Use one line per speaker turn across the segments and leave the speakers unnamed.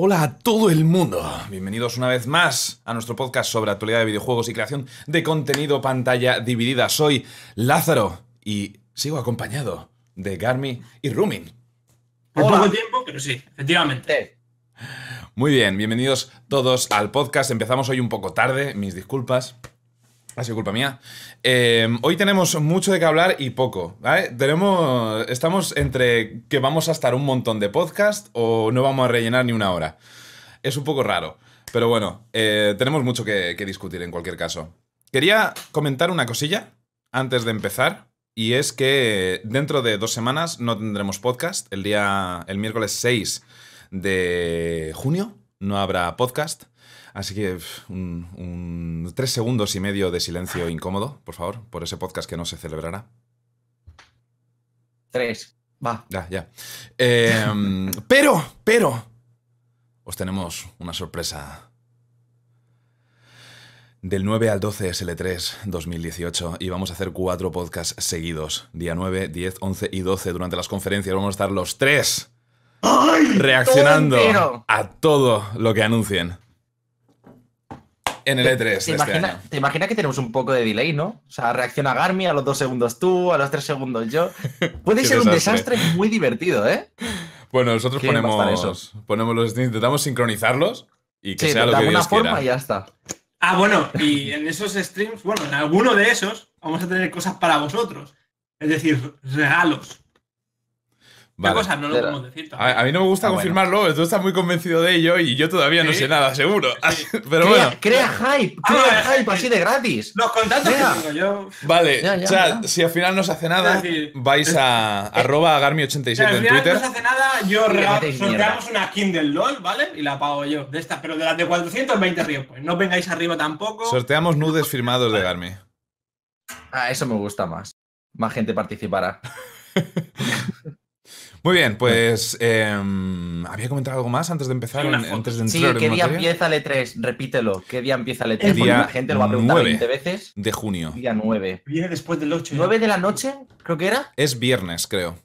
Hola a todo el mundo. Bienvenidos una vez más a nuestro podcast sobre actualidad de videojuegos y creación de contenido pantalla dividida. Soy Lázaro y sigo acompañado de Garmi y Rumin.
Por poco tiempo, pero sí, efectivamente.
Muy bien, bienvenidos todos al podcast. Empezamos hoy un poco tarde, mis disculpas. Ha sido culpa mía. Eh, hoy tenemos mucho de qué hablar y poco. Tenemos, estamos entre que vamos a estar un montón de podcast o no vamos a rellenar ni una hora. Es un poco raro. Pero bueno, eh, tenemos mucho que, que discutir en cualquier caso. Quería comentar una cosilla antes de empezar. Y es que dentro de dos semanas no tendremos podcast. El día. El miércoles 6 de junio no habrá podcast. Así que un, un- tres segundos y medio de silencio incómodo, por favor, por ese podcast que no se celebrará.
Tres. Va.
Ya, ya. Em, pero, pero, os tenemos una sorpresa. Del 9 al 12 es L3 2018 y vamos a hacer cuatro podcasts seguidos. Día 9, 10, 11 y 12 durante las conferencias. Vamos a estar los tres reaccionando
todo
a todo lo que anuncien. En el E3 de
¿Te,
este
imaginas, te imaginas que tenemos un poco de delay, ¿no? O sea, reacciona Garmi, a los dos segundos tú, a los tres segundos yo. Puede ser un
desastre.
desastre muy divertido, ¿eh?
Bueno, nosotros
¿Quién va a estar
ponemos, ponemos los intentamos sincronizarlos y que
Sí,
sea
de
lo que
alguna
Dios
forma
quiera.
y ya está.
Ah, bueno, y en esos streams, bueno, en alguno de esos vamos a tener cosas para vosotros. Es decir, regalos. ¿Qué
Vale.
cosas? No lo
Pero-
podemos decir.
A, a mí no me gusta
Ah, bueno.
confirmarlo, tú estás muy convencido de ello y yo todavía no
Sí.
sé nada, seguro.
Sí.
Pero
crea,
bueno,
crea hype,
Ah,
crea hype
sí.
así de gratis.
Los contactos que tengo yo.
vale,
Ya, ya,
o sea,
ya.
si al final no se hace nada,
decir,
vais a arroba
O sea,
agarmi87
al
en
final
Twitter.
no se hace nada, yo regalo, sorteamos una skin del LOL, ¿vale? Y la pago yo. De estas, pero de las de 420 ríos. Pues no vengáis arriba tampoco.
Sorteamos nudes firmados de Garmi.
Ah, eso me gusta más. Más gente participará.
Muy bien, pues em, había comentado algo más antes de empezar,
Sí,
en- antes de
Sí,
entrar
¿qué
en
día
materia?
empieza el E3? Repítelo. ¿Qué día empieza el E3?
El
Porque
día
la gente lo va a preguntar
nueve.
20 veces.
De junio.
Día 9.
Viene después del 8.
9 de la noche, creo que era.
Es viernes, creo.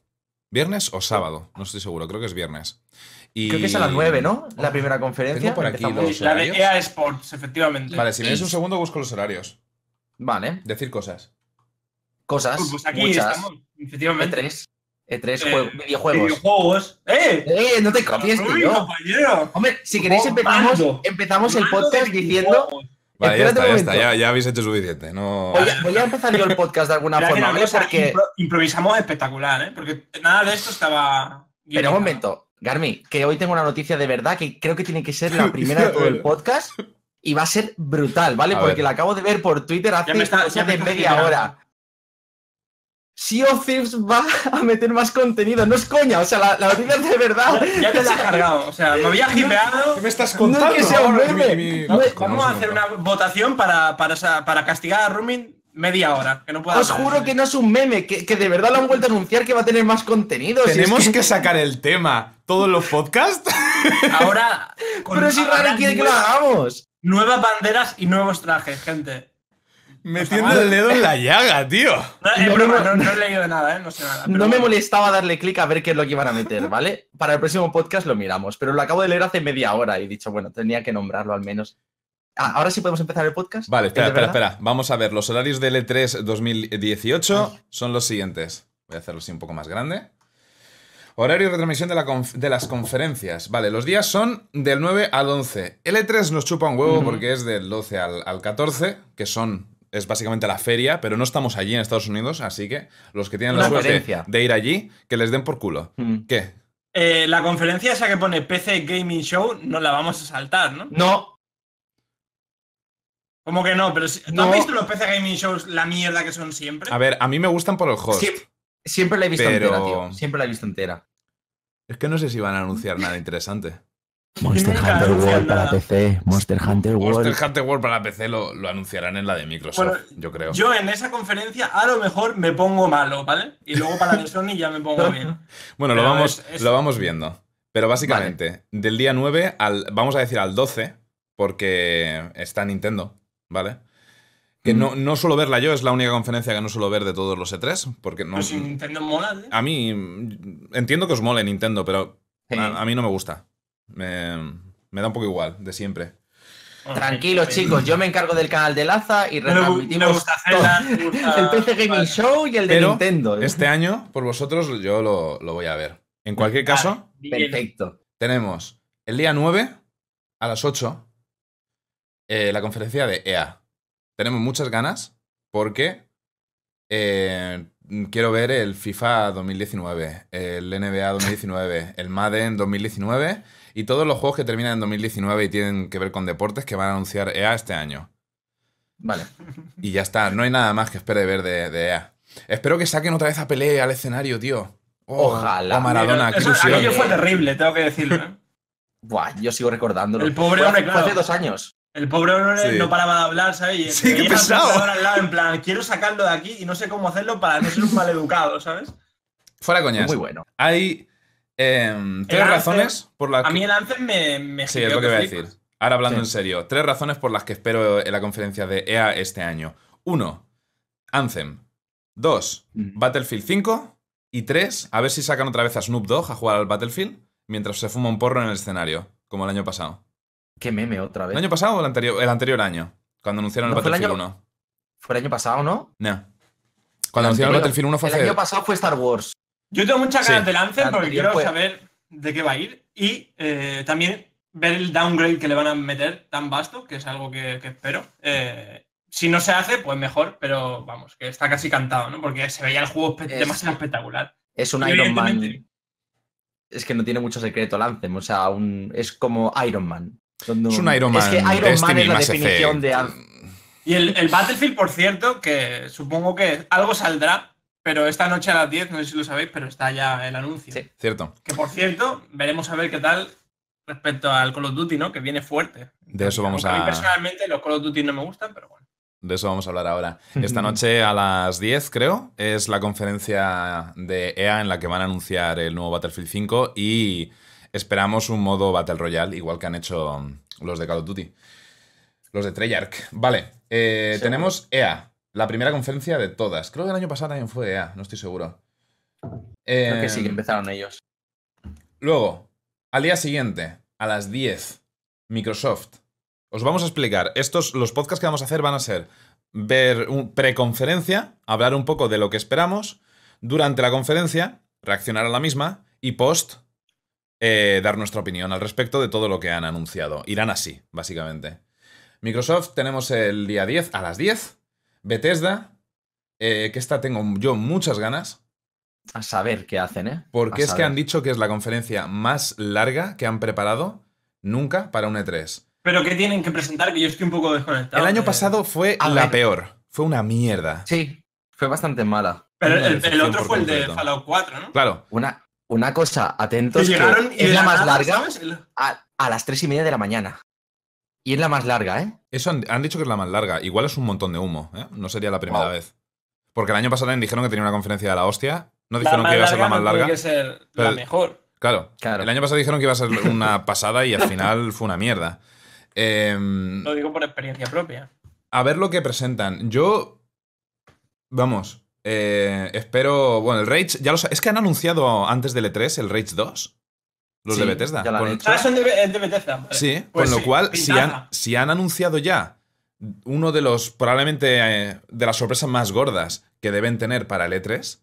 ¿Viernes o sábado? No estoy seguro, creo que es viernes. Y...
Creo que es a las 9, ¿no? La primera conferencia.
Tengo por aquí los-
La de? EA Sports, efectivamente.
Vale, si me des un segundo busco los horarios.
Vale.
Decir cosas.
Cosas.
Pues aquí
muchas.
estamos, efectivamente.
E3. E3,
Eh,
juego- videojuegos.
Videojuegos. ¡Eh!
¡Eh! No te copies, tío.
compañero.
Hombre, si queréis empezamos,
mando.
empezamos el podcast diciendo.
Vale, ya
Espérate
está,
un
ya está.
momento.
Ya, ya habéis hecho suficiente. No...
Voy a, voy a empezar yo el podcast de alguna forma, Porque.
impro- improvisamos espectacular, ¿eh? Porque nada de esto estaba.
Pero un momento, Garmi, que hoy tengo una noticia de verdad que creo que tiene que ser la primera de todo el podcast y va a ser brutal, ¿vale?
A
Porque
ver.
la acabo de ver por Twitter hace
me está-
cosa
ya me
de
está
media hora. Sea of Thieves va a meter más contenido, no es coña, o sea, la, la noticia es de verdad.
Ya te la has cargado. O sea, me había hipeado.
¿Qué me estás
No
contando?
es que sea un
Mi-
meme.
mi-
No,
Vamos a hacer una votación para, para, para castigar a Rumin media hora. Que no pueda
Os juro que no es un meme, que, que de verdad lo han vuelto a anunciar que va a tener más contenido. si es
¿Tenemos
que-
que sacar el tema todos los podcasts?
Ahora.
Pero si Rara quiere que lo hagamos.
Nuevas banderas y nuevos trajes, gente.
Metiendo el dedo en la llaga, tío.
No, es
No,
broma,
no,
no, no he leído nada, ¿eh? No sé nada. pero
No me molestaba darle clic a ver qué es lo que iban a meter, ¿vale? Para el próximo podcast lo miramos, pero lo acabo de leer hace media hora y he dicho, bueno, tenía que nombrarlo al menos. Ah, ahora sí podemos empezar el podcast.
Vale, espera,
¿Es de
espera, espera. Vamos a ver. Los horarios del E E3 2018 son los siguientes. Voy a hacerlo así un poco más grande. Horario de retransmisión de, la conf- de las conferencias. Vale, los días son del 9 al 11. El E3 nos chupa un huevo porque es del 12 al, al 14, que son es básicamente la feria, pero no estamos allí en Estados Unidos, así que los que tienen la suerte de ir allí, que les den por culo.
Mm.
¿Qué?
Eh, la conferencia esa que pone PC Gaming Show no la vamos a saltar, ¿no?
No,
Como que no, pero si, ¿tú
No.
has visto los PC Gaming Shows la mierda que son siempre?
A ver, a mí me gustan por el host.
sie- siempre la he visto
Pero-
entera, tío. Siempre la he visto entera.
Es que no sé si van a anunciar nada interesante.
Monster Hunter World para. PC, Monster Hunter World.
Monster Hunter World para PC lo, lo anunciarán en la de Microsoft,
Bueno,
yo creo.
Yo en esa conferencia a lo mejor me pongo malo, ¿vale? Y luego para la de Sony ya me pongo bien.
Bueno, lo vamos,
es- es-
lo vamos viendo. Pero básicamente, del día 9 al, vamos a decir al 12, porque está Nintendo, ¿vale? Que
Mm.
no, no suelo verla yo, es la única conferencia que no suelo ver de todos los E3, porque no...
Pero si Nintendo mola, ¿eh?
A mí, entiendo que os mole Nintendo, pero
Sí.
a, a mí no me gusta. Me, me da un poco igual, de siempre.
Tranquilos, chicos, yo me encargo del canal de Laza y retransmitimos el PC Gaming
Vale.
Show y el de
Pero
Nintendo.
Este año, por vosotros, yo lo, lo voy a ver. En cualquier caso.
Perfecto.
tenemos el día 9 a las 8 eh, la conferencia de EA. Tenemos muchas ganas porque eh, quiero ver el FIFA 2019, el NBA 2019, el Madden 2019 y todos los juegos que terminan en 2019 y tienen que ver con deportes que van a anunciar EA este año.
Vale.
Y ya está, no hay nada más que espere ver de, de EA. Espero que saquen otra vez a Pelé al escenario, tío. Oh,
Ojalá.
oh, Maradona, qué
Eso-
ilusión.
Aquello fue terrible, tengo que decirlo. ¿eh?
Buah, yo sigo recordándolo.
El pobre hombre,
hace- fue
claro.
hace dos años.
El pobre hombre
Sí.
no paraba de hablar, ¿sabes? Y
Sí, qué pesado.
entrenador al lado, en plan, quiero sacarlo de aquí y no sé cómo hacerlo para no ser un maleducado, ¿sabes?
Fuera
Fue
coñas.
muy bueno.
Hay em, tres
Anthem-
razones por las
A
que...
mí el Anthem me, me
Sí, es lo que voy a decir. Ahora hablando
Sí.
en serio, tres razones por las que espero en la conferencia de EA este año. Uno, Anthem. Dos,
Mm.
Battlefield 5. Y tres, a ver si sacan otra vez a Snoop Dogg a jugar al Battlefield mientras se fuma un porro en el escenario, como el año pasado.
Qué meme otra vez.
¿El año pasado o el anterior, el anterior año? Cuando anunciaron el
¿No fue el
Battlefield
año-
1.
Fue el año pasado, ¿no?
No. Cuando anunciaron el. Battlefield 1 fue
El
hace...
año pasado fue Star Wars.
Yo tengo muchas ganas
Sí.
del Anthem
La
porque quiero saber de qué va a ir y eh, también ver el downgrade que le van a meter tan vasto, que es algo que, que espero. Eh, si no se hace, pues mejor, pero vamos, que está casi cantado, ¿no? Porque se veía el juego espe-
Es-
demasiado espectacular.
Es un Iron Man. Es que no tiene mucho secreto el Anthem. O sea, un... es como Iron Man. Donde-
Es un Iron Man.
Es que Iron Man es la definición de.
Y el, el Battlefield, por cierto, que supongo que algo saldrá, pero esta noche a las 10, no sé si lo sabéis, pero está ya el anuncio.
Sí.
Cierto.
Que por cierto, veremos a ver qué tal respecto al Call of Duty, ¿no? Que viene fuerte.
De eso vamos
Aunque
a-
mí personalmente los Call of Duty no me gustan, pero bueno.
De eso vamos a hablar ahora. Esta noche a las 10, creo, es la conferencia de EA en la que van a anunciar el nuevo Battlefield 5 y esperamos un modo Battle Royale, igual que han hecho los de Call of Duty. Los de Treyarch. Vale, eh, tenemos EA, la primera conferencia de todas. Creo que el año pasado también fue EA, no estoy seguro.
Creo que
Eh,
sí, que empezaron ellos.
Luego, al día siguiente, a las 10, Microsoft. Os vamos a explicar. Estos, los podcasts que vamos a hacer van a ser ver un preconferencia, hablar un poco de lo que esperamos, durante la conferencia, reaccionar a la misma y post, eh, dar nuestra opinión al respecto de todo lo que han anunciado. Irán así, básicamente. Microsoft tenemos el día 10 a las 10. Bethesda, eh, que esta tengo yo muchas ganas.
A saber qué hacen, ¿eh?
Porque
A
es que han dicho que es la conferencia más larga que han preparado nunca para un E3.
Pero que tienen que presentar, que yo estoy un poco desconectado.
El año
de-
pasado fue
A
la
ver.
peor. Fue una mierda.
Sí, fue bastante mala.
Pero el, otro fue el de. Fallout 4, ¿no?
Claro,
Una, una cosa, atentos,
Que llegaron y
es la más
nada,
larga a, a las tres y media de la mañana. Y es la más larga, ¿eh?
eso han, han dicho que es la más larga. Igual es un montón de humo. ¿eh? No sería la primera
Wow.
vez. Porque el año pasado también dijeron que tenía una conferencia de la hostia. No
la
dijeron que iba a ser la
larga
más
no tiene
larga.
que ser la
Pero-
mejor.
Claro.
Claro.
El año pasado dijeron que iba a ser una pasada y al final fue una mierda. Em,
Lo digo por experiencia propia.
a ver lo que presentan. Yo. Vamos. eh, espero. Bueno, el Rage. Ya lo Es que han anunciado antes del E3 el Rage 2. Los de Bethesda.
ya lo han
Con-
hecho.
Ah, son de, es de Bethesda. vale.
Sí,
Pues
con lo cual, si han, si han anunciado ya uno de los. Probablemente eh, de las sorpresas más gordas que deben tener para el E3,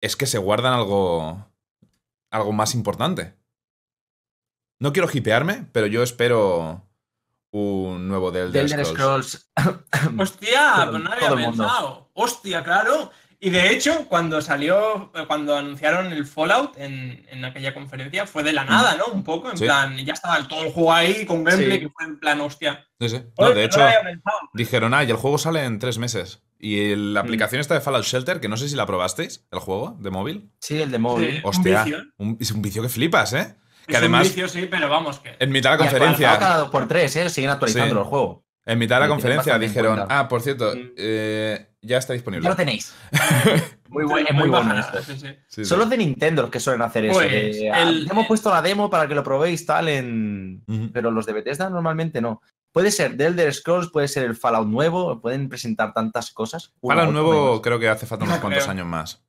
es que se guardan algo. algo más importante. No quiero hipearme, pero yo espero un nuevo del Elder Scrolls.
Scrolls.
Hostia, pues no había pensado. Hostia, claro. Y de hecho, cuando salió, cuando anunciaron el Fallout en, en aquella conferencia, fue de la nada, ¿no? Un poco, en
Sí.
plan, ya estaba todo el juego ahí con gameplay,
Sí.
que fue en plan, hostia.
Sí, sí. No, de hecho, dijeron, ah, y el juego sale en tres meses. Y el- la aplicación esta de Fallout Shelter, que no sé si la probasteis, el juego de móvil.
Sí, el de móvil.
Sí. Un
Hostia,
vicio, ¿eh?
un- es un vicio que flipas, ¿eh? Que
Es
además,
un vicio, sí, pero vamos, que.
en mitad de la conferencia,
cada dos por tres, ¿eh? Siguen actualizando
Sí.
el juego.
En mitad de la conferencia dijeron, ah, por cierto,
Mm.
eh, ya está
Ya
disponible.
lo tenéis. Muy bueno, es muy bueno esto.
Sí, sí.
Sí, sí.
Son los de Nintendo los que suelen hacer eso.
Pues,
de, ah,
el-
ya hemos puesto la demo para que lo probéis tal en... Pero los de Bethesda normalmente no. Puede ser The Elder Scrolls, puede ser el Fallout nuevo, pueden presentar tantas cosas.
Fallout nuevo
menos.
creo que hace falta unos
No
cuantos
creo.
años más.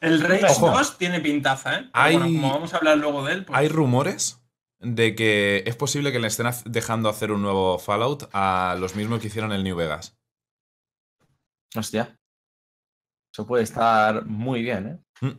El Rage
Ojo.
2 tiene pintaza, ¿eh? Pero
Hay-
bueno, como vamos a hablar luego de él, pues.
Hay rumores de que es posible que le estén dejando hacer un nuevo Fallout a los mismos que hicieron el New Vegas.
Hostia. Eso puede estar muy bien, ¿eh?
Mm.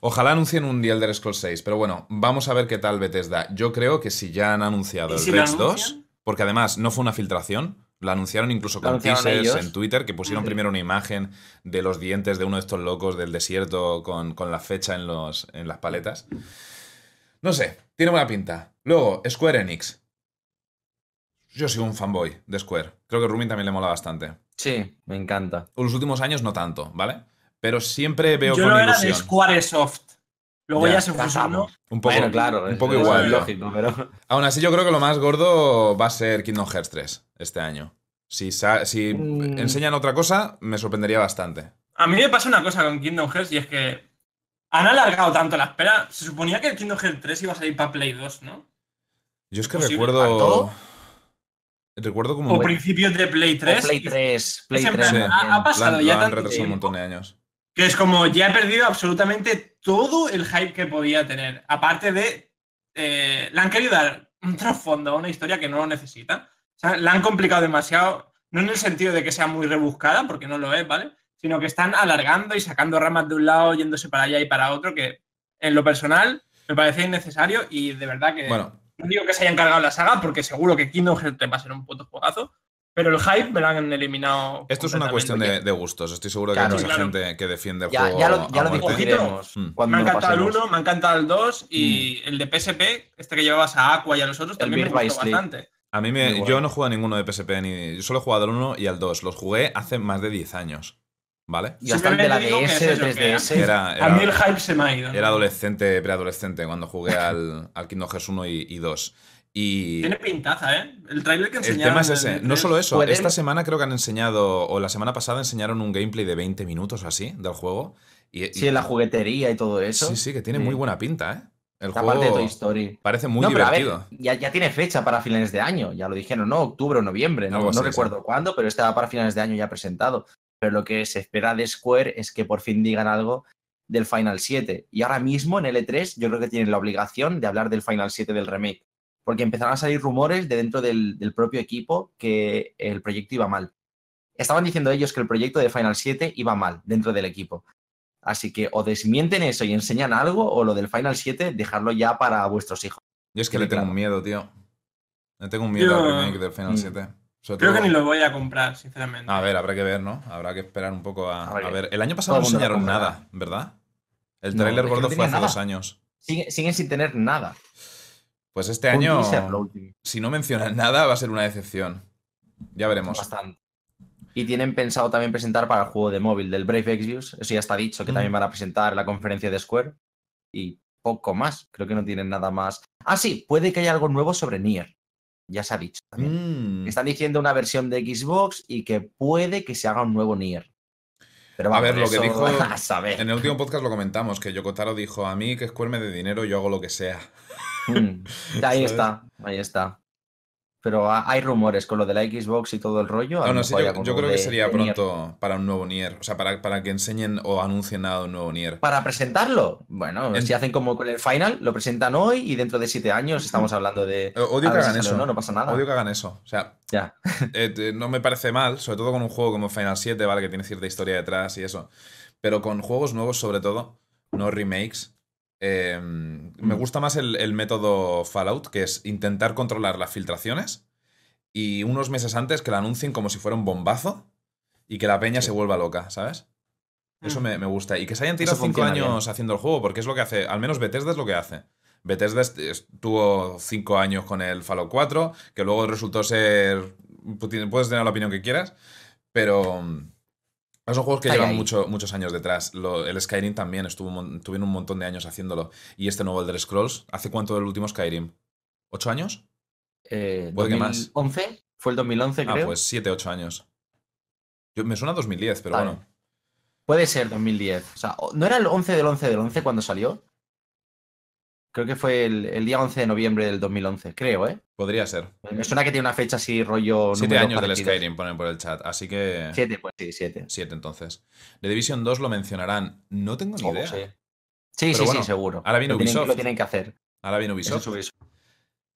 Ojalá anuncien un The Elder Scrolls 6, pero bueno, vamos a ver qué tal Bethesda. Yo creo que si ya han anunciado
¿Y
el
si lo
Rage 2,
anuncian?
porque además no fue una filtración, lo anunciaron incluso con
anunciaron
teasers
ellos.
en Twitter, que pusieron primero una imagen de los dientes de uno de estos locos del desierto con, con la fecha en, los, en las paletas. No sé, tiene buena pinta. Luego, Square Enix. Yo soy un fanboy de Square. Creo que Rumin también le mola bastante.
Sí, me encanta.
En los últimos años no tanto, ¿vale? Pero siempre veo
Yo
con
no era de
ilusión.
Squaresoft. Luego
Ya,
ya, se
estamos.
Un poco,
bueno, claro,
un poco igual.
Lógico, pero.
Aún así, yo creo que lo más gordo va a ser Kingdom Hearts 3 este año. Si
Mm.
enseñan otra cosa, me sorprendería bastante.
A mí me pasa una cosa con Kingdom Hearts y es que han alargado tanto la espera. Se suponía que el Kingdom Hearts 3 iba a salir para Play 2, ¿no?
Yo es que
¿Posible?
recuerdo. Recuerdo como.
O principios de Play 3.
O Play 3. Play
Es en
3.
plan,
Sí.
también.
ha, pasado ya tanto
retrasado un montón de años.
que es como ya he perdido absolutamente todo el hype que podía tener. Aparte de. eh, le han querido dar un trasfondo a una historia que no lo necesita. O sea, la han complicado demasiado. No en el sentido de que sea muy rebuscada, porque no lo es, ¿vale? Sino que están alargando y sacando ramas de un lado, yéndose para allá y para otro, que en lo personal me parece innecesario y de verdad que.
Bueno,
No digo que se hayan cargado la saga, porque seguro que Kingdom Hearts 3 va a ser un puto juegazo. Pero el hype me lo han eliminado.
esto es una cuestión de, gustos. Estoy seguro que
Claro,
hay mucha
claro.
gente que defiende el
Ya,
juego.
ya lo, ya
a
lo discutiremos.
Mm.
Cuando
Me ha encantado el
pasemos.
1, me ha encantado el 2 y el de PSP, este que llevabas a Aqua y a los otros,
El
también me gustó bastante.
A mí me, yo no juego a ninguno de PSP ni. Yo solo he jugado al 1 y al 2. Los jugué hace más de 10 años. ¿Vale?
Y hasta el de la DS,
es
de
eso, que
3DS.
Era,
A mí el hype se me ha ido.
era adolescente, preadolescente cuando jugué al, al Kingdom Hearts 1 y, y 2. Y.
Tiene pintaza, ¿eh? El trailer que
El
enseñaron.
tema es ese.
el
No
E3,
solo eso.
Pueden-
Esta semana creo que han enseñado, o la semana pasada enseñaron un gameplay de 20 minutos o así del juego. Y,
Sí,
y-
en la juguetería y todo eso.
sí, sí, que tiene
Sí.
muy buena pinta, ¿eh? El
Esta
juego
parte de Toy Story.
parece muy
no, pero a ver,
divertido.
ya, ya tiene fecha para finales de año, ya lo dijeron, ¿no? Octubre o noviembre, no, recuerdo cuándo, pero estaba para finales de año ya presentado. Pero lo que se espera de Square es que por fin digan algo del Final 7. Y ahora mismo en L3 yo creo que tienen la obligación de hablar del Final 7 del remake. Porque empezaron a salir rumores de dentro del, del propio equipo que el proyecto iba mal. Estaban diciendo ellos que el proyecto de Final 7 iba mal dentro del equipo. Así que o desmienten eso y enseñan algo, o lo del Final 7, dejarlo ya para vuestros hijos.
Yo es que
sí,
le tengo un miedo, tío. Le tengo un miedo al remake del Final
Mm.
7. Sobre
Creo que ni lo voy a comprar, sinceramente.
A ver, habrá que ver, ¿no? Habrá que esperar un poco a,
A ver,
a ver. El año pasado no enseñaron nada, ¿verdad? El
No,
tráiler
es que no
gordo fue hace
nada.
dos años.
Sigue- siguen sin tener nada.
Pues este
Un
año, si no mencionan nada, va a ser una decepción. Ya veremos.
Bastante. Y tienen pensado también presentar para el juego de móvil del Brave Exvius. Eso ya está dicho, que
Mm.
también van a presentar en la conferencia de Square. Y poco más. Creo que no tienen nada más. Ah, sí, puede que haya algo nuevo sobre Nier. Ya se ha dicho también.
Mm.
Están diciendo una versión de Xbox y que puede que se haga un nuevo Nier. Pero
A
vamos,
ver, lo que dijo
a saber.
En el último podcast lo comentamos, que Yokotaro dijo, a mí que Square me dé dinero, yo hago lo que sea.
Mm, Ahí
¿Sabes?
está, ahí está. Pero ha- hay rumores con lo de la Xbox y todo el rollo. a
No, no, sí, yo, creo que sería
Nier.
pronto para un nuevo Nier. O sea, para, para que enseñen o anuncien nada de un nuevo Nier.
Para presentarlo, bueno,
En-
si hacen como con el final, lo presentan hoy y dentro de siete años estamos hablando de.
Odio
a
que
si
hagan eso.
No, no pasa nada.
Odio que hagan eso. O sea,
Ya.
eh, no me parece mal, sobre todo con un juego como Final 7, ¿vale? Que tiene cierta historia detrás y eso. Pero con juegos nuevos, sobre todo, no remakes. Eh, me
Mm.
gusta más el, el método Fallout, que es intentar controlar las filtraciones y unos meses antes que la anuncien como si fuera un bombazo y que la peña se vuelva loca, ¿sabes? Eso
Mm.
me, me gusta. Y que se hayan tirado cinco
bien.
años haciendo el juego, porque es lo que hace. Al menos Bethesda es lo que hace. Bethesda est- estuvo cinco años con el Fallout 4, que luego resultó ser. Puedes tener la opinión que quieras, pero. Son juegos que llevan
ahí.
mucho- muchos años detrás. Lo- el Skyrim también estuvo, tuvieron un montón de años haciéndolo. Y este nuevo Elder Scrolls, ¿hace cuánto del último Skyrim? ¿Ocho años?
Eh,
Puede que más.
2011, fue el 2011,
Ah,
creo.
pues siete, ocho años. Yo, me suena 2010, pero
Vale.
bueno.
Puede ser 2010. O sea, ¿no era el 11 del 11 del 11 cuando salió? Creo que fue el, el día 11 de noviembre del 2011, creo, ¿eh?
Podría ser.
Me suena que tiene una fecha así, rollo.
Siete años del. Skyrim, ponen por el chat. Así que.
Siete, pues sí, siete.
Siete, entonces. The Division 2 lo mencionarán. No tengo ni
Oh,
idea.
sí. Sí, sí,
bueno,
sí, seguro.
ahora viene
lo tienen,
Ubisoft.
lo tienen que hacer.
Ahora viene Ubisoft.
es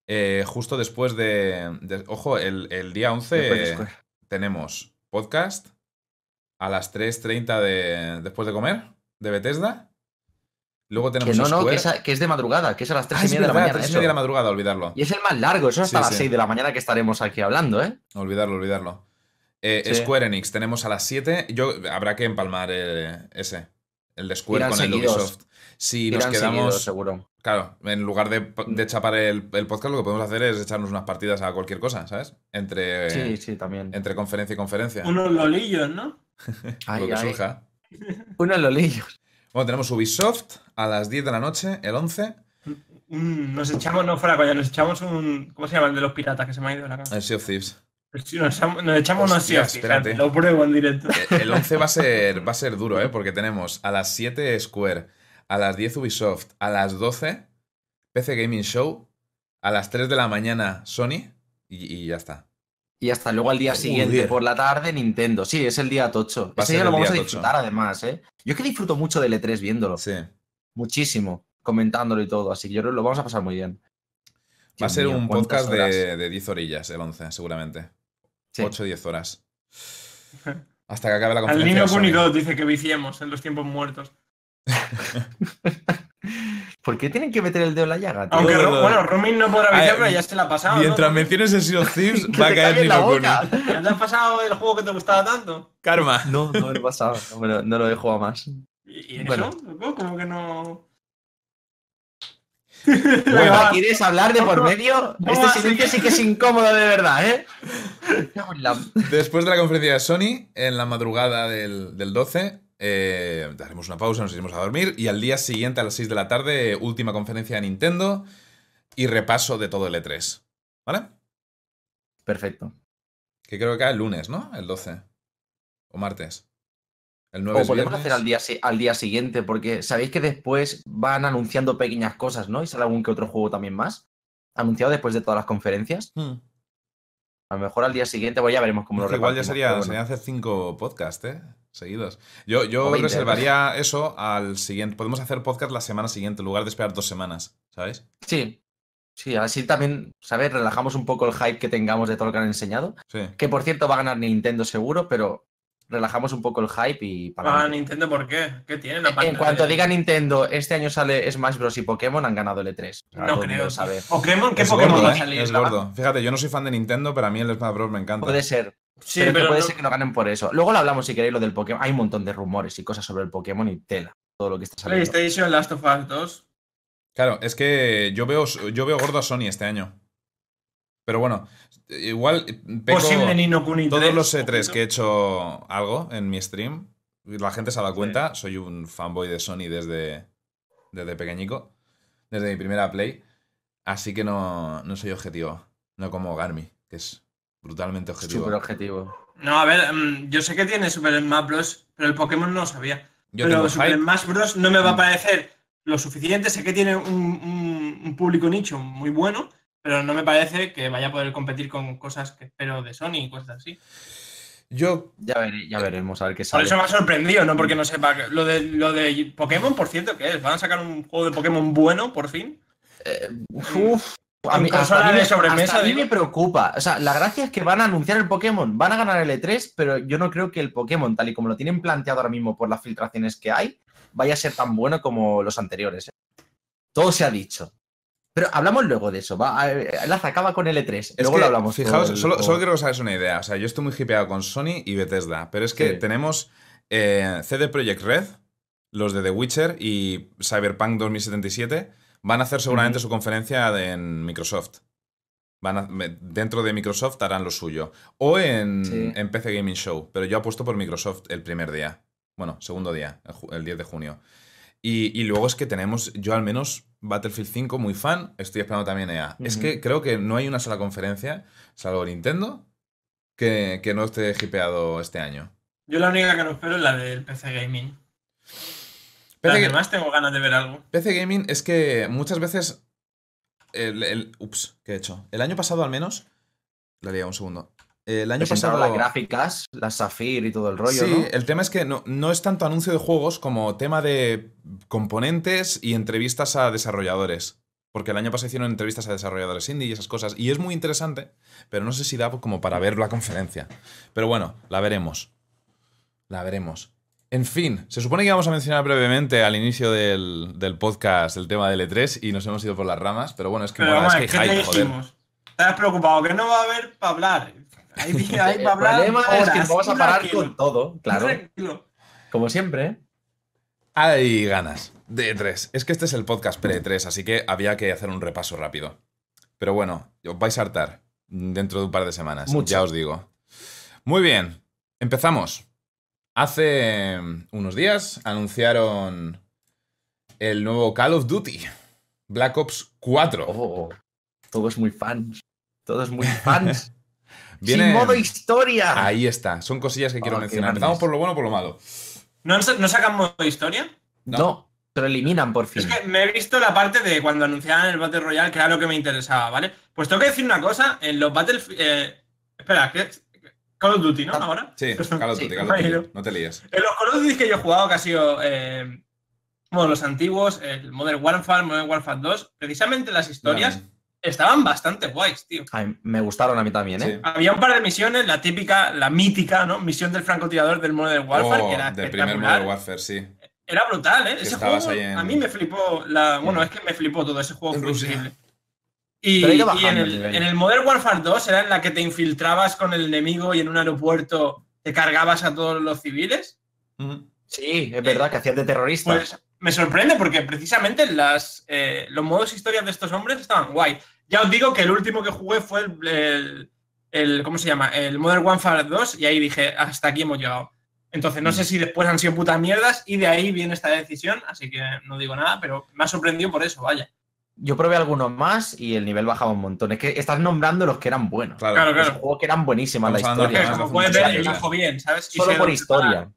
eh, justo después de, de- Ojo, el, el día 11
Después de Square.
tenemos podcast a las 3.30 de, después de comer de Bethesda. Luego tenemos
Que no, no, que, esa- que es de madrugada, que es a las 3
Ah,
y media de la mañana.
tres y
eso.
media de la madrugada, olvidarlo.
Y es el más largo, eso es hasta
Sí,
las
sí.
6 de la mañana que estaremos aquí hablando, ¿eh?
Olvidarlo, olvidarlo. Eh,
Sí.
Square Enix tenemos a las 7. Yo, habrá que empalmar ese. El de Square
Irán
con el
seguidos.
Ubisoft. Si nos quedamos.
seguidos, seguro.
Claro, en lugar de, de chapar el, el podcast, lo que podemos hacer es echarnos unas partidas a cualquier cosa, ¿sabes? Entre,
Sí, sí, también.
entre conferencia y conferencia.
Unos lolillos, ¿no?
Ay,
lo que
ay.
surja.
Unos lolillos.
Bueno, tenemos Ubisoft a las 10 de la noche, el 11.
Mm, Nos echamos, no fuera coña, nos echamos un. ¿Cómo se llama el de los piratas que se me ha ido la cabeza?
El Sea of Thieves.
Nos echamos, nos echamos unos sí, fíjate,
espérate.
lo pruebo en directo.
Eh, El 11 va a ser, va a ser duro, ¿eh? Porque tenemos a las 7 Square, a las 10 Ubisoft, a las 12 PC Gaming Show, a las 3 de la mañana Sony y, y ya está.
Y hasta luego al día siguiente por la tarde Nintendo. Sí, es el día tocho. Ese día lo vamos a disfrutar
tocho.
además, ¿eh? Yo es que disfruto mucho del E3 viéndolo.
Sí.
Muchísimo. Comentándolo y todo. Así que yo creo que lo vamos a pasar muy bien.
Va a ser
mío,
un podcast de, de 10 orillas, el 11, seguramente.
Sí.
8 o 10 horas. Hasta que acabe la
Al
conferencia.
niño
de Sony.
Kuni 2 dice que viciemos en los tiempos muertos.
¿Por qué tienen que meter el dedo en la llaga, tío?
Aunque,
no, no.
bueno, Romin no podrá
Ay,
viciar, pero ya se la ha pasado. ¿no?
Mientras menciones el Sea of Thieves, va a caer Nino.
¿Ya te has pasado el juego que te gustaba tanto?
Karma.
No, no lo he pasado. No, lo, no lo he jugado más.
¿Y, y eso?
Bueno.
loco? ¿Cómo que no...?
Bueno. ¿quieres hablar de por medio?
No,
Este silencio sí que es incómodo de verdad, ¿eh?
Después de la conferencia de Sony, en la madrugada del, del 12, eh, daremos una pausa, nos iremos a dormir. Y al día siguiente, a las 6 de la tarde, última conferencia de Nintendo y repaso de todo el E3. ¿Vale?
Perfecto.
Que creo que cae el lunes, ¿no? El 12. O martes. El 9
O podemos
viernes.
hacer al día, al día siguiente, porque sabéis que después van anunciando pequeñas cosas, ¿no? Y sale algún que otro juego también más. Anunciado después de todas las conferencias.
Hmm.
A lo mejor al día siguiente, pues ya veremos cómo lo
igual ya sería,
bueno.
sería hacer cinco podcasts, ¿eh? Seguidos. Yo, yo
O 20,
reservaría eso al siguiente. Podemos hacer podcast la semana siguiente en lugar de esperar dos semanas, ¿sabes?
Sí. Sí, así también, ¿sabes? Relajamos un poco el hype que tengamos de todo lo que han enseñado.
Sí.
Que por cierto va a ganar Nintendo seguro, pero relajamos un poco el hype y para
Ah. Nintendo, ¿por qué? ¿Qué tienen? aparte
En cuanto diga Nintendo, este año sale Smash Bros. y Pokémon, han ganado el E3. O sea,
No creo.
sabe.
¿Pokémon? ¿Qué
Es
Pokémon
gordo,
va a
¿eh?
salir?
Es gordo. Fíjate, yo no soy fan de Nintendo, pero a mí el Smash Bros. me encanta.
Puede ser.
Sí,
pero, puede
no-
ser que no ganen por eso. Luego lo hablamos si queréis lo del Pokémon. Hay un montón de rumores y cosas sobre el Pokémon y tela. Todo lo que está saliendo.
PlayStation, Last of Us 2.
Claro, es que yo veo, yo veo gordo a Sony este año. Pero bueno, igual peco
Posible Nino Kuni 3.
todos los E3
ojito.
que he hecho algo en mi stream, la gente se ha dado cuenta, soy un fanboy de Sony desde, desde pequeñico, desde mi primera play, así que no, no soy objetivo, no como Garmi, que es brutalmente objetivo.
Súper objetivo.
No, a ver, mm, yo sé que tiene Super Smash Bros., pero el Pokémon no lo sabía.
Yo
pero Super
hype.
Smash Bros. no me va a
Mm.
parecer lo suficiente. Sé que tiene un, un- un público nicho muy bueno, pero no me parece que vaya a poder competir con cosas que espero de Sony y cosas así.
Yo
Ya, vere- ya veremos a ver qué
Por
sale.
eso me ha sorprendido, no porque no sepa. Lo de, lo de Pokémon, por cierto, ¿qué es? ¿Van a sacar un juego de Pokémon bueno, por fin?
Eh, uf, a mí, hasta
consola
a mí
de
me-
sobremesa,
hasta a mí
digo.
me preocupa. O sea, la gracia es que van a anunciar el Pokémon, van a ganar el E3, pero yo no creo que el Pokémon, tal y como lo tienen planteado ahora mismo por las filtraciones que hay, vaya a ser tan bueno como los anteriores. ¿eh? Todo se ha dicho. Pero hablamos luego de eso. Va, Laza, acaba con el E3.
Es
luego
que,
lo hablamos.
Fijaos,
el
solo, solo quiero que os hagáis una idea. O sea, yo estoy muy hipeado con Sony y Bethesda, pero es que
Sí.
tenemos eh, CD Projekt Red, los de The Witcher y Cyberpunk 2077, van a hacer seguramente
Ujú.
su conferencia de- en Microsoft. Van a- dentro de Microsoft harán lo suyo. O en,
Sí.
en PC Gaming Show, pero yo apuesto por Microsoft el primer día. Bueno, segundo día, el, el 10 de junio. Y, y luego es que tenemos, yo al menos, Battlefield 5, muy fan, estoy esperando también EA. Es
Ujú.
que creo que no hay una sola conferencia, salvo Nintendo, que, que no esté hipeado este año.
Yo la única que no espero es la del PC Gaming.
PC,
Además, tengo ganas de ver algo.
PC Gaming es que muchas veces. El, el- ups, ¿qué he hecho? El año pasado al menos. La lié un segundo. El año pasado.
las gráficas, las Zafir y todo el rollo,
sí,
¿no?
el tema es que no, no es tanto anuncio de juegos como tema de componentes y entrevistas a desarrolladores. porque el año pasado hicieron entrevistas a desarrolladores indie y esas cosas, y es muy interesante, pero no sé si da como para ver la conferencia. Pero bueno, la veremos. La veremos. En fin, se supone que íbamos a mencionar brevemente al inicio del, del podcast el tema del E3 y nos hemos ido por las ramas, pero bueno, es que,
Pero
mola,
vamos,
es
a
que
ver,
hay
¿qué
hype,
te
joder.
Estás preocupado, que no va a haber para hablar. Hay, hay
El
para hablar.
problema es que vamos a parar
tranquilo,
con todo, claro.
tranquilo.
Como siempre. ¿eh?
Hay ganas de E3. Es que este es el podcast pre-E3, así que había que hacer un repaso rápido. Pero bueno, os vais a hartar dentro de un par de semanas,
Mucho.
ya os digo. Muy bien, empezamos. Hace unos días anunciaron el nuevo Call of Duty, Black Ops 4.
Oh, todos muy fans. Todos muy fans.
Viene-
Sin modo historia.
Ahí está, son cosillas que quiero
Oh,
mencionar. Empezamos por lo bueno o por lo malo.
¿No, ¿No sacan modo historia?
no. se lo eliminan por fin.
Es que me he visto la parte de cuando anunciaban el Battle Royale, que era lo que me interesaba, ¿vale? Pues tengo que decir una cosa, en los Battle... eh, espera, ¿qué? Call of Duty, ¿no?
Ah,
Ahora.
Sí, Call of
Sí,
Duty, Call of Duty. No te líes.
En los Call of Duty que yo he jugado, que ha sido eh, bueno, los antiguos, el Modern Warfare, Modern Warfare 2, precisamente las historias estaban bastante guays, tío.
Ay, me gustaron a mí también, ¿eh?
Sí.
Había un par de misiones, la típica, la mítica, ¿no? Misión del francotirador del Modern Warfare,
Oh,
que era
del primer. Modern Warfare, sí.
Era brutal, ¿eh? Ese juego
en-
a mí me flipó la, bueno, es que me flipó todo ese juego
En
fue
Rusia.
increíble. Y, en,
el
el,
nivel.
en el Modern Warfare 2 era en la que te infiltrabas con el enemigo y en un aeropuerto te cargabas a todos los civiles.
Sí, es verdad que hacías de terrorista.
Pues me sorprende porque precisamente las, eh, los modos historias de estos hombres estaban guay. Ya os digo que el último que jugué fue el, el- el- ¿cómo se llama? El Modern Warfare 2 y ahí dije, hasta aquí hemos llegado. Entonces no sé si después han sido putas mierdas y de ahí viene esta decisión, así que no digo nada, pero me ha sorprendido por eso, vaya.
Yo probé algunos más y el nivel bajaba un montón. Es que estás nombrando los que eran buenos.
Claro.
Claro,
Los
claro.
juegos que eran buenísimas la
Estamos hablando
historia.
Como puedes ver, encajo bien, ¿sabes? Y
Solo por historia.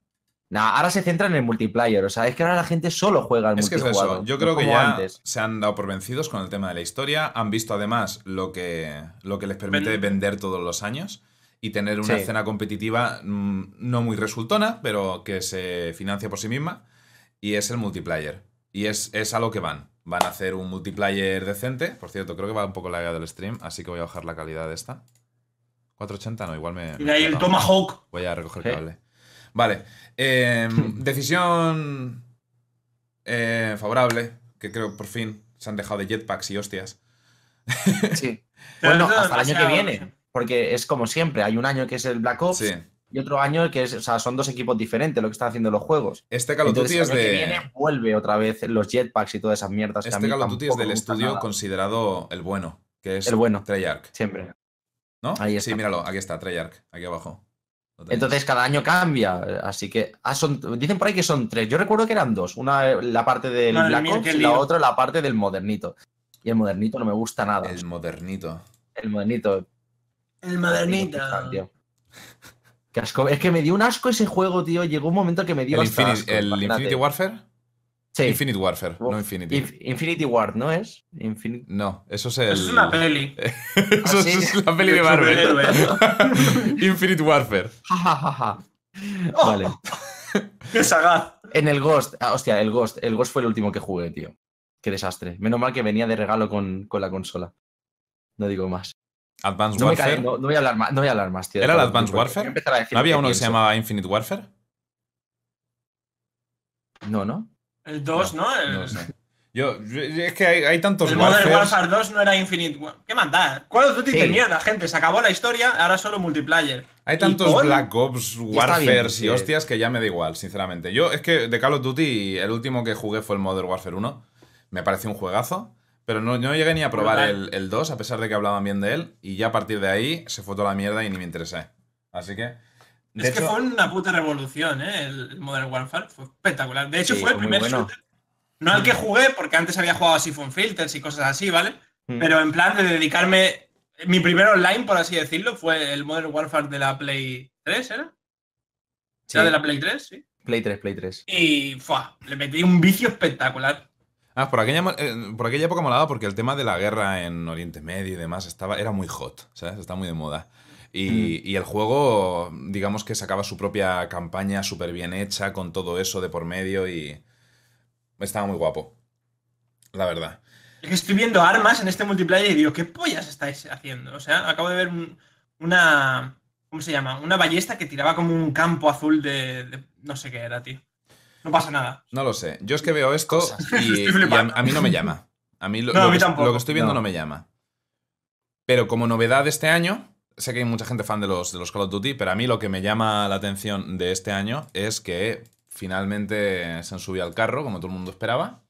Nah, ahora se centra en el multiplayer. O sea, es que ahora la gente solo juega al
Es que es eso. Yo creo que ya
antes.
se han dado por vencidos con el tema de la historia. Han visto además lo que, lo que les permite
Ven-
vender todos los años y tener una
Sí.
escena competitiva mm, no muy resultona, pero que se financia por sí misma. Y es el multiplayer. Y es, es a lo que van. Van a hacer un multiplayer decente. Por cierto, creo que va un poco la del stream, así que voy a bajar la calidad de esta. 480 no, igual me.
Y de ahí el Tomahawk.
Voy a recoger
Sí.
cable. Vale. eh, decisión eh, favorable, que creo que por fin se han dejado de jetpacks y hostias.
Sí. Bueno, hasta el año que viene. Porque es como siempre. Hay un año que es el Black Ops
Sí.
Y otro año que es. O sea, son dos equipos diferentes lo que están haciendo los juegos.
Este Call of Duty es
que
de.
viene vuelve otra vez los jetpacks y todas esas mierdas. que
Este
mí
Call of Duty es del estudio
nada.
considerado el bueno, que es
El bueno.
Treyarch,
Siempre.
¿no?
Ahí
Sí,
está.
míralo, aquí está, Treyarch, aquí abajo.
Entonces cada año cambia. Así que. ah, son, dicen por ahí que son tres. Yo recuerdo que eran dos. Una la parte del
Madre
Black
mía,
Ops y la otra la parte del modernito. Y el modernito no me gusta nada.
el modernito.
El modernito.
El
Tío. Qué asco. Es que me dio un asco ese juego, tío. Llegó un momento que me dio
El,
hasta
Infinity,
asco,
el
imagínate.
Infinity Warfare.
Sí.
Infinite Warfare,
Uf,
no Infinity.
Inf- Infinity Ward, ¿no es?
No, eso es el.
Eso es una peli.
Eso
¿Ah, sí?
es la peli de Marvel. Infinite Warfare.
Vale.
¡Qué sagaz!
En el Ghost. ah, hostia, el Ghost. El Ghost fue el último que jugué, tío. Qué desastre. Menos mal que venía de regalo con, con la consola. No digo más.
Advanced
No,
Warfare.
cae- no- no voy a hablar más, no voy a hablar más, tío.
¿Era el Advanced Warfare? ¿No había uno que se llamaba Infinite Warfare?
No, ¿no?
El 2, ¿no? El,
No sé. Yo, yo- es que hay, hay tantos
el Modern. Warfare 2 no era Infinite War. ¿Qué manda? Call of Duty
Sí.
de mierda, gente. Se acabó la historia, ahora solo multiplayer.
Hay tantos
¿Y?
Black Ops, Warfares y
sí.
hostias que ya me da igual, sinceramente. Yo es que de Call of Duty, el último que jugué fue el Modern Warfare 1. Me pareció un juegazo. Pero no, no llegué ni a probar el, el 2, a pesar de que hablaban bien de él. Y ya a partir de ahí se fue toda la mierda y ni me interesé. Así que. De
es que fue una puta revolución, ¿eh? El Modern Warfare. Fue espectacular. De hecho,
Sí,
fue el
fue
primer
bueno.
shooter. No al que jugué, porque antes había jugado a Siphon Filters y cosas así, ¿vale?
Mm.
Pero en plan de dedicarme. Mi primer online, por así decirlo, fue el Modern Warfare de la Play 3, ¿era?
Sí.
¿Era de la Play 3? Sí.
Play 3, Play 3.
Y ¡fua! le metí un vicio espectacular.
Ah, por aquella, eh, por aquella época molaba porque el tema de la guerra en Oriente Medio y demás estaba, era muy hot, ¿sabes? Está muy de moda. Y, y el juego, digamos que sacaba su propia campaña súper bien hecha, con todo eso de por medio y estaba muy guapo. La verdad.
Es que estoy viendo armas en este multiplayer y digo, ¿qué pollas estáis haciendo? O sea, acabo de ver un- una. ¿Cómo se llama? Una ballesta que tiraba como un campo azul de, de- No sé qué era, tío. No pasa nada.
No lo sé. Yo es que veo esto y, a, mí no me llama. A mí lo,
No, a mí
que,
tampoco.
lo que estoy viendo no.
No.
me llama. Pero como novedad de este año, sé que hay mucha gente fan de los, de los Call of Duty, pero a mí lo que me llama la atención de este año es que finalmente se han subido al carro, como todo el mundo esperaba,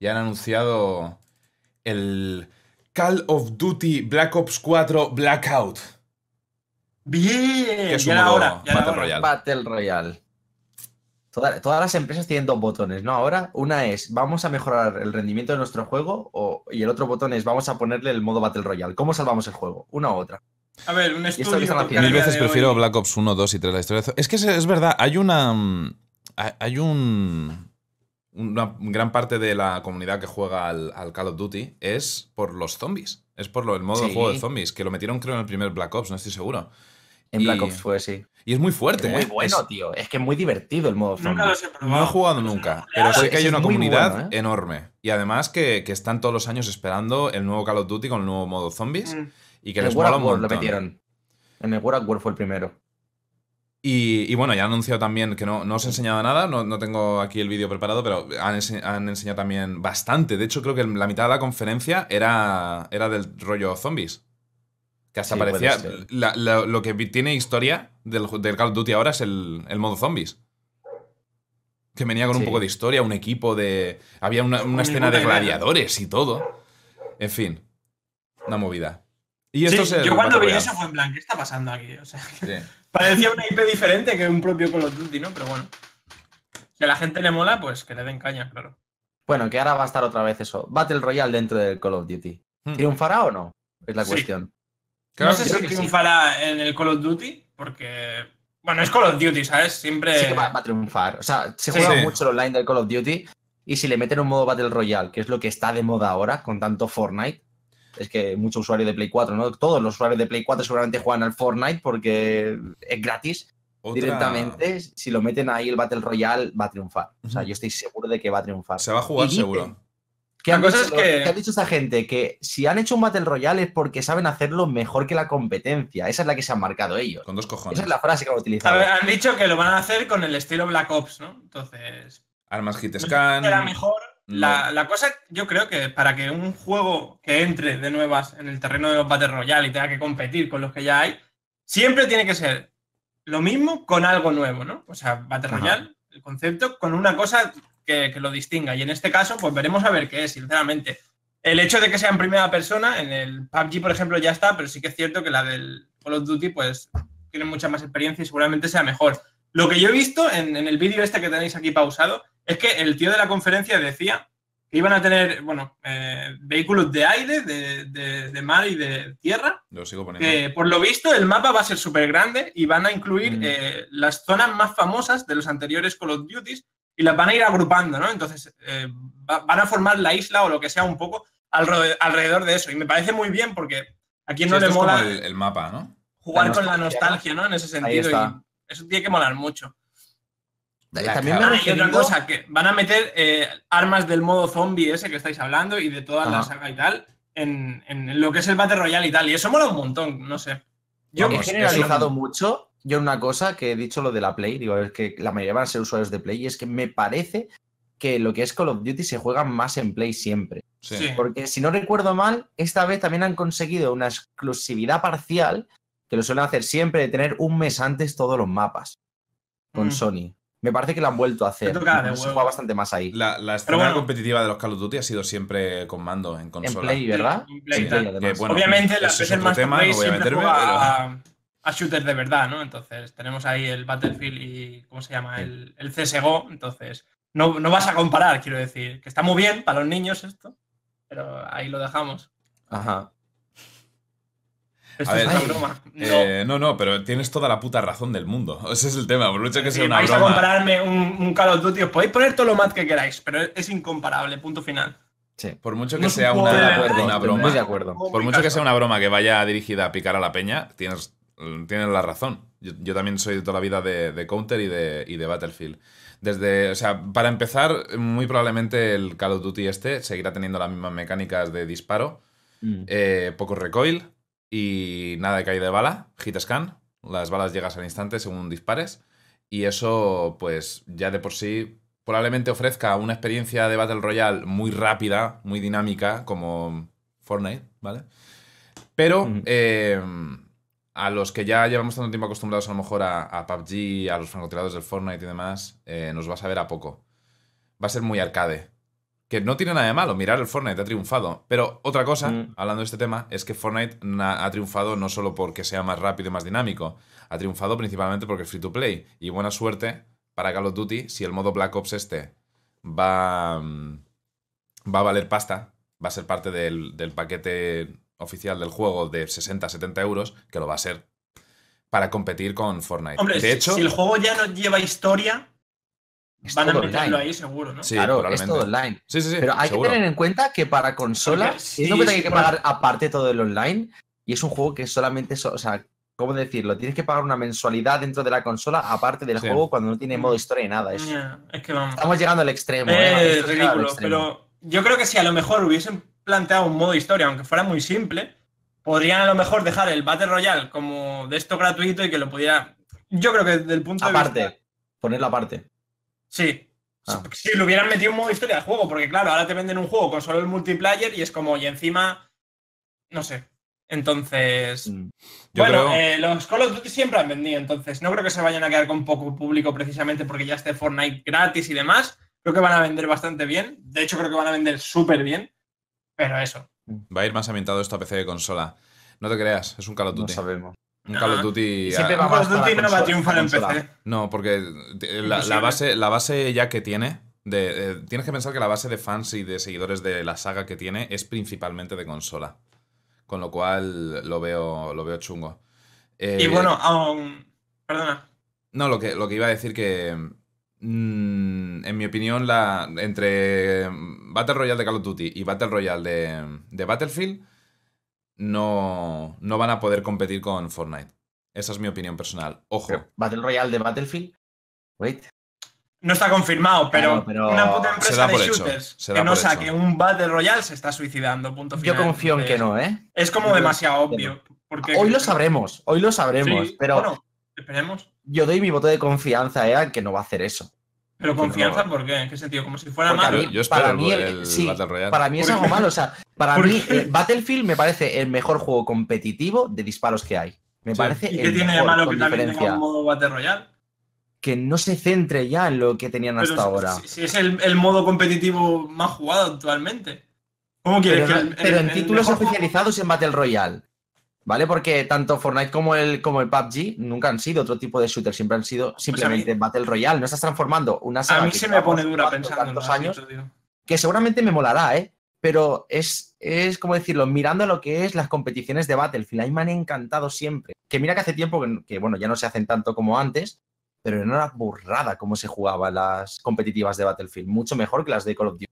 y han anunciado el Call of Duty Black Ops 4 Blackout.
Bien,
Que es
ya
un
era
modo
hora. Ya era
Battle. Royale.
Battle Royale. Toda- todas las empresas tienen dos botones, ¿no? Ahora, una es vamos a mejorar el rendimiento de nuestro juego o- y el otro botón es vamos a ponerle el modo Battle Royale. ¿Cómo salvamos el juego? Una u otra.
A ver, un estudio.
Mil veces prefiero
hoy-
Black Ops 1, 2 y 3 la historia. de- Es que es, es verdad, hay una. mm, hay- un. Una gran parte de la comunidad que juega al, al Call of Duty es por los zombies. Es por lo, el modo de juego de zombies, que lo metieron creo en el primer Black Ops, no estoy seguro.
En
Y-
Black Ops fue así.
Y es muy fuerte.
Muy
¿eh?
bueno,
Es-
tío. Es que es muy divertido el modo
Nunca
zombie.
los he probado.
no he jugado
Pues
nunca,
no,
pero sé
Ese
que hay
es
una comunidad
bueno, ¿eh?
enorme. Y además que, que están todos los años esperando el nuevo Call of Duty con el nuevo modo zombies
Mm.
y que
en
les
World
mola un
War lo
montón.
metieron. En el World at War fue el primero.
Y, y bueno, ya han anunciado también que no, no os he enseñado nada, no, no tengo aquí el vídeo preparado, pero han, ense- han enseñado también bastante. De hecho, creo que la mitad de la conferencia era, era del rollo zombies. Que hasta
Sí,
parecía.
ser.
la- la- lo que tiene historia del, Call of Duty ahora es el, el modo zombies. Que venía con un poco de historia, un equipo de. Había una, una escena de gladiadores y todo. En fin, una movida. Y esto
Sí, yo cuando vi eso fue en plan, ¿qué está pasando aquí? O sea,
Sí.
parecía una IP diferente que un propio Call of Duty, ¿no? Pero bueno. Si a la gente le mola, pues que le den caña, claro.
Bueno, que ahora va a estar otra vez eso. Battle Royale dentro del Call of Duty.
Hmm.
¿Triunfará o no? Es la
Sí.
cuestión.
No sé
que
si
sí.
triunfará en el Call of Duty, porque. Bueno, es Call of Duty, ¿sabes? Siempre.
Sí que va, va a triunfar. O sea, se
Sí.
juega
Sí.
mucho el online del Call of Duty y si le meten un modo Battle Royale, que es lo que está de moda ahora con tanto Fortnite, es que mucho usuario de Play 4, ¿no? Todos los usuarios de Play 4 seguramente juegan al Fortnite porque es gratis.
Otra-
Directamente, si lo meten ahí el Battle Royale, va a triunfar. O sea, yo estoy seguro de que va a triunfar.
Se va a jugar
Y
seguro.
¿Qué
La
han,
cosa
dicho,
es que-
qué ha dicho esta gente? Que si han hecho un Battle Royale es porque saben hacerlo mejor que la competencia. Esa es la que se han marcado ellos.
Con dos cojones.
Esa es la frase que han
A
utilizado.
ver, han dicho que lo van a hacer con el estilo Black Ops, ¿no? Entonces.
Armas hit
no
scan.
mejor.
no.
La, la cosa, yo creo que para que un juego que entre de nuevas en el terreno de los Battle Royale y tenga que competir con los que ya hay, siempre tiene que ser lo mismo con algo nuevo, ¿no? O sea, Battle
Ajá.
Royale, el concepto, con una cosa que, que lo distinga. Y en este caso, pues veremos a ver qué es, sinceramente. El hecho de que sea en primera persona, en el PUBG, por ejemplo, ya está, pero sí que es cierto que la del Call of Duty, pues, tiene mucha más experiencia y seguramente sea mejor. Lo que yo he visto en, en el vídeo este que tenéis aquí pausado es que el tío de la conferencia decía que iban a tener, bueno, eh, vehículos de aire, de, de- de mar y de tierra,
Lo sigo poniendo.
que por lo visto el mapa va a ser súper grande y van a incluir
Mm.
eh, las zonas más famosas de los anteriores Call of Duties y las van a ir agrupando, ¿no? Entonces eh, va- van a formar la isla o lo que sea un poco alrededor de eso. Y me parece muy bien porque a quien
Sí,
no le mola
como el, el mapa, ¿no?
jugar
la
con la
nostalgia,
nostalgia, ¿no? En ese sentido. Y eso tiene que molar mucho.
La
También me
Ah, y otra cosa, que van a meter eh, armas del modo zombie ese que estáis hablando y de toda la
Ajá.
saga y tal en, en lo que es el Battle Royale y tal. Y eso mola un montón, no sé.
Yo
Vamos,
he generalizado
eso-
mucho. Yo una cosa que he dicho lo de la Play, digo, es que la mayoría van a ser usuarios de Play, y es que me parece que lo que es Call of Duty se juega más en Play siempre.
Sí.
Porque si no recuerdo mal, esta vez también han conseguido una exclusividad parcial, que lo suelen hacer siempre, de tener un mes antes todos los mapas con
Mm.
Sony. Me parece que lo han vuelto a hacer. Se juega bastante más ahí.
La, la escena
bueno.
competitiva de los Call of Duty ha sido siempre con mando en
En
consola.
Play, ¿verdad?
en Play,
En
tal.
Play, además.
Que, bueno,
Obviamente la
ese es
PC
otro
Master
tema,
Race
no voy a
siempre
meterme,
juega
pero-
a, shooters de verdad, ¿no? Entonces tenemos ahí el Battlefield y ¿cómo se llama? El, el CSGO. Entonces no, no vas a comparar, quiero decir. Que está muy bien para los niños esto, pero ahí lo dejamos.
Ajá.
Esto
A
es
ver,
una broma. No.
Eh, no, no, pero tienes toda la puta razón del mundo. Ese es el tema, por mucho que sea
Si
una
vais a
broma.
compararme un, un Call of Duty, os podéis poner todo lo más que queráis, pero es incomparable, punto final.
Sí.
Por mucho
No
que sea una,
acuerdo,
una broma.
De acuerdo.
Por mucho que sea una broma que vaya dirigida a picar a la peña, tienes tienen la razón. Yo, yo también soy de toda la vida de, de Counter y de, y de Battlefield. Desde, o sea, para empezar, muy probablemente el Call of Duty este seguirá teniendo las mismas mecánicas de disparo,
Mm.
eh, poco recoil y nada de caída de bala, hit scan. Las balas llegas al instante según dispares. Y eso, pues, ya de por sí, probablemente ofrezca una experiencia de Battle Royale muy rápida, muy dinámica, como Fortnite, ¿vale? Pero
Ujú.
eh, a los que ya llevamos tanto tiempo acostumbrados a lo mejor a, a PUBG, a los francotiradores del Fortnite y demás, eh, nos va a saber a poco. Va a ser muy arcade. Que no tiene nada de malo, mirar el Fortnite ha triunfado. Pero otra cosa,
Mm.
hablando de este tema, es que Fortnite ha triunfado no solo porque sea más rápido y más dinámico, ha triunfado principalmente porque es free to play. Y buena suerte para Call of Duty si el modo Black Ops este va, mm, va a valer pasta, va a ser parte del, del paquete oficial del juego de 60-70 euros, que lo va a ser, para competir con Fortnite.
Hombre,
de
si-
hecho,
si el juego ya no lleva historia,
Es
van a meterlo
online.
ahí seguro, ¿no?
Sí,
claro, es todo online.
sí, sí, sí,
Pero hay
seguro.
que tener en cuenta que para consola
Porque
es
sí,
lo que hay que pagar aparte todo el online y es un juego que solamente, so- o sea, ¿cómo decirlo? Tienes que pagar una mensualidad dentro de la consola aparte del
Sí.
juego cuando no tiene modo historia ni nada. Es-
Ya, es que vamos.
Estamos llegando al extremo. ¿eh?
Es
Esto es
ridículo,
extremo.
pero yo creo que si a lo mejor hubiesen planteado un modo historia, aunque fuera muy simple, podrían a lo mejor dejar el Battle Royale como de esto gratuito y que lo pudiera. Yo creo que desde el punto de
Aparte,
vista.
ponerlo aparte.
Sí.
Ah.
Si le hubieran metido un modo historia al juego, porque claro, ahora te venden un juego con solo el multiplayer y es como, y encima. No sé. Entonces.
Mm.
Yo
bueno,
creo-
eh, los Call of Duty siempre han vendido, entonces no creo que se vayan a quedar con poco público precisamente porque ya esté Fortnite gratis y demás. Creo que van a vender bastante bien. De hecho, creo que van a vender súper bien. Pero eso.
Va a ir más ambientado esto a PC de consola. No te creas, es un Call of
No
Duty.
sabemos.
un Call of
Ah.
Duty.
Siempre va
Call of Duty no va a triunfar en. PC.
No, porque eh, la, base, la base ya que tiene. De, eh, tienes que pensar que la base de fans y de seguidores de la saga que tiene es principalmente de consola. Con lo cual lo veo, lo veo chungo. Eh,
Y bueno, aún. Perdona.
No, lo que, lo que iba a decir que. Mm, en mi opinión, la, entre Battle Royale de Call of Duty y Battle Royale de, de Battlefield no, no van a poder competir con Fortnite. Esa es mi opinión personal. Ojo.
Pero Battle Royale de Battlefield. Wait.
No está confirmado, pero,
Claro, pero
una puta empresa de
por hecho,
shooters que no saque
hecho.
un Battle Royale se está suicidando. Punto
Yo
final.
confío en que no, ¿eh?
Es como
Yo
demasiado obvio. Porque
Hoy lo sabremos, hoy lo sabremos,
Sí,
pero
bueno, esperemos.
Yo doy mi voto de confianza ¿eh? a que no va a hacer eso.
Pero confianza,
no-
¿por qué? ¿En qué sentido? Como si fuera malo.
mí-
Yo espero
para
el-
mí el-
el
sí,
Battle Royale.
Para mí es
¿Por
algo malo, o sea, para
¿Por
mí Battlefield me parece el mejor juego competitivo de disparos que hay. Me
Sí.
parece
¿Y
el
qué tiene de
mejor,
malo
con
que también tenga un modo Battle Royale?
Que no se centre ya en lo que tenían
Pero
hasta
si-
ahora.
Si, si es el, el modo competitivo más jugado actualmente. ¿Cómo quieres
Pero,
que
no-
el-
pero
el-
en
el
títulos
mejor juego-
en Battle Royale. ¿Vale? Porque tanto Fortnite como el, como el PUBG nunca han sido otro tipo de shooter, siempre han sido simplemente Battle Royale. No estás transformando una saga
A mí se me pone dura pensando en nada,
años que seguramente me molará, ¿eh? Pero es, es como decirlo, mirando lo que es las competiciones de Battlefield, a mí me han encantado siempre. Que mira que hace tiempo que, que, bueno, ya no se hacen tanto como antes, pero era una burrada cómo se jugaban las competitivas de Battlefield, mucho mejor que las de Call of Duty.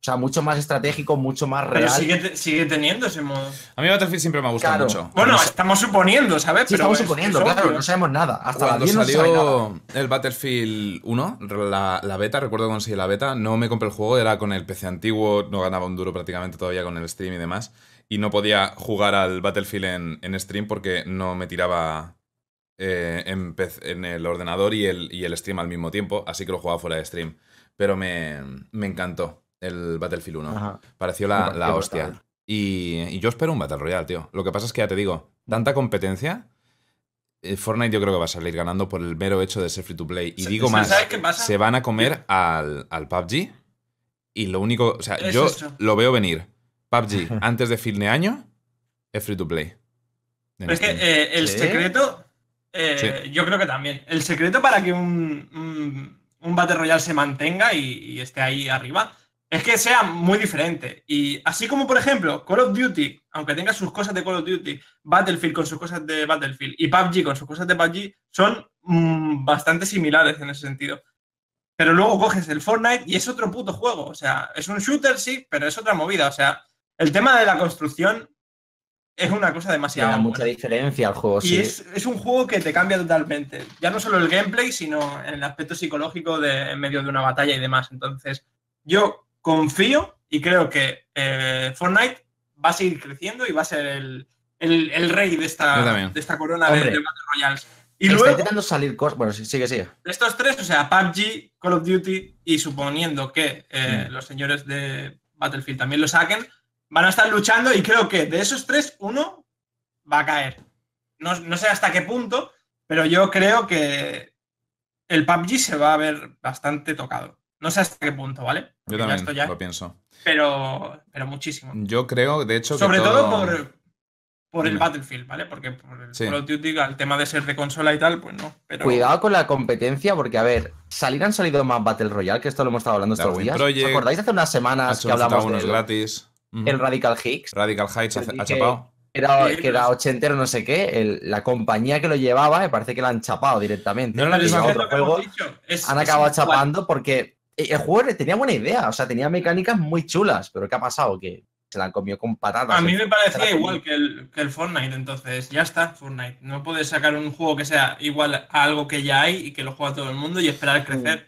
O sea, mucho más estratégico, mucho más
Pero
real.
sigue, te- sigue teniendo ese modo.
A mí Battlefield siempre me ha gustado
Claro.
mucho.
Bueno, estamos suponiendo, ¿sabes?
Sí,
Pero
estamos
es-
suponiendo, claro,
obvio.
no sabemos nada. Hasta la
Cuando
10 no se sabe nada.
salió el Battlefield 1, la, la beta, recuerdo cuando conseguí la beta, no me compré el juego, era con el PC antiguo, no ganaba un duro prácticamente todavía con el stream y demás, y no podía jugar al Battlefield en, en stream porque no me tiraba eh, en, pez- en el ordenador y el, y el stream al mismo tiempo, así que lo jugaba fuera de stream. Pero me, me encantó el Battlefield 1.
Ajá.
Pareció la, la hostia. Y, y yo espero un Battle Royale, tío. Lo que pasa es que ya te digo, tanta competencia. eh, Fortnite yo creo que va a salir ganando por el mero hecho de ser free to play. Y
Se-
digo
se-
más,
¿sabes qué pasa?
se van a comer al, al PUBG. Y lo único, o sea,
Es
yo lo veo venir. PUBG antes de fin de año es free to play.
Pero es que eh, el
¿Sí?
secreto, eh, yo creo que también. El secreto para que un, un, un Battle Royale se mantenga y, y esté ahí arriba es que sea muy diferente. Y así como, por ejemplo, Call of Duty, aunque tenga sus cosas de Call of Duty, Battlefield con sus cosas de Battlefield y PUBG con sus cosas de PUBG, son mm, bastante similares en ese sentido. Pero luego coges el Fortnite y es otro puto juego. O sea, es un shooter, sí, pero es otra movida. O sea, el tema de la construcción es una cosa
Tiene
demasiado
mucha
buena.
diferencia al juego,
Y
sí.
es, es un juego que te cambia totalmente. Ya no solo el gameplay, sino en el aspecto psicológico de en medio de una batalla y demás. Entonces, yo confío y creo que eh, Fortnite va a seguir creciendo y va a ser el, el- el rey de esta,
también.
de esta corona de,
Hombre.
de Battle Royales. Y
Está
luego,
intentando salir cosas. Bueno, sí, sigue, sigue.
de estos tres, o sea, PUBG, Call of Duty y suponiendo que eh,
Mm.
los señores de Battlefield también lo saquen, van a estar luchando y creo que de esos tres, uno va a caer. No, no sé hasta qué punto, pero yo creo que el PUBG se va a ver bastante tocado. No sé hasta qué punto, ¿vale?
Yo
Porque
también
ya-
lo pienso.
pero, pero muchísimo.
Yo creo, de hecho, que
Sobre todo,
todo-
por, por el. Battlefield, ¿vale? Porque por el
Sí.
Call of Duty, al tema de ser de consola y tal, pues no. Pero...
Cuidado con la competencia, porque, a ver, salir han salido más Battle Royale, que esto lo hemos estado hablando estos días.
Project,
¿Os acordáis hace unas semanas que
H1Z1
hablamos
gratis.
El Radical Hicks?
Radical Heights ha, chapado.
Era, que era ochentero, no sé qué. el- la compañía que lo llevaba, me parece que la han chapado directamente.
No era la misma
han acabado chapando porque el juego tenía buena idea, o sea, tenía mecánicas muy chulas, pero ¿qué ha pasado? Que se la han comido con patatas.
A mí me parecía igual que el, que el Fortnite, entonces ya está, Fortnite. No puedes sacar un juego que sea igual a algo que ya hay y que lo juega todo el mundo y esperar crecer.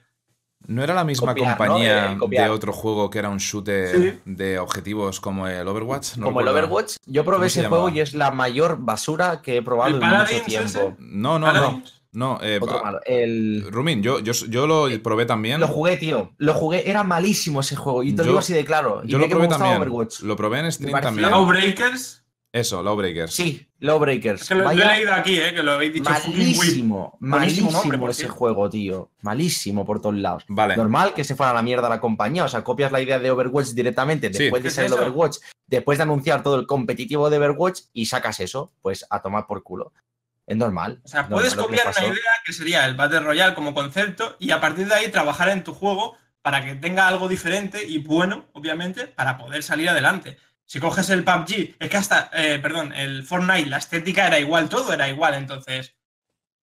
¿No era la misma compañía
Eh,
de otro juego que era un shooter
Sí.
de objetivos como el Overwatch? No
Como el. Overwatch, yo
¿Cómo
probé
se
ese juego y es la mayor basura que he probado
¿El
en mucho tiempo.
ese?
No, no, no.
Paladins.
No, eh,
Otro malo. El...
Rumin, yo, yo, yo lo probé también.
Lo jugué, tío. Lo jugué, era malísimo ese juego. Y te lo
Yo-
digo así de claro. Y
Yo lo
que me
probé también.
Overwatch.
Lo probé en stream también.
Lawbreakers.
Eso, Lawbreakers.
Sí, Lawbreakers.
Es que lo, lo
Vaya
he leído aquí, eh, que lo habéis dicho.
malísimo, malísimo
nombre, por
ese juego, tío. Malísimo por todos lados.
Vale.
Normal que se fuera a la mierda la compañía. O sea, copias la idea de Overwatch directamente
Sí.
después de
¿Qué es
ser el? Overwatch, después de anunciar todo el competitivo de Overwatch y sacas eso, pues a tomar por culo. Es normal.
O sea,
normal
puedes copiar una idea que sería el Battle Royale como concepto y a partir de ahí trabajar en tu juego para que tenga algo diferente y bueno, obviamente, para poder salir adelante. Si coges el PUBG, es que hasta, eh, perdón, el Fortnite, la estética era igual, todo era igual, entonces,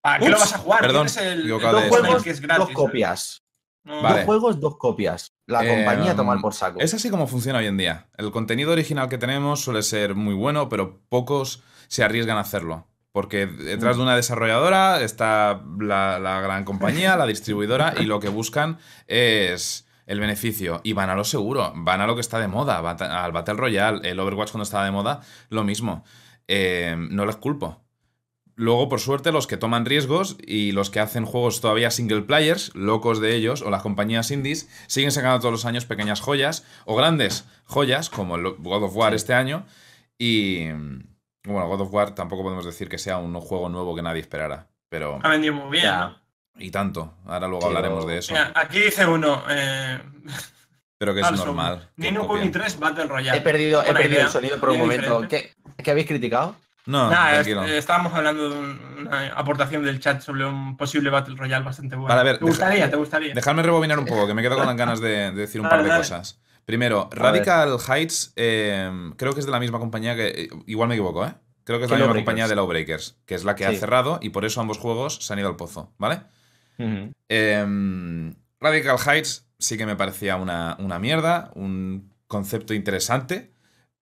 ¿para qué lo vas a jugar?
perdón,
Tienes el,
Dos juegos,
que es gratis.
dos copias.
No-
Vale.
Dos juegos, dos copias. La
Eh,
compañía tomar por saco.
Es así como funciona hoy en día. El contenido original que tenemos suele ser muy bueno, pero pocos se arriesgan a hacerlo. Porque detrás
Mm.
de una desarrolladora está la, la gran compañía, la distribuidora, y lo que buscan es el beneficio. Y van a lo seguro, van a lo que está de moda, al Battle Royale. El Overwatch cuando estaba de moda, lo mismo. Eh, no les culpo. Luego, por suerte, los que toman riesgos y los que hacen juegos todavía single players, locos de ellos, o las compañías indies, siguen sacando todos los años pequeñas joyas o grandes joyas, como el God of War este año. Y. Bueno, God of War tampoco podemos decir que sea un juego nuevo que nadie esperara. Pero.
Ha vendido muy bien,
Ya.
¿no?
Y tanto. Ahora luego
Sí,
hablaremos de eso.
Mira, aquí dice uno, eh,
Pero que es
falso,
normal. que
Ni no
copien.
Kuni 3 Battle Royale.
He perdido, he perdido el sonido por un momento. ¿Qué, qué habéis criticado?
No,
Nada, es-
tranquilo.
estábamos hablando de un- una aportación del chat sobre un posible Battle Royale bastante bueno.
Vale, a ver,
¿Te
deja-
gustaría? ¿Te gustaría?
Dejadme rebobinar un poco, que me quedo con las ganas de, de decir un par de
dale.
cosas. Primero, Radical Heights, eh, creo que es de la misma compañía que. eh, Igual me equivoco, ¿eh? Creo que es la misma compañía de Lawbreakers, que es la que ha cerrado y por eso ambos juegos se han ido al pozo, ¿vale? Eh, Radical Heights sí que me parecía una, una mierda, un concepto interesante,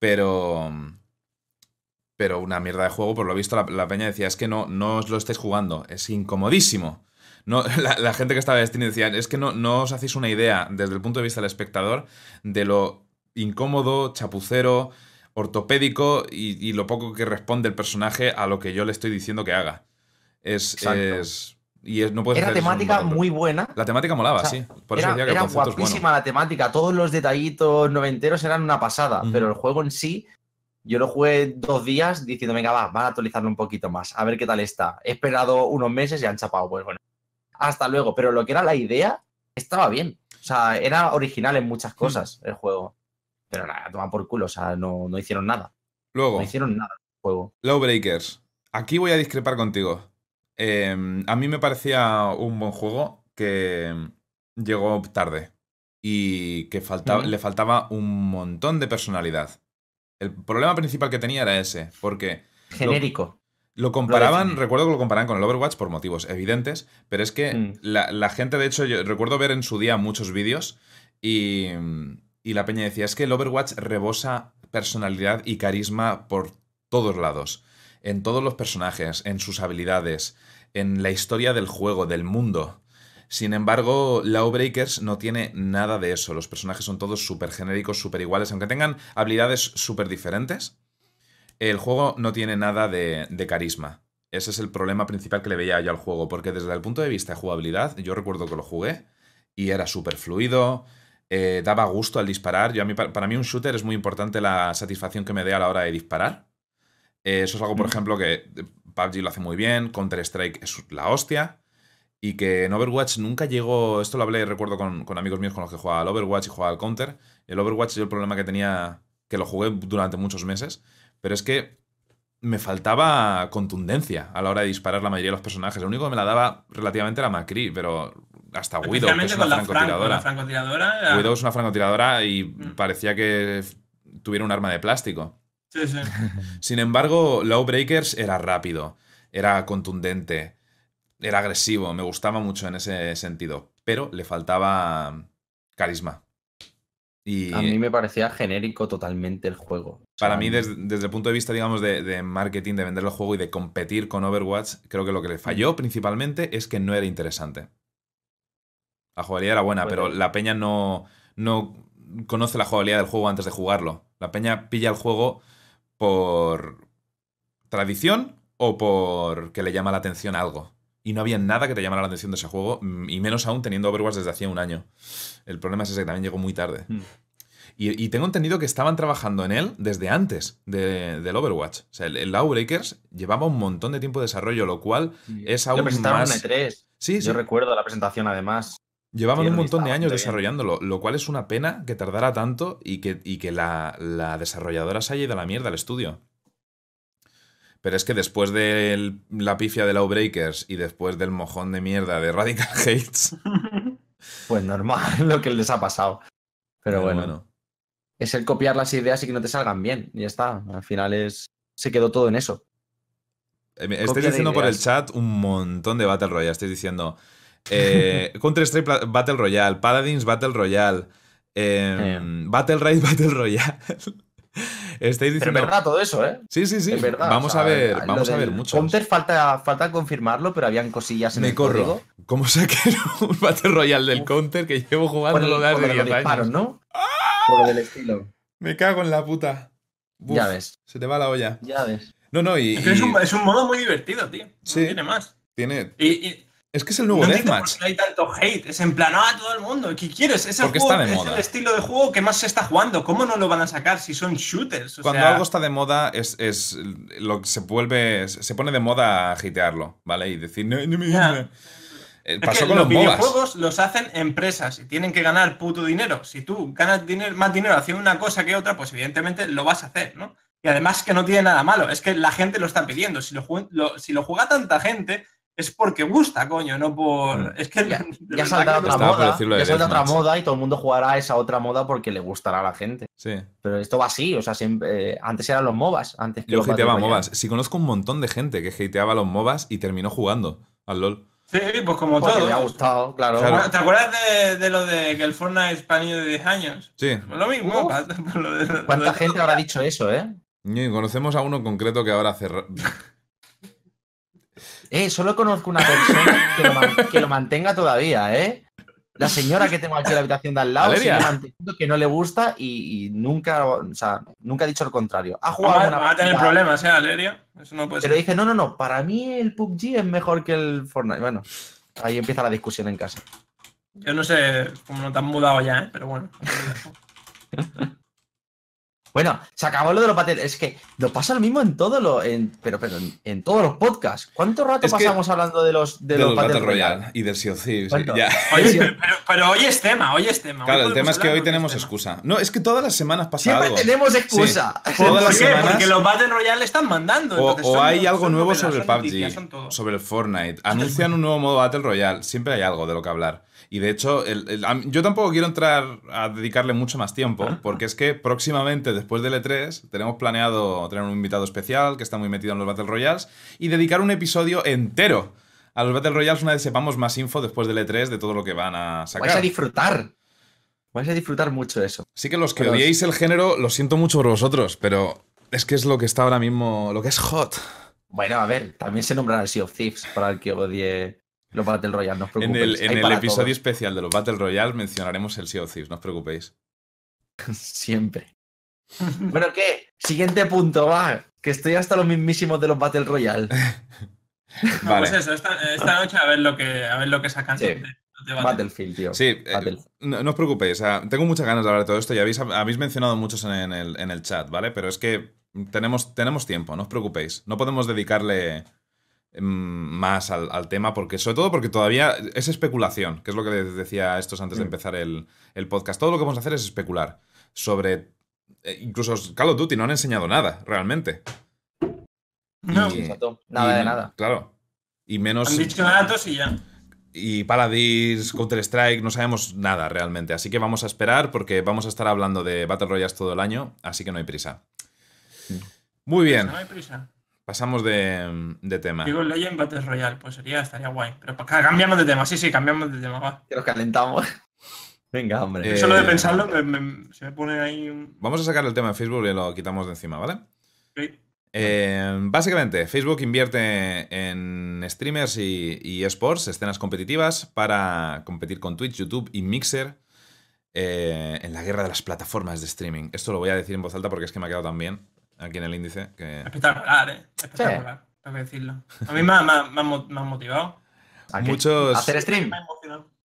pero. Pero una mierda de juego, por lo visto, la, la peña decía: es que no, no os lo estáis jugando, es incomodísimo. No, la, la gente que estaba de Destiny decía: es que no, no os hacéis una idea desde el punto de vista del espectador de lo incómodo, chapucero, ortopédico y, y lo poco que responde el personaje a lo que yo le estoy diciendo que haga. Es. Es y es- no puedes
Era
eso
temática muy buena.
la temática molaba,
O sea,
sí. Por eso
era
decía que
era guapísima
bueno.
la temática, todos los detallitos noventeros eran una pasada, pero el juego en sí, yo lo jugué dos días diciendo, venga, va, van a actualizarlo un poquito más, a ver qué tal está. He esperado unos meses y han chapado, pues bueno. Hasta luego, pero lo que era la idea estaba bien. O sea, era original en muchas cosas el juego. Pero nada, toma por culo, o sea, no, no hicieron nada.
Luego,
No hicieron nada el juego.
Lawbreakers. Aquí voy a discrepar contigo. Eh, a mí me parecía un buen juego que llegó tarde y que faltaba, le faltaba un montón de personalidad. El problema principal que tenía era ese, porque
Genérico.
Lo comparaban, recuerdo que lo comparaban con el Overwatch por motivos evidentes, pero es que
Mm.
la, la gente, de hecho, yo recuerdo ver en su día muchos vídeos y, y la peña decía, es que el Overwatch rebosa personalidad y carisma por todos lados. En todos los personajes, en sus habilidades, en la historia del juego, del mundo. Sin embargo, Lawbreakers no tiene nada de eso. Los personajes son todos súper genéricos, súper iguales, aunque tengan habilidades súper diferentes. El juego no tiene nada de, de carisma. Ese es el problema principal que le veía yo al juego, porque desde el punto de vista de jugabilidad, yo recuerdo que lo jugué y era súper fluido, eh, daba gusto al disparar. Yo, a mí, pa- para mí un shooter es muy importante la satisfacción que me dé a la hora de disparar. Eh, eso es algo, por
Mm.
ejemplo, que eh, PUBG lo hace muy bien, Counter-Strike es la hostia. Y que en Overwatch nunca llegó. Esto lo hablé, recuerdo, con, con amigos míos con los que jugaba al Overwatch y jugaba al Counter. El Overwatch, yo el problema que tenía, que lo jugué durante muchos meses, pero es que me faltaba contundencia a la hora de disparar la mayoría de los personajes. Lo único que me la daba relativamente era Macri, pero hasta Widow, que es una francotiradora. Widow es una francotiradora y
Mm.
parecía que tuviera un arma de plástico.
Sí, sí.
Sin embargo, Lawbreakers era rápido, era contundente, era agresivo, me gustaba mucho en ese sentido, pero le faltaba carisma. Y
A mí me parecía genérico totalmente el juego. O
para
sea,
mí, desde, desde el punto de vista, digamos, de, de marketing, de vender el juego y de competir con Overwatch, creo que lo que le falló principalmente es que no era interesante. La jugabilidad era buena,
Puede.
pero la peña no, no conoce la jugabilidad del juego antes de jugarlo. La peña pilla el juego por tradición o por que le llama la atención algo. Y no había nada que te llamara la atención de ese juego, mm, y menos aún teniendo Overwatch desde hacía un año. El problema es ese que también llegó muy tarde.
Mm.
Y, y tengo entendido que estaban trabajando en él desde antes de- del Overwatch. O sea, el, el Lawbreakers llevaba un montón de tiempo de desarrollo, lo cual es aún
presentaron
más...
en E3.
Sí, sí.
Yo recuerdo la presentación además.
Llevaban un montón de años desarrollándolo, lo cual es una pena que tardara tanto y que, y que la, la desarrolladora se haya ido a la mierda al estudio. Pero es que después de la pifia de Lawbreakers y después del mojón de mierda de Radical Hates.
Pues normal lo que les ha pasado. Pero bueno, es el copiar las ideas y que no te salgan bien. Y ya está. Al final es. Se quedó todo en eso.
Eh, Estáis diciendo por el chat un montón de Battle Royale. Estáis diciendo eh, Counter-Strike Battle Royale, Paladins Battle Royale, eh, Battle Raid Battle Royale. Estáis
Pero
diciendo.
es verdad todo eso, ¿eh?
Sí, sí, sí.
Es verdad.
Vamos
o sea,
a ver, vamos a ver
del
muchos.
Counter falta, falta confirmarlo, pero habían cosillas en
Me
el
corro.
código.
¿Cómo saqué un Battle Royale del
Uf.
Counter que llevo jugando
lo de
10
los
años?
disparos, ¿no? Por lo del estilo.
Me cago en la puta. Uf,
Ya ves.
Se te va la olla.
Ya ves.
No, no, y,
Es, un, es un modo muy divertido, tío.
Sí.
No tiene más.
tiene.
Y, y
Es que es el
no
nuevo
por
Deathmatch.
qué hay tanto hate. Es en plan, ah, todo el mundo. ¿Qué quieres? Es el,
Porque
juego-
está de
es
moda.
el estilo de juego que más se está jugando. ¿Cómo no lo van a sacar si son shooters? O
Cuando
sea,
algo está de moda, es, es lo que se vuelve. Se pone de moda a hitearlo, ¿vale? Y decir, no, no gusta". Eh,
Es
Pasó
que
con
los
los MOBAs.
videojuegos los hacen empresas y tienen que ganar puto dinero. Si tú ganas dinero, más dinero haciendo una cosa que otra, pues evidentemente lo vas a hacer, ¿no? Y además que no tiene nada malo, es que la gente lo está pidiendo. Si lo, lo- si lo juega tanta gente, es porque gusta, coño, no por.
Mm.
Es que
Ya, ya
que
otra moda. Ya saldrá otra moda y todo el mundo jugará a esa otra moda porque le gustará a la gente.
Sí.
Pero esto va así, o sea, siempre, eh, antes eran los MOBAs. Antes que
Yo
los
hateaba. MOBAs. Sí, conozco un montón de gente que hateaba los MOBAs y terminó jugando al LOL.
Sí, pues como
Porque
todo.
le ha gustado, claro.
Claro.
¿Te acuerdas de, de lo de que el Fortnite es para niños de 10 años?
Sí.
Pues lo mismo.
Uf.
pa- por lo de-
¿Cuánta
lo de-
gente habrá dicho eso, eh?
Y conocemos a uno en concreto que ahora hace.
Eh, solo conozco una persona que lo, man- que lo mantenga todavía, ¿eh? La señora que tengo aquí en la habitación de al lado sigue manteniendo que no le gusta y, y nunca, o sea, nunca ha dicho lo contrario. Ha jugado
a,
una
vamos a tener problemas, ¿eh, Valeria? Eso no puede
Pero
ser.
dice, no, no, no, para mí el PUBG es mejor que el Fortnite. Bueno, ahí empieza la discusión en casa.
Yo no sé cómo no te han mudado ya, ¿eh? pero bueno.
Bueno, se acabó lo de los Battle. Es que lo pasa lo mismo en todo lo. En, pero, pero en, en todos los podcasts. ¿Cuánto rato
Es que-
pasamos hablando de los, de
De
los,
los
Battle, Royale?
Royale y del Sea of Thieves.
¿Cuánto?
Ya.
Oye,
Sí.
pero, pero hoy es tema, hoy es tema.
Claro, el tema es que hoy tenemos
tema.
excusa. No, es que todas las semanas pasa
Siempre
algo.
tenemos excusa.
¿Por
las
qué?
semanas-
Porque los Battle Royale están mandando.
O,
entonces
o
son-
hay algo nuevo sobre el
noticias,
PUBG, sobre el Fortnite. Anuncian un nuevo modo Battle Royale. Siempre hay algo de lo que hablar. Y de hecho, el- el- yo tampoco quiero entrar a dedicarle mucho más tiempo, porque es que próximamente, después del E3, tenemos planeado tener un invitado especial que está muy metido en los Battle Royales y dedicar un episodio entero a los Battle Royales una vez sepamos más info después del E3 de todo lo que van a
Vais a
sacar.
disfrutar. Vais a disfrutar mucho eso.
Sí que los que
Pero-
odiéis el género, lo siento mucho por vosotros, pero Es que es lo que está ahora mismo, lo que es hot.
Bueno, a ver, también se nombrará Sea of Thieves para el que odie los Battle Royale, no os
En
preocupéis.
el, en el episodio
todos.
especial de los Battle Royale mencionaremos el Sea of Thieves, no os preocupéis.
Siempre. Bueno, ¿qué? Siguiente punto, va. Que estoy hasta los mismísimos de los Battle Royale.
No,
Vale.
Pues eso, esta, esta noche a ver lo que, a ver lo que sacan.
Sí.
de- de Battle.
Battlefield, tío.
Sí, eh,
Battle.
no, no os preocupéis. o sea, tengo muchas ganas de hablar de todo esto y habéis, habéis mencionado muchos en, en el, en el chat, ¿vale? Pero es que tenemos, tenemos tiempo, no os preocupéis. No podemos dedicarle más al, al tema, porque sobre todo porque todavía es especulación, que es lo que les decía a estos antes de
Mm.
empezar el, el podcast. Todo lo que vamos a hacer es especular sobre... eh, Incluso Call of Duty no han enseñado nada, realmente.
No,
Y-.
Nada
y
de nada.
Claro. Y menos...
han dicho datos y ya.
y Paladins, Counter-Strike, no sabemos nada realmente. Así que vamos a esperar porque vamos a estar hablando de Battle Royale todo el año, así que no hay prisa.
Mm.
Muy bien,
No hay prisa.
Pasamos de, de tema.
Digo Legend Battle Royale, pues sería, estaría guay. Pero pa- cambiamos de tema, sí, sí, cambiamos de tema, va.
Que nos calentamos. Venga, hombre.
Eh,
Solo de pensarlo me- me- se me pone ahí un.
Vamos a sacar el tema de Facebook y lo quitamos de encima, ¿vale?
Ok.
Eh, básicamente, Facebook invierte en streamers y, y esports, escenas competitivas, para competir con Twitch, YouTube y Mixer eh, en la guerra de las plataformas de streaming. Esto lo voy a decir en voz alta porque es que me ha quedado tan bien aquí en el índice que...
Espectacular, eh. Espectacular, tengo que decirlo. A mí me ha, me ha- me ha mo- me ha motivado.
Muchos-
¿Hacer stream?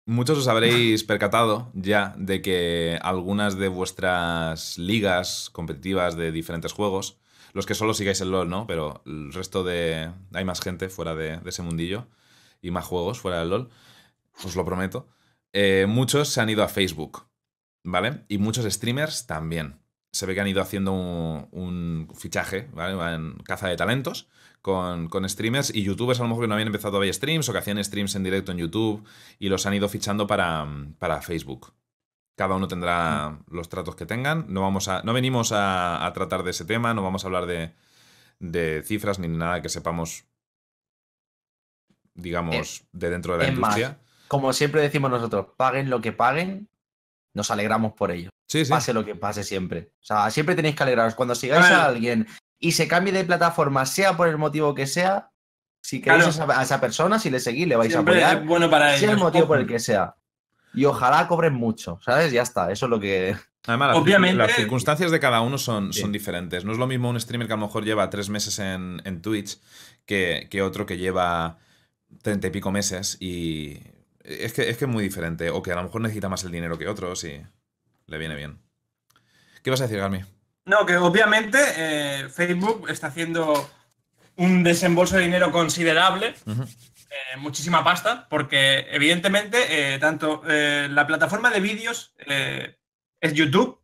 Muchos os habréis percatado ya de que algunas de vuestras ligas competitivas de diferentes juegos, los que solo sigáis el LOL, ¿no? Pero el resto de... Hay más gente fuera de, de ese mundillo y más juegos fuera del LOL, os lo prometo. Eh, muchos se han ido a Facebook, ¿vale? Y muchos streamers también. Se ve que han ido haciendo un, un fichaje, ¿vale? En caza de talentos con, con streamers y youtubers a lo mejor que no habían empezado a ver streams o que hacían streams en directo en YouTube y los han ido fichando para, para Facebook. Cada uno tendrá los tratos que tengan. No, vamos a, no venimos a, a tratar de ese tema, no vamos a hablar de, de cifras ni nada que sepamos, digamos, de dentro de la
es más,
industria.
Como siempre decimos nosotros, paguen lo que paguen, nos alegramos por ello.
Sí, sí.
Pase lo que pase siempre. O sea, siempre tenéis que alegraros. Cuando sigáis
A
alguien y se cambie de plataforma, sea por el motivo que sea, si queréis
Claro.
a, esa, a esa persona, si le seguís, le vais
Siempre
a
es
apoyar,
bueno para ellos.
sea el motivo por el que sea. Y ojalá cobren mucho, ¿sabes? Ya está, eso es lo que...
Además, las,
Obviamente-
las circunstancias de cada uno son,
Sí.
son diferentes. No es lo mismo un streamer que a lo mejor lleva tres meses en, en Twitch que, que otro que lleva treinta y pico meses y es que, es que es muy diferente. O que a lo mejor necesita más el dinero que otros y le viene bien. ¿Qué vas a decir, Garmi?
No, que obviamente eh, Facebook está haciendo un desembolso de dinero considerable, eh, muchísima pasta, porque evidentemente eh, tanto la plataforma de vídeos es YouTube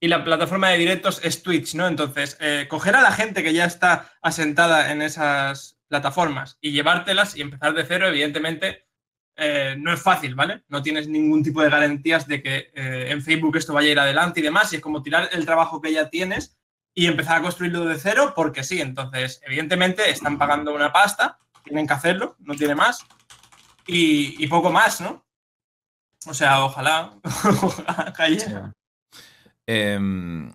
y la plataforma de directos es Twitch, ¿no? Entonces, coger a la gente que ya está asentada en esas plataformas y llevártelas y empezar de cero, evidentemente, eh, no es fácil, ¿vale? No tienes ningún tipo de garantías de que eh, en Facebook esto vaya a ir adelante y demás, y es como tirar el trabajo que ya tienes y empezar a construirlo de cero porque sí. Entonces, evidentemente, están pagando una pasta, tienen que hacerlo, no tiene más, y, y poco más, ¿no? O sea, ojalá, ojalá cayera.
Em,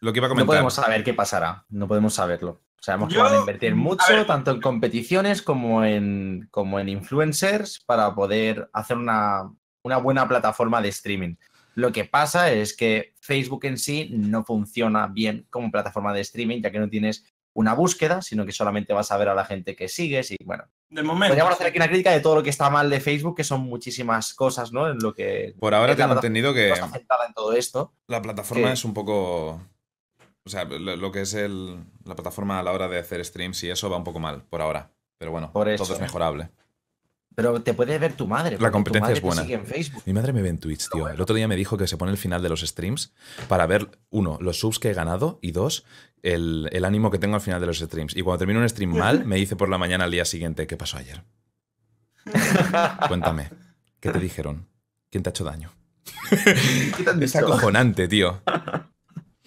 lo que iba a
No
comentar.
podemos saber qué pasará, no podemos saberlo. Sabemos que
Yo-
van a invertir
a
mucho, tanto en competiciones como en, como en influencers, para poder hacer una, una buena plataforma de streaming. Lo que pasa es que Facebook en sí no funciona bien como plataforma de streaming, ya que no tienes una búsqueda, sino que solamente vas a ver a la gente que sigues y bueno.
De momento.
Podríamos hacer aquí una crítica de todo lo que está mal de Facebook, que son muchísimas cosas, ¿no? En lo que
Por ahora tengo entendido
que
que
en todo esto.
la plataforma
que-
es un poco. O sea, lo, lo que es el, la plataforma a la hora de hacer streams y eso va un poco mal por ahora. Pero bueno,
Por eso,
todo es mejorable.
Pero te puede ver tu madre. tu
competencia
madre
es
te
buena.
sigue en Facebook.
Mi madre me ve en Twitch, tío. El otro día me dijo que se pone el final de los streams para ver, uno, los subs que he ganado y dos, el, el ánimo que tengo al final de los streams. Y cuando termino un stream mal, me dice por la mañana al día siguiente, ¿qué pasó ayer? Cuéntame, ¿qué te dijeron? ¿Quién te ha hecho daño?
¿Qué te han
Es acojonante, tío.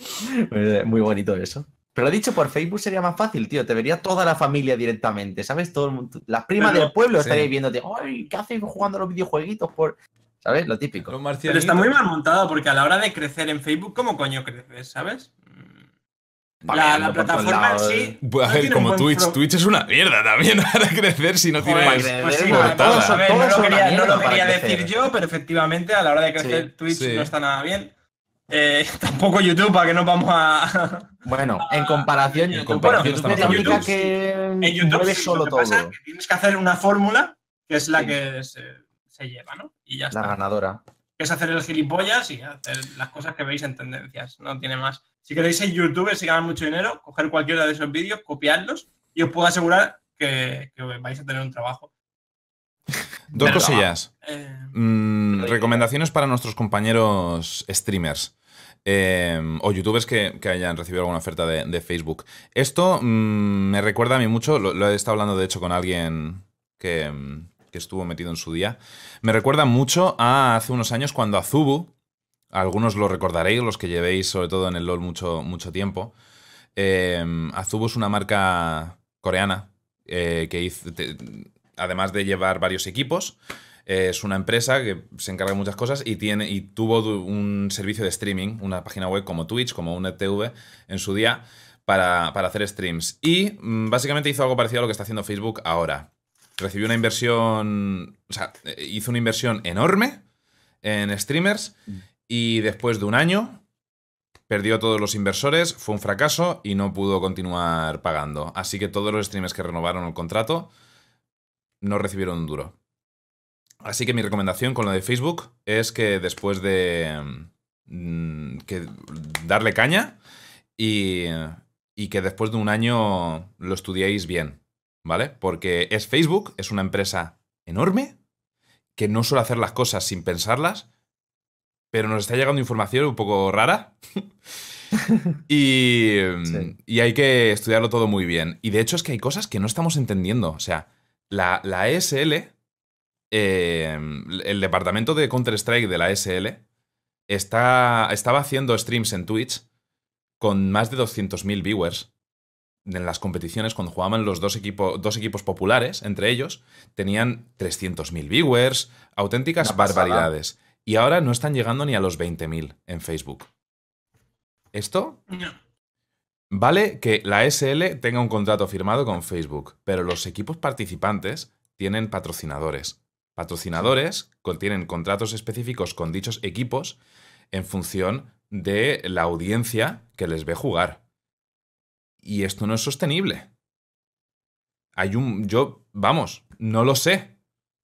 Muy bonito eso. Pero dicho por Facebook sería más fácil, tío. Te vería toda la familia directamente, ¿sabes? Todo el mundo. Las primas
Pero-
del pueblo
sí.
estarían viéndote. ¡Ay! ¿Qué haces jugando a los videojueguitos? Por... ¿Sabes? Lo típico.
Pero está muy mal montado porque a la hora de crecer en Facebook, ¿cómo coño creces? ¿Sabes? Mm, La, la plataforma sí. No
hacer
tiene
como Twitch.
pro-
Twitch es una mierda también para crecer si no
Joder,
tienes.
pues sí, a todos, a ver, no lo quería, no lo quería decir yo, pero efectivamente a la hora de crecer
Sí,
Twitch
sí.
no está nada bien. Eh, tampoco YouTube, para que nos vamos a.
Bueno, en comparación,
En
YouTube,
comparación
YouTube la
mejor
única
YouTube.
que
en YouTube
mueve
sí,
solo
lo que
todo.
pasa que tienes que hacer una fórmula que es la
Sí.
que se, se lleva, ¿no? Y ya
La
está.
ganadora.
es hacer el gilipollas y hacer las cosas que veis en tendencias. No tiene más. Si queréis ser youtubers y ganar mucho dinero, coger cualquiera de esos vídeos, copiarlos y os puedo asegurar que, que vais a tener un trabajo.
Dos cosillas.
Eh,
Mm, recomendaciones para nuestros compañeros streamers. eh, o youtubers que, que hayan recibido alguna oferta de, de Facebook. Esto mm, me recuerda a mí mucho, lo, lo he estado hablando de hecho con alguien que, mm, que estuvo metido en su día. Me recuerda mucho a hace unos años cuando Azubu, algunos lo recordaréis, los que llevéis sobre todo en el LOL mucho, mucho tiempo. eh, Azubu es una marca coreana eh, que hizo, te- además de llevar varios equipos, es una empresa que se encarga de muchas cosas y, tiene, y tuvo un servicio de streaming, una página web como Twitch, como un TV en su día, para, para hacer streams. Y mm, básicamente hizo algo parecido a lo que está haciendo Facebook ahora. Recibió una inversión, o sea, eh, hizo una inversión enorme en streamers y después de un año perdió a todos los inversores, fue un fracaso y no pudo continuar pagando. Así que todos los streamers que renovaron el contrato no recibieron un duro. Así que mi recomendación con lo de Facebook es que después de mm, que darle caña y, y que después de un año lo estudiéis bien, ¿vale? Porque es Facebook, es una empresa enorme que no suele hacer las cosas sin pensarlas, pero nos está llegando información un poco rara. y,
Sí.
y hay que estudiarlo todo muy bien. Y de hecho es que hay cosas que no estamos entendiendo. O sea, la, la ESL, eh, el departamento de Counter-Strike de la ESL, está, estaba haciendo streams en Twitch con más de 200.000 viewers en las competiciones cuando jugaban los dos, equipo- dos equipos populares, entre ellos, tenían 300.000 viewers, auténticas
Una pasada.
barbaridades. Y ahora no están llegando ni a los 20.000 en Facebook. Esto
no.
Vale que la SL tenga un contrato firmado con Facebook, pero los equipos participantes tienen patrocinadores. Patrocinadores con- tienen contratos específicos con dichos equipos en función de la audiencia que les ve jugar. Y esto no es sostenible. Hay un. Yo, vamos, no lo sé.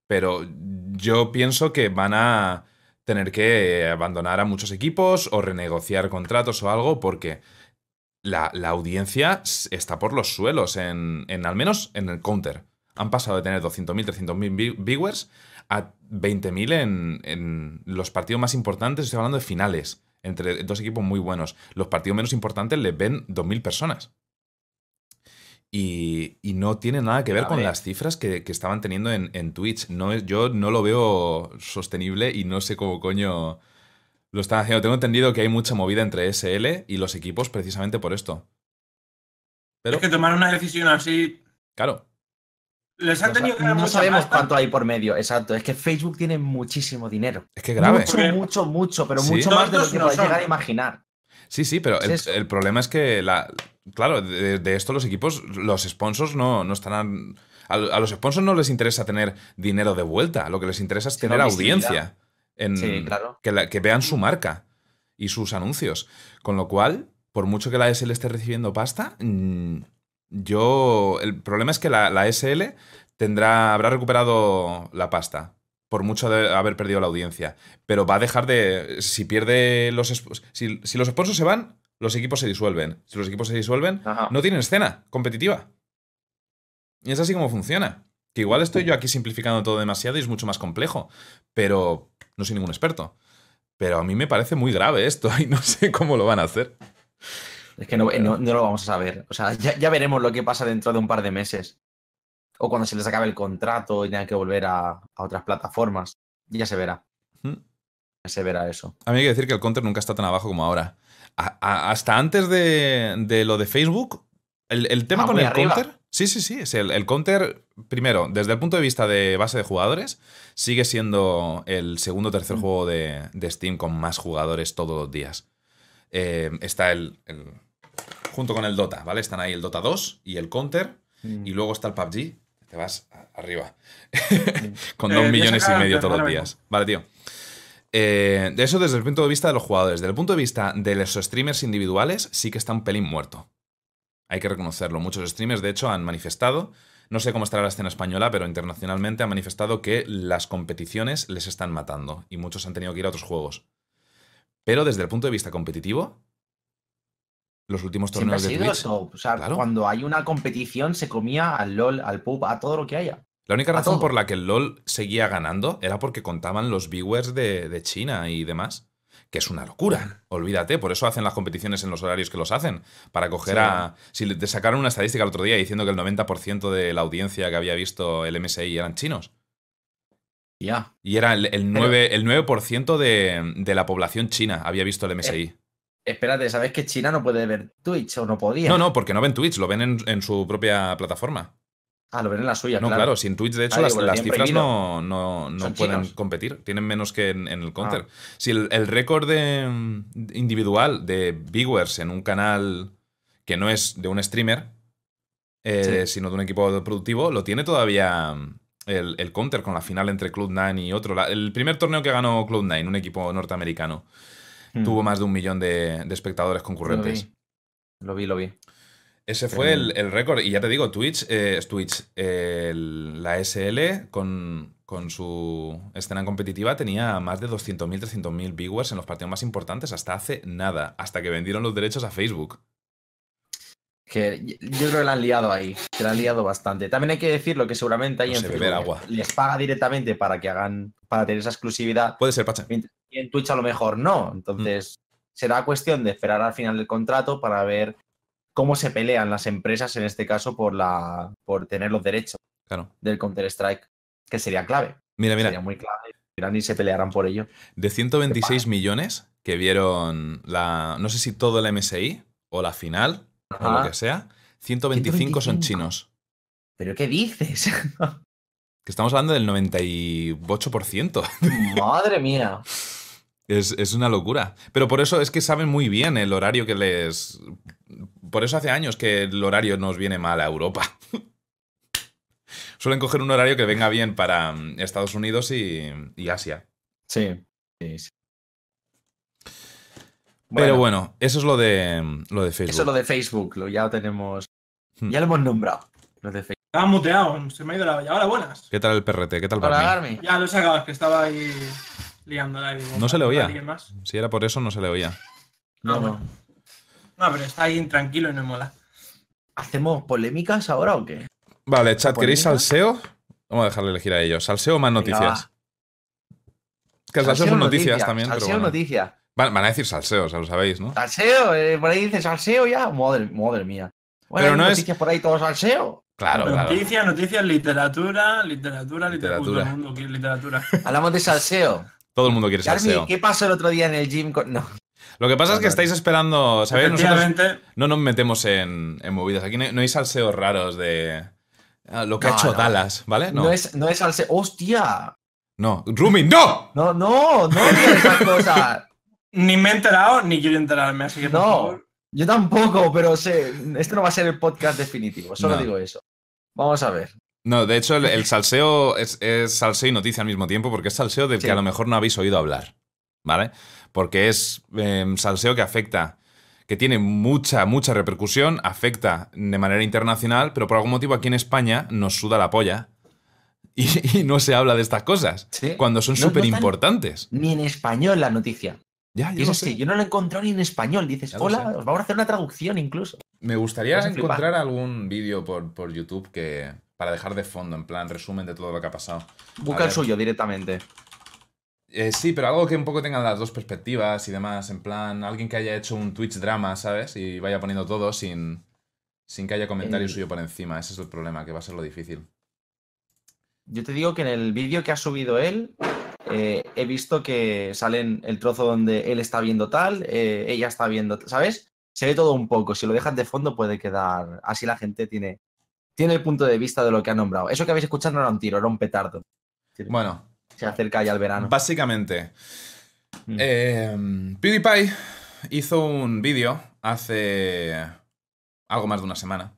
Pero yo pienso que van a tener que abandonar a muchos equipos o renegociar contratos o algo porque la, la audiencia está por los suelos, en, en- al menos en el counter. Han pasado de tener 200.000, 300.000 vi- viewers a 20.000 en, en los partidos más importantes. Estoy hablando de finales, entre dos equipos muy buenos. Los partidos menos importantes les ven 2.000 personas. Y, y no tiene nada que ver con las cifras que, que estaban teniendo en, en Twitch. No es, yo no lo veo sostenible y no sé cómo coño lo están haciendo. Tengo entendido que hay mucha movida entre SL y los equipos precisamente por esto. Pero,
Es que tomar una decisión así.
claro,
Les han
No,
tenido que dar
no
mucha
sabemos
pasta.
cuánto hay por medio, exacto. Es que Facebook tiene muchísimo dinero.
es que grave.
Mucho,
Porque-
mucho, mucho, pero
Sí.
mucho más de lo que
no
podéis
son.
llegar a imaginar.
Sí, sí, pero el, problema es que, la, claro, de, de esto los equipos, los sponsors no, no estarán... A, a los sponsors no les interesa tener dinero de vuelta, lo que les interesa es tener
visibilidad.
audiencia. En,
Sí, claro.
que, la- que vean su marca y sus anuncios. Con lo cual, por mucho que la SL esté recibiendo pasta, mm, yo... El problema es que la, la SL tendrá, habrá recuperado la pasta, por mucho de haber perdido la audiencia. Pero va a dejar de... Si pierde los... Si, si los sponsors se van, los equipos se disuelven. Si los equipos se disuelven,
Ajá.
no tienen escena competitiva. Y es así como funciona. Que igual estoy yo aquí simplificando todo demasiado y es mucho más complejo. Pero no soy ningún experto. Pero a mí me parece muy grave esto y no sé cómo lo van a hacer.
Es que no, no- no lo vamos a saber. O sea, ya, ya veremos lo que pasa dentro de un par de meses. O cuando se les acabe el contrato y tengan que volver a, a otras plataformas. Ya se verá. Ya se verá eso.
A mí hay que decir que el counter nunca está tan abajo como ahora. A- a- hasta antes de, de lo de Facebook, el, el tema
Ah,
con el
arriba.
counter. Sí, sí, sí. Es el, el counter, primero, desde el punto de vista de base de jugadores, sigue siendo el segundo o tercer
Mm.
juego de, de Steam con más jugadores todos los días. Eh, está el, el junto con el Dota, ¿vale? Están ahí el Dota 2 y el Counter,
Mm.
y luego está el PUBG. Te vas arriba. con
Eh,
dos
a
millones y medio todos los días. Vale, tío. Eh, de eso desde el punto de vista de los jugadores. Desde el punto de vista de los streamers individuales, sí que está un pelín muerto. Hay que reconocerlo. Muchos streamers, de hecho, han manifestado, no sé cómo estará la escena española, pero internacionalmente han manifestado que las competiciones les están matando y muchos han tenido que ir a otros juegos. Pero desde el punto de vista competitivo, los últimos torneos de
sido
Twitch...
eso. O sea,
Claro.
cuando hay una competición se comía al LOL, al pub, a todo lo que haya.
La única razón por la que el LOL seguía ganando era porque contaban los viewers de, de China y demás. Que es una locura. Olvídate, por eso hacen las competiciones en los horarios que los hacen. Para coger
Sí.
a. Si te sacaron una estadística el otro día diciendo que el 90% de la audiencia que había visto el MSI eran chinos.
Ya.
Y era el, el 9%, el 9% de, de la población china había visto el MSI.
Espérate, ¿sabes que China no puede ver Twitch o no podía?
No, no, porque no ven Twitch, lo ven en, en su propia plataforma.
Ah, lo ven en la suya,
No, claro,
claro.
sin Twitch, de hecho, las, cifras no, no, no pueden
chinos.
competir. Tienen menos que en, en el counter.
Ah.
Si el, el récord de, individual de viewers en un canal que no es de un streamer, eh,
Sí.
sino de un equipo productivo, lo tiene todavía mm, el, el counter con la final entre Cloud9 y otro. La- el primer torneo que ganó Cloud9, un equipo norteamericano,
Mm.
tuvo más de un millón de, de espectadores
Lo
concurrentes.
vi. Lo vi, lo vi.
Ese fue el, récord. Y ya te digo, Twitch, eh, es Twitch, eh, el- la SL con, con su escena competitiva tenía más de 200.000, 300.000 viewers en los partidos más importantes hasta hace nada, hasta que vendieron los derechos a Facebook.
Que yo creo que la han liado ahí. Que la han liado bastante. También hay que decirlo que seguramente ahí
No
en Facebook
agua.
les paga directamente para que hagan, para tener esa exclusividad.
Puede ser, Pache.
Y en Twitch a lo mejor no. Entonces, será cuestión de esperar al final del contrato para ver cómo se pelean las empresas, en este caso, por la por tener los derechos
Claro.
del Counter-Strike, que sería clave.
Mira, mira,
Sería muy clave. Irán y se pelearán por ello.
de 126 millones que vieron la. No sé si todo el MSI o la final o lo que sea, 125 son
125.
chinos.
¿Pero qué dices?
Que estamos hablando del 98%.
Madre mía.
Es, es una locura. Pero por eso es que saben muy bien el horario que les. Por eso hace años que el horario nos viene mal a Europa. Suelen coger un horario que venga bien para mm, Estados Unidos y, y Asia.
Sí. sí, sí.
Pero bueno, eso es lo de, lo de Facebook.
Eso es lo de Facebook, lo ya lo tenemos.
Hmm.
Ya lo hemos nombrado. Lo de Facebook.
Estaba muteado, se me ha ido la olla. Ahora buenas.
¿Qué tal el perrete? ¿Qué tal
Hola? Garmi.
Ya lo he sacado, es que estaba ahí liándola. digo,
No se le oía.
¿alguien más?
Si era por eso, no se le oía.
No, no.
bueno. No, pero está ahí intranquilo y no mola.
¿Hacemos polémicas ahora o qué?
Vale, chat, ¿queréis salseo? Vamos a dejarle elegir a ellos. ¿Salseo o más noticias? Que el salseo son noticias
noticia,
también, pero
Salseo
bueno.
noticia.
Van, van a decir salseo, o sea, lo sabéis, ¿no?
Salseo, eh, por ahí dice salseo ya. Madre, madre mía. Bueno,
Pero
hay
no es-
noticias por ahí todo salseo.
Claro, claro.
Noticias, noticias, literatura, literatura, literatura.
Literatura.
Todo el mundo quiere literatura.
Hablamos de salseo.
Todo el mundo quiere
Carmi,
salseo.
¿qué pasó el otro día en el gym? con- No.
Lo que pasa es que estáis esperando, ¿sabéis? Nosotros no nos metemos en, en movidas. Aquí no hay, no hay salseos raros de ah, lo que ha hecho
no.
Dallas, ¿vale?
No.
No,
es, no es salseo. ¡Hostia!
no. Rooming, ¡no!
No, no, no digas esas cosas.
ni me he enterado ni quiero enterarme, así que por
No.
favor.
Yo tampoco, pero sé, este no va a ser el podcast definitivo. Solo
No.
digo eso. Vamos a ver.
No, de hecho, el, el salseo es, es salseo y noticia al mismo tiempo, porque es salseo del
Sí.
que a lo mejor no habéis oído hablar, ¿vale? Porque es em, salseo que afecta, que tiene mucha, mucha repercusión, afecta de manera internacional, pero por algún motivo aquí en España nos suda la polla y, y no se habla de estas cosas,
Sí.
cuando son
No- no
súper
tan-
importantes.
Ni en español la noticia.
Ya, yo lo
así,
sé.
yo no la he encontrado ni en español. Dices,
Ya lo
hola, os vamos a hacer una traducción incluso.
Me gustaría encontrar algún vídeo por, por YouTube que para dejar de fondo, en plan resumen de todo lo que ha pasado.
Busca el suyo directamente.
Eh, sí, pero algo que un poco tenga las dos perspectivas y demás. En plan, alguien que haya hecho un Twitch drama, ¿sabes? Y vaya poniendo todo sin, sin que haya comentario
El-
suyo por encima. Ese es el problema, que va a ser lo difícil.
Yo te digo que en el vídeo que ha subido él, eh, he visto que salen el trozo donde él está viendo tal, eh, ella está viendo, ¿sabes? Se ve todo un poco. Si lo dejas de fondo puede quedar. Así la gente tiene, tiene el punto de vista de lo que ha nombrado. Eso que habéis escuchado no era un tiro, era un petardo.
Bueno,
Se acerca ya el verano.
básicamente,
Mm.
eh, PewDiePie hizo un vídeo hace algo más de una semana.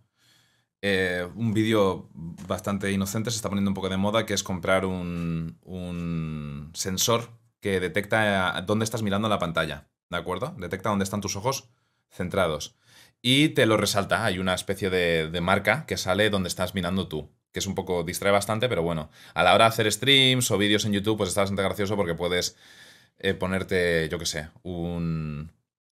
Eh, un vídeo bastante inocente se está poniendo un poco de moda, que es comprar un, un sensor que detecta eh, dónde estás mirando la pantalla, ¿de acuerdo? Detecta dónde están tus ojos centrados. Y te lo resalta, hay una especie de, de marca que sale donde estás mirando tú, que es un poco, distrae bastante, pero bueno, a la hora de hacer streams o vídeos en YouTube, pues está bastante gracioso porque puedes eh, ponerte, yo qué sé, un,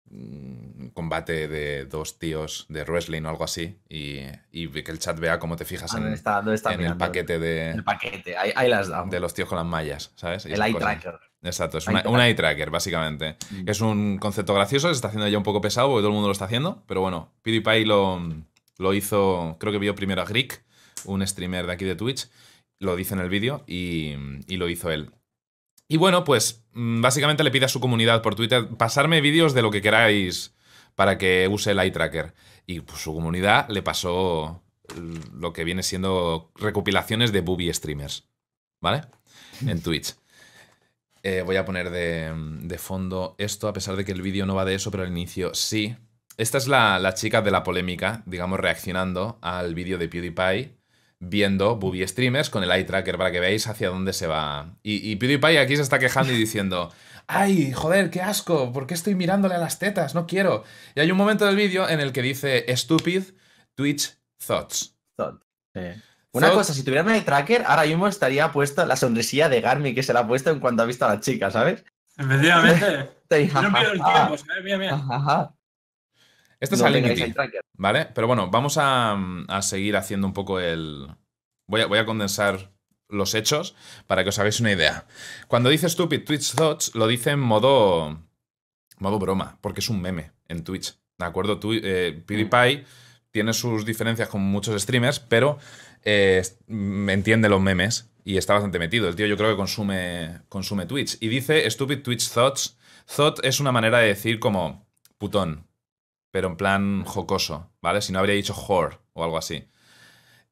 un combate de dos tíos de wrestling o algo así y, y que el chat vea cómo te fijas
Ah,
en,
¿Dónde está,
en el paquete de,
El paquete, ahí, ahí las damos.
de los tíos con las mallas, ¿sabes? Y
el eye
cosas.
tracker.
Exacto, es una, un eye tracker, básicamente.
Mm.
Es un concepto gracioso, se está haciendo ya un poco pesado porque todo el mundo lo está haciendo, pero bueno, PewDiePie lo, lo hizo, creo que vio primero a Greek, un streamer de aquí de Twitch, lo dice en el vídeo y, lo hizo él. Y bueno, pues mm, básicamente le pide a su comunidad por Twitter pasarme vídeos de lo que queráis para que use el eye tracker. Y pues, su comunidad le pasó mm, lo que viene siendo recopilaciones de booby streamers, ¿vale? En Twitch. Eh, voy a poner de, de fondo esto, a pesar de que el vídeo no va de eso, pero al inicio sí. Esta es la, la chica de la polémica, digamos, reaccionando al vídeo de PewDiePie, viendo booby streamers con el eye tracker para que veáis hacia dónde se va. Y, y PewDiePie aquí se está quejando y diciendo, ¡ay, joder, qué asco! ¿Por qué estoy mirándole a las tetas? No quiero. Y hay un momento del vídeo en el que dice, stupid Twitch thoughts.
Thought. Sí. Una cosa, si tuviera un eye tracker, ahora mismo estaría puesto la sonrisilla de Garmin que se la ha puesto en cuanto ha visto a la chica, ¿sabes?
Efectivamente. No pierdo el tiempo, ¿sabes? Mira, mira.
ajá.
Este es
No tengáis
Alinity. ¿Vale? Pero bueno, vamos a, a seguir haciendo un poco el. Voy a, voy a condensar los hechos para que os hagáis una idea. Cuando dice Stupid Twitch Thoughts, lo dice en modo. modo broma, porque es un meme en Twitch. ¿De acuerdo? Eh, PewDiePie tiene sus diferencias con muchos streamers, pero eh, mm, entiende los memes y está bastante metido. El tío yo creo que consume, consume Twitch. Y dice Stupid Twitch Thoughts. Thought es una manera de decir como putón, pero en plan jocoso, ¿vale? Si no habría dicho whore o algo así.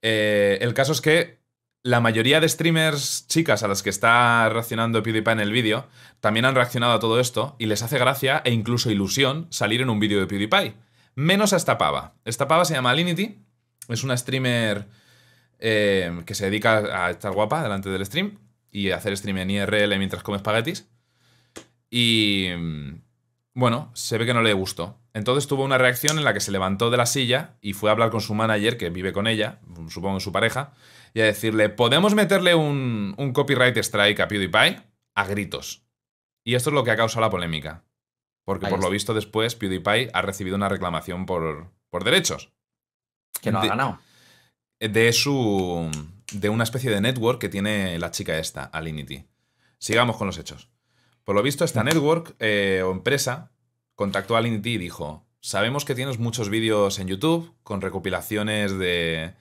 Eh, el caso es que la mayoría de streamers chicas a las que está reaccionando PewDiePie en el vídeo también han reaccionado a todo esto y les hace gracia e incluso ilusión salir en un vídeo de PewDiePie. Menos a esta pava. Esta pava se llama Alinity, es una streamer eh, que se dedica a estar guapa delante del stream y hacer stream en IRL mientras come espaguetis. Y mm, bueno, se ve que no le gustó. Entonces tuvo una reacción en la que se levantó de la silla y fue a hablar con su manager, que vive con ella, supongo su pareja, y a decirle, ¿podemos meterle un, un copyright strike a PewDiePie? A gritos. Y esto es lo que ha causado la polémica. Porque
Ahí
por lo visto después PewDiePie ha recibido una reclamación por, por derechos.
Que no ha ganado.
De su. de una especie de network que tiene la chica esta, Alinity. Sigamos con los hechos. Por lo visto, esta network eh, o empresa contactó a Alinity y dijo: Sabemos que tienes muchos vídeos en YouTube con recopilaciones de,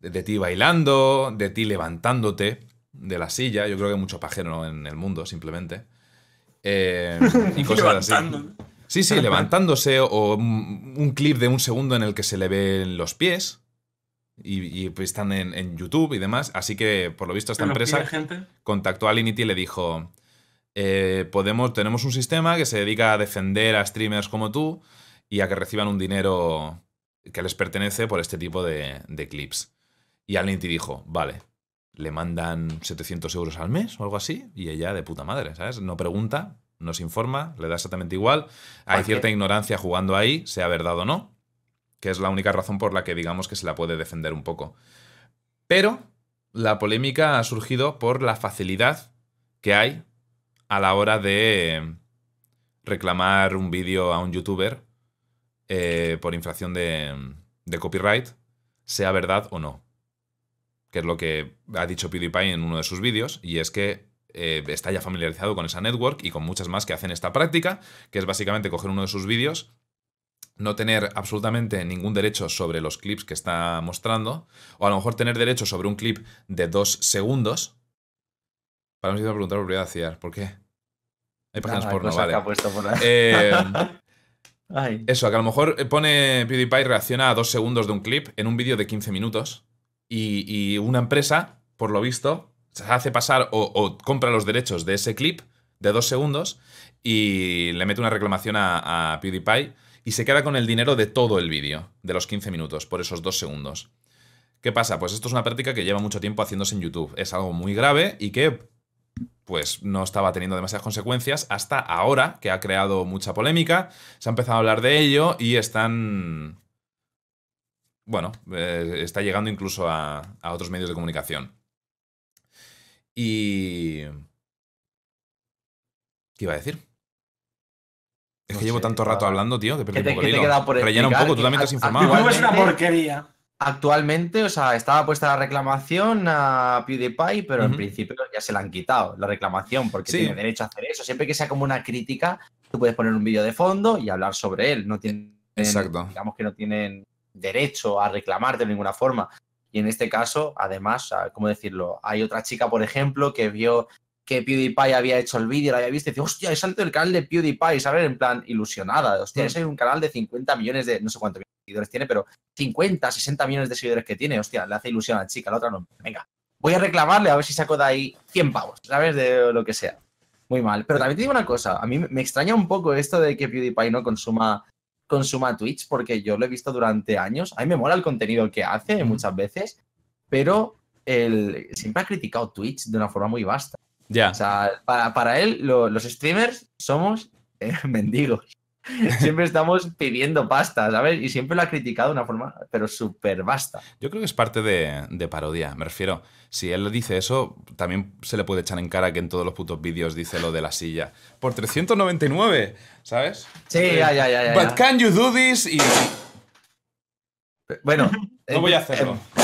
de, de ti bailando, de ti levantándote de la silla. Yo creo que hay mucho pajero en el mundo, simplemente. Eh, y cosas así. Sí, sí, levantándose o un, clip de un segundo en el que se le ven los pies y, y, pues están en, en YouTube y demás. Así que, por lo visto, esta empresa
gente.
contactó a Alinity y le dijo, eh, podemos, tenemos un sistema que se dedica a defender a streamers como tú y a que reciban un dinero que les pertenece por este tipo de, de clips. Y Alinity dijo, vale, le mandan 700 euros al mes o algo así y ella de puta madre, ¿sabes? No pregunta, no se informa, le da exactamente igual. Hay cierta ignorancia jugando ahí, sea verdad o no, que es la única razón por la que digamos que se la puede defender un poco. Pero la polémica ha surgido por la facilidad que hay a la hora de reclamar un vídeo a un youtuber eh, por infracción de, de copyright, sea verdad o no. Que es lo que ha dicho PewDiePie en uno de sus vídeos, y es que eh, está ya familiarizado con esa network y con muchas más que hacen esta práctica, que es básicamente coger uno de sus vídeos, no tener absolutamente ningún derecho sobre los clips que está mostrando, o a lo mejor tener derecho sobre un clip de dos segundos. Para mí se me preguntar por ¿por qué? Hay páginas
Nada,
porno, vale.
que ha puesto por ahí.
Eh,
Ay.
eso, que a lo mejor pone PewDiePie reacciona a dos segundos de un clip en un vídeo de 15 minutos y, y una empresa, por lo visto, se hace pasar o, o compra los derechos de ese clip de dos segundos y le mete una reclamación a, a PewDiePie y se queda con el dinero de todo el vídeo, de los 15 minutos, por esos dos segundos. ¿Qué pasa? Pues esto es una práctica que lleva mucho tiempo haciéndose en YouTube. Es algo muy grave y que pues no estaba teniendo demasiadas consecuencias hasta ahora que ha creado mucha polémica, se ha empezado a hablar de ello y están... Bueno, eh, está llegando incluso a, a otros medios de comunicación. Y... ¿Qué iba a decir? Es
No
que llevo tanto rato hablando, tío, que
Que
perdí
te-
un poco
que
el hilo. Rellena un poco, tú también te has informado.
YouTube es una
Igualmente-
porquería.
Actualmente, o sea, estaba puesta la reclamación a PewDiePie, pero en principio ya se la han quitado, la reclamación, porque
Sí.
tiene derecho a hacer eso. Siempre que sea como una crítica, tú puedes poner un vídeo de fondo y hablar sobre él. No tienen,
Exacto.
digamos que no tienen derecho a reclamarte de ninguna forma. Y en este caso, además, ¿cómo decirlo? Hay otra chica, por ejemplo, que vio que PewDiePie había hecho el vídeo, lo había visto y dice, hostia, he salido del canal de PewDiePie, ¿sabes? En plan, ilusionada. Hostia,
Mm.
ese es un canal de 50 millones de, no sé cuántos seguidores tiene, pero 50, 60 millones de seguidores que tiene, hostia, le hace ilusión a la chica, la otra no. Venga, voy a reclamarle a ver si saco de ahí 100 pavos, ¿sabes? De lo que sea. Muy mal. Pero también te digo una cosa, a mí me extraña un poco esto de que PewDiePie no consuma, consuma Twitch, porque yo lo he visto durante años. A mí me mola el contenido que hace muchas veces, pero él siempre ha criticado Twitch de una forma muy vasta.
Ya.
O sea, para, para él, lo- los streamers somos eh, mendigos. Siempre estamos pidiendo pasta, ¿sabes? Y siempre lo ha criticado de una forma, pero súper vasta.
Yo creo que es parte de, de parodia. Me refiero, si él dice eso, también se le puede echar en cara que en todos los putos vídeos dice lo de la silla. Por 399, ¿sabes?
Sí, ya, ya, ya. ya,
But
ya.
can you do this? Y
Bueno,
no voy a hacerlo,
eh,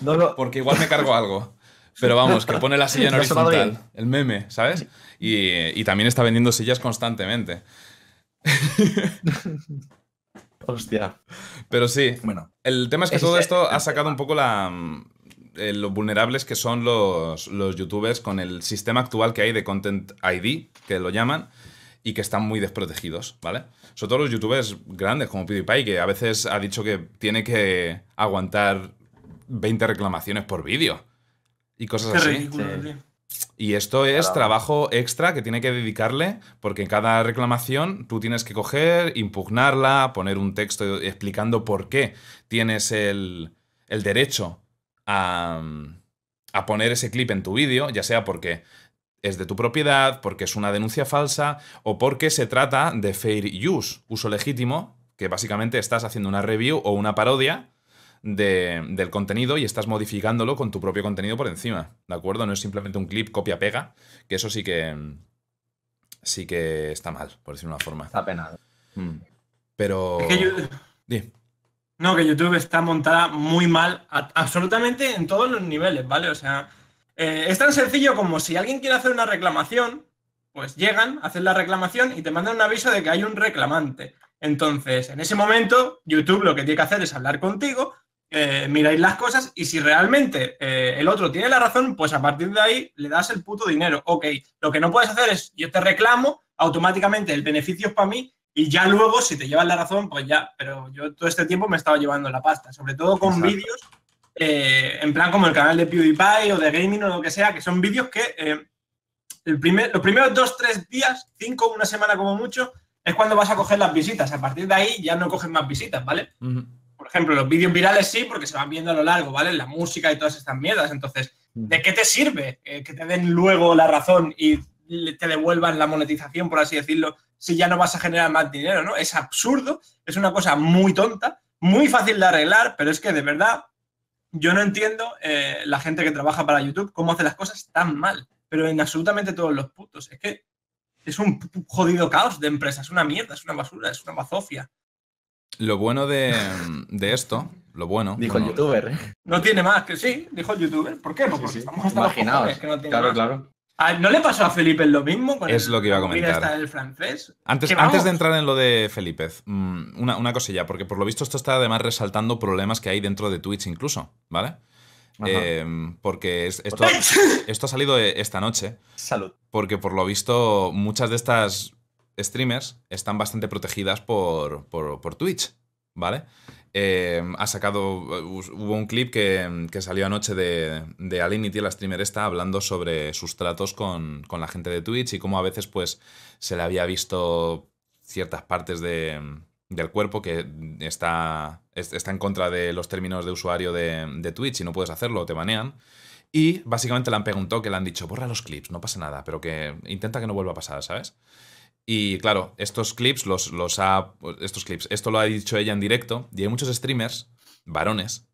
no lo-
porque igual me cargo algo. Pero vamos, que pone la silla en horizontal. El meme, ¿sabes? Y, y también está vendiendo sillas constantemente.
Hostia.
Pero sí,
Bueno,
El tema es que todo
es
esto ha sacado un poco la, mm, eh, lo vulnerables que son los, los youtubers con el sistema actual que hay de Content ID, que lo llaman, y que están muy desprotegidos, ¿vale? Sobre todo los youtubers grandes como PewDiePie, que a veces ha dicho que tiene que aguantar 20 reclamaciones por vídeo y cosas
Qué
así.
ridículo,
Sí.
Y esto es
Claro.
trabajo extra que tiene que dedicarle, porque en cada reclamación tú tienes que coger, impugnarla, poner un texto explicando por qué tienes el, el derecho a, a poner ese clip en tu vídeo, ya sea porque es de tu propiedad, porque es una denuncia falsa o porque se trata de fair use, uso legítimo, que básicamente estás haciendo una review o una parodia de- del contenido y estás modificándolo con tu propio contenido por encima, ¿de acuerdo? No es simplemente un clip copia-pega, que eso sí que sí que está mal, por decirlo de una forma.
está penado. Mm.
Pero...
Es que yo-
Di.
No, que YouTube está montada muy mal, a- absolutamente en todos los niveles, ¿vale? O sea, eh, es tan sencillo como si alguien quiere hacer una reclamación, pues llegan, hacen la reclamación y te mandan un aviso de que hay un reclamante. Entonces, en ese momento, YouTube lo que tiene que hacer es hablar contigo, eh, miráis las cosas y si realmente eh, el otro tiene la razón, pues a partir de ahí le das el puto dinero. Ok, lo que no puedes hacer es yo te reclamo, automáticamente el beneficio es para mí y ya luego, si te llevas la razón, pues ya. Pero yo todo este tiempo me estaba llevando la pasta, sobre todo con vídeos, eh, en plan como el canal de PewDiePie o de Gaming o lo que sea, que son vídeos que eh, el primer, los primeros dos, tres días, cinco, una semana como mucho, es cuando vas a coger las visitas. A partir de ahí ya no coges más visitas, ¿vale? Por ejemplo, los vídeos virales sí, porque se van viendo a lo largo, ¿vale? La música y todas estas mierdas. Entonces, ¿de qué te sirve eh, que te den luego la razón y te devuelvan la monetización, por así decirlo, si ya no vas a generar más dinero, ¿no? Es absurdo, es una cosa muy tonta, muy fácil de arreglar, pero es que de verdad yo no entiendo eh, la gente que trabaja para YouTube cómo hace las cosas tan mal, pero en absolutamente todos los putos. Es que es un jodido caos de empresa, es una mierda, es una basura, es una bazofia.
Lo bueno de, de esto, lo bueno...
Dijo el youtuber. ¿eh?
No tiene más que sí, dijo el youtuber. ¿Por qué? Pues porque
sí.
estamos hasta
Imaginaos.
que no tiene
Claro,
más.
claro.
Ah, ¿No le pasó a Felipe lo mismo? Con
Es
el-
lo que iba a comentar.
del francés.
Antes, antes de entrar en lo de Felipe, mm, una, una cosilla, porque por lo visto esto está además resaltando problemas que hay dentro de Twitch incluso, ¿vale? Eh, porque es- esto, esto ha salido eh, esta noche,
Salud.
porque por lo visto muchas de estas streamers están bastante protegidas por, por, Twitch, ¿vale? Eh, ha sacado, hubo un clip que, que salió anoche de, de Alinity, la streamer esta, hablando sobre sus tratos con, con la gente de Twitch y cómo a veces pues se le había visto ciertas partes de, del cuerpo que está, es- está en contra de los términos de usuario de, de Twitch y no puedes hacerlo, te banean. Y básicamente le han pegado un toque, le han dicho, borra los clips, no pasa nada, pero que intenta que no vuelva a pasar, ¿sabes? Y claro, estos clips los, los ha. Estos clips, esto lo ha dicho ella en directo, y hay muchos streamers, varones,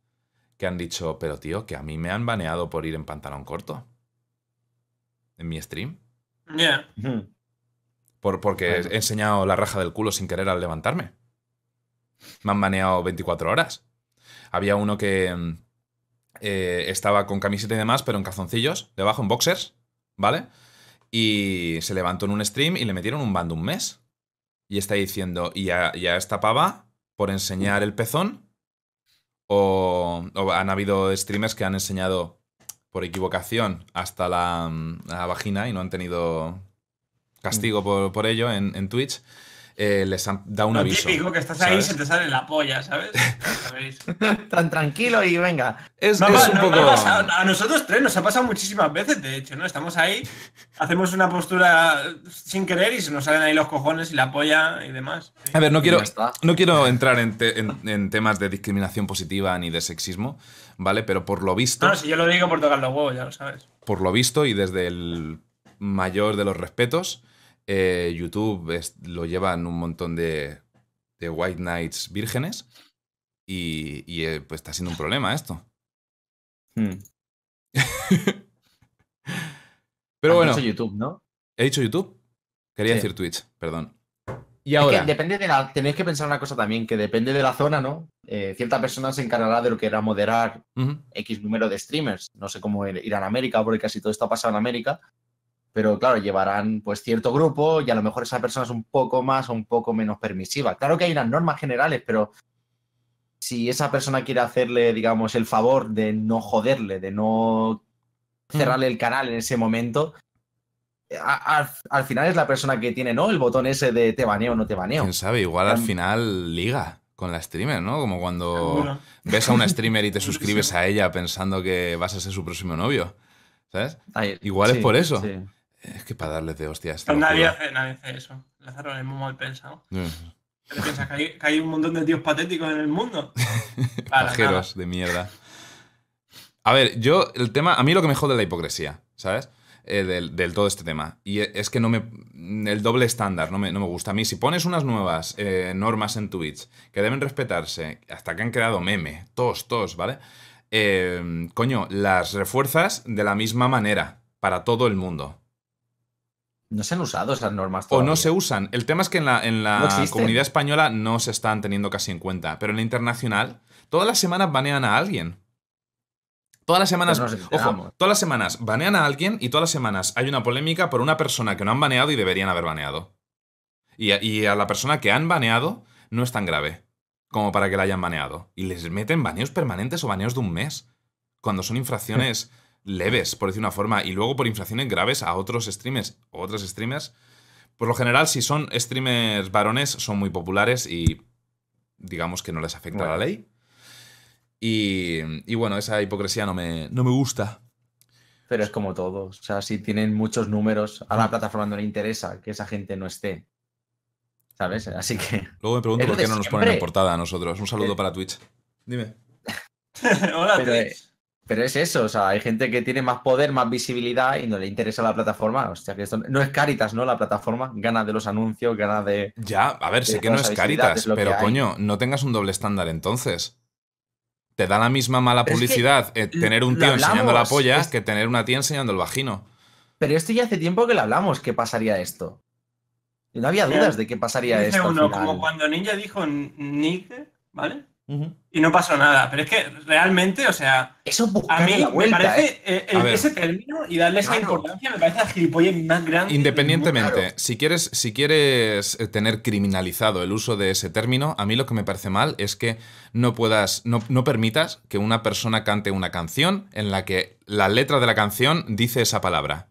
que han dicho, pero tío, que a mí me han baneado por ir en pantalón corto. En mi stream.
Ujú.
Por, porque
Bueno.
he enseñado la raja del culo sin querer al levantarme. Me han baneado 24 horas. Había uno que eh, estaba con camiseta y demás, pero en calzoncillos, debajo, en boxers, ¿vale? Y se levantó en un stream y le metieron un ban de un mes. Y está diciendo, y a, y a esta pava, por enseñar el pezón, o, o han habido streamers que han enseñado por equivocación hasta la, mm, la vagina y no han tenido castigo por, por ello en, en Twitch, eh, les han dado un
Lo
aviso.
típico, que estás ahí y se te sale la polla, ¿sabes?
Tan tranquilo y venga.
Es,
No,
es
no,
un
no
poco...
ha pasado- a nosotros tres nos ha pasado muchísimas veces, de hecho, ¿no? Estamos ahí, hacemos una postura sin querer y se nos salen ahí los cojones y la polla y demás. Sí.
A ver, no quiero, no quiero entrar en, te- en- en temas de discriminación positiva ni de sexismo, ¿vale? Pero por lo visto,
No, no, si yo lo digo por tocar los huevos, ya lo sabes.
por lo visto y desde el mayor de los respetos, eh, YouTube es- lo llevan un montón de, de White Knights vírgenes y, y, eh, pues está siendo un problema esto.
Hmm.
Pero
Has
bueno,
dicho YouTube, ¿no?
he dicho YouTube, quería
Sí.
decir Twitch, perdón. Y
Es
ahora,
que depende de la. Tenéis que pensar una cosa también, que depende de la zona, ¿no? Eh, cierta persona se encargará de lo que era moderar. X número de streamers. No sé cómo ir- irán a América, porque casi todo esto ha pasado en América. Pero claro, llevarán pues cierto grupo y a lo mejor esa persona es un poco más o un poco menos permisiva. Claro que hay unas normas generales, pero si esa persona quiere hacerle, digamos, el favor de no joderle, de no cerrarle el canal en ese momento, a- a- al final es la persona que tiene, ¿no? El botón ese de te baneo o no te baneo.
quién sabe, igual al final liga con la streamer, ¿no? Como cuando ves a una streamer y te suscribes a ella pensando que vas a ser su próximo novio. ¿Sabes?
Ay,
Igual es por eso.
sí.
Es que para darles de hostias.
nadie hace, nadie hace eso. Lázaro es muy mal pensado.
Mm,
¿Qué te piensas? ¿Que hay, que hay un montón de tíos patéticos en el mundo?
Pajeros de mierda. A ver, yo, el tema. A mí lo que me jode es la hipocresía, ¿sabes? Eh, del, del todo este tema. Y e- es que no me. El doble estándar no me, no me gusta. A mí, si pones unas nuevas eh, normas en Twitch que deben respetarse, hasta que han creado meme, tos, tos, ¿vale? Eh, coño, las refuerzas de la misma manera para todo el mundo.
No se han usado esas normas
O no se usan. El tema es que en la, en la
No
comunidad española no se están teniendo casi en cuenta. Pero en la internacional, todas las semanas banean a alguien. Todas las semanas. Ojo, todas las semanas banean a alguien y todas las semanas hay una polémica por una persona que no han baneado y deberían haber baneado. Y a, y a la persona que han baneado no es tan grave como para que la hayan baneado. Y les meten baneos permanentes o baneos de un mes. Cuando son infracciones leves, por decir una forma. Y luego por infracciones graves a otros streamers o otras streamers. Por lo general, si son streamers varones, son muy populares y digamos que no les afecta
Bueno.
la ley. Y, y bueno, esa hipocresía no me, no me gusta.
Pero es como todo. O sea, si tienen muchos números, a la plataforma no le interesa que esa gente no esté. ¿Sabes? Así que.
Luego me pregunto por qué no nos ponen en portada a nosotros. Un saludo
Eh.
para Twitch. Dime.
Hola,
Pero,
Twitch.
Pero es eso. O sea, hay gente que tiene más poder, más visibilidad y no le interesa la plataforma. Hostia, que esto no es Caritas, ¿no? La plataforma gana de los anuncios, gana de.
Ya, a ver, sé que no es Caritas,
lo
pero coño, no tengas un doble estándar entonces. Te da la misma mala
Pero es que
publicidad eh, tener un
lo
tío enseñando la polla
es-
que tener una tía enseñando el vagino.
Pero esto ya hace tiempo que le hablamos que pasaría esto. Y no había dudas de que pasaría
Dice
esto. al
uno,
final.
como cuando Ninja dijo Nick, ¿vale? Y no pasó nada. Pero es que realmente, o sea,
Eso
a mí
la vuelta,
me
¿eh?
parece eh, el-
A ver.
ese término y darle esa importancia me parece la gilipollez más grande.
Independientemente,
Claro.
si quieres, si quieres eh, tener criminalizado el uso de ese término, a mí lo que me parece mal es que no puedas, no, no permitas que una persona cante una canción en la que la letra de la canción dice esa palabra.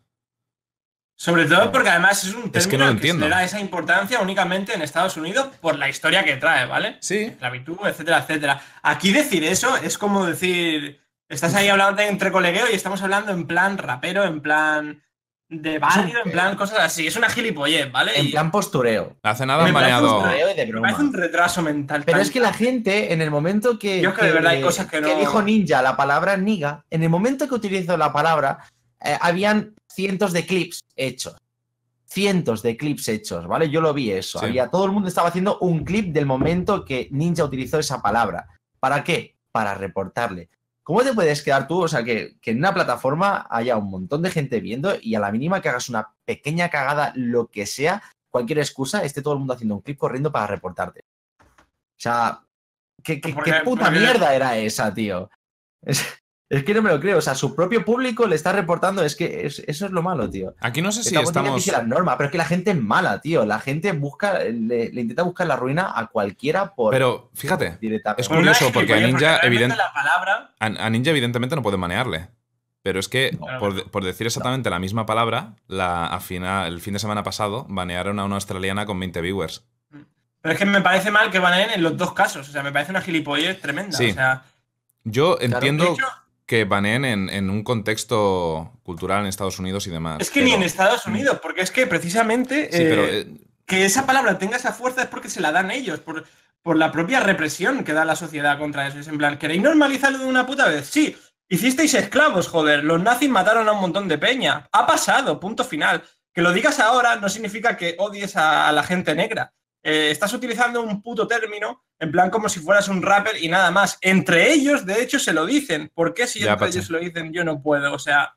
Sobre todo porque además es un término
Es que no lo
se le da esa importancia únicamente en Estados Unidos por la historia que trae, ¿vale?
Sí.
Esclavitud, etcétera, etcétera. Aquí decir eso es como decir, estás ahí hablando entre colegueo y estamos hablando en plan rapero, en plan de barrio, en plan cosas así. Es una gilipollez, ¿vale?
En
Y
plan postureo.
Hace nada han
Me parece
baneado.
un
Postureo y de
me un retraso mental.
Pero
tan-
es que la gente, en el momento que,
Yo es que de verdad hay cosas que no-
dijo ninja la palabra niga, en el momento que utilizó la palabra, eh, habían cientos de clips hechos. Cientos de clips hechos, ¿vale? Yo lo vi eso.
Sí.
Había, todo el mundo estaba haciendo un clip del momento que Ninja utilizó esa palabra. ¿Para qué? Para reportarle. ¿Cómo te puedes quedar tú? O sea, que, que en una plataforma haya un montón de gente viendo y a la mínima que hagas una pequeña cagada, lo que sea, cualquier excusa, esté todo el mundo haciendo un clip corriendo para reportarte. O sea, ¿qué, qué- qué puta mierda era esa, tío? Es, es que no me lo creo. O sea, su propio público le está reportando. Es que es- eso es lo malo, tío.
Aquí no sé si
Estamos que
estamos.
sí la norma, pero es que la gente es mala, tío. La gente busca, le, le intenta buscar la ruina a cualquiera por
Pero fíjate,
directamente.
es curioso, porque a Ninja,
la palabra.
a, a Ninja evidentemente no pueden banearle. Pero es que,
No.
por, de- por decir exactamente la misma palabra, la, a fina- el fin de semana pasado banearon a una australiana con 20 viewers.
Pero es que me parece mal que baneen en los dos casos. O sea, me parece una gilipollez tremenda.
Sí.
O sea,
Yo entiendo que baneen en, en un contexto cultural en Estados Unidos y demás.
es que ni en Estados Unidos, porque es que precisamente
Sí,
eh,
pero eh,
que esa palabra tenga esa fuerza es porque se la dan ellos, por, por la propia represión que da la sociedad contra eso. Es en plan, ¿queréis normalizarlo de una puta vez? Sí, hicisteis esclavos, joder. Los nazis mataron a un montón de peña. Ha pasado, punto final. Que lo digas ahora no significa que odies a, a la gente negra. Eh, estás utilizando un puto término en plan como si fueras un rapper y nada más. Entre ellos, de hecho, se lo dicen. ¿Por qué si
Ya,
entre
Pache.
ellos se lo dicen yo no puedo? O sea,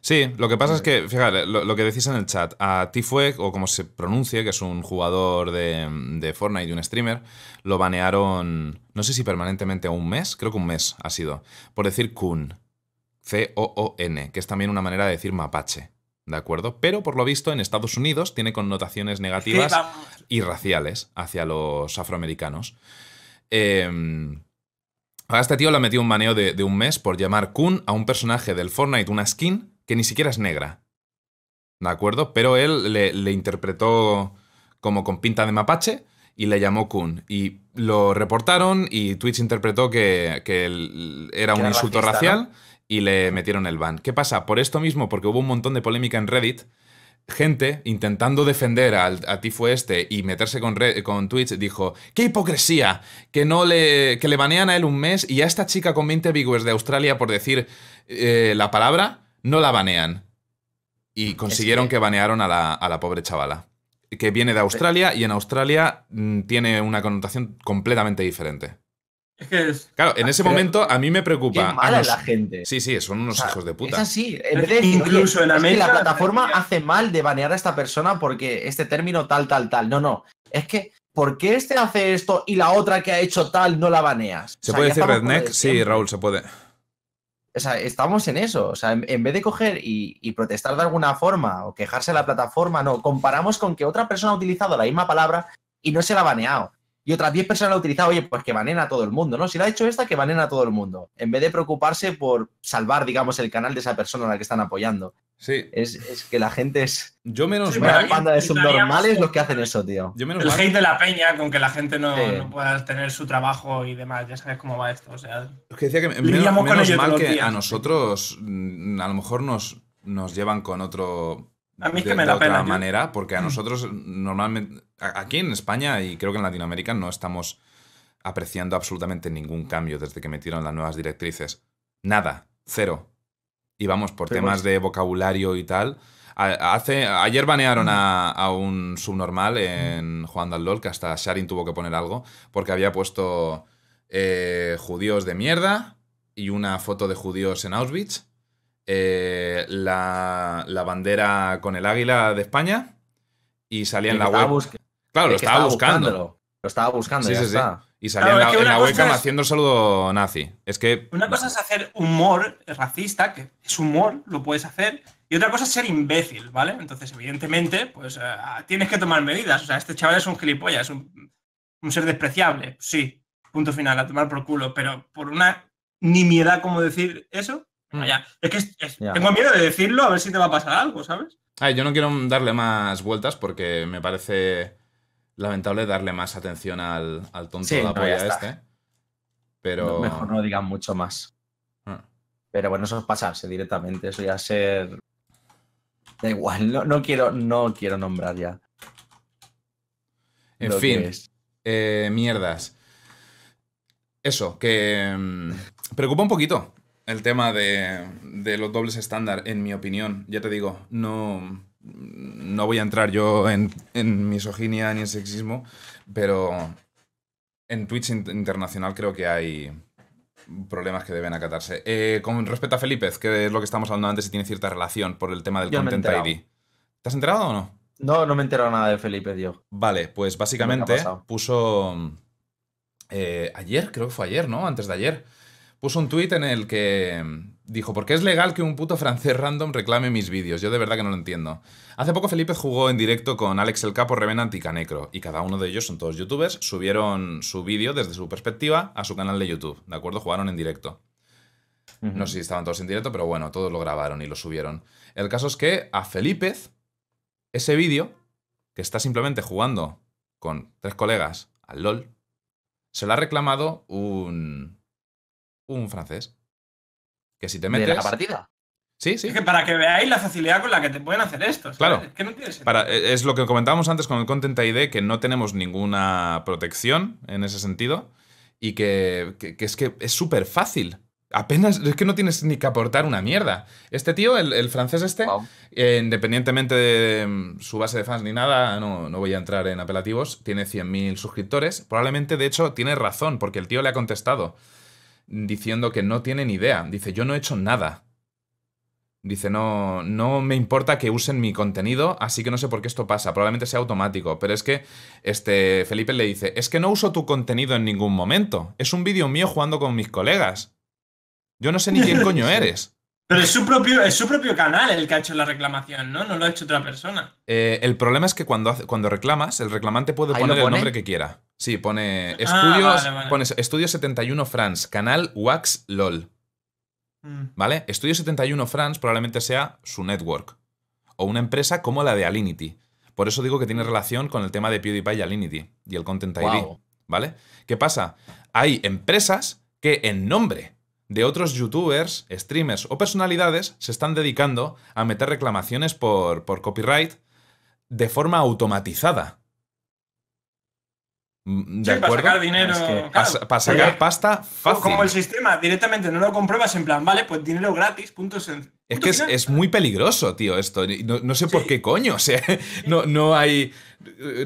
Sí, lo que pasa es que, fíjate, lo, lo que decís en el chat, a Tifue, o como se pronuncie, que es un jugador de, de Fortnite y un streamer, lo banearon, no sé si permanentemente o un mes, creo que un mes ha sido, por decir Kun, C-O-O-N, que es también una manera de decir mapache, ¿de acuerdo? Pero por lo visto en Estados Unidos tiene connotaciones negativas y raciales hacia los afroamericanos. Eh, a este tío le ha metido un baneo de, de un mes por llamar Kun a un personaje del Fortnite una skin que ni siquiera es negra. ¿De acuerdo? Pero él le, le interpretó como con pinta de mapache y le llamó Kun. Y lo reportaron y Twitch interpretó que, que era
Que
un
era
insulto
racista,
racial y le metieron el ban. ¿Qué pasa? Por esto mismo, porque hubo un montón de polémica en Reddit, gente intentando defender al, a Tifo este y meterse con, con Twitch dijo, ¡qué hipocresía! Que, no le, que le banean a él un mes y a esta chica con 20 viewers de Australia por decir eh, la palabra, no la banean. Y consiguieron
que-
que... banearon a la, a la pobre chavala. Que viene de Australia y en Australia mm, tiene una connotación completamente diferente.
Es que es,
Claro, en ese
Pero-
momento a mí me
Qué
preocupa. a
mala es la gente.
Sí, sí, son unos
O sea,
hijos de
Es
puta.
así. En vez de decir,
Incluso
"Oye,
en
es que
América
la plataforma hace mal de banear a esta persona porque este término tal, tal, tal. No, no. Es que, ¿por qué este hace esto y la otra que ha hecho tal no la baneas?
¿Se
O sea,
puede decir redneck?
de
Sí. Raúl, se puede.
O sea, estamos en eso. O sea, en, en vez de coger y, y protestar de alguna forma o quejarse de la plataforma, no. Comparamos con que otra persona ha utilizado la misma palabra y no se la ha baneado. Y otras 10 personas la han utilizado, oye, pues que banen a todo el mundo, ¿no? Si la ha hecho esta, que banen a todo el mundo. En vez de preocuparse por salvar, digamos, el canal de esa persona a la que están apoyando.
Sí.
Es, es que la gente es.
Yo menos
Sí,
mal.
Una banda de subnormales los que hacen eso, tío.
Yo menos
el
mal.
hate de la peña con que la gente no,
Sí.
no pueda tener su trabajo y demás. Ya sabes cómo va esto. O sea,
Es que decía que menos, menos mal que
días.
a nosotros mm, a lo mejor nos, nos llevan con otro.
A mí es
de,
que me
de
da
otra
pena, yo-
manera, porque a nosotros normalmente. Aquí en España y creo que en Latinoamérica no estamos apreciando absolutamente ningún cambio desde que metieron las nuevas directrices. Nada, cero. Y vamos, por
Pero
temas
pues-
de vocabulario y tal. a- Hace, ayer banearon a, a un subnormal en Juan al LOL, que hasta Sharin tuvo que poner algo, porque había puesto eh, judíos de mierda y una foto de judíos en Auschwitz, eh, la, la bandera con el águila de España y salía en la web. Claro, lo estaba buscando.
Lo estaba buscando,
Sí,
ya
sí, sí.
está.
Y salía
Claro,
en la, en webcam
es-
haciendo el saludo nazi. Es que.
una cosa es hacer humor racista, que es humor, lo puedes hacer. Y otra cosa es ser imbécil, ¿vale? Entonces, evidentemente, pues eh, tienes que tomar medidas. O sea, este chaval es un gilipollas, es un, un ser despreciable. Sí, punto final, a tomar por culo. Pero por una nimiedad como decir eso, Vaya. Es que es- es-
Ya.
tengo miedo de decirlo a ver si te va a pasar algo, ¿sabes?
Ay, yo no quiero darle más vueltas porque me parece lamentable darle más atención al, al tonto
Sí,
de la
no,
polla este. Pero.
No, mejor no digan mucho más.
Ah.
Pero bueno, eso es pasarse directamente. Eso ya ser. Da igual, no, no quiero, no quiero nombrar ya.
En
lo que
fin,
es.
eh, mierdas. Eso, que mm, preocupa un poquito el tema de, de los dobles estándar, en mi opinión. Ya te digo, no, no voy a entrar yo en, en misoginia ni en sexismo, pero en Twitch in- internacional creo que hay problemas que deben acatarse. Eh, con respecto a Felipe, que es lo que estamos hablando antes y tiene cierta relación por el tema del
Yo
Content. ID. ¿Te has enterado o no?
No, no me he enterado nada de Felipe, Dios.
Vale, pues básicamente puso eh, ayer, creo que fue ayer, ¿no? Antes de ayer. Puso un tuit en el que mm, dijo, ¿por qué es legal que un puto francés random reclame mis vídeos? Yo de verdad que no lo entiendo. Hace poco Felipe jugó en directo con Alex el Capo, Revenant y Canecro, y cada uno de ellos son todos youtubers, subieron su vídeo desde su perspectiva a su canal de YouTube, ¿de acuerdo? Jugaron en directo. No sé si estaban todos en directo, pero bueno, todos lo grabaron y lo subieron. El caso es que a Felipe, ese vídeo, que está simplemente jugando con tres colegas al LOL, se lo ha reclamado un, un francés. Que si te
¿De
metes...
la partida?
Sí, sí.
Es que para que veáis la facilidad con la que te pueden hacer esto. ¿sabes?
Claro.
Es que no tiene sentido.
Para, eh, es lo que comentábamos antes con el Content ID, que no tenemos ninguna protección en ese sentido y que, que- que es que es súper fácil. Apenas, es que no tienes ni que aportar una mierda. Este tío, el, el francés este, eh, independientemente de mm, su base de fans ni nada, no, no voy a entrar en apelativos, tiene 100.000 suscriptores. Probablemente, de hecho, tiene razón, porque el tío le ha contestado diciendo que no tiene ni idea. Dice, yo no he hecho nada. Dice, no, no me importa que usen mi contenido, así que no sé por qué esto pasa. Probablemente sea automático. Pero es que este, Felipe le dice, es que no uso tu contenido en ningún momento. Es un vídeo mío jugando con mis colegas. Yo no sé ni quién coño eres.
Pero es su, propio, es su propio canal el que ha hecho la reclamación, ¿no? No lo ha hecho otra persona.
Eh, el problema es que cuando, hace- cuando reclamas, el reclamante puede
¿Ahí
poner el nombre que quiera. Sí, pone
Ah,
estudios,
vale, vale.
pones Estudio 71 France, canal Wax LOL.
Mm.
¿Vale? Estudio 71 France probablemente sea su network. O una empresa como la de Alinity. Por eso digo que tiene relación con el tema de PewDiePie y Alinity y el Content ID. ¿Vale? ¿Qué pasa? Hay empresas que en nombre de otros youtubers, streamers o personalidades se están dedicando a meter reclamaciones por, por copyright de forma automatizada. Mm, ¿De
Sí, para sacar dinero.
Es que
claro.
Para, sacar
Porque
pasta fácil.
Como el sistema directamente no lo compruebas, en plan, vale, pues dinero gratis, punto sen-
Es que es, muy peligroso, tío, esto. No, no sé por qué coño. O sea, no, no hay.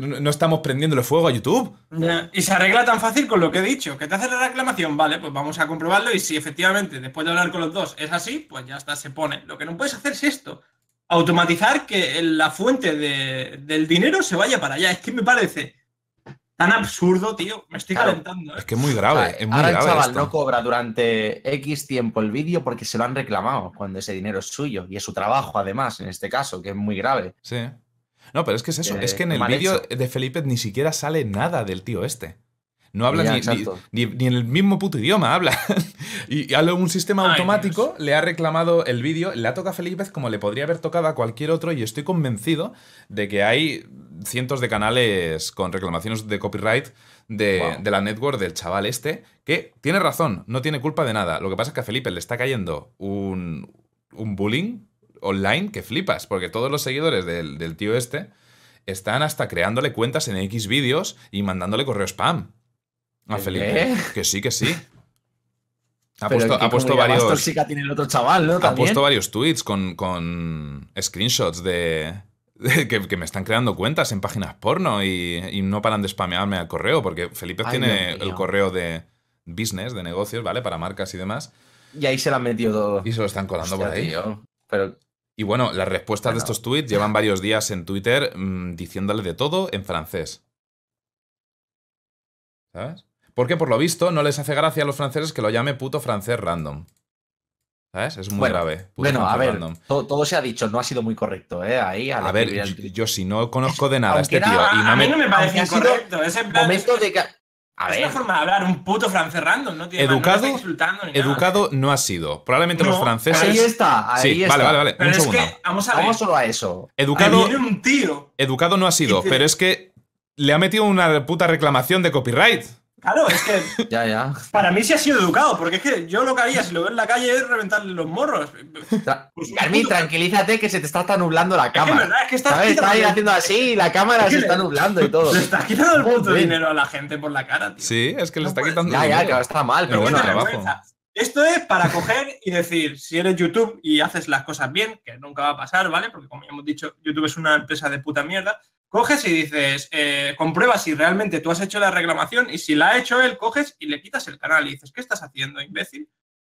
No estamos prendiéndole fuego a YouTube.
Y se arregla tan fácil con lo que he dicho, que te hace la reclamación, vale, pues vamos a comprobarlo y si efectivamente después de hablar con los dos es así, pues ya está, se pone. Lo que no puedes hacer es esto, automatizar que la fuente de- del dinero se vaya para allá. Es que me parece tan absurdo, tío, me estoy
Claro.
calentando. ¿eh?
Es que es muy
O
grave.
sea,
es muy
ahora el
grave
chaval
esto.
no cobra durante X tiempo el vídeo porque se lo han reclamado, cuando ese dinero es suyo y es su trabajo, además, en este caso, que es muy grave.
Sí. No, pero es que es eso.
Eh,
es que en el vídeo de Felipe ni siquiera sale nada del tío este. No habla
Ya,
ni, ni, ni- ni en el mismo puto idioma, habla. y habla un sistema
Ay,
automático, le ha reclamado el vídeo, le ha tocado a Felipe como le podría haber tocado a cualquier otro y estoy convencido de que hay cientos de canales con reclamaciones de copyright de,
Wow.
de la network del chaval este, que tiene razón, no tiene culpa de nada. Lo que pasa es que a Felipe le está cayendo un, un bullying online que flipas, porque todos los seguidores del, del tío este están hasta creándole cuentas en X vídeos y mandándole correo spam a. Felipe. Que sí, que sí. Ha
Pero
puesto, ha puesto varios,
tiene el otro chaval, ¿no?
ha puesto varios tweets con, con screenshots de que, que me están creando cuentas en páginas porno y, y no paran de spamearme al correo, porque Felipe
Ay,
tiene el correo de business, de negocios, ¿vale? Para marcas y demás.
Y ahí se la han metido todo.
Y se lo están colando
Hostia,
por ahí.
tío. Pero
Y bueno, las respuestas de estos tweets llevan varios días en Twitter mm, diciéndole de todo en francés. ¿Sabes? Porque por lo visto no les hace gracia a los franceses que lo llame puto francés random. ¿Sabes? Es muy
Bueno,
grave. puto
bueno, a ver, todo, todo se ha dicho, no ha sido muy correcto, ¿eh? Ahí,
A ver, yo, yo si no conozco de nada a este tío
era-
y
a
no
mí no me parece incorrecto. Es en plan,
Momento
es-
de que. A
es
ver,
una forma de hablar, un puto francés random, no tiene más, no me
Educado-
ni nada.
Educado no ha sido. Probablemente los
No,
franceses...
ahí está, ahí
sí,
está.
vale, vale, vale.
Pero
un
es
segundo.
que, vamos a ver,
Vamos solo a eso.
Educado,
ahí viene un tío.
educado no ha sido, pero es que le ha metido una puta reclamación de copyright.
Claro, es que
Ya, ya.
para mí sí ha sido educado, porque es que yo lo que haría si lo veo en la calle es reventarle los morros. Pues
Carmen, tranquilízate que se te está hasta nublando la
Es que,
cámara.
verdad, es que estás
¿Sabes? Está ahí haciendo así y la cámara
Es que
se
le-
está nublando y todo.
Le estás quitando el puto dinero a la gente por la cara, tío.
Sí, es que le
No
está
puedes-
quitando.
Ya, ya, que está mal,
Pero
pero
bueno, trabajo.
Esto es para coger y decir, si eres YouTube y haces las cosas bien, que nunca va a pasar, ¿vale? Porque como ya hemos dicho, YouTube es una empresa de puta mierda. Coges y dices, eh, si realmente tú has hecho la reclamación y si la ha hecho él, coges y le quitas el canal y dices, ¿qué estás haciendo, imbécil?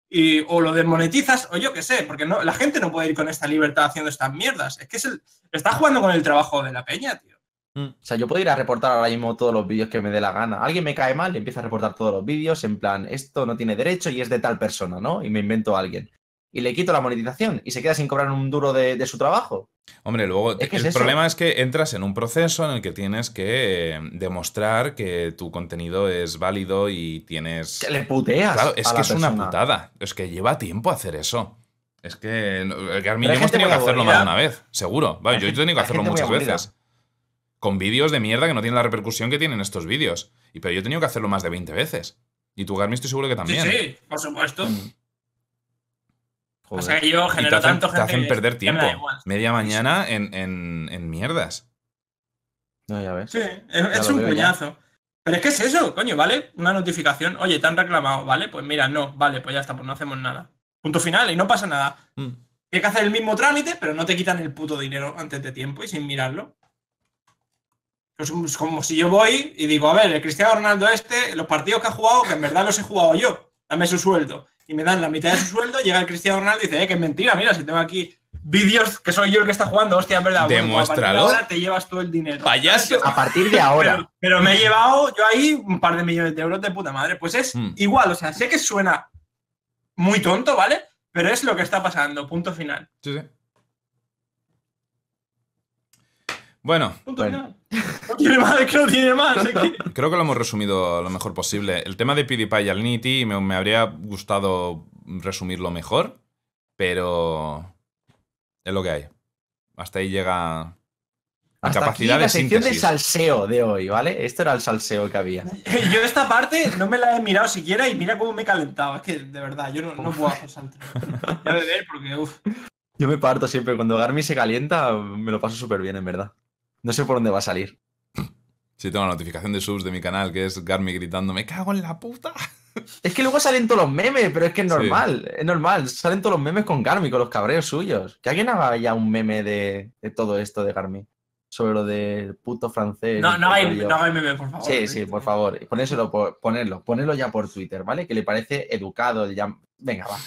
Y, o lo desmonetizas, o yo qué sé, porque no, la gente no puede ir con esta libertad haciendo estas mierdas. Es que es el, está jugando con el trabajo de la peña, tío.
O sea, yo puedo ir a reportar ahora mismo todos los vídeos que me dé la gana. Alguien me cae mal y empiezo a reportar todos los vídeos en plan, esto no tiene derecho y es de tal persona, ¿no? Y me invento a alguien. Y le quito la monetización y se queda sin cobrar un duro de, de su trabajo.
Hombre, luego
Es que es
el problema es que entras en un proceso en el que tienes que eh, demostrar que tu contenido es válido y tienes.
Que le puteas.
Claro, es
a
que
la
es una putada. Es que lleva tiempo hacer eso. Es que yo
hay
hemos tenido que hacerlo más de una vez, seguro. Vale, yo he tenido que hacerlo muchas veces. Con vídeos de mierda que no tienen la repercusión que tienen estos vídeos. Y pero yo he tenido que hacerlo más de 20 veces. Y tu Garmin estoy seguro que también.
Sí, sí, por supuesto. O sea que yo
te
genero
hacen,
tanto
te
gente
hacen
que-
perder
que
tiempo.
me.
Media mañana en, en- en mierdas.
No, ya ves.
Sí, es, un
ya.
coñazo. Pero es que es eso, coño, ¿vale? Una notificación. Oye, te han reclamado, ¿vale? Pues mira, no, vale, pues ya está, pues no hacemos nada. Punto final, y no pasa nada.
Mm.
Tienes que hacer el mismo trámite, pero no te quitan el puto dinero antes de tiempo y sin mirarlo. Es es como si yo voy y digo, a ver, el Cristiano Ronaldo este, los partidos que ha jugado, que en verdad los he jugado yo, dame su sueldo. Y me dan la mitad de su sueldo, llega el Cristiano Ronaldo y dice, eh, que es mentira, mira, si tengo aquí vídeos que soy yo el que está jugando, hostia, en verdad. bueno, pues a partir de
Demuéstralo.
ahora te llevas todo el dinero.
Payaso.
A partir de ahora.
Pero, pero me he llevado yo ahí un par de millones de euros de puta madre. Pues es
Mm.
igual, o sea, sé que suena muy tonto, ¿vale? Pero es lo que está pasando, punto final.
Sí, sí. Bueno,
Punto
Bueno.
final. No tiene más, es que no tiene más. es que-
creo que lo hemos resumido lo mejor posible. El tema de PewDiePie y Alinity me, me habría gustado resumirlo mejor, pero es lo que hay. Hasta ahí llega
Hasta
capacidad
aquí
de
la sección de salseo de hoy, ¿vale? Esto era el salseo que había.
Yo esta parte no me la he mirado siquiera y mira cómo me he calentado. Es que, de verdad, yo no, no puedo hacer salto. Ya beber porque, uff.
Yo me parto siempre. Cuando Garmin se calienta, me lo paso súper bien, en verdad. No sé por dónde va a salir.
Sí, tengo la notificación de subs de mi canal, que es Garmi gritando, me cago en la puta.
Es que luego salen todos los memes, pero es que es
Sí.
normal. Es normal. Salen todos los memes con Garmin, con los cabreos suyos. Que alguien haga ya un meme de, de todo esto de Garmin. Sobre lo del puto francés.
No, no hay, no hay meme, por favor.
Sí, sí, por favor. Ponéselo, por- ponerlo, ponerlo ya por Twitter, ¿vale? Que le parece educado. ya- Venga, va.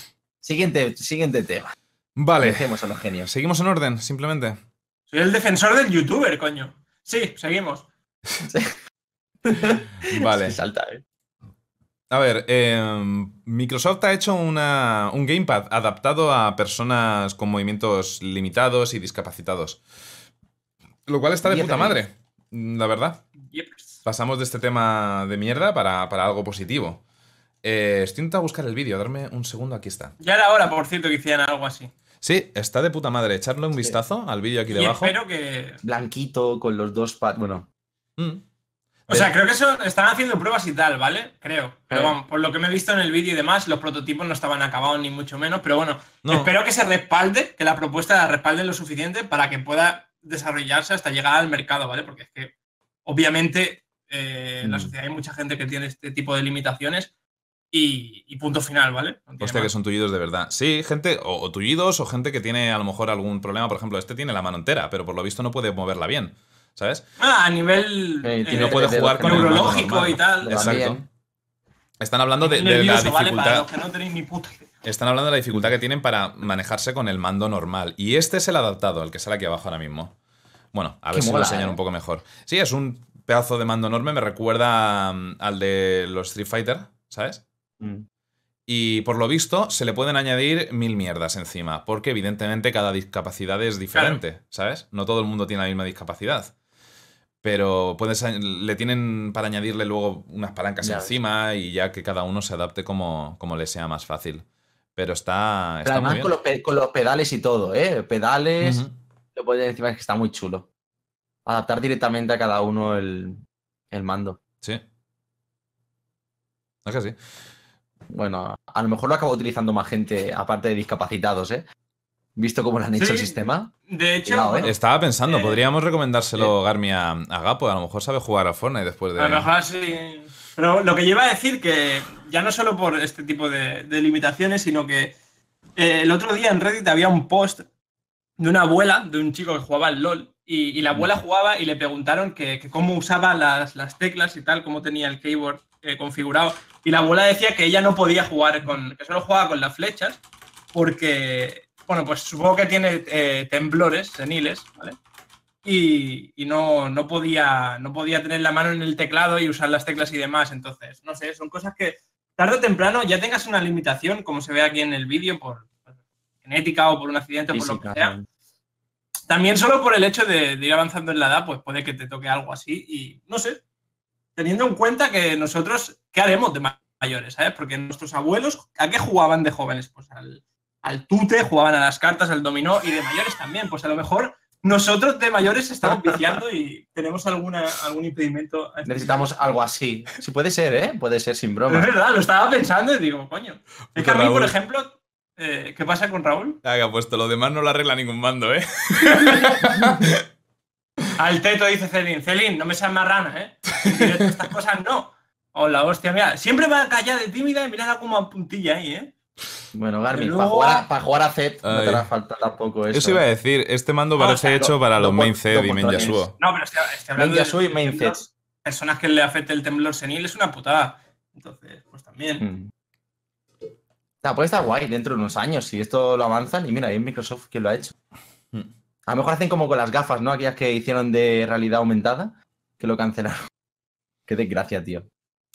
Siguiente, siguiente tema.
Vale,
Dejemos a los genios.
seguimos en orden, simplemente.
Soy el defensor del youtuber, coño. Sí, seguimos.
Vale.
Se salta, ¿eh?
A ver, em, Microsoft ha hecho una- un gamepad adaptado a personas con movimientos limitados y discapacitados. Lo cual está de puta madre, la verdad.
Yeps.
Pasamos de este tema de mierda para, para algo positivo. Eh, estoy intentando buscar el vídeo, darme un segundo, aquí está.
Ya era hora, por cierto, que hicieran algo así.
Sí, está de puta madre. Echarle un
Sí.
vistazo al vídeo aquí
Y
debajo.
espero que.
Blanquito, con los dos pads. Bueno,
Mm.
O sea, creo que eso están haciendo pruebas y tal, ¿vale? Creo. Pero
Eh.
vamos, por lo que me he visto en el vídeo y demás, los prototipos no estaban acabados ni mucho menos. Pero bueno,
No.
espero que se respalde, que la propuesta la respalde lo suficiente para que pueda desarrollarse hasta llegar al mercado, ¿vale? Porque es que, obviamente, eh, en la
Mm.
sociedad hay mucha gente que tiene este tipo de limitaciones y, y punto final, ¿vale? No
Hostia, que son tullidos de verdad. Sí, gente, o, o tullidos, o gente que tiene a lo mejor algún problema. Por ejemplo, este tiene la mano entera, pero por lo visto no puede moverla bien. ¿Sabes?
Ah, a nivel
Eh,
eh,
no puede jugar con
neurológico
normal.
y tal.
Exacto. Están hablando de, la
nervioso, ¿vale? Para
dificultad.
los que no tenéis ni puta idea.
Están hablando de la dificultad que tienen para manejarse con el mando normal. Y este es el adaptado, el que sale aquí abajo ahora mismo. Bueno, a ver
Qué
si
mola,
lo enseñan
¿eh?
un poco mejor. Sí, es un pedazo de mando enorme, me recuerda mm, al de los Street Fighter, ¿sabes?
Mm.
Y por lo visto se le pueden añadir mil mierdas encima, porque evidentemente cada discapacidad es diferente, ¿sabes? No todo el mundo tiene la misma discapacidad. Pero puedes, le tienen para añadirle luego unas palancas
Ya ves.
encima y ya que cada uno se adapte como, como le sea más fácil. Pero está,
Pero
muy
además
bien.
con los, pe- con los pedales y todo, ¿eh? Pedales, lo puedes encima es que está muy chulo. Adaptar directamente a cada uno el, el mando.
Sí. Es que sí.
Bueno, a lo mejor lo acaba utilizando más gente, aparte de discapacitados, ¿eh? Visto cómo le han hecho
Sí.
el sistema.
De hecho,
¿eh?
Estaba pensando,
Eh,
podríamos recomendárselo Garmi a, a Gapo. A lo mejor sabe jugar a Fortnite después de.
a lo mejor sí. Pero lo que yo iba a decir que ya no solo por este tipo de, de limitaciones, sino que eh, el otro día en Reddit había un post de una abuela de un chico que jugaba al LOL y, y la abuela jugaba y le preguntaron que, que cómo usaba las, las teclas y tal, cómo tenía el keyboard eh, configurado. Y la abuela decía que ella no podía jugar con, que solo jugaba con las flechas porque, bueno, pues supongo que tiene eh, temblores seniles, ¿vale? Y, y no, no, podía, no podía tener la mano en el teclado y usar las teclas y demás. Entonces, no sé, son cosas que tarde o temprano ya tengas una limitación, como se ve aquí en el vídeo, por genética o por un accidente o por lo que sea. También solo por el hecho de, de ir avanzando en la edad, pues puede que te toque algo así. Y no sé, teniendo en cuenta que nosotros, ¿qué haremos de mayores? ¿sabes? Porque nuestros abuelos, ¿a qué jugaban de jóvenes? Pues al, al tute, jugaban a las cartas, al dominó y de mayores también. Pues a lo mejor nosotros de mayores estamos viciando y tenemos alguna, algún impedimento. este
Necesitamos algo así. Sí, puede ser, ¿eh? Puede ser sin
Es
broma.
verdad, lo estaba pensando y digo, coño. Es que a mí,
Raúl.
por ejemplo, eh, ¿qué pasa con Raúl?
Ah, que ha puesto lo demás no lo arregla ningún mando, ¿eh?
Al teto dice Celín, Celín, no me seas marrana, ¿eh? Estas cosas no. Hola, hostia, mira, siempre va callada de tímida y mira como a puntilla ahí, ¿eh?
Bueno, Garmin, para jugar, a- para jugar a Zed no
Ay.
te hará falta tampoco eso.
Eso iba a decir, este mando
No,
parece
o sea,
hecho
lo-
para
lo
los main
lo
y main. Yasuo.
No, pero estoy, estoy hablando
Main Yasuo y main.
Personas que le afecte el temblor senil es una putada. Entonces, pues también.
Mm. Ah, puede estar guay dentro de unos años si esto lo avanzan. Y mira, es Microsoft quien lo ha hecho.
Mm.
A lo mejor hacen como con las gafas, ¿no? Aquellas que hicieron de realidad aumentada, que lo cancelaron. Qué desgracia, tío.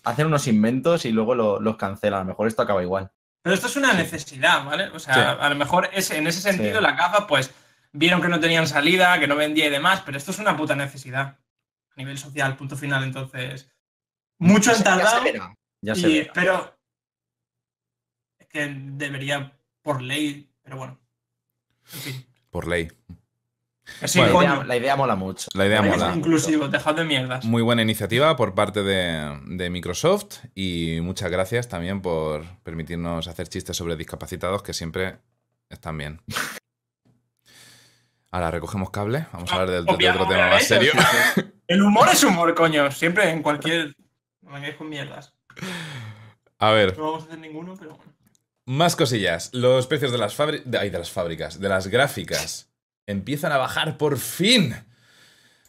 Hacen unos inventos y luego lo- los cancelan. A lo mejor esto acaba igual.
Pero esto es una necesidad, ¿vale? O sea,
Sí.
a lo mejor es, en ese sentido
Sí.
las gafas, pues, vieron que no tenían salida, que no vendía y demás, pero esto es una puta necesidad. A nivel social, punto final. Entonces, mucho
Ya
han
se- ya
tardado.
se verá. Ya se
y-
verá.
pero es que debería por ley, pero bueno. En fin.
Por ley.
Que sí,
Bueno,
la, idea, la idea mola mucho.
La idea mola.
ser inclusivo, dejad de mierdas.
Muy buena iniciativa por parte de, de Microsoft y muchas gracias también por permitirnos hacer chistes sobre discapacitados que siempre están bien. Ahora recogemos cable, vamos a hablar del- de,
Obvia-
otro tema más serio.
obviamente, El humor es humor, coño. Siempre en cualquier. No me vengáis con mierdas.
A ver,
No vamos a hacer ninguno, pero bueno.
más cosillas. Los precios de las, fabri- de, ay, de las fábricas, de las gráficas, empiezan a bajar por fin.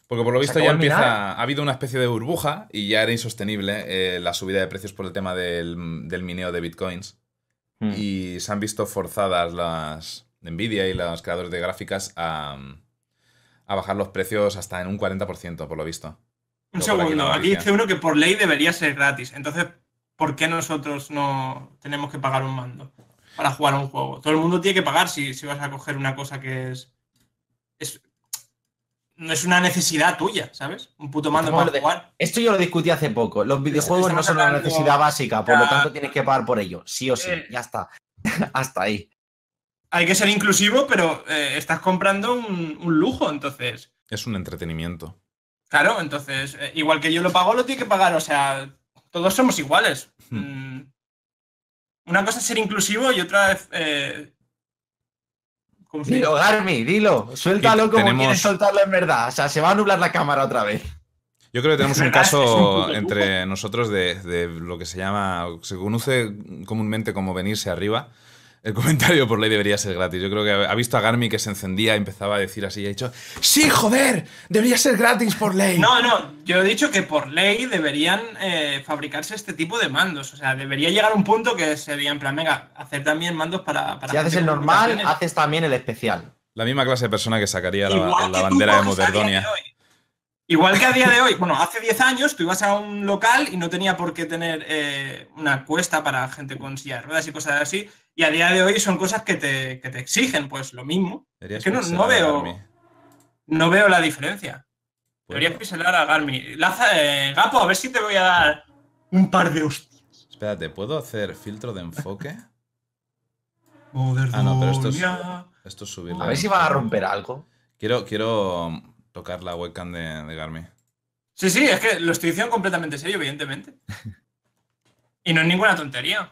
Porque por lo
¿Se
visto ya empieza. Ha habido una especie de burbuja y ya era insostenible eh, la subida de precios por el tema del, del mineo de bitcoins.
Mm.
Y se han visto forzadas las Nvidia y los creadores de gráficas a, a bajar los precios hasta en un 40%, por lo visto.
Un
Luego aquí
segundo. Aquí
noticia.
dice uno que por ley debería ser gratis. Entonces, ¿por qué nosotros no tenemos que pagar un mando para jugar a un juego? Todo el mundo tiene que pagar si, si vas a coger una cosa que es. Es no es una necesidad tuya, ¿sabes? Un puto mando para
lo de-
jugar.
Esto yo lo discutí hace poco. Los videojuegos no
estamos
son una necesidad básica, por lo tanto tienes que pagar por ello. Sí o sí.
Eh.
Ya está. Hasta ahí.
Hay que ser inclusivo, pero eh, estás comprando un, un lujo, entonces.
Es un entretenimiento.
Claro, entonces, eh, igual que yo lo pago, lo tiene que pagar. O sea, todos somos iguales.
Hmm.
Mm. Una cosa es ser inclusivo y otra es. Eh, ¿cómo se
Dilo? Garmi, dilo. Suéltalo
Y
como
tenemos-
quieres soltarlo en verdad. O sea, se va a nublar la cámara otra vez.
Yo creo que tenemos un caso entre nosotros de, de lo que se llama, se conoce comúnmente como venirse arriba. El comentario por ley debería ser gratis. Yo creo que ha visto a Garmi que se encendía y empezaba a decir así y ha dicho, sí, joder, debería ser gratis por ley.
No, no, yo he dicho que por ley deberían eh, fabricarse este tipo de mandos. O sea, debería llegar a un punto que sería en plan, venga, hacer también mandos para. para
Si haces el normal, haces también el especial.
La misma clase de persona que sacaría la,
Igual
la
que tú
bandera de
coges Igual que a día de hoy, bueno, hace 10 años tú ibas a un local y no tenía por qué tener eh, una cuesta para gente con silla de ruedas y cosas así. Y a día de hoy son cosas que te, que te exigen, pues lo mismo.
Deberías
Es que no- no veo-. No veo la diferencia.
¿Puedo?
Deberías piselar a Garmi. Laza, eh, Gapo, a ver si te voy a dar un par de hostias.
Espérate, ¿puedo hacer filtro de enfoque? Ah,
Ah,
no, pero esto es- Esto es subirle.
A ver si van a romper algo.
Quiero, quiero tocar la webcam de, de Garmi.
Sí, sí, es que lo estoy diciendo completamente serio, evidentemente. Y no es ninguna tontería.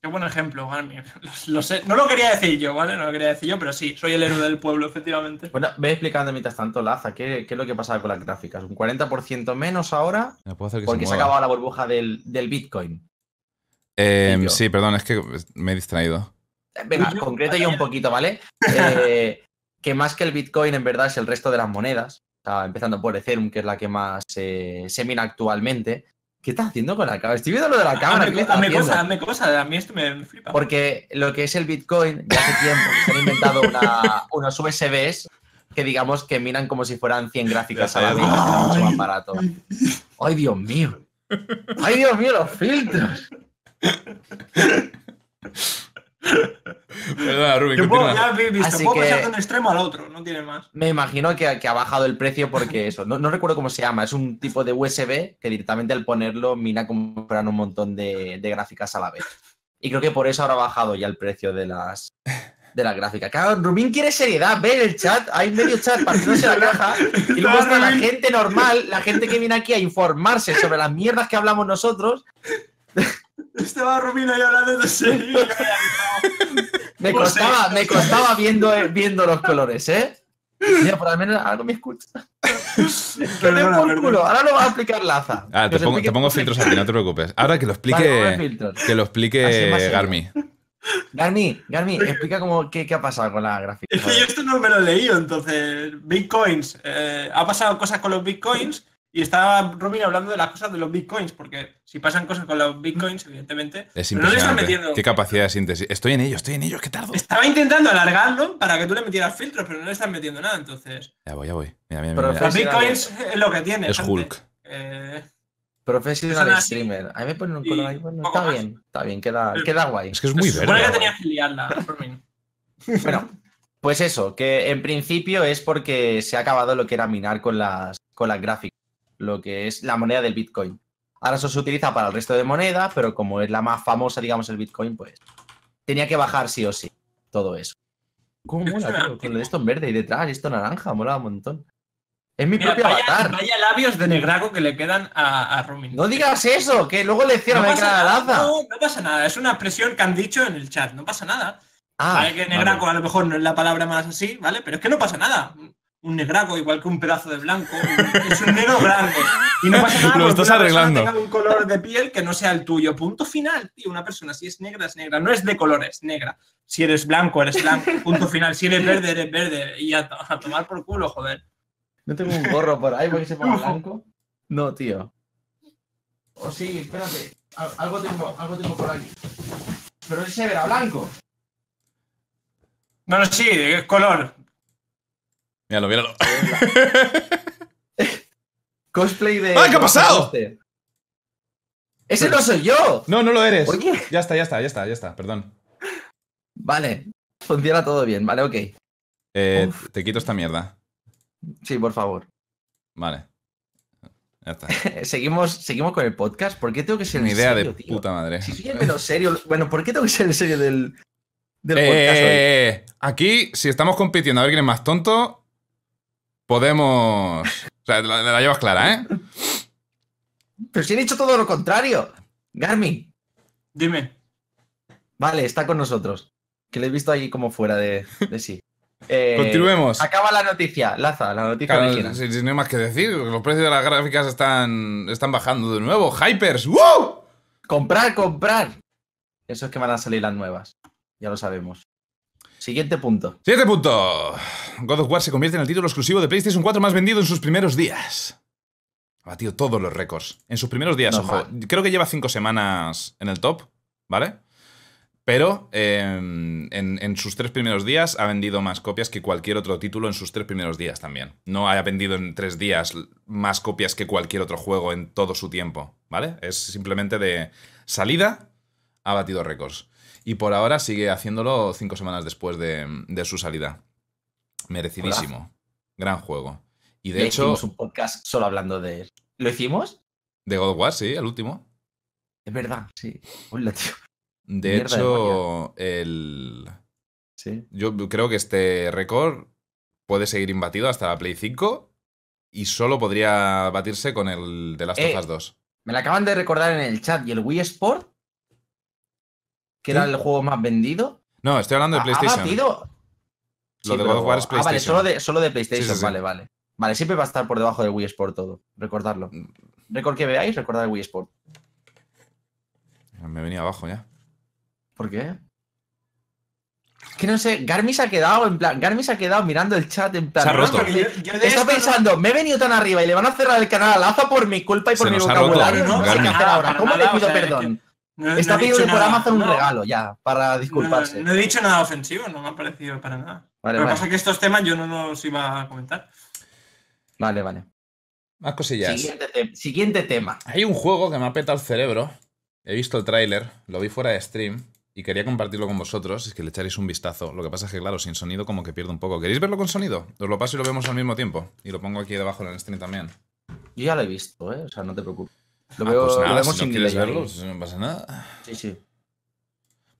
Qué buen ejemplo, Garmin. Lo, lo sé. No lo quería decir yo, ¿vale? No lo quería decir yo, pero sí, soy el héroe del pueblo, efectivamente.
Bueno, ve explicando mientras tanto, Laza, ¿qué, qué es lo que pasa con las gráficas? ¿Un 40% menos ahora?
Me puedo hacer que
Porque
se
se acabado la burbuja del, del Bitcoin.
Eh,
Yo.
sí, perdón, es que me he distraído.
Venga, concreto yo un poquito, ¿vale? Eh, que más que el Bitcoin, en verdad, es el resto de las monedas. O sea, empezando por Ethereum, que es la que más eh, se mina actualmente. ¿Qué estás haciendo con la cámara? Estoy viendo lo de la cámara. ¿qué
Hazme, hazme
haciendo?
cosa, hazme cosa. A mí esto me, flipa.
Porque lo que es el Bitcoin, ya hace tiempo se han inventado una- unos USBs que digamos que miran como si fueran 100 gráficas a la vez, que era mucho más barato. ¡Ay, Dios mío! ¡Ay, Dios mío, los filtros!
Perdona, Rubén,
Yo puedo, ya visto,
Así
puedo
que-
pasar de un extremo al otro, no tiene más.
Me imagino que, que ha bajado el precio porque eso, no, no recuerdo cómo se llama, es un tipo de USB que directamente al ponerlo mina como fueran un montón de, de gráficas a la vez. Y creo que por eso ahora ha bajado ya el precio de las, de las gráficas. Claro, Rubín quiere seriedad, ve el chat, hay medio chat partiéndose la caja y luego está la gente normal, la gente que viene aquí a informarse sobre las mierdas que hablamos nosotros.
Estaba Rubino ahí hablando de serio.
Me
Pues
costaba, me costaba viendo, viendo los colores, ¿eh? Mira, por al menos algo me escucha.
Perdona,
por culo. Ahora lo va a explicar Laza.
Ah, te pongo, te filtros
qué.
a ti, no te preocupes. Ahora que lo explique.
Vale,
que lo explique. Garmi.
Garmi, Garmi, explica cómo, qué, qué ha pasado con la gráfica.
Es que yo esto no me lo he leído, entonces. Bitcoins. eh, ha pasado cosas con los bitcoins y estaba Robin hablando de las cosas de los bitcoins, porque si pasan cosas con los bitcoins, evidentemente.
Es
pero no le están
impresionante.
metiendo.
Qué capacidad de síntesis. Estoy en ello, estoy en ello, qué tardo.
Estaba intentando alargarlo para que tú le metieras filtros, pero no le están metiendo nada, entonces.
Ya voy, ya voy. Mira, mira,
Pero
mira.
Los bitcoins es lo que tiene.
Es
gente.
Hulk.
Eh,
Professional streamer. A mí me ponen un color ahí. Bueno, está
más.
bien, está bien, queda, queda guay.
Es que es muy
se supone
verde.
que tenías que liarla, Robin.
Bueno, pues eso, que en principio es porque se ha acabado lo que era minar con las, con las gráficas, lo que es la moneda del Bitcoin. Ahora eso se utiliza para el resto de monedas, pero como es la más famosa, digamos, el Bitcoin, pues tenía que bajar sí o sí todo eso. ¿Cómo mola, tío? Con esto en verde y detrás, esto naranja, mola un montón. Es mi
Mira,
propio
vaya,
avatar.
vaya labios de negraco que le quedan a, a.
No digas eso, que luego le cierran
No
la Laza.
no, no pasa nada, es una expresión que han dicho en el chat, no pasa nada.
Ah,
vale, que
vale.
negraco a lo mejor no es la palabra más así, ¿vale? Pero es que no pasa nada. Un negraco, igual que un pedazo de blanco, es un negro grande. Y no pasa nada
Lo estás
una
arreglando.
tenga un color de piel que no sea el tuyo. Punto final, tío. Una persona, si es negra, es negra. No es de color, es negra. Si eres blanco, eres blanco. Punto final. Si eres verde, eres verde. Y a, to- a tomar por culo, joder.
¿No tengo un gorro por ahí porque se ponga blanco? No, tío. O sí, espérate. Al- Algo tengo, algo tengo por aquí. Pero ese se verá blanco.
No, no, sí, es color.
Míralo, míralo.
Cosplay de.
¡Ah, qué ha pasado!
¡Ese no soy yo!
No, no lo eres.
Oye.
Ya está, ya está, ya está, ya está, perdón.
Vale. Funciona todo bien, vale, ok.
Eh, te quito esta mierda.
Sí, por favor.
Vale. Ya está.
seguimos, seguimos con el podcast. ¿Por qué tengo que ser
Una
el
idea
serio,
de
tío?
puta madre.
Si soy el menos serio. Bueno, ¿por qué tengo que ser el serio del, del
Eh,
podcast hoy?
eh, eh, Aquí, si estamos compitiendo a ver quién es más tonto, podemos. O sea, la, la llevas clara, ¿eh?
Pero si he dicho todo lo contrario. Garmin.
Dime.
Vale, está con nosotros. Que le he visto ahí como fuera de, de sí. Eh,
Continuemos.
Acaba la noticia, Laza, la noticia
Claro,
original.
si, si no hay más que decir, los precios de las gráficas están, están bajando de nuevo. Hypers, ¡wow!
Comprar, comprar. Eso es que van a salir las nuevas. Ya lo sabemos. Siguiente punto.
Siguiente punto. God of War se convierte en el título exclusivo de PlayStation 4 más vendido en sus primeros días. Ha batido todos los récords. En sus primeros días, ojo. Creo que lleva cinco semanas en el top, ¿vale? Pero eh, en, en sus tres primeros días ha vendido más copias que cualquier otro título en sus tres primeros días también. No ha vendido en tres días más copias que cualquier otro juego en todo su tiempo, ¿vale? Es simplemente de salida, ha batido récords. Y por ahora sigue haciéndolo cinco semanas después de, de su salida. Merecidísimo. Gran juego. Y de hecho,
hicimos un podcast solo hablando de él. ¿Lo hicimos?
de God War, sí, el último.
Es verdad, sí. Hola, tío.
De
Mierda de
hecho, el...
Sí.
yo creo que este récord puede seguir imbatido hasta la Play 5 y solo podría batirse con el de Last
Eh,
of Us 2.
Me la acaban de recordar en el chat. ¿Y el Wii Sport? Que era el juego más vendido.
No, estoy hablando de
¿Ha- ¿Ha
PlayStation.
batido?
Lo
Sí,
de
pero-
God of War es
Ah, vale,
PlayStation.
solo de, solo de PlayStation.
Sí, sí, sí.
Vale, vale. Vale, siempre va a estar por debajo del Wii Sport todo. Recordadlo.
Mm.
Record que veáis, recordad el Wii Sport.
Me venía abajo ya.
¿Por qué? Que no sé, Garmi se ha quedado en plan. Garmi se ha quedado mirando el chat en plan.
Se ha
"No,
roto".
Yo- yo
Está
esto no-
pensando, me he venido tan arriba y le van a cerrar el canal a Laza por mi culpa y por
Se
mi
roto,
vocabulario. No sé
Garmi.
qué hacer
Nada,
ahora. ¿Cómo le pido perdón?
No- no
Está
he dicho
pidiendo por
nada,
Amazon un
no.
regalo ya, para disculparse.
No, no he dicho nada ofensivo, no me ha parecido para nada.
Vale,
Lo que
vale.
pasa es que estos temas yo no los iba a comentar.
Vale, vale.
Más cosillas.
Siguiente, te- siguiente tema.
Hay un juego que me ha petado el cerebro. He visto el tráiler, lo vi fuera de stream y quería compartirlo con vosotros. Es que le echaréis un vistazo. Lo que pasa es que, claro, sin sonido como que pierdo un poco. ¿Queréis verlo con sonido? Os lo paso y lo vemos al mismo tiempo. Y lo pongo aquí debajo en el stream también.
Yo ya lo he visto, ¿eh? O sea, no te preocupes. Lo,
Ah,
veo,
pues
lo
nada,
vemos
si no quieres verlo,
ahí.
no pasa nada.
Sí, sí.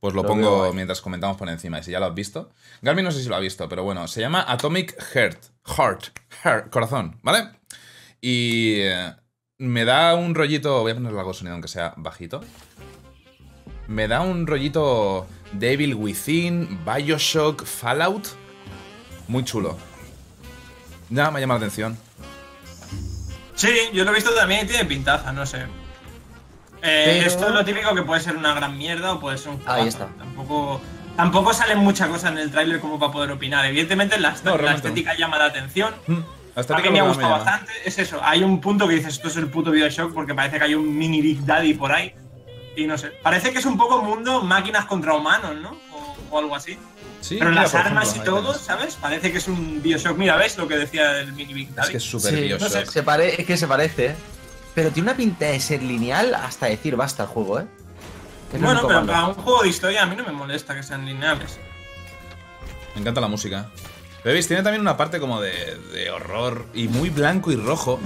Pues lo,
Lo
pongo mientras comentamos por encima. Y si ya lo has visto. Garmin no sé si lo ha visto, pero bueno, se llama Atomic Heart. Heart. Heart. Corazón, ¿vale? Y eh, me da un rollito. Voy a ponerle algo de sonido, aunque sea bajito. Me da un rollito Devil Within, Bioshock, Fallout. Muy chulo. Ya me ha llamado la atención.
Sí, yo lo he visto también y tiene pintaza, no sé. Eh,
Pero-
Esto es lo típico que puede ser una gran mierda o puede ser un juego.
Ahí está.
Tampoco, tampoco salen muchas cosas en el tráiler como para poder opinar. Evidentemente la,
No,
la
realmente
estética llama la atención.
Mm, Hasta
A mí me ha gustado bastante. Es eso, hay un punto que dices, esto es el puto Bioshock porque parece que hay un mini Big Daddy por ahí. Y no sé, parece que es un poco mundo máquinas contra humanos, ¿no? O, algo así.
Sí,
Pero
mira,
las armas
ejemplo,
y todo. ¿sabes? Parece que es un Bioshock. Mira, ¿ves lo que decía el mini Big
Es
Daddy?
que es súper
Sí, no
Bioshock.
sé.
Se pare- es que se parece, ¿eh? Pero tiene una pinta de ser lineal hasta decir basta el juego, ¿eh? Es
Bueno, pero
malo.
para un juego de historia a mí no me molesta que sean lineales.
Me encanta la música. Pero veis, tiene también una parte como de, de horror y muy blanco y rojo,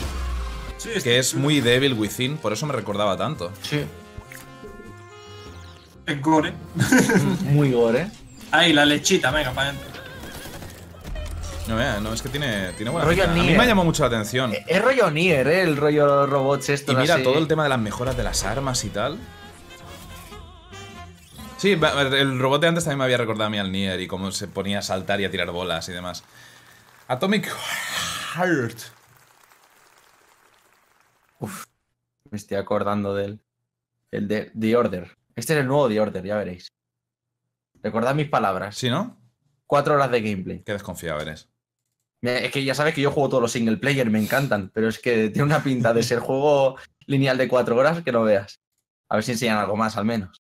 Sí,
que es muy Devil Within, por eso me recordaba tanto.
Sí.
Es gore.
Muy gore, ¿eh?
Ahí, la lechita, venga, para adentro.
No, vea, no, es que tiene, tiene buena pinta. A mí me ha llamado mucho la atención.
Eh, Es rollo Nier, ¿eh? El rollo robots esto.
Y mira, todo el tema de las mejoras de las armas y tal. Sí, el robot de antes también me había recordado a mí al Nier y cómo se ponía a saltar y a tirar bolas y demás. Atomic Heart.
Me estoy acordando del. El de The Order. Este es el nuevo The Order, ya veréis. Recordad mis palabras.
¿Sí, no?
Cuatro horas de gameplay.
Qué desconfiado eres.
Es que ya sabes que yo juego todos los single player, me encantan, pero es que tiene una pinta de ser juego lineal de cuatro horas que no veas. A ver si enseñan algo más, al menos.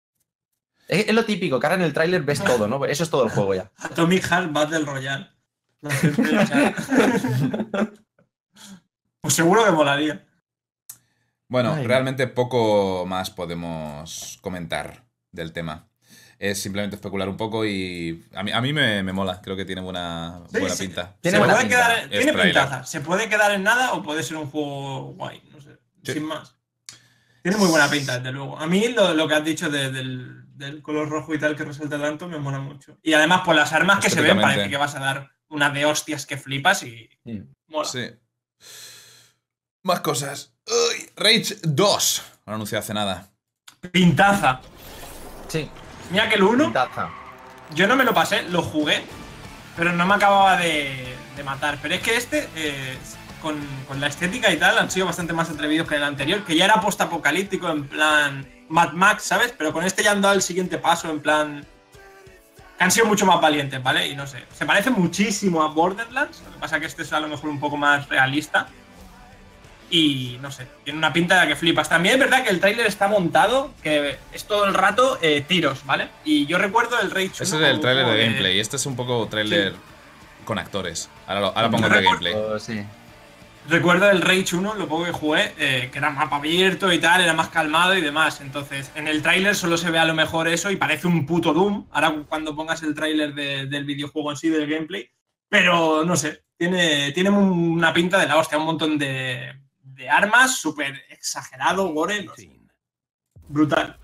Es, es lo típico, que ahora en el tráiler ves todo, ¿no? Eso es todo el juego ya.
Atomic Heart Battle Royale. Pues seguro que molaría.
Bueno,
Ay.
realmente poco más podemos comentar del tema. Es simplemente especular un poco y a mí, a mí me, me mola. Creo que tiene buena,
Sí,
buena
sí.
pinta.
Tiene
Se
buena
puede
pinta.
quedar, tiene pintaza. Se puede quedar en nada o puede ser un juego guay. No sé.
Sí.
Sin más. Tiene muy buena pinta, desde luego. A mí lo, lo que has dicho de- del, del color rojo y tal que resalta tanto me mola mucho. Y además, por las armas que se ven, parece que vas a dar una de hostias que flipas y
Sí.
mola.
Sí. Más cosas. Uy, Rage 2. No lo anunció hace nada.
Pintaza.
Sí,
Mira que el 1
pintaza.
Yo no me lo pasé, lo jugué, pero no me acababa de, de matar. Pero es que este, eh, con, con la estética y tal, han sido bastante más atrevidos que el anterior, que ya era post-apocalíptico, en plan Mad Max, ¿sabes? Pero con este ya han dado el siguiente paso, en plan. que han sido mucho más valientes, ¿vale? Y no sé. Se parece muchísimo a Borderlands, lo que pasa que este es a lo mejor un poco más realista. Y no sé, tiene una pinta de que flipas. También es verdad que el tráiler está montado, que es todo el rato eh, tiros, ¿vale? Y yo recuerdo el Rage 1
Ese es el tráiler de
juego
gameplay. Este es un poco tráiler con actores. Ahora, lo- ahora pongo el de gameplay.
Oh, sí.
Recuerdo el Rage 1, lo poco que jugué, eh, que era mapa abierto y tal, era más calmado y demás. Entonces, en el tráiler solo se ve a lo mejor eso y parece un puto Doom. Ahora cuando pongas el tráiler de- del videojuego en sí, del gameplay. Pero no sé, tiene, tiene una pinta de la hostia, un montón de, de armas, súper exagerado, gore, no brutal.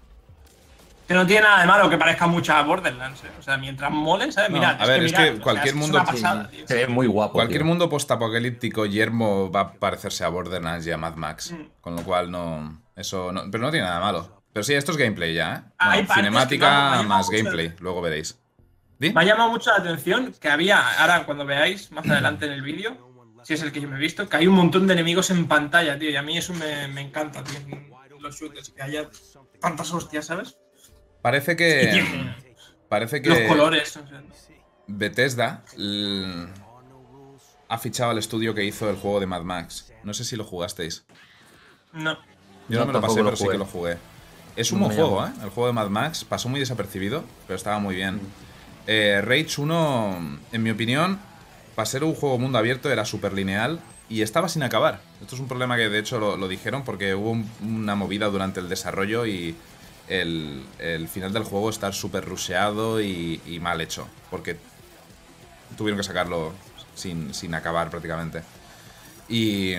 Que no tiene nada de malo que parezca mucho a Borderlands, ¿eh? O sea, mientras mole, ¿sabes?
No,
Mirad,
a ver, es
mirad,
que
o sea,
cualquier
es
mundo-
una pasada, tío.
Se ve muy guapo.
Cualquier
tío.
mundo postapocalíptico yermo va a parecerse a Borderlands y a Mad Max.
Mm.
Con lo cual no. Eso no, pero no tiene nada malo. Pero sí, esto es gameplay ya, ¿eh?
Ah, hay
No,
partes que
cinemática más gameplay, luego veréis. ¿Di?
Me ha llamado mucho la atención que había, ahora cuando veáis más adelante en el vídeo, si es el que yo me he visto, que hay un montón de enemigos en pantalla, tío. Y a mí eso me, me encanta, tío. Los shooters, que haya tantas hostias, ¿sabes?
Parece que. Parece que.
los colores. o sea,
Bethesda l- ha fichado al estudio que hizo el juego de Mad Max. No sé si lo jugasteis.
no.
Yo no,
No,
me lo pasé,
lo
pero sí que lo jugué. Es un
No
buen juego, ¿eh? El juego de Mad Max pasó muy desapercibido, pero estaba muy bien.
Mm.
Eh, Rage 1, en mi opinión, para ser un juego mundo abierto era súper lineal y estaba sin acabar. Esto es un problema que de hecho lo, dijeron porque hubo un- una movida durante el desarrollo y el, final del juego está súper rusheado y, y mal hecho. Porque tuvieron que sacarlo sin, sin acabar prácticamente. Y,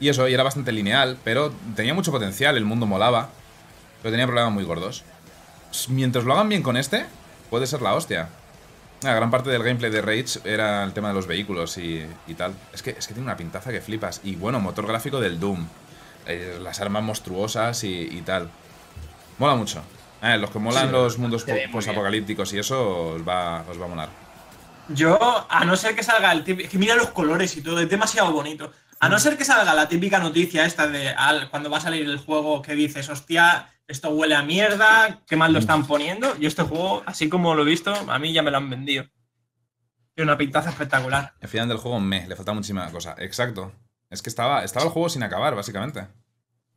y eso, y era bastante lineal, pero tenía mucho potencial, el mundo molaba, pero tenía problemas muy gordos. Mientras lo hagan bien con este, puede ser la hostia. La gran parte del gameplay de Rage era el tema de los vehículos y, y tal. Es que, es que tiene una pintaza que flipas. Y bueno, motor gráfico del Doom. Eh, las armas monstruosas y, y tal. Mola mucho. Eh, los que molan
Sí,
los mundos
se ve muy
apocalípticos y eso os va, os va a molar.
Yo, a no ser que salga el típico. Que mira los colores y todo, es demasiado bonito. A no ser que salga la típica noticia esta de al- cuando va a salir el juego que dices, hostia, esto huele a mierda, qué mal lo están poniendo. Yo este juego, así como lo he visto, a mí ya me lo han vendido. Tiene una pintaza espectacular.
El final del juego me, le falta muchísima cosa. Exacto. Es que estaba, estaba el juego sin acabar, básicamente.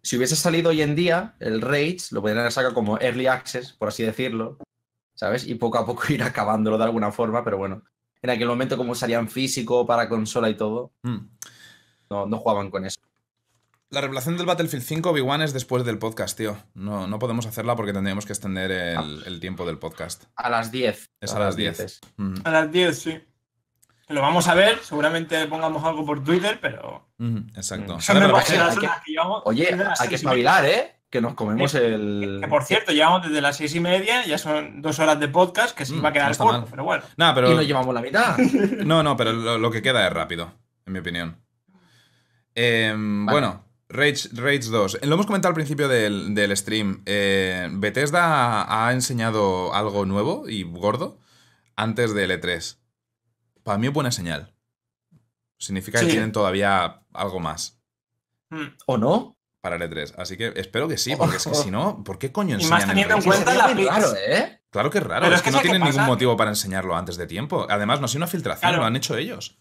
Si hubiese salido hoy en día, el Rage lo podrían haber sacado como Early Access, por así decirlo, ¿sabes? Y poco a poco ir acabándolo de alguna forma, pero bueno. En aquel momento, como salían físico para consola y todo,
Mm.
no, no jugaban con eso.
La revelación del Battlefield 5 Obi-Wan es después del podcast, tío. No, no podemos hacerla porque tendríamos que extender el, el tiempo del podcast.
A las 10.
Es a las 10.
es.
Mm.
A las 10, sí. Lo vamos a ver, seguramente pongamos algo por Twitter, pero.
Mm, Exacto.
Mm.
Pero
las
es que-
hay que-
llevamos
Oye, hay que
y
espabilar, ¿eh? Que nos comemos el.
Que por cierto, llevamos desde las seis y media, ya son dos horas de podcast, que se
Mm,
iba a quedar
no
corto,
mal.
pero bueno.
No,
Y
pero.
nos llevamos la mitad.
No, no, pero lo, lo que queda es rápido, en mi opinión. Em,
Vale.
Bueno, Rage, Rage 2. Lo hemos comentado al principio del, del stream. Eh, Bethesda ha enseñado algo nuevo y gordo antes del E3. Para mí es buena señal. Significa que tienen todavía algo más
Mm.
¿O no?
para el E3. Así que espero que sí, porque es que si no, ¿por qué coño
Y
enseñan
más
el
teniendo en cuenta la
raro, ¿eh?
Claro que es raro,
Pero
es
es
que
que
no
¿sabes qué
tienen ningún motivo para enseñarlo antes de tiempo. Además, no ha sido una filtración,
Claro.
lo han hecho ellos.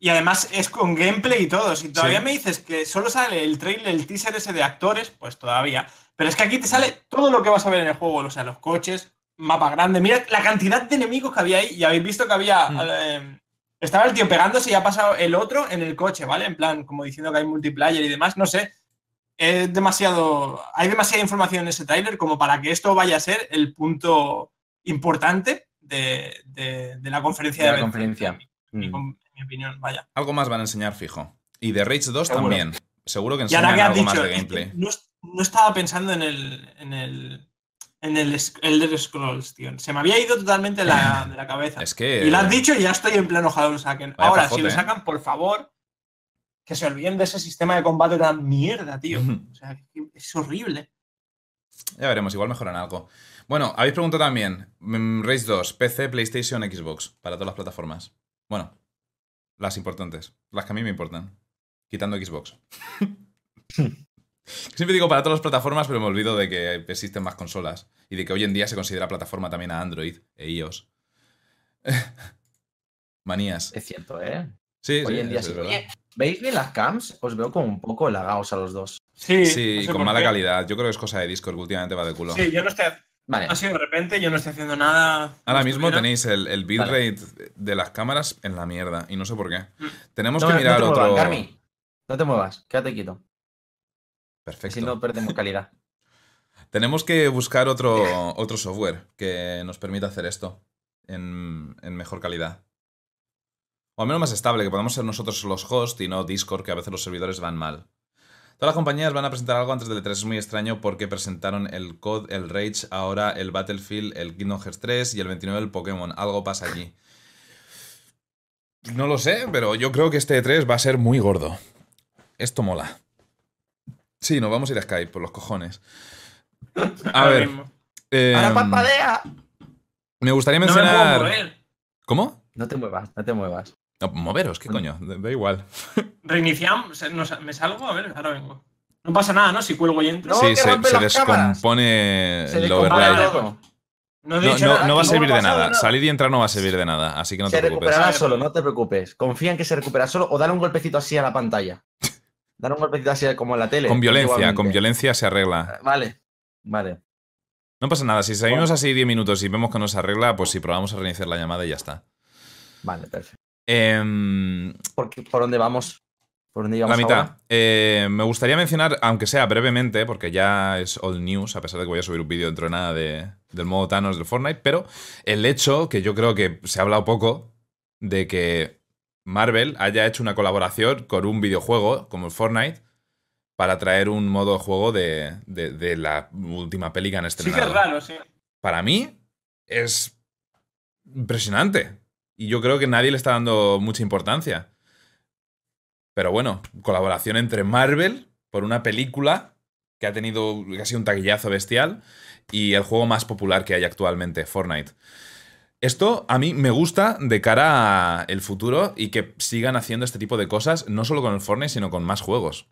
Y además es con gameplay y todo. Si todavía
Sí.
me dices que solo sale el trailer, el teaser ese de actores, pues todavía. Pero es que aquí te sale todo lo que vas a ver en el juego. O sea, los coches, mapa grande. Mira la cantidad de enemigos que había ahí. Y habéis visto que había.
Mm.
eh, estaba el tío pegándose y ha pasado el otro en el coche, ¿vale? En plan, como diciendo que hay multiplayer y demás. No sé. Es demasiado. Hay demasiada información en ese trailer como para que esto vaya a ser el punto importante de, de- de la conferencia
De
de,
la conferencia. Mm.
Mi opinión, vaya.
Algo más van a enseñar fijo. Y de Rage 2
Seguro.
también. Seguro que
Y ahora
enseñan
que has
algo más de
es que
gameplay.
no, no estaba pensando en el, en el, en el Elder Scrolls, tío. Se me había ido totalmente la, de la cabeza.
Es que.
Y lo has dicho y ya estoy en pleno ojalá lo saquen.
Vaya
Ahora,
pajote,
si lo
¿eh?
sacan, por favor, que se olviden de ese sistema de combate tan mierda, tío. O sea, es horrible.
Ya veremos, igual mejoran algo. Bueno, habéis preguntado también. mm, Rage 2, PC, PlayStation, Xbox. Para todas las plataformas. Bueno, las importantes. Las que a mí me importan. Quitando Xbox. Siempre digo para todas las plataformas, pero me olvido de que existen más consolas. Y de que hoy en día se considera plataforma también a Android e iOS. Manías.
Es cierto, ¿eh?
Sí,
Hoy
sí,
en día sí. ¿veis bien las cams? Os veo como un poco lagados a los dos.
Sí,
Sí,
no sé
con mala
qué.
calidad. Yo creo que es cosa de Discord, que últimamente va de culo.
Sí, yo no estoy.
Vale.
Sido de repente, yo no estoy haciendo nada.
Ahora mismo tenéis el, el bitrate de las cámaras en la mierda y no sé por qué.
Mm.
Tenemos
No,
que
no
mirar
te muevas,
otro.
Carmi. No te muevas, quédate quieto.
Perfecto.
Si no perdemos calidad.
Tenemos que buscar otro, otro software que nos permita hacer esto en, en mejor calidad. O al menos más estable, que podamos ser nosotros los hosts y no Discord, que a veces los servidores van mal. Todas las compañías van a presentar algo antes del E3. Es muy extraño porque presentaron el COD, el Rage, ahora el Battlefield, el Kingdom Hearts 3 y el 29 el Pokémon. Algo pasa allí. No lo sé, pero yo creo que este E3 va a ser muy gordo. Esto mola. Sí, nos vamos a ir a Skype, por los cojones. A
Ahora
ver. eh,
¡Ahora parpadea!
me gustaría
No me puedo
mencionar.
mover.
¿Cómo?
No te muevas, no te muevas.
No, moveros, ¿qué coño? Da igual.
Reiniciamos. se- nos- ¿Me salgo? A ver, ahora vengo. No pasa nada, ¿no? Si cuelgo y entro.
Sí,
que
se, se descompone
Se
el.
No
va a servir
no
de nada.
nada.
Salir y entrar no va a servir de nada, así que no te
se
preocupes.
recuperará
Vale,
solo, no te preocupes. Confía en que se recupera solo o dale un golpecito así a la pantalla. Dale un golpecito así como en la tele.
Con violencia, con violencia se arregla.
Vale, vale.
No pasa nada, si seguimos así 10 minutos y vemos que no se arregla, pues sí, probamos a reiniciar la llamada y ya está.
Vale, perfecto.
Em,
¿Por, qué- por dónde vamos? ¿Por dónde
la mitad.
ahora?
Eh, me gustaría mencionar, aunque sea brevemente, porque ya es old news, a pesar de que voy a subir un vídeo dentro de nada de- del modo Thanos del Fortnite, pero el hecho, que yo creo que se ha hablado poco, de que Marvel haya hecho una colaboración con un videojuego como el Fortnite para traer un modo de juego de, de- de la última peli que han
Sí que
estrenado.
es raro, sí.
Para mí es impresionante. Y yo creo que nadie le está dando mucha importancia. Pero bueno, colaboración entre Marvel por una película que ha tenido casi un taquillazo bestial y el juego más popular que hay actualmente, Fortnite. Esto a mí me gusta de cara al futuro y que sigan haciendo este tipo de cosas, no solo con el Fortnite, sino con más juegos.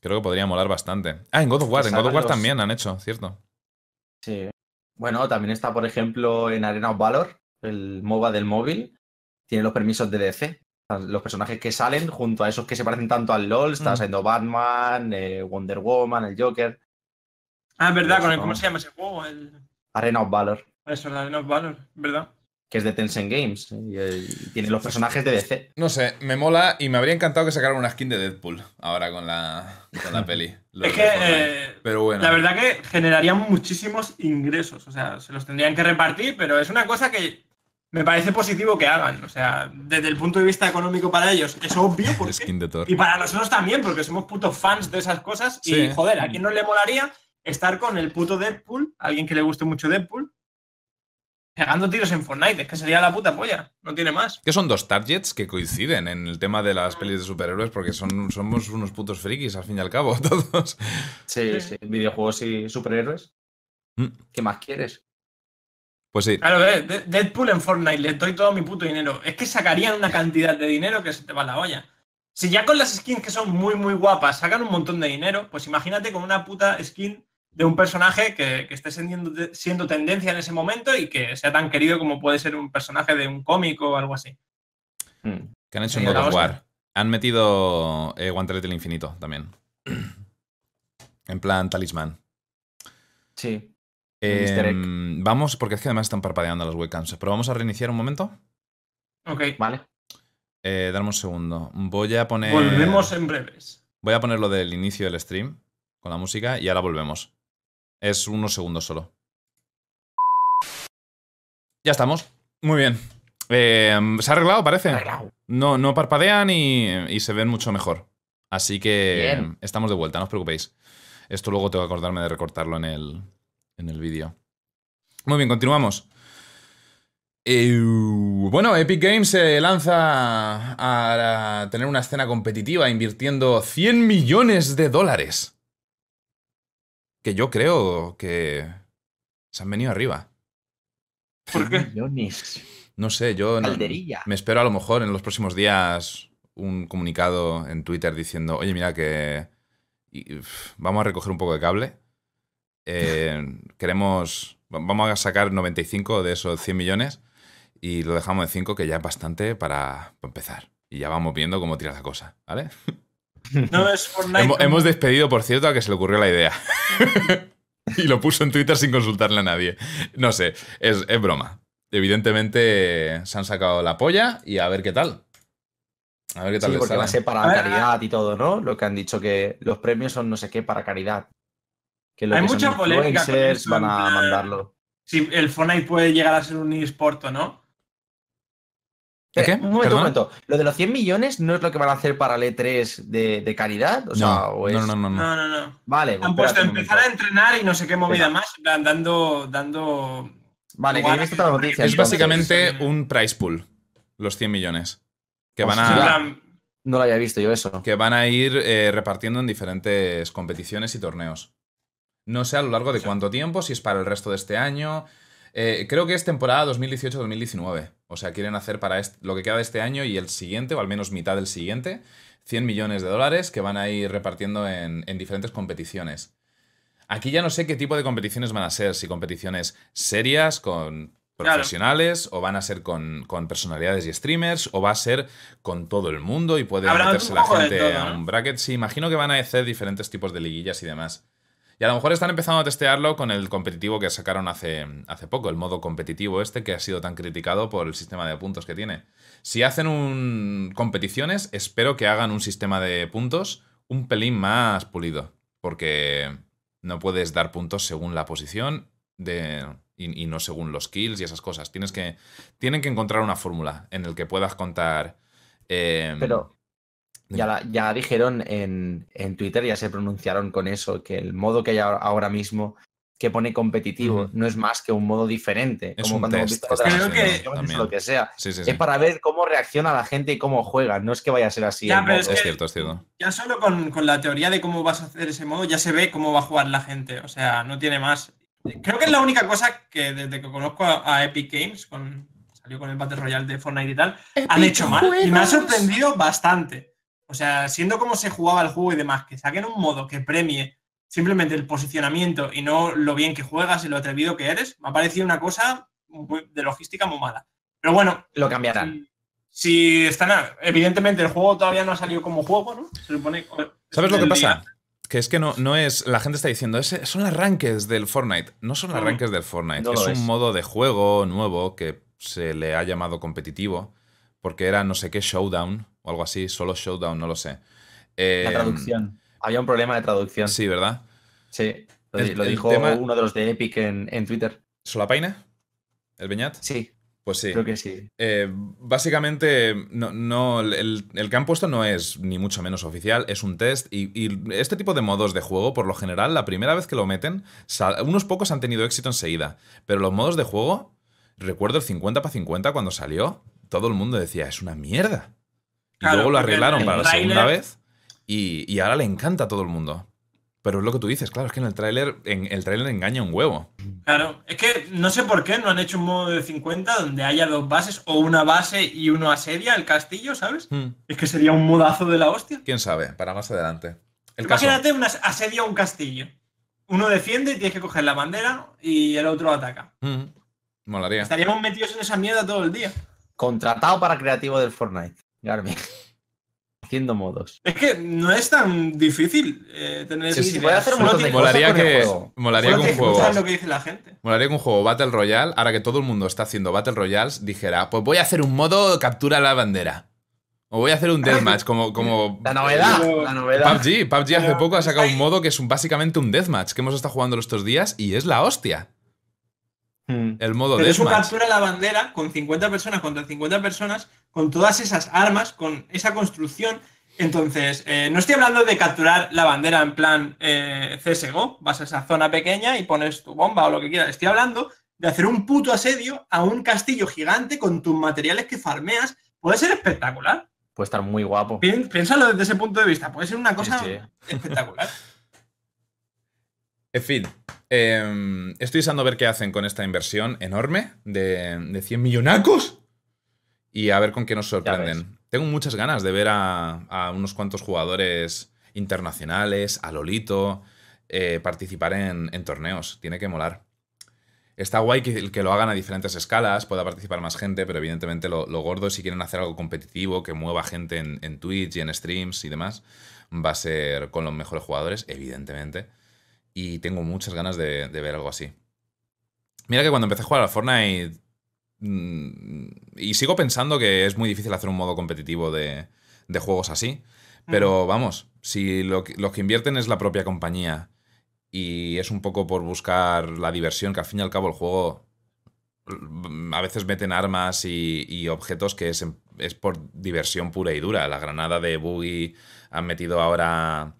Creo que podría molar bastante. Ah, en God of War, en God of War
los-
también han hecho, cierto.
Sí. Bueno, también está, por ejemplo, en Arena of Valor, el MOBA del móvil. Tiene los permisos de DC. Los personajes que salen junto a esos que se parecen tanto al LOL, está
Mm.
saliendo Batman, eh, Wonder Woman, el Joker.
Ah, es verdad, con el,
¿no?
¿cómo se llama ese juego? El,
Arena of Valor,
eso, la Arena of Valor, ¿verdad?
que es de Tencent Games. ¿eh? Y, eh, y tiene los personajes de DC.
No sé, me mola y me habría encantado que sacaran una skin de Deadpool ahora con la, con la peli.
es que, eh,
Pero bueno.
la verdad que generarían muchísimos ingresos. O sea, se los tendrían que repartir, pero es una cosa que me parece positivo que hagan. O sea, desde el punto de vista económico para ellos es obvio, porque
Skin de Thor.
Y para nosotros también, porque somos putos fans de esas cosas.
Sí.
Y joder, ¿a quién no le molaría estar con el puto Deadpool? Alguien que le guste mucho Deadpool. Pegando tiros en Fortnite, es que sería la puta polla. No tiene más.
Que son dos targets que coinciden en el tema de las pelis de superhéroes porque son, somos unos putos frikis al fin y al cabo, todos.
Sí,
Sí.
sí. Videojuegos y superhéroes.
Mm.
¿Qué más quieres?
Pues sí.
Claro, eh, De- Deadpool en Fortnite, le doy todo mi puto dinero. Es que sacarían una cantidad de dinero que se te va la olla. Si ya con las skins que son muy, muy guapas sacan un montón de dinero, pues imagínate con una puta skin de un personaje que, que esté siendo, siendo tendencia en ese momento y que sea tan querido como puede ser un personaje de un cómic o algo así.
Mm.
Que han hecho en God of. War. Han metido eh, Guantelete del Infinito también. En plan talismán.
Sí.
Em, vamos, porque es que además están parpadeando las webcams. Pero vamos a reiniciar un momento.
Ok.
Vale.
Eh, dame un segundo. Voy a poner.
Volvemos en breves.
Voy a poner lo del inicio del stream con la música y ahora volvemos. Es unos segundos solo. Ya estamos. Muy bien. Eh, ¿Se ha arreglado, parece?
Arreglado.
No, no parpadean y, y se ven mucho mejor. Así que
Bien.
estamos de vuelta, no os preocupéis. Esto luego tengo que acordarme de recortarlo en el, en el vídeo. Muy bien, continuamos. Eh, bueno, Epic Games se lanza a tener una escena competitiva invirtiendo 100 millones de dólares. Que yo creo que se han venido arriba.
¿Por qué?
Millones.
No sé, yo no- me espero a lo mejor en los próximos días un comunicado en Twitter diciendo, oye, mira que y, uf, vamos a recoger un poco de cable. Eh, queremos, va- vamos a sacar 95 de esos 100 millones y lo dejamos en 5, que ya es bastante para, para empezar. Y ya vamos viendo cómo tira la cosa, ¿vale?
No es Fortnite.
Hemos, despedido, por cierto, a que se le ocurrió la idea. y lo puso en Twitter sin consultarle a nadie. No sé, es, es broma. Evidentemente se han sacado la polla y a ver qué tal. A ver qué tal
Sí,
les
porque va a ser para
A ver,
caridad y todo, ¿no? Lo que han dicho que los premios son no sé qué para caridad. Que lo
Hay
que son
mucha polémica con
influencers
eso,
van a mandarlo.
Si el Fortnite puede llegar a ser un eSport o no.
¿El qué?
Eh, Un momento, un momento. Lo de los 100 millones no es lo que van a hacer para el E3 de, de caridad. O sea,
no,
o es...
no, no, no, no.
No, no, no.
Vale,
Han puesto a empezar a entrenar y no sé qué movida más, en plan, dando, dando.
Vale, que visto otra noticia.
Es
entonces-
básicamente
Sí.
un price pool, los 100 millones. Que van a...
No lo había visto yo eso.
que van a ir eh, repartiendo en diferentes competiciones y torneos. No sé a lo largo de cuánto tiempo, si es para el resto de este año. Eh, creo que es temporada 2018-2019. O sea, quieren hacer para lo que queda de este año y el siguiente, o al menos mitad del siguiente, 100 millones de dólares que van a ir repartiendo en, en diferentes competiciones. Aquí ya no sé qué tipo de competiciones van a ser, si competiciones serias con
Claro.
profesionales, o van a ser con, con personalidades y streamers, o va a ser con todo el mundo y puede
Habrá
meterse la gente
todo,
a un bracket. Sí, imagino que van a hacer diferentes tipos de liguillas y demás. Y a lo mejor están empezando a testearlo con el competitivo que sacaron hace, hace poco, el modo competitivo este que ha sido tan criticado por el sistema de puntos que tiene. Si hacen un competiciones, espero que hagan un sistema de puntos un pelín más pulido, porque no puedes dar puntos según la posición de, y, no según los kills y esas cosas. Tienes que, tienen que encontrar una fórmula en el que puedas contar... eh,
Pero. Ya, la- ya dijeron en, en Twitter, ya se pronunciaron con eso, que el modo que hay ahora- ahora mismo que pone competitivo no es más que un modo diferente.
Es
como
un
cuando
test que
otras
están haciendo
competiciones
también.
o lo que sea.
sí, sí, sí.
Es para ver cómo reacciona la gente y cómo juega. No es que vaya a ser así.
Ya,
el
pero
modo.
es
Es
que-
cierto, es cierto.
Ya solo con, con la teoría de cómo vas a hacer ese modo, ya se ve cómo va a jugar la gente. O sea, no tiene más. Creo que es la única cosa que desde que conozco a, a Epic Games, con, salió con el Battle Royale de Fortnite y tal, han hecho mal. Y me ha sorprendido bastante. O sea, siendo como se jugaba el juego y demás, que saquen un modo que premie simplemente el posicionamiento y no lo bien que juegas y lo atrevido que eres, me ha parecido una cosa muy- de logística muy mala. Pero bueno,
Lo cambiarán.
si, si están. a- Evidentemente, el juego todavía no ha salido como juego, ¿no? Se supone.
¿Sabes lo que
el
pasa?
día.
Que es que no, no es. La gente está diciendo, "Ese- son las rankings del Fortnite. No son las rankings del Fortnite.
No
es un
es.
modo de juego nuevo que se le ha llamado competitivo. Porque era no sé qué Showdown o algo así. Solo Showdown, no lo sé. Eh,
La traducción. Había un problema de traducción. Sí.
Sí, ¿verdad?
Lo,
El-
lo dijo
tema-
uno de los de Epic en, en Twitter.
¿Solapaine? ¿El Beñat?
Sí,
Pues sí.
creo que sí.
Eh, básicamente, no, no, el, el que han puesto no es ni mucho menos oficial, es un test. Y, y este tipo de modos de juego, por lo general, la primera vez que lo meten, sal- unos pocos han tenido éxito enseguida. Pero los modos de juego, recuerdo el 50 para 50 cuando salió, todo el mundo decía, es una mierda. Y
Claro,
luego lo arreglaron
el
para la segunda vez y, y ahora le encanta a todo el mundo. Pero es lo que tú dices, claro, es que en el tráiler en, el tráiler engaña un huevo.
Claro, es que no sé por qué no han hecho un modo de 50 donde haya dos bases o una base y uno asedia el castillo, ¿sabes?
Hmm,
Es que sería un modazo de la hostia.
¿Quién sabe? Para más adelante. El caso.
Imagínate una asedia un castillo. Uno defiende y tienes que coger la bandera y el otro ataca.
Hmm, molaría.
Estaríamos metidos en esa mierda todo el día.
Contratado para creativo del Fortnite. Garmin. Haciendo modos.
Es que no es tan difícil eh, tener
Sí, sí, hacer un montón de cosas
Molaría que,
juego.
molaría que un juego.
escuchar lo que dice la gente.
Molaría que un juego Battle Royale, ahora que todo el mundo está haciendo Battle Royales, dijera, pues voy a hacer un modo captura la bandera. O voy a hacer un deathmatch, como, como
La novedad.
Pero-
La novedad.
PUBG. PUBG hace poco ha sacado
ahí-
un modo que es un- básicamente un deathmatch, que hemos estado jugando estos días y es la hostia.
Hmm.
El modo
Pero eso captura la bandera con 50 personas contra 50 personas, con todas esas armas, con esa construcción. Entonces, eh, no estoy hablando de capturar la bandera en plan eh, CSGO, vas a esa zona pequeña y pones tu bomba o lo que quieras. Estoy hablando de hacer un puto asedio a un castillo gigante con tus materiales que farmeas. Puede ser espectacular.
Puede estar muy guapo.
Pi- Piénsalo desde ese punto de vista. Puede ser una cosa
sí.
espectacular.
En fin, eh, estoy deseando ver qué hacen con esta inversión enorme de, de 100 millonacos y a ver con qué nos sorprenden. Tengo muchas ganas de ver a, a unos cuantos jugadores internacionales, a Lolito, eh, participar en, en torneos. Tiene que molar. Está guay que, que lo hagan a diferentes escalas, pueda participar más gente, pero evidentemente lo, lo gordo, si quieren hacer algo competitivo, que mueva gente en, en Twitch y en streams y demás, va a ser con los mejores jugadores, evidentemente y tengo muchas ganas de, de ver algo así. Mira que cuando empecé a jugar al Fortnite mm, y sigo pensando que es muy difícil hacer un modo competitivo de, de juegos así, pero vamos, si lo, que- lo que invierten es la propia compañía y es un poco por buscar la diversión, que al fin y al cabo el juego mm, a veces meten armas y, y objetos que es, es por diversión pura y dura. La granada de Boogie han metido ahora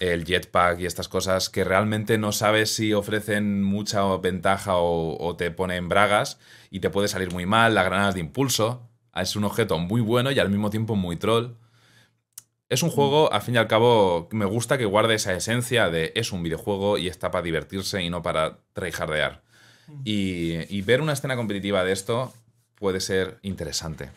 el jetpack y estas cosas que realmente no sabes si ofrecen mucha ventaja o, o te ponen bragas y te puede salir muy mal. Las granadas de impulso es un objeto muy bueno y al mismo tiempo muy troll. Es un juego, al fin y al cabo, me gusta que guarde esa esencia de es un videojuego y está para divertirse y no para tryhardear. Y, y ver una escena competitiva de esto puede ser interesante.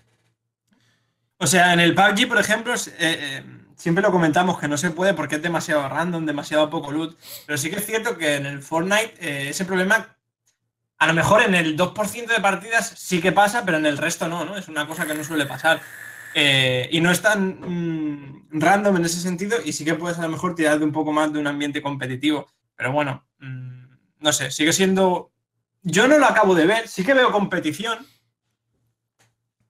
O sea, en el PUBG, por ejemplo, eh, eh, siempre lo comentamos que no se puede porque es demasiado random, demasiado poco loot. Pero sí que es cierto que en el Fortnite eh, ese problema, a lo mejor en el 2% de partidas sí que pasa, pero en el resto no, ¿no? Es una cosa que no suele pasar. Eh, y no es tan mm, random en ese sentido y sí que puedes a lo mejor tirar de un poco más de un ambiente competitivo. Pero bueno, mm, no sé, sigue siendo... Yo no lo acabo de ver, sí que veo competición,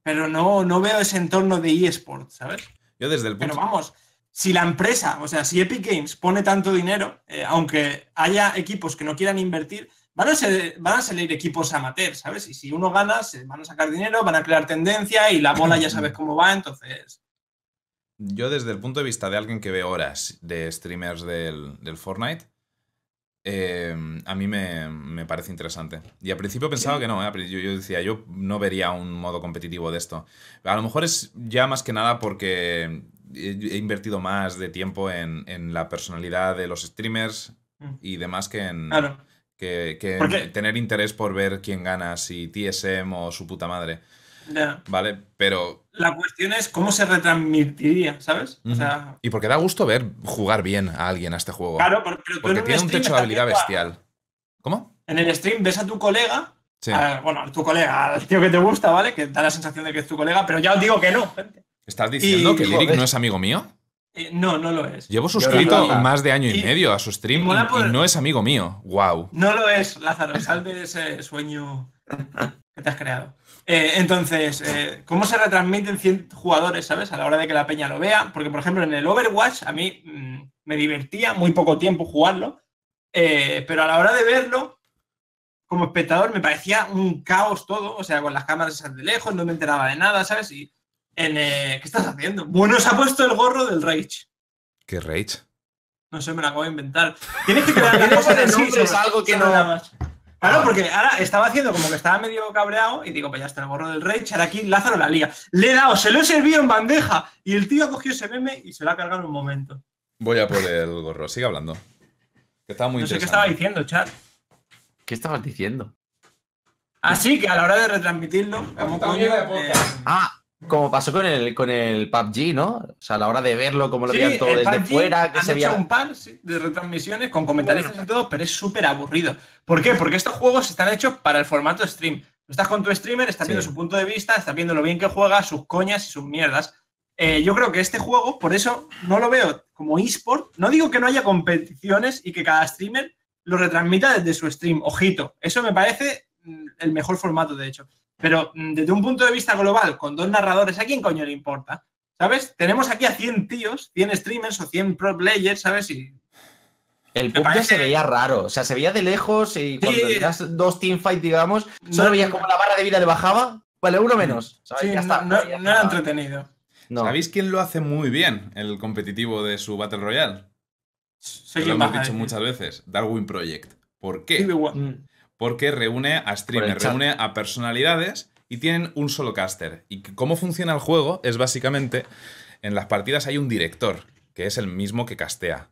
pero no, no veo ese entorno de eSport, ¿sabes?
Yo desde el
Pero
punto...
vamos, si la empresa, o sea, si Epic Games pone tanto dinero, eh, aunque haya equipos que no quieran invertir, van a, ser, van a salir equipos amateurs, ¿sabes? Y si uno gana, se van a sacar dinero, van a crear tendencia y la bola ya sabes cómo va, entonces...
Yo desde el punto de vista de alguien que ve horas de streamers del, del Fortnite, eh, a mí me, me parece interesante. Y al principio pensaba que no, ¿eh? yo, yo decía, yo no vería un modo competitivo de esto. A lo mejor es ya más que nada porque he, invertido más de tiempo en, en la personalidad de los streamers
Mm.
y demás que en,
Claro.
que, que en tener interés por ver quién gana, si TSM o su puta madre. ¿Vale? Pero
La cuestión es cómo se retransmitiría, ¿sabes? O sea,
Y porque da gusto ver jugar bien a alguien a este juego.
claro, pero, pero
Porque
en
tiene un techo de habilidad
a-
bestial. ¿Cómo?
En el stream ves a tu colega
Sí.
a- bueno, a tu colega, al tío que te gusta, ¿vale? Que da la sensación de que es tu colega, pero ya os digo que no, gente.
¿Estás diciendo
Y-
que Lyric
joder.
no es amigo mío?
Eh, no, no lo es.
Llevo suscrito más de año y,
Y-
medio a su stream
y por-
no es amigo mío. Wow.
No lo es, Lázaro. Sal de ese sueño que te has creado. Eh, entonces, eh, ¿cómo se retransmiten 100 jugadores, ¿sabes? A la hora de que la peña lo vea. Porque, por ejemplo, en el Overwatch a mí mm, me divertía muy poco tiempo jugarlo. eh, pero a la hora de verlo, como espectador, me parecía un caos todo. O sea, con las cámaras esas de lejos, no me enteraba de nada, ¿sabes? Y en, eh, ¿qué estás haciendo? Bueno, se ha puesto el gorro del Rage.
Qué rage.
No sé, me lo acabo de inventar. Tienes que crear
algo que no-
nada más. Claro, porque ahora estaba haciendo como que estaba medio cabreado y digo, pues ya está el gorro del rey, ahora aquí Lázaro la liga. Le he dado, se lo he servido en bandeja y el tío ha cogido ese meme y se lo ha cargado en un momento.
Voy a por el gorro. Sigue hablando. Que está muy
no sé qué estaba diciendo, chat.
¿Qué estabas diciendo?
Así que a la hora de retransmitirlo, como coño, eh,
Ah, como pasó con el, con el PUBG, ¿no? O sea, a la hora de verlo, como lo
sí,
veían todo desde
PUBG
fuera, que
han
se
hecho
veía.
un par sí, de retransmisiones con comentaristas y todo, pero es súper aburrido. ¿Por qué? Porque estos juegos están hechos para el formato stream. Estás con tu streamer, estás
Sí.
viendo su punto de vista, estás viendo lo bien que juega, sus coñas y sus mierdas. Eh, yo creo que este juego, por eso no lo veo como eSport. No digo que no haya competiciones y que cada streamer lo retransmita desde su stream. Ojito, eso me parece mm, el mejor formato, de hecho. Pero mm, desde un punto de vista global, con dos narradores, ¿a quién coño le importa? ¿Sabes? Tenemos aquí a 100 tíos, 100 streamers o 100 pro players, ¿sabes? Y
El
Me
PUBG
parece-
se veía raro, o sea, se veía de lejos y cuando
Sí.
tenías dos teamfights, digamos, solo
No-
veías como la barra de vida le bajaba. Vale, uno menos. ¿sabes?
sí,
Ya está.
no,
Ya
no era entretenido.
No.
¿Sabéis quién lo hace muy bien, el competitivo de su Battle Royale?
Sé
lo hemos dicho muchas veces. Darwin Project. ¿Por
Sí,
qué? Porque reúne a streamers, reúne a personalidades y tienen un solo caster. Y cómo funciona el juego es básicamente, en las partidas hay un director, que es el mismo que castea.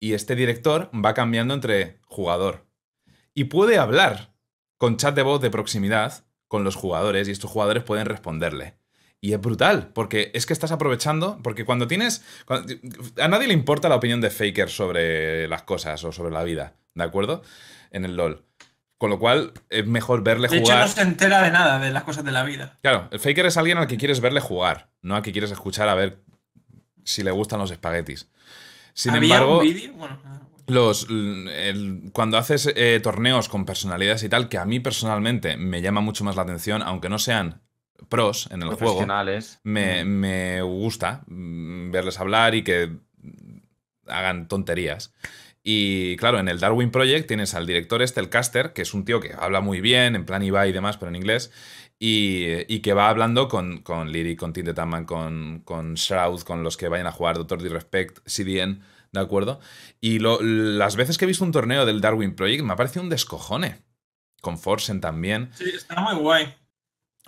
Y este director va cambiando entre jugador. Y puede hablar con chat de voz de proximidad con los jugadores y estos jugadores pueden responderle. Y es brutal, porque es que estás aprovechando, porque cuando tienes... cuando- a nadie le importa la opinión de Faker sobre las cosas o sobre la vida, ¿de acuerdo? En el LOL. Con lo cual es mejor verle
De hecho,
jugar...
no se entera de nada de las cosas de la vida.
Claro, el Faker es alguien al que quieres verle jugar, no al que quieres escuchar a ver si le gustan los espaguetis. Sin
Había
embargo,
un vídeo, bueno, ah,
los, el- cuando haces eh, torneos con personalidades y tal, que a mí personalmente me llama mucho más la atención, aunque no sean pros en el juego, me, me gusta mm, verles hablar y que hagan tonterías. Y claro, en el Darwin Project tienes al director este, el caster, que es un tío que habla muy bien, en plan Ibai y demás, pero en inglés, y, y que va hablando con, con con Tinte Tamman, con, con Shroud, con los que vayan a jugar Doctor Disrespect, CDN, ¿de acuerdo? Y las veces que he visto un torneo del Darwin Project me ha parecido un descojone. Con Forsen también.
sí, está muy guay.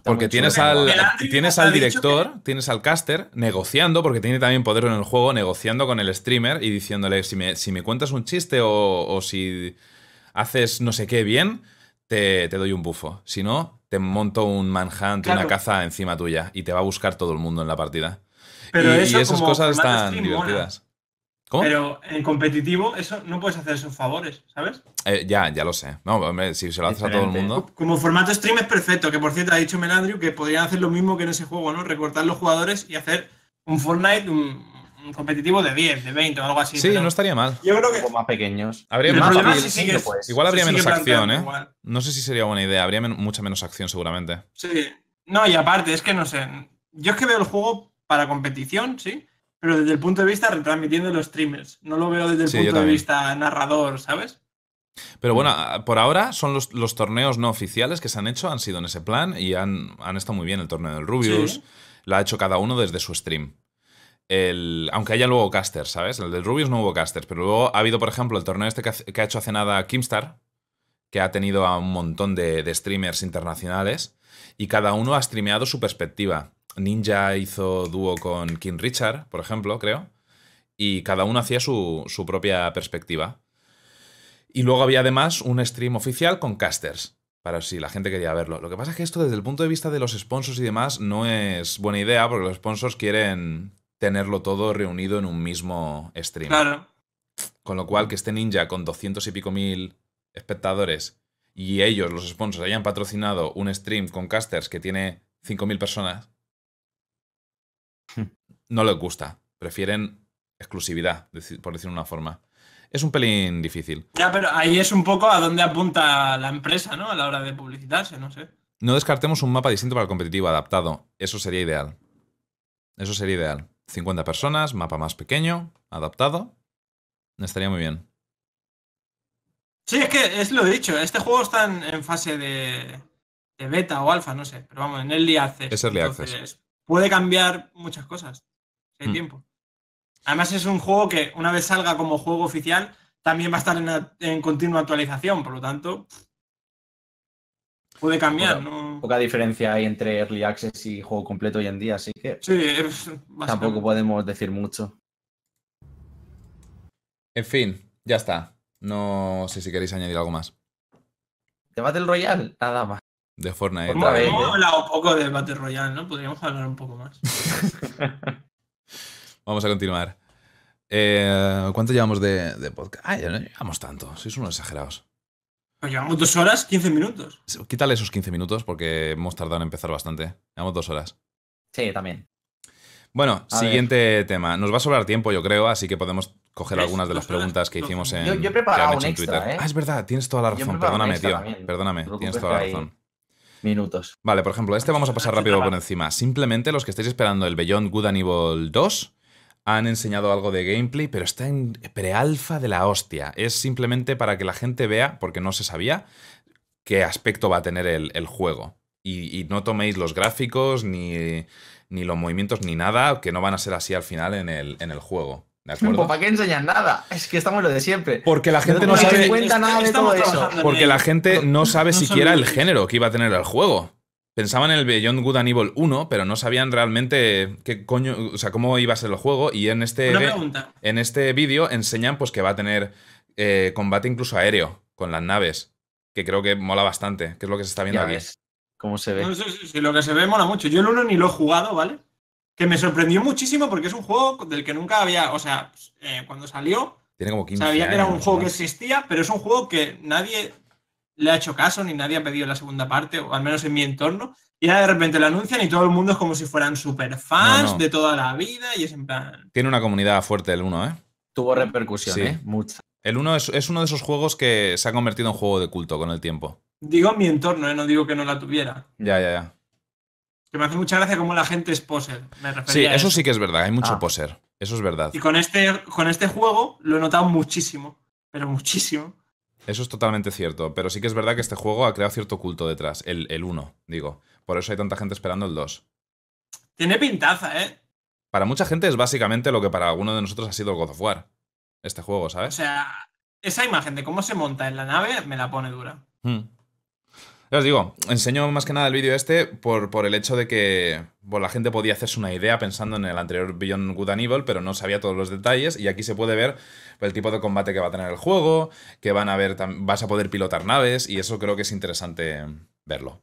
Porque tienes al, tienes al director, tienes al caster negociando, porque tiene también poder en el juego, negociando con el streamer y diciéndole, si me, si me cuentas un chiste o, o si haces no sé qué bien, te, te doy un bufo. Si no, te monto un manhunt, una
Claro.
caza encima tuya y te va a buscar todo el mundo en la partida.
Pero
y,
eso
y esas
como
cosas están
mola. Pero en competitivo, eso no puedes hacer esos favores, ¿sabes?
Eh, ya, ya lo sé. No, hombre, si se lo haces a todo el mundo.
Como formato stream es perfecto, que por cierto ha dicho Melandriu que podrían hacer lo mismo que en ese juego, ¿no? Recortar los jugadores y hacer un Fortnite, un, un competitivo de 10, de 20 o algo así.
Sí,
pero
no estaría mal.
Yo creo que
más pequeños.
Habría
es si sigues-
pues.
Igual habría menos acción, ¿eh?
igual.
No sé si sería buena idea. Habría men- mucha menos acción seguramente.
Sí. No, y aparte, es que no sé. Yo es que veo el juego para competición, sí, pero desde el punto de vista retransmitiendo los streamers. No lo veo desde el
Sí,
punto de vista narrador, ¿sabes?
Pero bueno, a- por ahora son los, los torneos no oficiales que se han hecho, han sido en ese plan y han, han estado muy bien. El torneo del Rubius
Sí.
lo ha hecho cada uno desde su stream. El, aunque haya luego casters, ¿sabes? El del Rubius no hubo casters, pero luego ha habido, por ejemplo, el torneo este que, hace- que ha hecho hace nada Kimstar, que ha tenido a un montón de, de streamers internacionales y cada uno ha streameado su perspectiva. Ninja hizo dúo con King Richard, por ejemplo, creo, y cada uno hacía su, su propia perspectiva. Y luego había además un stream oficial con casters, para si la gente quería verlo. Lo que pasa es que esto desde el punto de vista de los sponsors y demás no es buena idea porque los sponsors quieren tenerlo todo reunido en un mismo stream.
Claro.
Con lo cual que este ninja con 200 y pico mil espectadores y ellos, los sponsors, hayan patrocinado un stream con casters que tiene 5.000 personas, no les gusta. Prefieren exclusividad, por decirlo de una forma. Es un pelín difícil.
Ya, pero ahí es un poco a dónde apunta la empresa, ¿no? A la hora de publicitarse, no sé.
No descartemos un mapa distinto para el competitivo, adaptado. Eso sería ideal. Eso sería ideal. 50 personas, mapa más pequeño, adaptado. Estaría muy bien.
Sí, es que es lo dicho. Este juego está en, en fase de, de beta o alfa, no sé. Pero vamos, en Early Access.
Es Early
Entonces, Puede cambiar muchas cosas. Si hay
Hmm.
tiempo. Además, es un juego que una vez salga como juego oficial, también va a estar en, en continua actualización. Por lo tanto, puede cambiar, ¿no?
Poca diferencia hay entre Early Access y juego completo hoy en día, así que
Sí, es
tampoco podemos decir mucho.
En fin, ya está. No sé si queréis añadir algo más
¿De Battle Royale? Nada más.
De Fortnite.
Hemos
¿eh?
hablado poco de Battle Royale, ¿no? Podríamos hablar un poco más.
Vamos a continuar. Eh, ¿Cuánto llevamos de, de podcast? Ah, ya no llevamos tanto. Sois unos exagerados.
Pues llevamos dos horas, 15 minutos.
Quítale esos 15 minutos porque hemos tardado en empezar bastante. Llevamos dos horas.
Sí, también.
Bueno,
A
siguiente tema. Nos va a sobrar tiempo, yo creo, así que podemos coger
¿Ves?
algunas de las preguntas que hicimos en.
Yo- yo he preparado un extra,
Twitter.
¿eh?
Ah, es verdad, tienes toda la razón. Perdóname, tío.
también.
Perdóname, tienes toda la razón.
Minutos.
Vale, por ejemplo, este vamos a pasar rápido por encima. Simplemente los que estáis esperando el Beyond Good and Evil 2 han enseñado algo de gameplay, pero está en prealfa de la hostia. Es simplemente para que la gente vea, porque no se sabía, qué aspecto va a tener el, el juego. Y, y no toméis los gráficos, ni, ni los movimientos, ni nada, que no van a ser así al final en el, en el juego. ¿De acuerdo?
Pues, ¿Para qué enseñan nada? Es que estamos lo de siempre.
Porque la gente no
No
sabe.
cuenta nada de todo eso.
Porque la gente no sabe
no
siquiera el género que iba a tener el juego. Pensaban en el Beyond Good and Evil 1, pero no sabían realmente qué coño, o sea, cómo iba a ser el juego. Y en este, en este vídeo enseñan pues que va a tener eh, combate incluso aéreo con las naves. Que creo que mola bastante, que es lo que se está viendo
Ya
aquí.
ves cómo se ve.
No, sí, sí, sí, lo que se ve mola mucho. Yo el 1 ni lo he jugado, ¿vale? Que me sorprendió muchísimo porque es un juego del que nunca había. O sea, eh, cuando salió,
Tiene como 15
sabía que era un juego
¿no?
que existía, pero es un juego que nadie le ha hecho caso, ni nadie ha pedido la segunda parte, o al menos en mi entorno. Y ahora de repente lo anuncian y todo el mundo es como si fueran super fans
No, no.
de toda la vida y es en plan.
Tiene una comunidad fuerte el 1, ¿eh?
Tuvo repercusión,
Sí.
¿eh? Mucha.
El 1 es, es uno de esos juegos que se ha convertido en juego de culto con el tiempo.
Digo en mi entorno, ¿eh? no digo que no la tuviera.
Ya, ya, ya.
Que me hace mucha gracia cómo la gente es poser. Me refería
Sí,
a
eso sí que es verdad, hay mucho
Ah.
poser. Eso es verdad.
Y con este, con este juego lo he notado muchísimo. Pero muchísimo.
Eso es totalmente cierto, pero sí que es verdad que este juego ha creado cierto culto detrás, el, el 1, digo. Por eso hay tanta gente esperando el 2.
Tiene pintaza, ¿eh?
Para mucha gente es básicamente lo que para alguno de nosotros ha sido el God of War. Este juego,
O
¿sabes?
sea, esa imagen de cómo se monta en la nave me la pone dura.
Hmm. Ya os digo, enseño más que nada el vídeo este por, por el hecho de que bueno, la gente podía hacerse una idea pensando en el anterior Beyond Good and Evil, pero no sabía todos los detalles. Y aquí se puede ver el tipo de combate que va a tener el juego, que van a ver, vas a poder pilotar naves, y eso creo que es interesante verlo.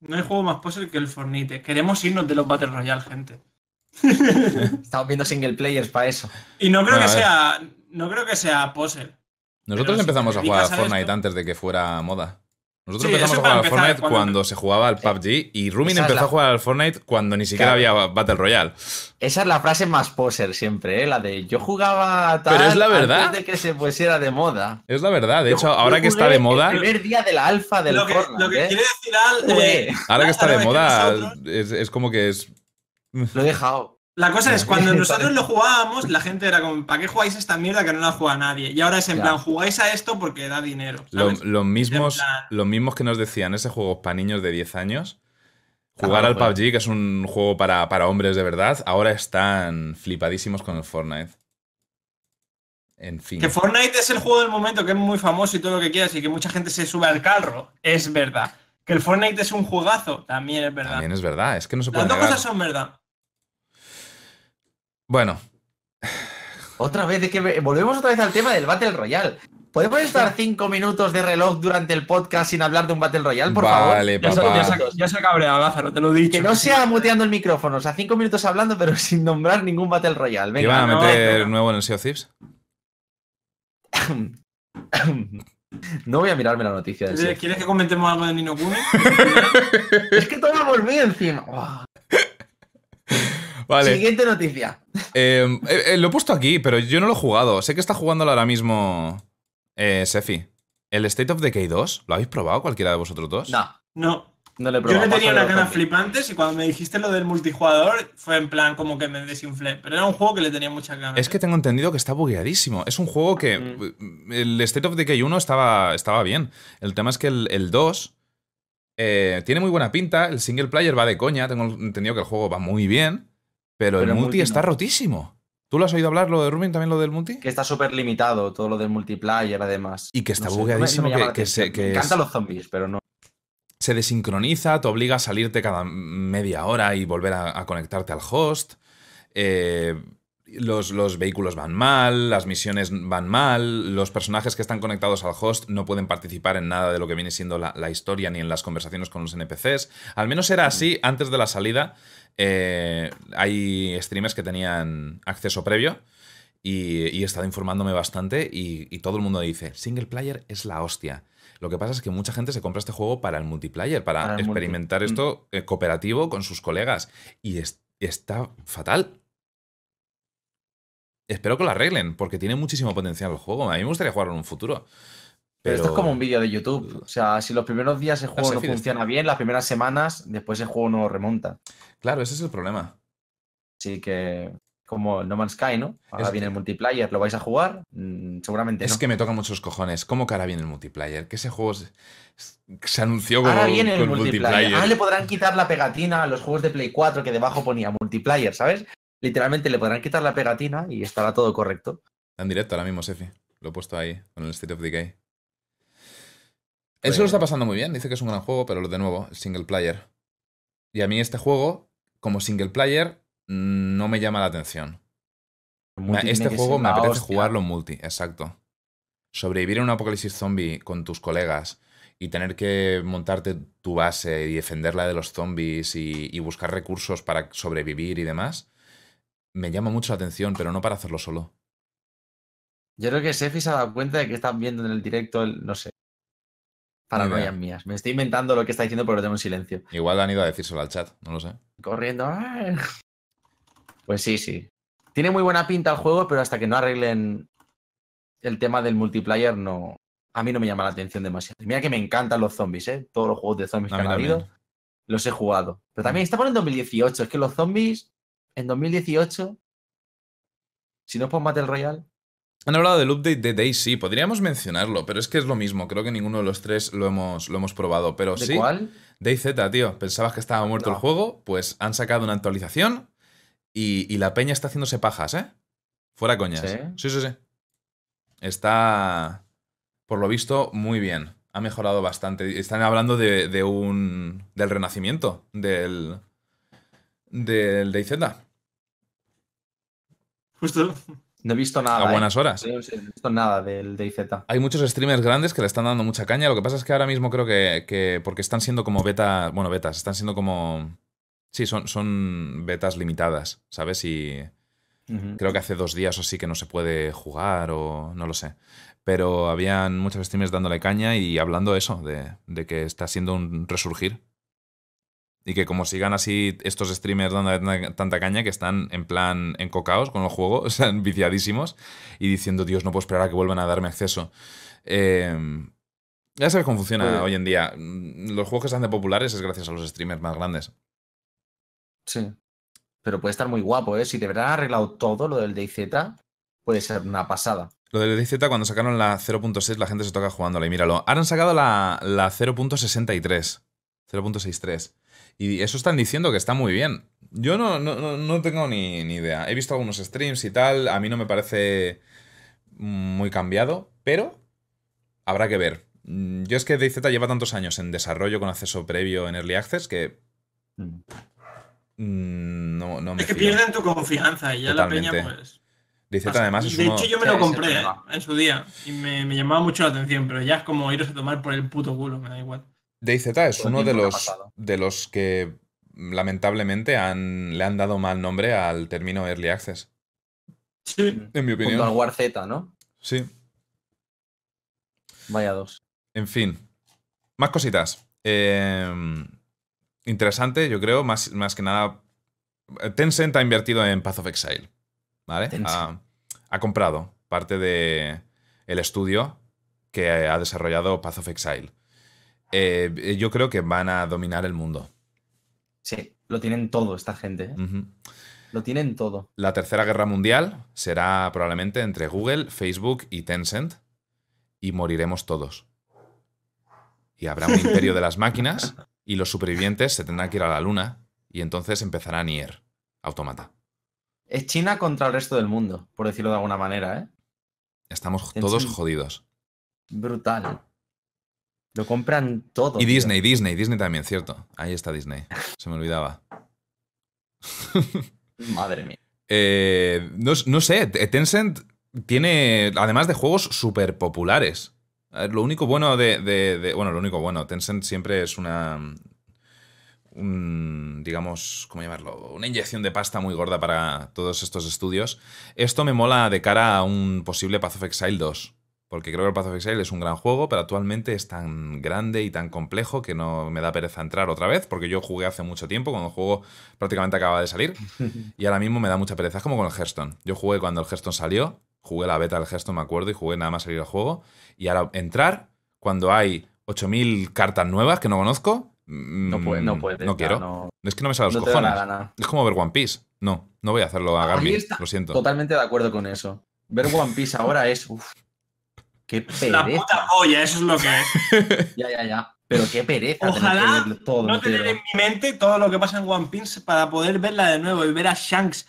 No hay juego más puzzle que el Fornite. Queremos irnos de los Battle Royale, gente.
Estamos viendo single players para eso.
Y no creo
Bueno,
que sea. No creo que sea puzzle.
Nosotros
si
empezamos a jugar a Fortnite
esto-
antes de que fuera moda. Nosotros
Sí,
empezamos a jugar al Fortnite
cuando-
cuando se jugaba al PUBG y Rumin
Esa
empezó
la-
a jugar al Fortnite cuando ni siquiera
Claro.
había Battle Royale.
Esa es la frase más poser siempre, ¿eh? La de yo jugaba tal
Pero es la verdad.
antes de que se pusiera de moda.
Es la verdad. De
Yo-
hecho,
yo
ahora que está de moda,
El primer día de la alfa del
Lo que,
Fortnite,
lo que
¿eh?
quiere decir Al. Eh,
ahora que está de moda, es, es como que es.
Lo he dejado.
La cosa es, cuando nosotros lo jugábamos, la gente era como, ¿para qué jugáis esta mierda que no la juega nadie? Y ahora es en
Ya.
plan, jugáis a esto porque da dinero.
Lo- los, mismos,
plan-
los mismos que nos decían ese juego para niños de 10 años. Jugar al. PUBG, que es un juego para, para hombres de verdad, ahora están flipadísimos con el Fortnite. En fin.
Que Fortnite es el juego del momento que es muy famoso y todo lo que quieras y que mucha gente se sube al carro, es verdad. Que el Fortnite es un juegazo, también es verdad.
También es verdad, es que no se puede
Las dos
negar.
cosas son verdad.
Bueno,
Otra vez, de que volvemos otra vez al tema del Battle Royale. ¿Podemos estar cinco minutos de reloj durante el podcast sin hablar de un Battle Royale, por
Vale,
favor?
Papá.
ya se- ya se ha cabreado, Lázaro, te lo he dicho.
Que no sea muteando el micrófono, o sea, cinco minutos hablando, pero sin nombrar ningún Battle Royale.
¿qué iban
Venga.
a meter
no.
nuevo en el Sea of Thieves?
No voy a mirarme la noticia del
¿Quieres que comentemos algo de Nino Kuni?
Es que todo vamos bien encima. Buah.
Vale.
Siguiente noticia.
Eh, eh, eh, lo he puesto aquí, pero yo no lo he jugado. Sé que está jugándolo ahora mismo eh, Sefi. ¿El State of Decay 2? ¿Lo habéis probado cualquiera de vosotros dos?
No,
No.
no le he
Yo le tenía unas ganas flipantes y cuando me dijiste lo del multijugador fue en plan como que me desinflé. Pero era un juego que le tenía muchas ganas.
Es que tengo entendido que está bugueadísimo. Es un juego que.
Mm.
El State of Decay 1 estaba, estaba bien. El tema es que el, el 2 eh, tiene muy buena pinta. El single player va de coña. Tengo entendido que el juego va muy bien. Pero,
Pero
el
el
multi,
multi
está
no.
rotísimo. ¿Tú lo has oído hablar, lo de Rubin, también lo del multi?
Que está súper limitado todo lo del multiplayer, además.
Y que está
No sé, no me-
bugueadísimo,
me
que- se- que
Me encantan los zombies, pero no.
se desincroniza, te obliga a salirte cada media hora y volver a, a conectarte al host. Eh, los, los vehículos van mal, las misiones van mal, los personajes que están conectados al host no pueden participar en nada de lo que viene siendo la, la historia ni en las conversaciones con los NPCs. Al menos era así antes de la salida. Eh, hay streamers que tenían acceso previo y, y he estado informándome bastante y, y todo el mundo dice, single player es la hostia. Lo que pasa es que mucha gente se compra este juego para el multiplayer, para,
Para el multi.
experimentar
Mm.
esto eh, cooperativo con sus colegas. Y es- está fatal. Espero que lo arreglen, porque tiene muchísimo potencial el juego. A mí me gustaría jugarlo en un futuro.
Pero esto es como un vídeo de YouTube. O sea, si los primeros días el juego no funciona bien, las primeras semanas, después el juego no remonta.
Claro, ese es el problema.
Así que, como No Man's Sky, ¿no? Ahora
Es-
viene el multiplayer, ¿lo vais a jugar? Mm, seguramente
Es
no.
que me toca muchos cojones. ¿Cómo cara viene el multiplayer? Que ese juego se, se anunció como
Ahora viene el
con
multiplayer. Ahora le podrán quitar la pegatina a los juegos de Play 4 que debajo ponía multiplayer, ¿sabes? Literalmente le podrán quitar la pegatina y estará todo correcto.
Está en directo ahora mismo, Sefi. Lo he puesto ahí, con el State of Decay. Él
Pues-
se lo está pasando muy bien. Dice que es un gran juego, pero de nuevo, el single player. Y a mí este juego, como single player, no me llama la atención. Este juego me apetece
hostia.
jugarlo en multi, exacto. Sobrevivir en un apocalipsis zombie con tus colegas y tener que montarte tu base y defenderla de los zombies y, y buscar recursos para sobrevivir y demás, me llama mucho la atención, pero no para hacerlo solo.
Yo creo que Sefi se ha dado cuenta de que están viendo en el directo, el- no sé. Paranoias mías. Me estoy inventando lo que está diciendo, pero lo tengo en silencio.
Igual han ido a decírselo al chat, no lo sé.
Corriendo. ¡ay! Pues sí, sí. Tiene muy buena pinta el juego, pero hasta que no arreglen el tema del multiplayer, no. A mí no me llama la atención demasiado. Mira que me encantan los zombies, ¿eh? Todos los juegos de zombies que han habido, los he jugado. Pero también estamos en 2018. Es que los zombies, en 2018, si no es por Battle Royale,
Han hablado del update de Daisy, podríamos mencionarlo, pero es que es lo mismo. Creo que ninguno de los tres lo hemos, lo hemos probado. Pero
¿de
sí,
cuál?
DayZ, tío. ¿Pensabas que estaba muerto el juego? Pues han sacado una actualización y, y la peña está haciéndose pajas, ¿eh? Fuera coñas.
¿Sí?
sí, sí. sí. Está, por lo visto, muy bien. Ha mejorado bastante. Están hablando de, de un. del renacimiento del. del DayZ.
Justo.
No he visto nada.
A
¿eh?
buenas horas.
No he visto nada del DayZ.
Hay muchos streamers grandes que le están dando mucha caña. Lo que pasa es que ahora mismo creo que. que- porque están siendo como beta. Bueno, betas. Están siendo como. Sí, son, son betas limitadas, ¿sabes? Y. Creo que hace dos días o sí que no se puede jugar o no lo sé. Pero habían muchos streamers dándole caña y hablando eso, de, de que está siendo un resurgir. Y que como sigan así estos streamers dando tanta- caña que están en plan encocaos con el juego, o sea, viciadísimos y diciendo, Dios, no puedo esperar a que vuelvan a darme acceso. Eh, ya sabes cómo funciona hoy en día. Mm, Los juegos que se hacen populares es gracias a los streamers más grandes.
Sí. Pero puede estar muy guapo, ¿eh? Si de verdad han arreglado todo lo del DayZ, puede ser una pasada.
Lo del DZ, cuando sacaron la 0.6, la gente se toca jugándola. Y míralo. Ahora han sacado la, la 0.63. 0.63. Y eso están diciendo que está muy bien. Yo no, no, no- no tengo ni, ni idea. He visto algunos streams y tal. A mí no me parece muy cambiado, pero habrá que ver. Mm, Yo es que DayZ lleva tantos años en desarrollo con acceso previo en Early Access que
Mm.
mm, no, no me
Es que
fío.
pierden tu confianza y ya la peña, pues.
DayZ además es
de
uno...
hecho, yo me lo compré eh, en su día y me, me llamaba mucho la atención, pero ya es como iros a tomar por el puto culo, me da igual.
DayZ es uno de los, de los que lamentablemente han, le han dado mal nombre al término Early Access.
Sí.
En mi
Junto al
opinión.
War Z, ¿no?
Sí.
Vaya dos.
En fin. Más cositas. Eh, interesante, yo creo, más, más que nada. Tencent ha invertido en Path of Exile. ¿Vale?
Tencent.
Ha, ha comprado parte de el estudio que ha desarrollado Path of Exile. Eh, yo creo que van a dominar el mundo.
Sí, lo tienen todo esta gente, ¿eh? Lo tienen todo.
La tercera guerra mundial será probablemente entre Google, Facebook y Tencent y moriremos todos. Y habrá un imperio de las máquinas y los supervivientes se tendrán que ir a la luna y entonces empezará Nier, automata.
Es China contra el resto del mundo, por decirlo de alguna manera, ¿eh?
Estamos
Tencent.
todos jodidos.
Brutal. Lo compran todo.
Y
tío.
Disney, Disney, Disney también, cierto. Ahí está Disney. Se me olvidaba.
Madre mía.
Eh, no, no sé, Tencent tiene, además de juegos súper populares. Ver, Lo único bueno de, de- de- Bueno, lo único bueno, Tencent siempre es una... Un, digamos, ¿cómo llamarlo? Una inyección de pasta muy gorda para todos estos estudios. Esto me mola de cara a un posible Path of Exile 2. Porque creo que el Path of Exile es un gran juego, pero actualmente es tan grande y tan complejo que no me da pereza entrar otra vez, porque yo jugué hace mucho tiempo, cuando el juego prácticamente acaba de salir. Y ahora mismo me da mucha pereza. Es como con el Hearthstone. Yo jugué cuando el Hearthstone salió, jugué la beta del Hearthstone, me acuerdo, y jugué nada más salir el juego. Y ahora entrar cuando hay 8000 cartas nuevas que no conozco.
No puede, no
mm,
puede.
No quiero.
No,
Es que no me salen los
no
cojones.
gana.
Es como ver One Piece. No, no voy a hacerlo a Garmin. Lo siento.
Totalmente de acuerdo con eso. Ver One Piece ahora es. uf, qué
La
pereza.
puta polla, eso es lo que es.
Ya, ya, ya. Pero qué pereza.
Ojalá
todo
no tener en mi mente todo lo que pasa en One Piece para poder verla de nuevo y ver a Shanks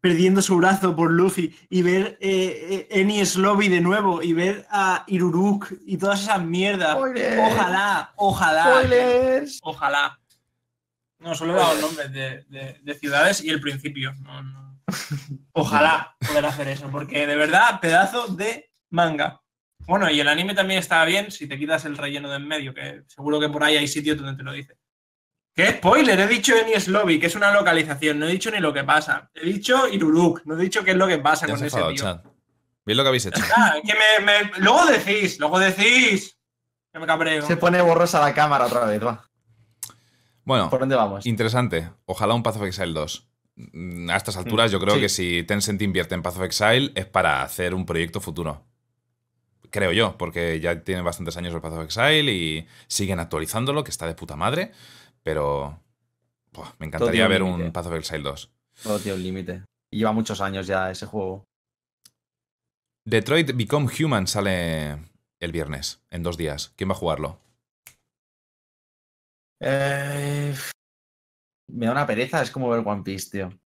perdiendo su brazo por Luffy y ver eh, eh, Enies Lobby de nuevo y ver a Iruruk y todas esas mierdas.
Spoilers.
Ojalá, ojalá.
Spoilers.
Ojalá. No, solo he dado nombres de, de- de ciudades y el principio. No, no. Ojalá poder hacer eso, porque de verdad, pedazo de manga. Bueno, y el anime también está bien si te quitas el relleno de en medio, que seguro que por ahí hay sitios donde te lo dice. ¿Qué spoiler? He dicho Enies Lobby, que es una localización. No he dicho ni lo que pasa. He dicho Iruruk, no he dicho qué es lo que pasa
Ya
con ese tío.
chat. ¿Veis lo que habéis hecho?
Ah, que me, me- Luego decís, luego decís. Que me cabreo.
Se pone borrosa la cámara otra vez, va.
Bueno,
¿Por dónde vamos?
Interesante. Ojalá un Path of Exile 2. Mm, A estas alturas, yo creo
sí.
que si Tencent invierte en Path of Exile es para hacer un proyecto futuro. Creo yo, porque ya tienen bastantes años el Path of Exile y siguen actualizándolo, que está de puta madre. Pero me encantaría ver
un.
Path of Exile 2.
Todo tiene un límite. Lleva muchos años ya ese juego.
Detroit Become Human sale el viernes, en dos días. ¿Quién va a jugarlo?
Eh, Me da una pereza, es como ver One Piece, tío.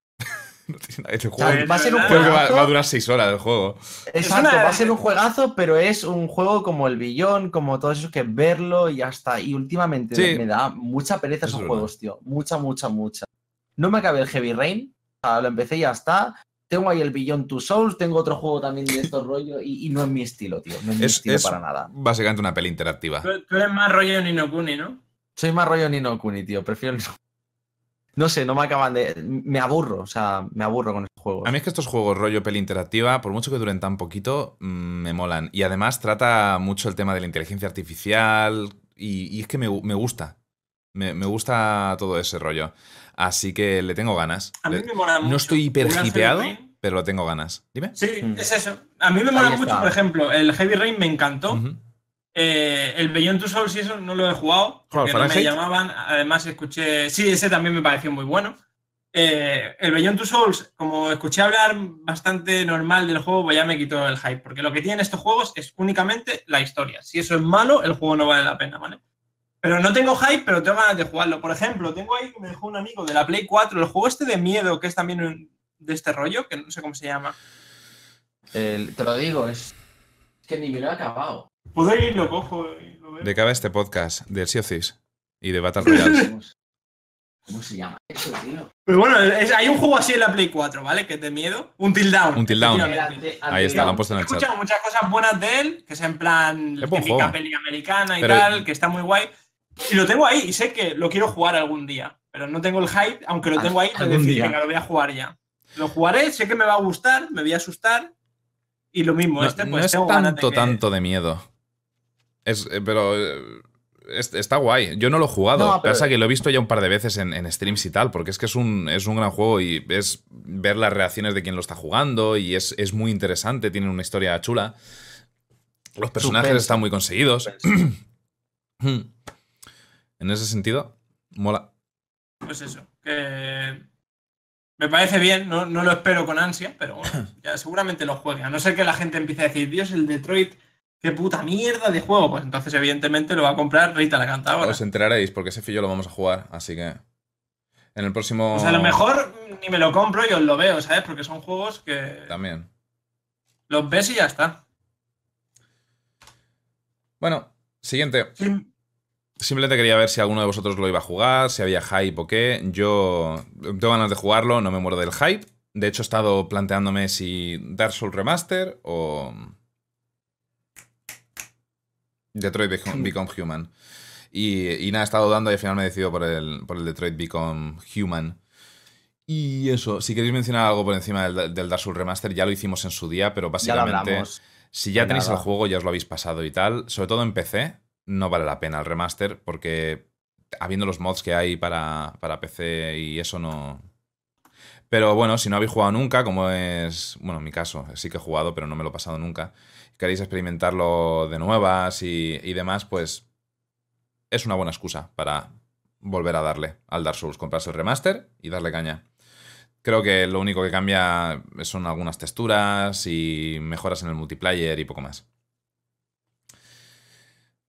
No tiene nada- este juego-
va a ser un
creo que va, va a durar 6 horas el juego.
Exacto,
una-
va a ser un juegazo, pero es un juego como el Billón, como todos esos que verlo y ya está. Y últimamente
Sí.
me da mucha pereza
Eso
esos
es
juegos, tío. Mucha, mucha, mucha. No me acabé el Heavy Rain, o sea, lo empecé y ya está. Tengo ahí el Beyond Two Souls, tengo otro juego también de estos rollos y, y no es mi estilo, tío. No es mi
Es,
estilo
es
para nada.
básicamente una peli interactiva.
Tú, tú eres más rollo Nino Kuni, ¿no?
Soy más rollo Nino Kuni, tío. Prefiero. No, sé, no me acaban de. Me aburro, o sea, me aburro con esos juegos.
A mí es que estos juegos rollo peli interactiva, por mucho que duren tan poquito, mm, me molan. Y además trata mucho el tema de la inteligencia artificial y, y es que me, me gusta. Me, me gusta todo ese rollo. Así que le tengo ganas.
A mí
Le-
me mola mucho.
no estoy hiper hipeado, pero lo tengo ganas. Dime.
Sí,
Mm.
es eso. A mí me mola mucho, por ejemplo, el Heavy Rain me encantó. Eh, el Beyond Two Souls y eso no lo he jugado.
¿Cuál,
Porque no me llamaban. Además, escuché. Sí, ese también me pareció muy bueno. Eh, el Beyond Two Souls, como escuché hablar bastante normal del juego, pues ya me quitó el hype. Porque lo que tienen estos juegos es únicamente la historia. Si eso es malo, el juego no vale la pena, ¿vale? Pero no tengo hype, pero tengo ganas de jugarlo. Por ejemplo, tengo ahí que me dejó un amigo de la Play 4, el juego este de miedo, que es también un- de este rollo, que no sé cómo se llama.
El- te lo digo, es. Es que ni me lo he acabado.
Puedo ir, lo cojo y lo veo.
De qué va este podcast del Thieves y de Battle Royale.
¿Cómo, se- cómo se llama eso, tío?
Pero bueno, es- hay un juego así en la Play 4, ¿vale? Que es de miedo. Un Till Down.
Un Till Down.
efectivamente.
Ahí está, lo han puesto en
He
el chat.
escuchado muchas cosas buenas de él, que es en plan la
Es
típica
juego.
peli americana y
Pero-
tal, que está muy guay. Y lo tengo ahí y sé que lo quiero jugar algún día. Pero no tengo el hype, aunque lo tengo ahí, de
algún
decir,
día.
venga, lo voy a jugar ya. Lo jugaré, sé que me va a gustar, me voy a asustar. Y lo mismo,
No,
este,
no
pues
es
tengo ganas
tanto,
de que-
tanto de miedo. Es, eh, pero eh, es- está guay. Yo no lo he jugado.
No, pero-
Pasa que lo he visto ya un par de veces en, en streams y tal, porque es que es un, es un gran juego y es ver las reacciones de quien lo está jugando y es, es muy interesante, tiene una historia chula. Los personajes están muy conseguidos. en ese sentido, mola.
Pues eso, que me parece bien, no, no lo espero con ansia, pero bueno, ya seguramente lo juegue. A no ser que la gente empiece a decir, Dios, el Detroit, qué puta mierda de juego. Pues entonces, evidentemente, lo va a comprar Rita la cantadora.
Os enteraréis porque ese fillo lo vamos a jugar, así que en el próximo...
O sea, a lo mejor ni me lo compro y os lo veo, ¿sabes? Porque son juegos que
También.
los ves y ya está.
Bueno, siguiente.
Sí,
Simplemente quería ver si alguno de vosotros lo iba a jugar, si había hype o qué. Yo tengo ganas de jugarlo, no me muero del hype. De hecho, he estado planteándome si Dark Souls Remaster o Detroit Become, Human. Y, y nada, he estado dando y al final me he decidido por el, por el Detroit Become Human. Y eso, si queréis mencionar algo por encima del, del Dark Souls Remaster, ya lo hicimos en su día, pero básicamente... Si ya tenéis el juego, ya os lo habéis pasado y tal, sobre todo en PC, no vale la pena el remaster porque habiendo los mods que hay para, para PC y eso no... Pero bueno, si no habéis jugado nunca, como es, bueno, en mi caso, sí que he jugado, pero no me lo he pasado nunca, queréis experimentarlo de nuevas y, y demás, pues es una buena excusa para volver a darle al Dark Souls, comprarse el remaster y darle caña. Creo que lo único que cambia son algunas texturas y mejoras en el multiplayer y poco más.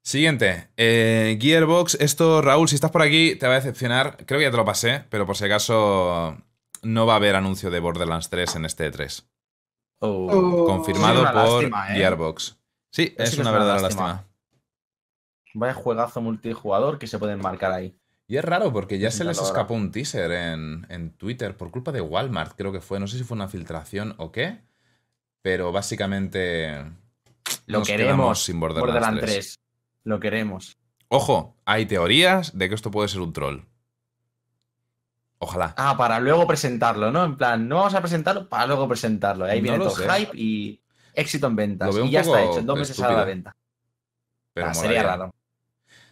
Siguiente, eh, Gearbox. Esto, Raúl, si estás por aquí, te va a decepcionar. Creo que ya te lo pasé, pero por si acaso no va a haber anuncio de Borderlands 3 en este E3.
Oh.
Confirmado
Sí,
por
lástima, ¿eh?
Gearbox. Sí, es una
es una
verdadera
lástima.
lástima.
Vaya juegazo multijugador que se pueden marcar ahí.
Y es raro porque ya se les escapó un teaser en, en Twitter por culpa de Walmart, creo que fue. No sé si fue una filtración o qué. Pero básicamente.
Lo
nos
queremos.
sin Borderlands,
Borderlands
3.
3. Lo queremos.
Ojo, hay teorías de que esto puede ser un troll. Ojalá.
Ah, para luego presentarlo, ¿no? En plan, no vamos a presentarlo para luego presentarlo. Y ahí
No
viene todo
sé.
hype y éxito en ventas. Y ya está hecho. En dos meses sale a la venta.
Pero
Ah, sería raro.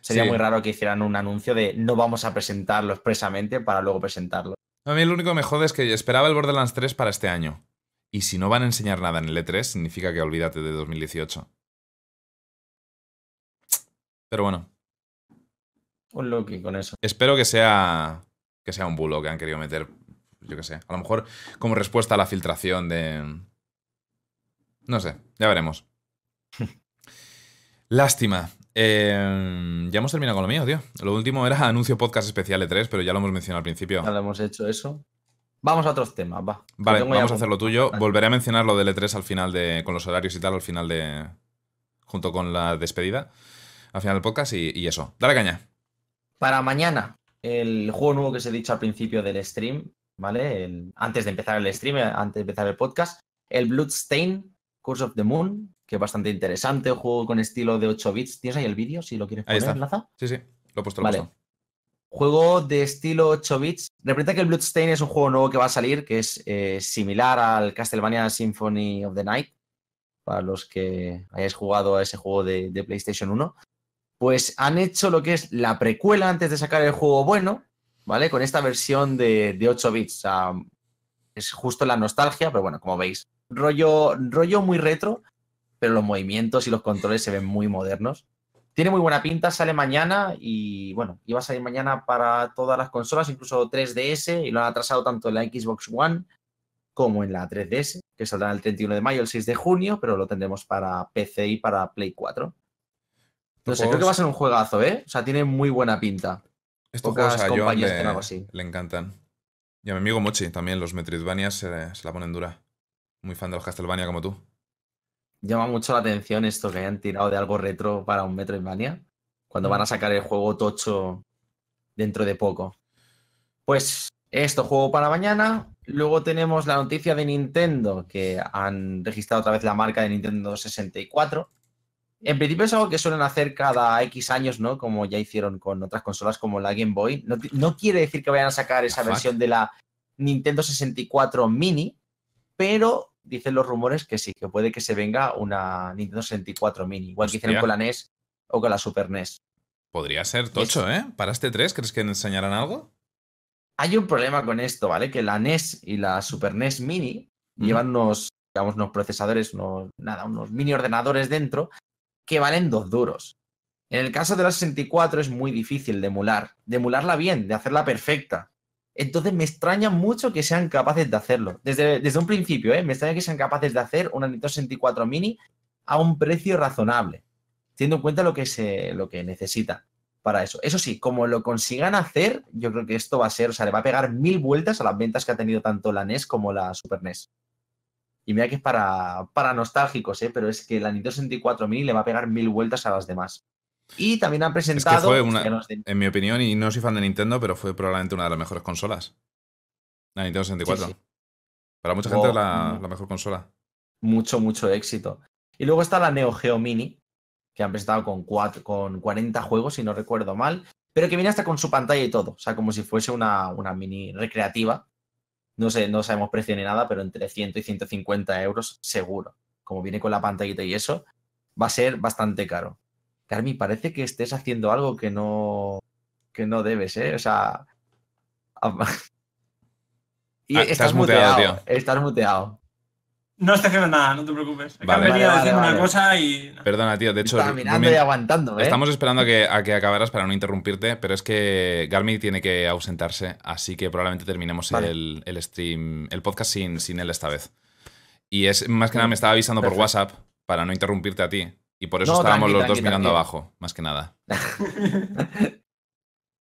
Sería
Sí.
muy raro que hicieran un anuncio de no vamos a presentarlo expresamente para luego presentarlo.
A mí lo único que me jode es que esperaba el Borderlands 3 para este año. Y si no van a enseñar nada en el E3, significa que olvídate de 2018. Pero bueno,
Un Loki con eso.
espero que sea que sea un bulo que han querido meter. Yo qué sé. A lo mejor como respuesta a la filtración de. No sé, ya veremos. Lástima. Eh, ya hemos terminado con lo mío, tío. Lo último era anuncio podcast especial E3, pero ya lo hemos mencionado al principio.
Ya lo hemos hecho eso. Vamos a otros temas, va.
Vale,
ya
vamos a hacer lo tuyo. Volveré a mencionar lo del E3 al final de. con los horarios y tal, al final de. junto con la despedida. Al final del podcast y, y eso. Dale caña.
Para mañana, el juego nuevo que os he dicho al principio del stream, ¿vale? El- antes de empezar el stream, eh, antes de empezar el podcast, el Bloodstain Curse of the Moon, que es bastante interesante, un juego con estilo de 8 bits. ¿Tienes ahí el vídeo si lo quieres
Ahí
poner,
está.
Laza?
Sí, sí. Lo he puesto, lo
Vale.
puesto.
Juego de estilo 8 bits. Representa que el Bloodstain es un juego nuevo que va a salir, que es eh, similar al Castlevania Symphony of the Night, para los que hayáis jugado a ese juego de, de PlayStation 1. Pues han hecho lo que es la precuela antes de sacar el juego bueno, ¿vale? Con esta versión de, de 8 bits. Es justo la nostalgia, pero bueno, como veis, rollo, rollo muy retro, pero los movimientos y los controles se ven muy modernos. Tiene muy buena pinta, sale mañana y bueno, iba a salir mañana para todas las consolas, incluso 3DS, y lo han atrasado tanto en la Xbox One como en la 3DS, que saldrá el 31 de mayo, el 6 de junio, pero lo tendremos para PC y para Play 4. No sé, creo que va a ser un juegazo, ¿eh? O sea, tiene muy buena pinta.
Estos
Pocas
juegos a
compañías
le,
tienen algo así.
le encantan. Y a mi amigo Mochi también, los Metroidvanias se, se la ponen dura. Muy fan de los Castlevania como tú.
Llama mucho la atención esto que hayan tirado de algo retro para un Metroidvania, cuando van a sacar el juego tocho dentro de poco. Pues esto, juego para mañana. Luego tenemos la noticia de Nintendo, que han registrado otra vez la marca de Nintendo 64. En principio es algo que suelen hacer cada X años, ¿no? Como ya hicieron con otras consolas como la Game Boy. No, quiere decir que vayan a sacar esa versión de la Nintendo 64 Mini, pero dicen los rumores que sí, que puede que se venga una Nintendo 64 Mini, igual que hicieron con la NES o con la Super NES.
Podría ser tocho, ¿eh? Para este 3, ¿crees que enseñarán algo?
Hay un problema con esto, ¿vale? Que la NES y la Super NES Mini llevan unos, digamos, unos procesadores, unos, nada, unos mini ordenadores dentro que valen dos duros. En el caso de la 64 es muy difícil de emular, de emularla bien, de hacerla perfecta. Entonces me extraña mucho que sean capaces de hacerlo. Desde, desde un principio, ¿eh? me extraña que sean capaces de hacer una Nintendo 64 Mini a un precio razonable, teniendo en cuenta lo que, se, lo que necesita para eso. Eso sí, como lo consigan hacer, yo creo que esto va a ser, o sea, le va a pegar mil vueltas a las ventas que ha tenido tanto la NES como la Super NES. Y mira que es para, para nostálgicos, ¿eh? pero es que la Nintendo 64 Mini le va a pegar mil vueltas a las demás. Y también han presentado.
fue una-
ya no es de-
En mi opinión, y no soy fan de Nintendo, pero fue probablemente una de las mejores consolas. La Nintendo 64.
Sí, sí.
Para mucha
Oh,
gente es la,
mm.
la mejor consola.
mucho, mucho éxito. Y luego está la Neo Geo Mini, que han presentado con, cuatro, con 40 juegos, si no recuerdo mal, pero que viene hasta con su pantalla y todo, o sea, como si fuese una, una mini recreativa. No sé, no sabemos precio ni nada, pero entre 100 y 150 euros seguro. Como viene con la pantallita y eso, va a ser bastante caro. Carmi, parece que estés haciendo algo que no, que no debes, ¿eh? O sea... y
Ah,
estás
estás muteado,
muteado, estás muteado.
No estoy haciendo nada, no te preocupes.
Vale.
han venido
Vale,
a decir
vale,
una
vale.
cosa y.
Perdona, tío. De hecho,
Estaba mirando
Rumi,
y aguantando, ¿eh?
estamos esperando a que, a que acabaras para no interrumpirte, pero es que Garmi tiene que ausentarse, así que probablemente terminemos
Vale.
el, el stream, el podcast sin, sin él esta vez. Y es más que nada me estaba avisando por. WhatsApp para no interrumpirte a ti. Y por eso
No,
estábamos
tranqui,
los dos
tranqui,
mirando
tranqui.
abajo, más que nada.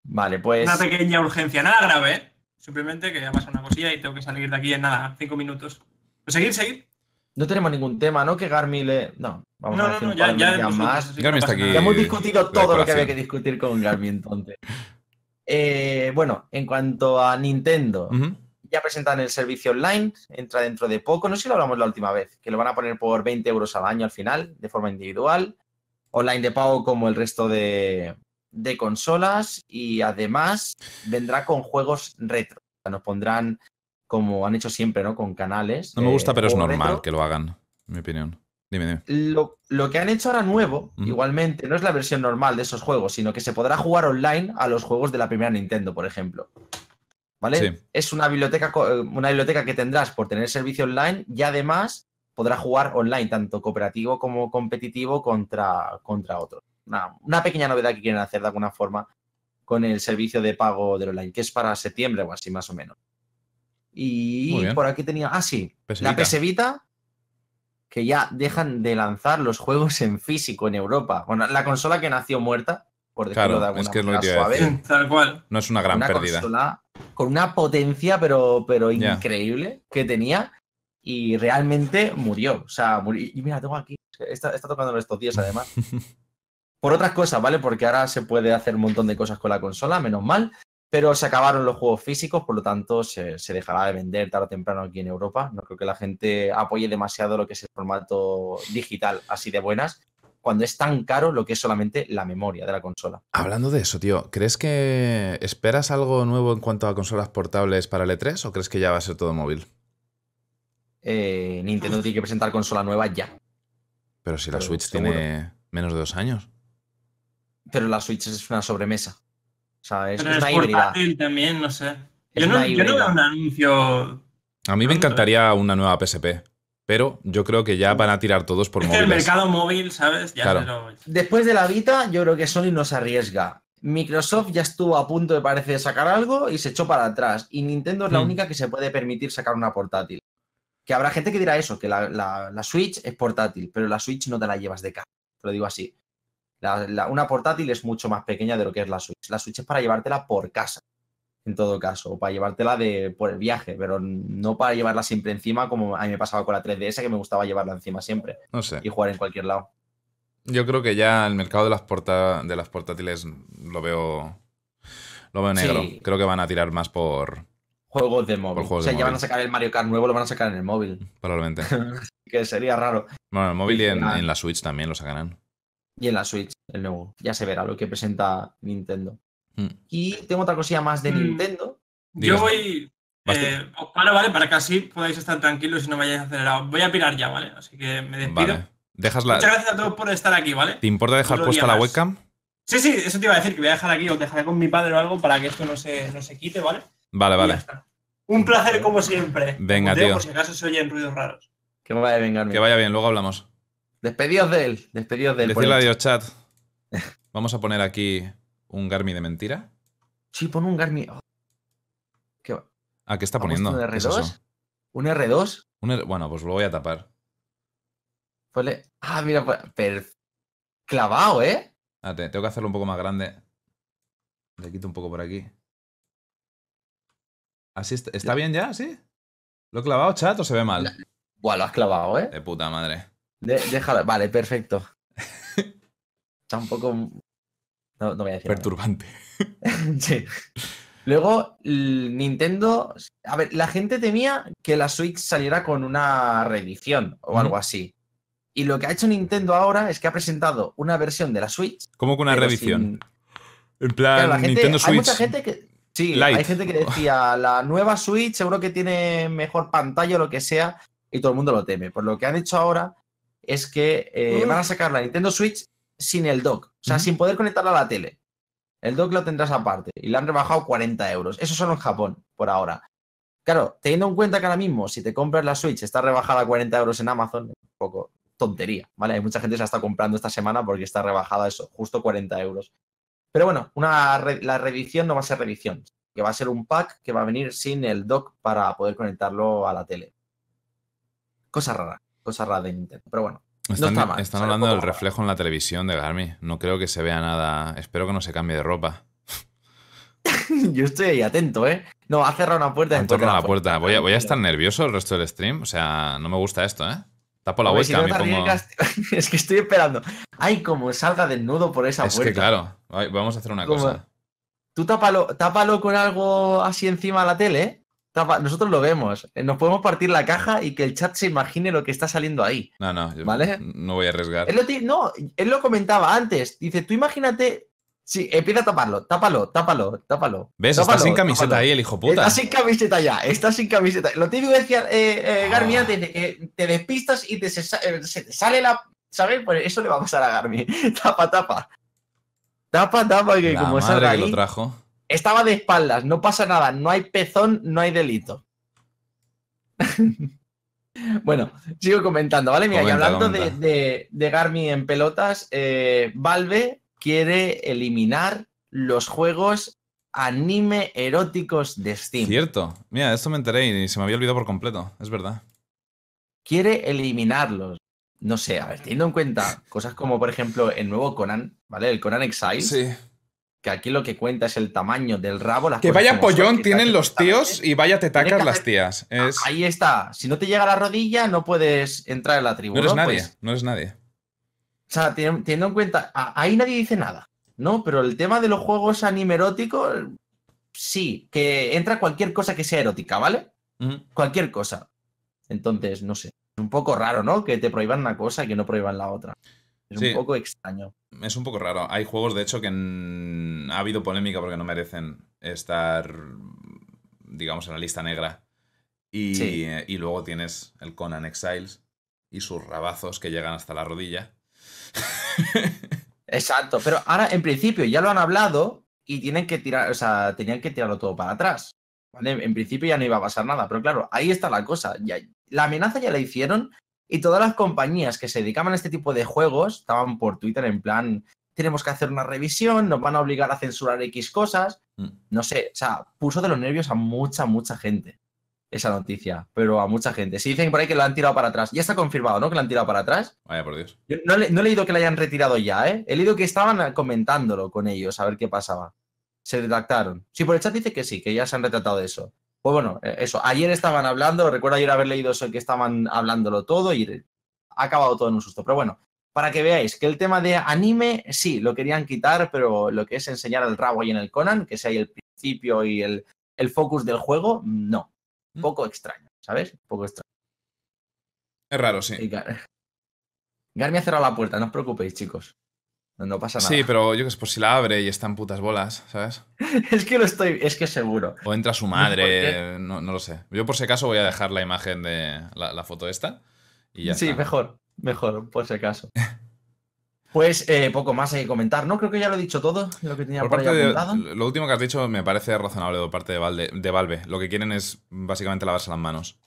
Vale, pues.
Una pequeña urgencia, nada grave, ¿eh? Simplemente que ha pasado una cosilla y tengo que salir de aquí en nada, cinco minutos. Pues seguir, seguir.
No tenemos ningún tema, ¿no? Que Garmi le. No, vamos
no,
a
no,
decir
no,
un
ya,
par de
ya
más.
así que
Garmi
no
está aquí.
Ya hemos discutido todo lo que había que discutir con Garmi entonces. Eh, bueno, en cuanto a Nintendo, ya presentan el servicio online, entra dentro de poco, no sé si lo hablamos la última vez, que lo van a poner por 20 euros al año al final, de forma individual, online de pago como el resto de, de consolas y además vendrá con juegos retro. O sea, nos pondrán, como han hecho siempre, ¿no? Con canales.
No me gusta,
eh,
pero es normal
retro.
que lo hagan, en mi opinión. Dime, dime.
Lo, lo que han hecho ahora nuevo, igualmente, no es la versión normal de esos juegos, sino que se podrá jugar online a los juegos de la primera Nintendo, por ejemplo. ¿Vale?
Sí.
Es una biblioteca, eh, una biblioteca que tendrás por tener servicio online y además podrás jugar online, tanto cooperativo como competitivo contra, contra otros. Una, una pequeña novedad que quieren hacer de alguna forma con el servicio de pago del online, que es para septiembre o así más o menos. Y por aquí tenía. Ah, sí.
PS
La. PS Vita, que ya dejan de lanzar los juegos en físico en Europa. Bueno, la consola que nació muerta, por decirlo
Claro,
de alguna
es que es lo
manera
que te iba a
suave.
decir.
Tal cual.
No es una gran
una
pérdida.
consola con una potencia, pero, pero increíble que tenía. Y realmente murió. O sea, murió. Y mira, tengo aquí. Está, está tocándolo estos días, además. Por otras cosas, ¿vale? Porque ahora se puede hacer un montón de cosas con la consola, menos mal. Pero se acabaron los juegos físicos, por lo tanto, se, se dejará de vender tarde o temprano aquí en Europa. No creo que la gente apoye demasiado lo que es el formato digital así de buenas, cuando es tan caro lo que es solamente la memoria de la consola.
Hablando de eso, tío, ¿crees que esperas algo nuevo en cuanto a consolas portables para el E3 o crees que ya va a ser todo móvil?
Eh, Nintendo tiene que presentar consola nueva ya.
Pero si la
Pero
Switch
seguro.
tiene menos de dos años.
Pero la Switch es una sobremesa. O sea, es,
Pero
es
es
una híbrida.
portátil también, no sé. Yo no, yo veo un anuncio.
A mí me
Pronto,
encantaría una nueva PSP, pero yo creo que ya van a tirar todos por
Es que el mercado móvil, ¿sabes? Ya
Claro.
se lo-
Después de la Vita, yo creo que Sony no se arriesga. Microsoft ya estuvo a punto de parece de sacar algo y se echó para atrás. Y Nintendo es la
Hmm.
única que se puede permitir sacar una portátil. Que habrá gente que dirá eso, que la, la- la Switch es portátil, pero la Switch no te la llevas de casa. Te lo digo así. La- la- una portátil es mucho más pequeña de lo que es la Switch. La Switch es para llevártela por casa, en todo caso, o para llevártela de, por el viaje, pero no para llevarla siempre encima, como a mí me pasaba con la 3DS, que me gustaba llevarla encima siempre
No sé.
y jugar en cualquier lado.
Yo creo que ya el mercado de las, porta- de las portátiles lo veo. Lo veo negro.
Sí.
Creo que van a tirar más por.
Juegos de móvil.
juegos
o sea, ya van a
móvil.
sacar el Mario Kart nuevo, lo van a sacar en el móvil.
Probablemente.
Que sería raro.
Bueno, el móvil y en, en la Switch también lo sacarán.
Y en la Switch, el nuevo. Ya se verá lo que presenta Nintendo.
Mm.
Y tengo otra cosilla más de
Mm.
Nintendo.
Yo voy. Eh, os paro, ¿vale? Para que así podáis estar tranquilos y no vayáis acelerados. Voy a pirar ya, ¿vale? Así que me despido.
Vale. Dejas la.
Muchas gracias a todos por estar aquí, ¿vale?
¿Te importa dejar puesta la webcam?
Sí, sí, eso te iba a decir, que voy a dejar aquí, os dejaré con mi padre o algo para que esto no se, no se quite, ¿vale?
Vale,
Y
vale.
Un placer como siempre.
Venga, tío.
Por si acaso se oyen ruidos raros.
Que me vaya vengarme.
Que vaya bien, luego hablamos.
Despedidos de él. Despedidos de él.
Decirle adiós, chat. Vamos a poner aquí un Garmi de mentira.
Sí, pon un Garmin. Oh, ¿Qué va?
Ah, ¿qué está
¿Ha puesto
poniendo?
un
¿Qué es
R2?
eso?
¿Un R2?
Un R- Bueno, pues lo voy a tapar.
Ponle- Ah, mira, pues, per- clavado, ¿eh?
Espérate, tengo que hacerlo un poco más grande. Le quito un poco por aquí. ¿Así está, ¿está bien ya? ¿Sí? ¿Lo he clavado, chat, o se ve mal?
Buah, lo has clavado, ¿eh?
De puta madre.
De-. Vale, perfecto. Está un poco. No, no voy a decir.
Perturbante.
Sí. Luego, Nintendo. A ver, la gente temía que la Switch saliera con una reedición o algo así. Y lo que ha hecho Nintendo ahora es que ha presentado una versión de la Switch.
¿Cómo que una
pero
revisión?
sin-
En plan,
Claro, gente-
Nintendo
Hay
Switch.
mucha gente que. Sí, hay gente que decía la nueva Switch seguro que tiene mejor pantalla o lo que sea, y todo el mundo lo teme. Pues lo que han hecho ahora es que eh, van a sacar la Nintendo Switch sin el dock, o sea, sin poder conectarla a la tele. El dock lo tendrás aparte y le han rebajado 40 euros. Eso solo en Japón, por ahora. Claro, teniendo en cuenta que ahora mismo, si te compras la Switch, está rebajada a 40 euros en Amazon, es un poco tontería, ¿vale? Hay mucha gente que se la está comprando esta semana porque está rebajada eso, justo 40 euros. Pero bueno, una re- la reedición no va a ser reedición, que va a ser un pack que va a venir sin el dock para poder conectarlo a la tele. Cosa rara, cosa rara de Nintendo. Pero bueno,
Están,
está mal,
están hablando del reflejo en la televisión de Garmi. No creo que se vea nada. Espero que no se cambie de ropa.
yo estoy ahí atento, ¿eh? No, ha cerrado una puerta. De
tornado la puerta. Voy a, voy a
Tranquilo.
estar nervioso el resto del stream. O sea, no me gusta esto, ¿eh? Tapo la
Hombre, si
webcam
no
pongo.
es que estoy esperando. Ay, como salga desnudo por esa
Es
puerta.
que claro. Vamos a hacer una cosa.
Tú tápalo, tápalo con algo así encima de la tele, ¿eh? Nosotros lo vemos. Eh, Nos podemos partir la caja y que el chat se imagine lo que está saliendo ahí.
No, no. yo
¿Vale?
No voy a arriesgar.
Él lo, no, él lo comentaba antes. Dice, tú imagínate. Sí, empieza a taparlo, tápalo, tápalo, tápalo.
¿Ves? Está
tápalo,
sin camiseta
tápalo.
ahí el hijo puta.
Está sin camiseta ya, está sin camiseta. Lo típico decía eh, eh,
Ah.
antes de que te despistas y te se, eh, se te sale la. ¿Sabes? Pues eso le va a pasar a Garmi. tapa, tapa. Tapa, tapa, que
La
como
madre que
ahí.
lo trajo.
Estaba de espaldas, no pasa nada, no hay pezón, no hay delito. bueno, sigo comentando, ¿vale? Mira, y hablando de, de, de Garmin en pelotas, eh, Valve quiere eliminar los juegos anime eróticos de Steam.
Cierto. Mira, esto me enteré y se me había olvidado por completo. Es verdad.
Quiere eliminarlos. No sé, a ver, teniendo en cuenta cosas como, por ejemplo, el nuevo Conan, ¿vale? El Conan Exile.
Sí.
Que aquí lo que cuenta es el tamaño del rabo. las
Que vaya
son,
pollón tienen los tíos y vaya te tacas las tías. Es-
Ahí está. Si no te llega a la rodilla, no puedes entrar en la
no
tribuna.
eres nadie,
Pues,
no eres nadie.
o sea, ten- teniendo en cuenta, ahí nadie dice nada, ¿no? Pero el tema de los juegos anime eróticos, sí, que entra cualquier cosa que sea erótica, ¿vale? Cualquier cosa. Entonces, no sé. Es un poco raro, ¿no? Que te prohíban una cosa y que no prohíban la otra. Es
Sí.
un poco extraño.
Es un poco raro. Hay juegos, de hecho, que ha habido polémica porque no merecen estar, digamos, en la lista negra. Y,
Sí.
y luego tienes el Conan Exiles y sus rabazos que llegan hasta la rodilla.
Exacto. Pero ahora, en principio, ya lo han hablado y tienen que tirar, o sea, tenían que tirarlo todo para atrás. ¿vale? En principio ya no iba a pasar nada. Pero claro, ahí está la cosa. Ya, la amenaza ya la hicieron y todas las compañías que se dedicaban a este tipo de juegos estaban por Twitter en plan, tenemos que hacer una revisión, nos van a obligar a censurar X cosas.
Mm.
No sé, o sea, puso de los nervios a mucha, mucha gente esa noticia, pero a mucha gente. Si dicen por ahí que lo han tirado para atrás, ya está confirmado, ¿no? Que lo han tirado para atrás.
Vaya por Dios.
Yo no, le- no he leído que la hayan retirado ya, ¿eh? He leído que estaban comentándolo con ellos, a ver qué pasaba. Se redactaron. Sí, por el chat dice que sí, que ya se han retratado de eso. Pues bueno, eh, eso. Ayer estaban hablando, recuerdo ayer haber leído eso, que estaban hablándolo todo y ha acabado todo en un susto. Pero bueno, para que veáis que el tema de anime, sí, lo querían quitar, pero lo que es enseñar el rabo ahí en el Conan, que sea ahí el principio y el, el focus del juego, no. Un
Mm.
poco extraño, ¿sabes? Un poco extraño.
Es raro, sí.
Gar- Garmi ha cerrado la puerta, no os preocupéis, chicos. No, no pasa nada.
Sí, pero yo que sé, por si la abre y está en putas bolas, ¿sabes?
es que lo estoy, es que seguro.
O entra su
¿por
madre, no, no lo sé. Yo por si acaso voy a dejar la imagen de la, la foto esta y ya
sí,
está.
mejor, mejor, por si acaso. Pues eh, poco más hay que comentar, ¿no? Creo que ya lo he dicho todo, lo que tenía
Por
por, ahí
parte de,
apuntado.
lo último que has dicho me parece razonable por parte de Valve, de Valve. Lo que quieren es básicamente lavarse las manos.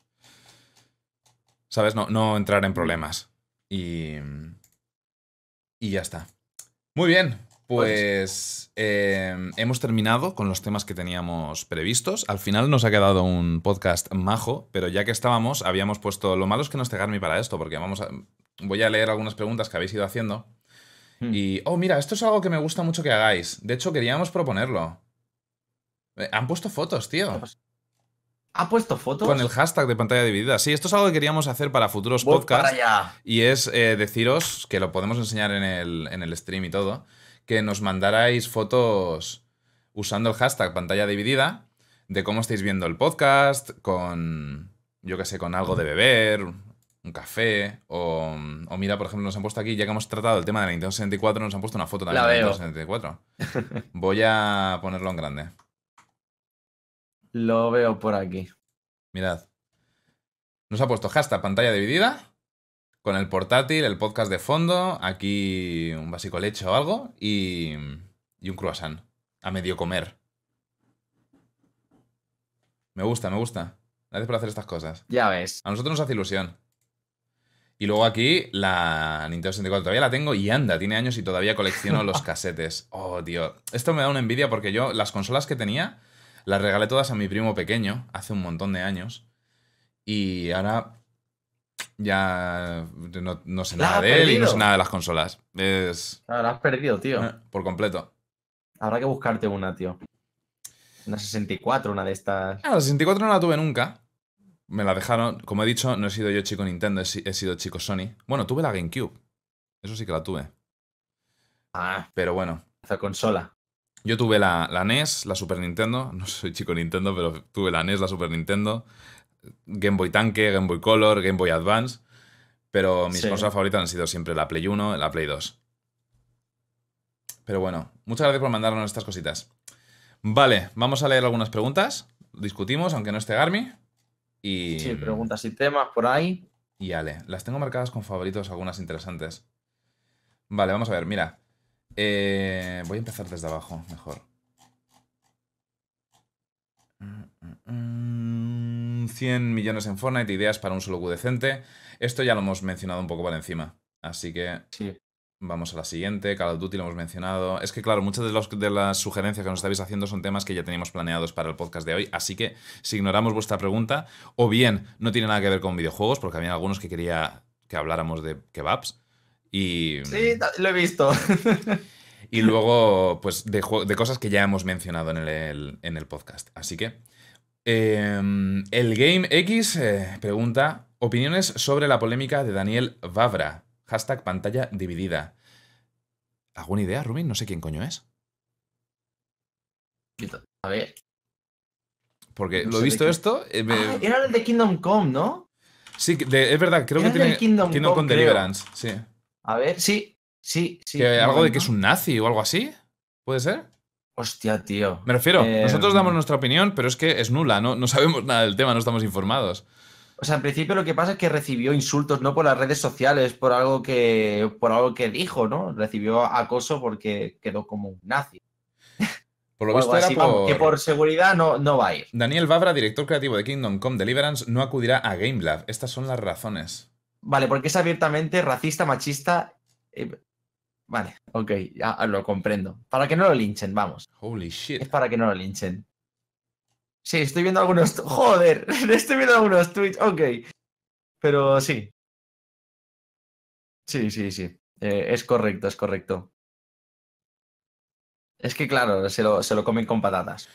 ¿Sabes? No, no entrar en problemas. Y. Y ya está. Muy bien. Pues eh, hemos terminado con los temas que teníamos previstos. Al final nos ha quedado un podcast majo, pero ya que estábamos, habíamos puesto. Lo malo es que no esté Garmi para esto, porque vamos a. Voy a leer algunas preguntas que habéis ido haciendo.
Hmm.
Y, oh, mira, esto es algo que me gusta mucho que hagáis. De hecho, queríamos proponerlo. Eh, Han puesto fotos, tío.
¿Ha puesto fotos?
Con el hashtag de pantalla dividida. Sí, esto es algo que queríamos hacer para futuros
Voy
podcasts.
para.
Y es eh, deciros, que lo podemos enseñar en el, en el stream y todo, que nos mandarais fotos usando el hashtag pantalla dividida de cómo estáis viendo el podcast, con, yo qué sé, con algo de beber, un café, o, o mira, por ejemplo, nos han puesto aquí, ya que hemos tratado el tema de la Nintendo 64, nos han puesto una foto también
La
de la. Nintendo 64. Voy a ponerlo en grande.
Lo veo por aquí.
Mirad. Nos ha puesto hashtag pantalla dividida. Con el portátil, el podcast de fondo, aquí un básico leche o algo y, y un croissant. A medio comer. Me gusta, me gusta. Gracias por hacer estas cosas.
Ya ves.
A nosotros nos hace ilusión. Y luego aquí la Nintendo 64 todavía la tengo y anda, tiene años y todavía colecciono los casetes. Oh, tío. Esto me da una envidia porque yo las consolas que tenía las regalé todas a mi primo pequeño hace un montón de años. Y ahora ya no, no sé nada de él y no sé nada de las consolas. Es
la has perdido, tío.
eh, por completo.
Habrá que buscarte una, tío. Una 64, una de estas.
Ah, la 64 no la tuve nunca. Me la dejaron. Como he dicho, no he sido yo chico Nintendo, he sido chico Sony. Bueno, tuve la GameCube. Eso sí que la tuve.
Ah,
Pero bueno,
esa consola.
Yo tuve la, la NES, la Super Nintendo. No soy chico Nintendo, pero tuve la NES, la Super Nintendo. Game Boy Tanque, Game Boy Color, Game Boy Advance. Pero mis
Sí.
consolas favoritas han sido siempre la Play 1 y la Play 2. Pero bueno, muchas gracias por mandarnos estas cositas. Vale, vamos a leer algunas preguntas. Discutimos, aunque no esté Garmi. Y,
Sí, preguntas y temas por ahí.
y Ale. Las tengo marcadas con favoritos, algunas interesantes. Vale, vamos a ver, mira. Eh, voy a empezar desde abajo, mejor. Mm, 100 millones en Fortnite, ideas para un solo Q decente. Esto ya lo hemos mencionado un poco por encima. Así que
Sí.
Vamos a la siguiente, Call of Duty lo hemos mencionado. Es que, claro, muchas de, los- de las sugerencias que nos estáis haciendo son temas que ya teníamos planeados para el podcast de hoy. Así que, si ignoramos vuestra pregunta, o bien no tiene nada que ver con videojuegos, porque había algunos que quería que habláramos de kebabs. Y,
Sí, lo he visto.
Y luego, pues, de, de cosas que ya hemos mencionado en el, en el podcast. Así que. em, el Game X eh, pregunta: Opiniones sobre la polémica de Daniel Vavra. Hashtag pantalla dividida. ¿Alguna idea, Rubin? No sé quién coño es.
A ver.
Porque
No
lo he visto esto. eh, me-
Ah, era el de Kingdom Come, ¿no?
Sí, de- es verdad, creo
Era
que tiene
Kingdom
Kingdom
Come, creo.
Deliverance. Sí.
A ver, sí, sí, sí.
Que algo de que es un nazi o algo así. ¿Puede ser?
Hostia, tío.
Me refiero,
Eh,
nosotros damos nuestra opinión, pero es que es nula, no, no sabemos nada del tema, no estamos informados.
O sea, en principio lo que pasa es que recibió insultos, no por las redes sociales, por algo que, por algo que dijo, ¿no? Recibió acoso porque quedó como un nazi.
Por lo visto era
así,
por...
que por seguridad no, no va a ir.
Daniel Vavra, director creativo de Kingdom Come Deliverance, no acudirá a GameLab. Estas son las razones.
Vale, porque es abiertamente racista, machista. eh, Vale, ok, ya lo comprendo. Para que no lo linchen, vamos.
Holy
Es
shit.
para que no lo linchen. Sí, estoy viendo algunos. Joder, estoy viendo algunos tweets. Ok. Pero sí. Sí, sí, sí. Eh, es correcto, es correcto. Es que, claro, se lo, se lo comen con patatas.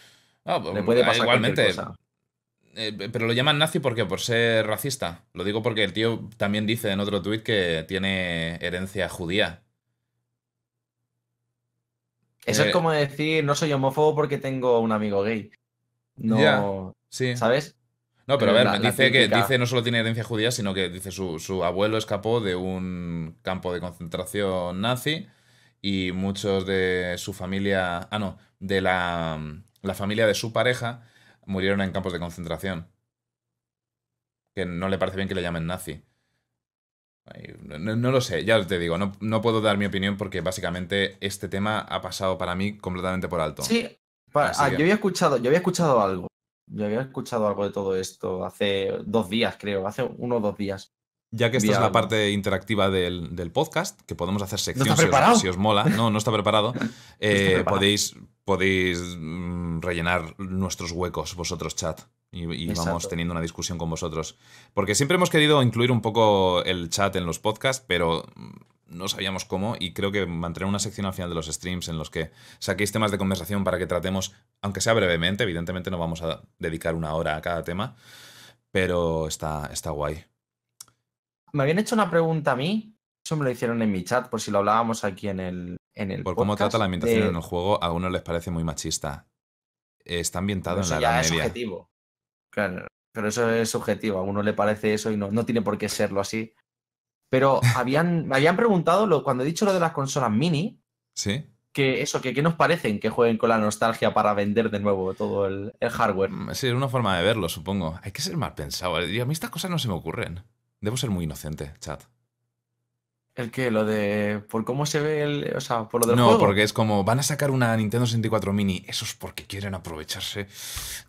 Ah,
Le puede
ah,
pasar
igualmente.
cosa.
Eh, pero lo llaman nazi ¿por qué? Por ser racista. Lo digo porque el tío también dice en otro tuit que tiene herencia judía.
Eso
Eh,
es como decir, no soy homófobo porque tengo un amigo gay. No.
Sí.
¿sabes?
No, pero a ver,
La- la
dice que dice no solo tiene herencia judía, sino que dice su, su abuelo escapó de un campo de concentración nazi y muchos de su familia, ah no, de la, la familia de su pareja murieron en campos de concentración. Que no le parece bien que le llamen nazi. No, lo sé, ya te digo, no, no puedo dar mi opinión porque básicamente este tema ha pasado para mí completamente por alto.
Sí, pa-
Así
ah,
que-
yo había escuchado, yo había escuchado algo. Yo había escuchado algo de todo esto hace dos días, creo, hace uno o dos días.
Ya que esta es la
algo.
parte interactiva del, del podcast, que podemos hacer sección si, os,
preparado?
si os mola. No, no está preparado. Eh,
preparado.
podéis podéis mm, rellenar nuestros huecos vosotros, chat. Y, y vamos teniendo una discusión con vosotros. Porque siempre hemos querido incluir un poco el chat en los podcasts, pero mm, no sabíamos cómo. Y creo que mantener una sección al final de los streams en los que saquéis temas de conversación para que tratemos, aunque sea brevemente, evidentemente no vamos a dedicar una hora a cada tema. Pero está, está guay.
Me habían hecho una pregunta a mí, eso me lo hicieron en mi chat, por si lo hablábamos aquí en el, en el
Por cómo trata la ambientación
de-
en el juego, a algunos les parece muy machista. Está ambientado
Eso
en la
ya
Edad
es
Media.
subjetivo. Claro, pero eso es subjetivo. A uno le parece eso y no, no tiene por qué serlo así. Pero habían, me habían preguntado, lo, cuando he dicho lo de las consolas mini,
¿Sí?
que eso, que qué nos parecen que jueguen con la nostalgia para vender de nuevo todo el, el hardware.
Mm, Sí, es una forma de verlo, supongo. Hay que ser mal pensado. Y a mí estas cosas no se me ocurren. Debo ser muy inocente, chat.
El que, lo de. por cómo se ve el. O sea, por lo del
No,
juego.
porque es como, van a sacar una Nintendo 64 Mini. Eso es porque quieren aprovecharse de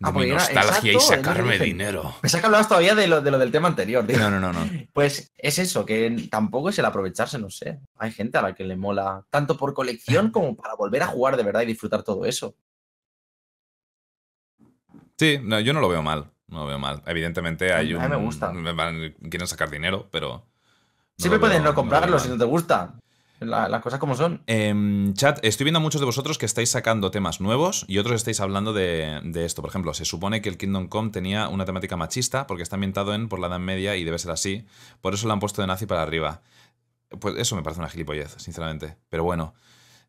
Ah,
mi
era-
nostalgia y
exacto,
sacarme dinero.
Pensaba que hablabas todavía de lo, de lo del tema anterior. tío.
No, no, no, no.
Pues es eso, que tampoco es el aprovecharse, no sé. Hay gente a la que le mola tanto por colección como para volver a jugar de verdad y disfrutar todo eso.
Sí, no, yo no lo veo mal. No lo veo mal. Evidentemente hay
A
un.
mí me gusta.
Quieren sacar dinero, pero.
Siempre puedes no
lo
comprarlo si no te gusta. La- las cosas como son.
Em, chat, estoy viendo a muchos de vosotros que estáis sacando temas nuevos y otros estáis hablando de, de esto. Por ejemplo, se supone que el Kingdom Come tenía una temática machista porque está ambientado en por la Edad Media y debe ser así. Por eso lo han puesto de nazi para arriba. Pues eso me parece una gilipollez, sinceramente. Pero bueno.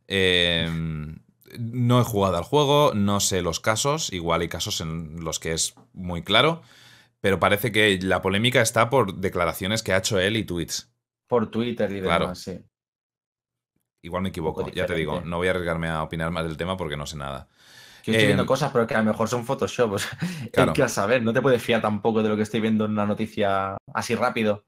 Em, no he jugado al juego, no sé los casos. Igual hay casos en los que es muy claro. Pero parece que la polémica está por declaraciones que ha hecho él y tweets.
Por Twitter y
Claro.
demás, sí.
Igual me equivoco, ya te digo. No voy a arriesgarme a opinar más del tema porque no sé nada.
Yo estoy viendo
Em,
cosas, pero que a lo mejor son Photoshop. O sea,
Claro.
que saber, no te puedes fiar tampoco de lo que estoy viendo en una noticia así rápido.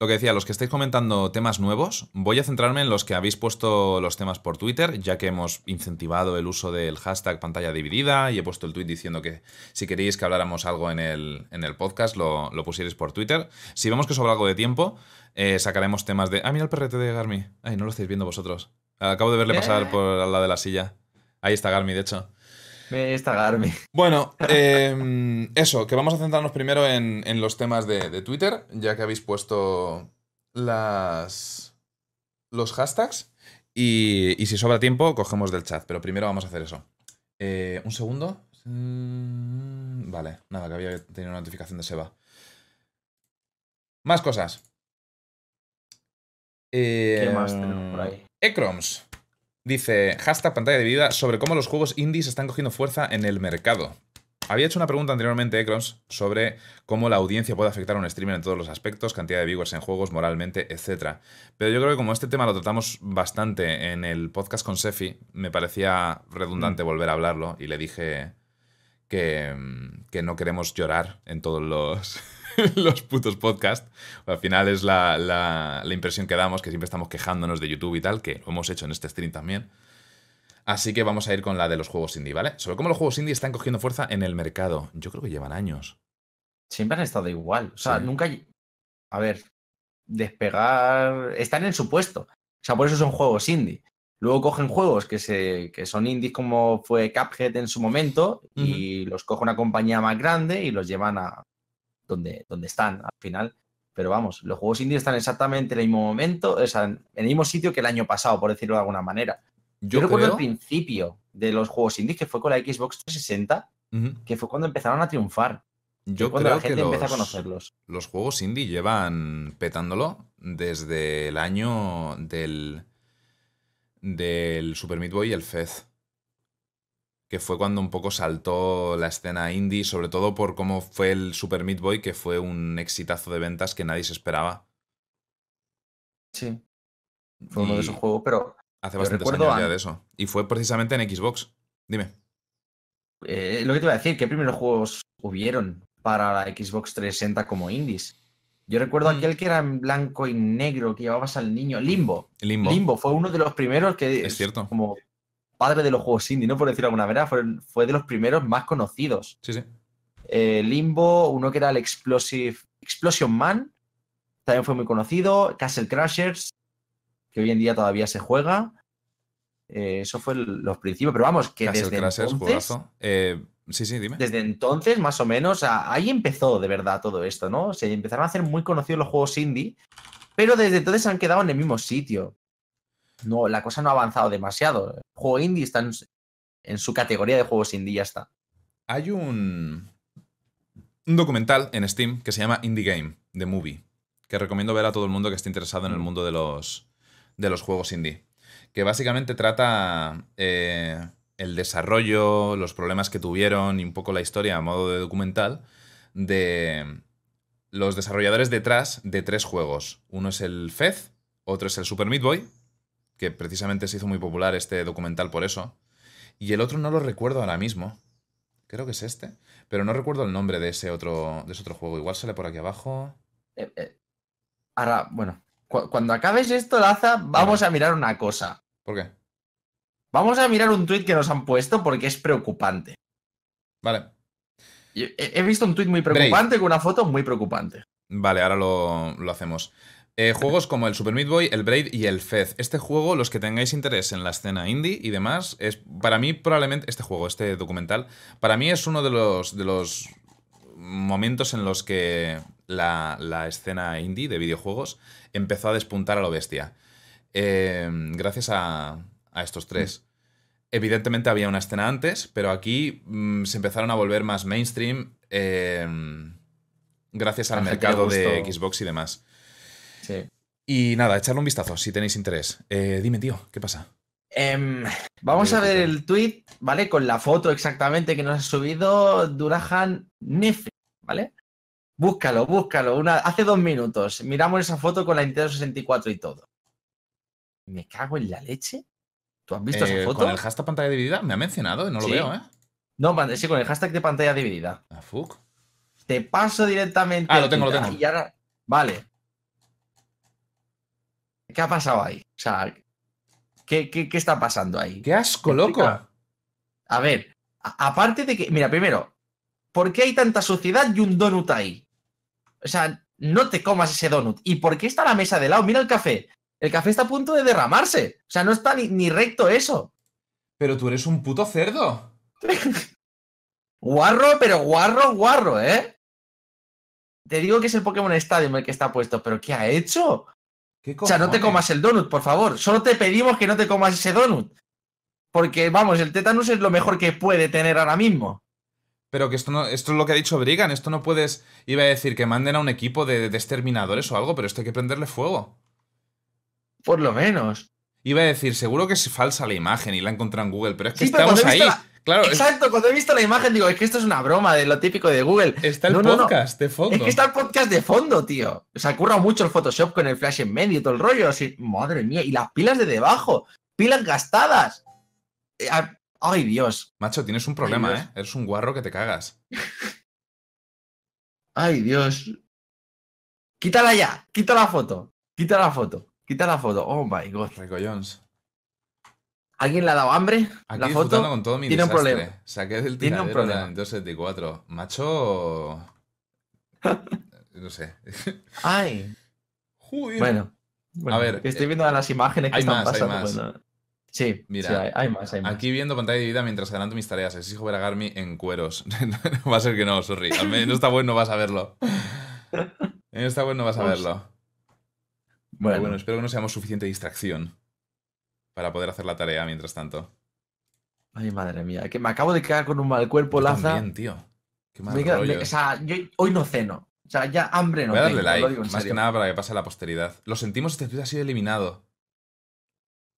Lo que decía, los que estáis comentando temas nuevos, voy a centrarme en los que habéis puesto los temas por Twitter, ya que hemos incentivado el uso del hashtag pantalla dividida y he puesto el tweet diciendo que si queréis que habláramos algo en el, en el podcast, lo, lo pusierais por Twitter. Si vemos que sobra algo de tiempo, eh, sacaremos temas de... Ah, mira el perrete de Garmi. Ay, no lo estáis viendo vosotros. Acabo de verle pasar por al lado de la silla. Ahí está Garmi, de hecho.
Me está Garmi.
Bueno, em, eso, que vamos a centrarnos primero en, en los temas de, de Twitter, ya que habéis puesto las, los hashtags. Y, y si sobra tiempo, cogemos del chat. Pero primero vamos a hacer eso. Eh, un segundo. Mm, Vale, nada, que había tenido una notificación de Seba. Más cosas.
¿Qué
Eh,
más tenemos por ahí?
Ecroms dice, hashtag pantalla dividida, sobre cómo los juegos indies están cogiendo fuerza en el mercado. Había hecho una pregunta anteriormente, Ecroms, sobre cómo la audiencia puede afectar a un streamer en todos los aspectos, cantidad de viewers en juegos, moralmente, etc. Pero yo creo que como este tema lo tratamos bastante en el podcast con Sefi, me parecía redundante volver a hablarlo y le dije que, mm, que no queremos llorar en todos los, los putos podcasts. Al final es la, la- la impresión que damos, que siempre estamos quejándonos de YouTube y tal, que lo hemos hecho en este stream también. Así que vamos a ir con la de los juegos indie, ¿vale? Sobre cómo los juegos indie están cogiendo fuerza en el mercado. Yo creo que llevan años.
Siempre han estado igual. O sea,
Sí.
nunca. A ver, despegar. Están en su puesto. O sea, por eso son juegos indie. Luego cogen juegos que, se, que son indies como fue Cuphead en su momento y los coge una compañía más grande y los llevan a donde, donde están al final. Pero vamos, los juegos indies están exactamente en el mismo momento, o sea, en el mismo sitio que el año pasado, por decirlo de alguna manera. Yo,
Yo,
recuerdo
creo...
el principio de los juegos indies que fue con la Xbox 360,
Ujú.
que fue cuando empezaron a triunfar.
Yo
cuando
creo
la gente
que
empezó a
los-
conocerlos.
los juegos indie llevan petándolo desde el año del, del Super Meat Boy y el Fez. Que fue cuando un poco saltó la escena indie, sobre todo por cómo fue el Super Meat Boy, que fue un exitazo de ventas que nadie se esperaba.
Sí. Fue uno de esos juegos, pero
Hace bastantes años ya de eso. Y fue precisamente en Xbox. Dime.
eh, lo que te iba a decir, ¿qué primeros juegos hubieron para la Xbox 360 como indies? Yo recuerdo
Mm.
aquel que era en blanco y negro, que llevabas al niño, Limbo.
Limbo.
Limbo fue uno de los primeros que
Es cierto.
como padre de los juegos indie, no por decirlo de alguna manera, fue, fue de los primeros más conocidos.
Sí, sí.
Eh, Limbo, uno que era el Explosive Explosion Man, también fue muy conocido. Castle Crashers, que hoy en día todavía se juega. Eh, eso fue el- los principios, pero vamos, que
Castle
desde
Crashers,
entonces.
Eh, sí, sí, dime.
desde entonces, más o menos, a- ahí empezó de verdad todo esto, ¿no? Se empezaron a hacer muy conocidos los juegos indie, pero desde entonces se han quedado en el mismo sitio. No, la cosa no ha avanzado demasiado. El juego indie está en, en su categoría de juegos indie, ya está.
Hay un, un documental en Steam que se llama Indie Game, The Movie, que recomiendo ver a todo el mundo que esté interesado en el
Mm.
mundo de los, de los juegos indie. Que básicamente trata eh, el desarrollo, los problemas que tuvieron y un poco la historia a modo de documental de los desarrolladores detrás de tres juegos. Uno es el Fez, otro es el Super Meat Boy, que precisamente se hizo muy popular este documental por eso. Y el otro no lo recuerdo ahora mismo. Creo que es este. Pero no recuerdo el nombre de ese otro, de ese otro juego. Igual sale por aquí abajo.
Eh, eh, Ahora, bueno, cu- cuando acabes esto, Laza, vamos a mirar una cosa.
¿Por qué?
Vamos a mirar un tweet que nos han puesto porque es preocupante.
Vale.
He he visto un tweet muy preocupante con una foto muy preocupante.
Vale, ahora lo, lo hacemos. Eh, juegos como el Super Meat Boy, el Braid y el Fez. Este juego, los que tengáis interés en la escena indie y demás, es para mí probablemente este juego, este documental, para mí es uno de los, de los momentos en los que la, la escena indie de videojuegos empezó a despuntar a lo bestia. Eh, gracias a, a estos tres. Evidentemente había una escena antes, pero aquí mm, se empezaron a volver más mainstream eh, gracias al mercado de. Xbox y demás.
Sí.
Y nada, echarle un vistazo si tenéis interés. Eh, dime, tío, ¿qué pasa?
Em, vamos a ver el tweet, ¿vale? Con la foto exactamente que nos ha subido Durahan Nefe, ¿vale? Búscalo, búscalo. Una, hace dos minutos. Miramos esa foto con la Nintendo 64 y todo. Me cago en la leche. ¿Tú has visto
Eh,
esa foto?
Con el hashtag pantalla dividida me ha mencionado, no lo
Sí.
veo, ¿eh?
No, sí, con el hashtag de pantalla dividida.
Ah, fuck.
Te paso directamente.
Ah, lo tengo, lo tengo.
Y ahora- Vale. ¿Qué ha pasado ahí? O sea, ¿qué, qué, qué está pasando ahí?
¡Qué asco, loco!
A ver, a- aparte de que, mira, primero, ¿por qué hay tanta suciedad y un donut ahí? O sea, no te comas ese donut. ¿Y por qué está la mesa de lado? Mira el café. El café está a punto de derramarse. O sea, no está ni, ni recto eso.
Pero tú eres un puto cerdo.
Guarro, pero guarro, guarro, ¿eh? Te digo que es el Pokémon Stadium el que está puesto, pero ¿qué ha hecho?
¿Qué
O sea, no te comas el donut, por favor. Solo te pedimos que no te comas ese donut. Porque, vamos, el tetanus es lo mejor que puede tener ahora mismo.
Pero que esto no, esto es lo que ha dicho Brigan, esto no puedes. Iba a decir que manden a un equipo de, de exterminadores o algo, pero esto hay que prenderle fuego.
Por lo menos.
Iba a decir, seguro que es falsa la imagen y la encontrado en Google, pero es que
Sí,
estamos ahí. Claro, es-
Exacto, cuando he visto la imagen digo, es que esto es una broma de lo típico de Google.
está el
No, no, no.
podcast de fondo.
Es que está el podcast de fondo, tío. Se ha currado mucho el Photoshop con el flash en medio y todo el rollo. así, madre mía, y las pilas de debajo. Pilas gastadas. Eh, Ay, Dios.
Macho, tienes un problema,
Dios.
¿eh? Eres un guarro que te cagas.
Ay, Dios. Quítala ya. Quita la foto. Quita la foto. Quita la foto. Oh my god.
Rico Jones.
¿Alguien le ha dado hambre?
Aquí
la foto.
con todo mi
tiene un
desastre.
problema.
Saqué del
Tiene un
tiradero de la
problema.
Nintendo 74. Macho. No sé.
Ay.
Joder.
Bueno. bueno,
ver,
Estoy viendo las imágenes que
hay
están
más, hay
pasando.
más.
no. Sí,
Mira,
sí, hay, hay más, hay más.
Aquí viendo pantalla de vida mientras adelanto mis tareas. Exijo ver a Garmi en cueros. no va a ser que no, sorry. Al menos está bueno, vas a verlo. En esta web no vas a verlo. Pero
Bueno,
bueno, espero que no seamos suficiente distracción para poder hacer la tarea mientras tanto.
ay, madre mía. Que me acabo de quedar con un mal cuerpo,
Yo
Laza.
también, tío. Qué mal rollo.
me- o sea, yo hoy no ceno. O sea, ya hambre no
Voy a darle
tengo,
like,
lo digo en
más
serio.
que nada para que pase la posteridad. Lo sentimos, este tweet ha sido eliminado.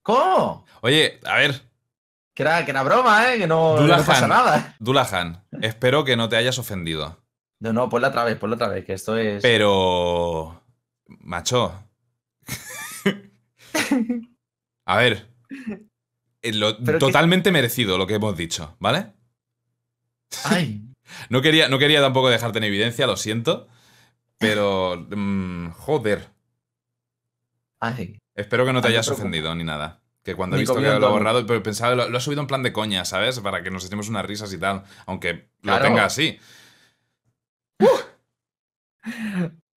¿Cómo?
Oye, a ver,
Que era, que era broma, ¿eh? Que no,
Dullahan.
pasa nada.
Dulahan, espero que no te hayas ofendido.
No, no, ponla otra vez, ponla otra vez, que esto es...
Pero... Macho. A ver. Eh, lo-
que-
totalmente merecido lo que hemos dicho, ¿vale?
Ay,
No quería, no quería tampoco dejarte en evidencia, lo siento. Pero... mm, joder.
ay.
Espero que no te
Ay,
hayas ofendido ni nada. Que cuando he visto que lo ha borrado, pero pensaba, lo, lo ha subido en plan de coña, ¿sabes? Para que nos echemos unas risas y tal. Aunque lo
Claro.
tenga así.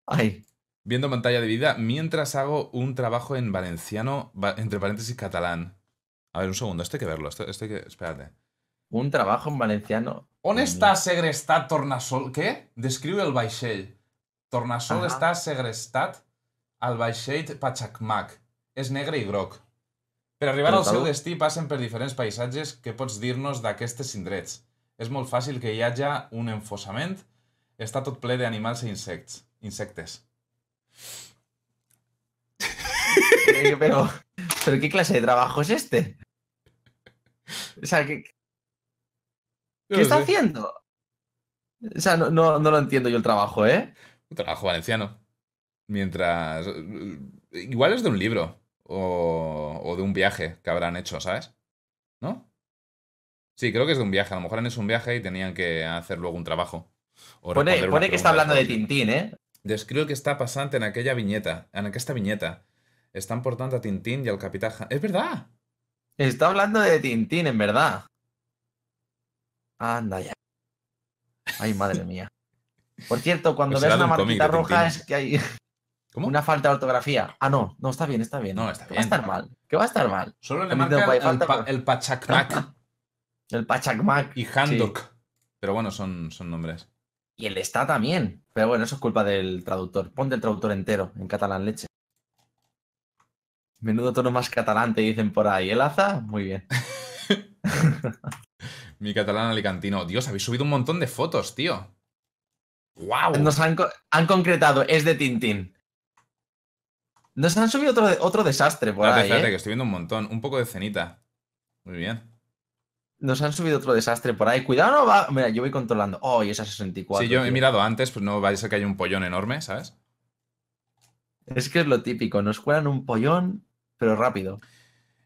Ay,
Viendo pantalla de vida mientras hago un trabajo en valenciano, va- entre paréntesis catalán. A ver, un segundo, esto hay que verlo. Esto, esto hay que. Espérate.
un trabajo en valenciano.
On està
mío.
segrestat Tornassol? Què? Descriu el vaixell. Tornassol
Ahà.
està segrestat al vaixell Pachacmac. És negre i groc. Per arribar al seu destí passen per diferents paisatges que pots dir-nos d'aquestes indrets. És molt fàcil que hi hagi un enfossament. Està tot ple d'animals i insects. Insectes.
Eh, Pero, pero ¿qué clase de trabajo es este? O sea, ¿qué, ¿qué está
sé.
haciendo? O sea, no, no, no lo entiendo yo el trabajo, ¿eh?
Un trabajo valenciano. Mientras... Igual es de un libro. O, o de un viaje que habrán hecho, ¿sabes? ¿No? Sí, creo que es de un viaje. A lo mejor han hecho un viaje y tenían que hacer luego un trabajo. O
Pone, que está hablando de. Tintín, ¿eh?
Descriu el que està passant en aquella vinyeta. En aquesta vinyeta. Estan portant a Tintín i al capità... Han... És verdad!
Está hablando de Tintín, en verdad. Anda ya. Ay, madre mía. Por cierto, cuando
Pues
ves una
un
marquita roja es que hay
¿Cómo?
una falta de ortografía. Ah, no, no, está bien, está bien.
No, está bien.
Va a estar mal. Que va a estar mal.
Solo le marca el,
falta,
pa- el Pachacmac
El Pachacmac.
y Handok. Pero bueno, son, son nombres.
Y el está también. Pero bueno, eso es culpa del traductor. Ponte el traductor entero en catalán leche. Menudo tono más catalán te dicen por ahí. ¿El Aza? Muy bien.
Mi catalán alicantino. Dios, habéis subido un montón de fotos, tío. ¡Wow!
Nos han, han concretado, es de Tintín. Nos han subido otro, otro desastre por
Espérate,
ahí,
espérate,
¿eh?
que estoy viendo un montón. Un poco de cenita. Muy bien.
Nos han subido otro desastre por ahí. Cuidado, no va. Mira, yo voy controlando. Oh, y esa 64.
sí, yo he mirado antes, pues no vaya a ser que haya un pollón enorme, ¿sabes?
Es que es lo típico. Nos cuelan un pollón, pero rápido.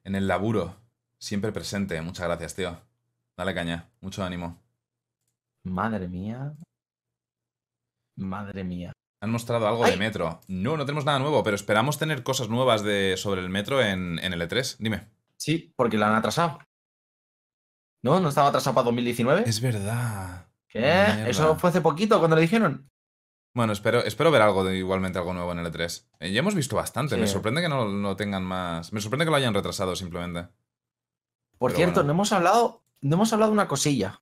En el laburo. Siempre presente. Muchas gracias, tío. Dale caña. Mucho ánimo.
Madre mía. Madre mía.
Han mostrado algo de metro. No, no tenemos nada nuevo, pero esperamos tener cosas nuevas de, sobre el metro en, en el E3. Dime.
Sí, porque la han atrasado. ¿No? ¿No estaba atrasado para 2019?
Es verdad.
¿Qué?
mierda.
Eso fue hace poquito cuando le dijeron.
Bueno, espero, espero ver algo de igualmente algo nuevo en el E3. Eh, ya hemos visto bastante. Me sorprende que no lo tengan más. Me sorprende que lo hayan retrasado simplemente.
Por
Pero
cierto,
bueno.
no hemos hablado, no hemos hablado de una cosilla.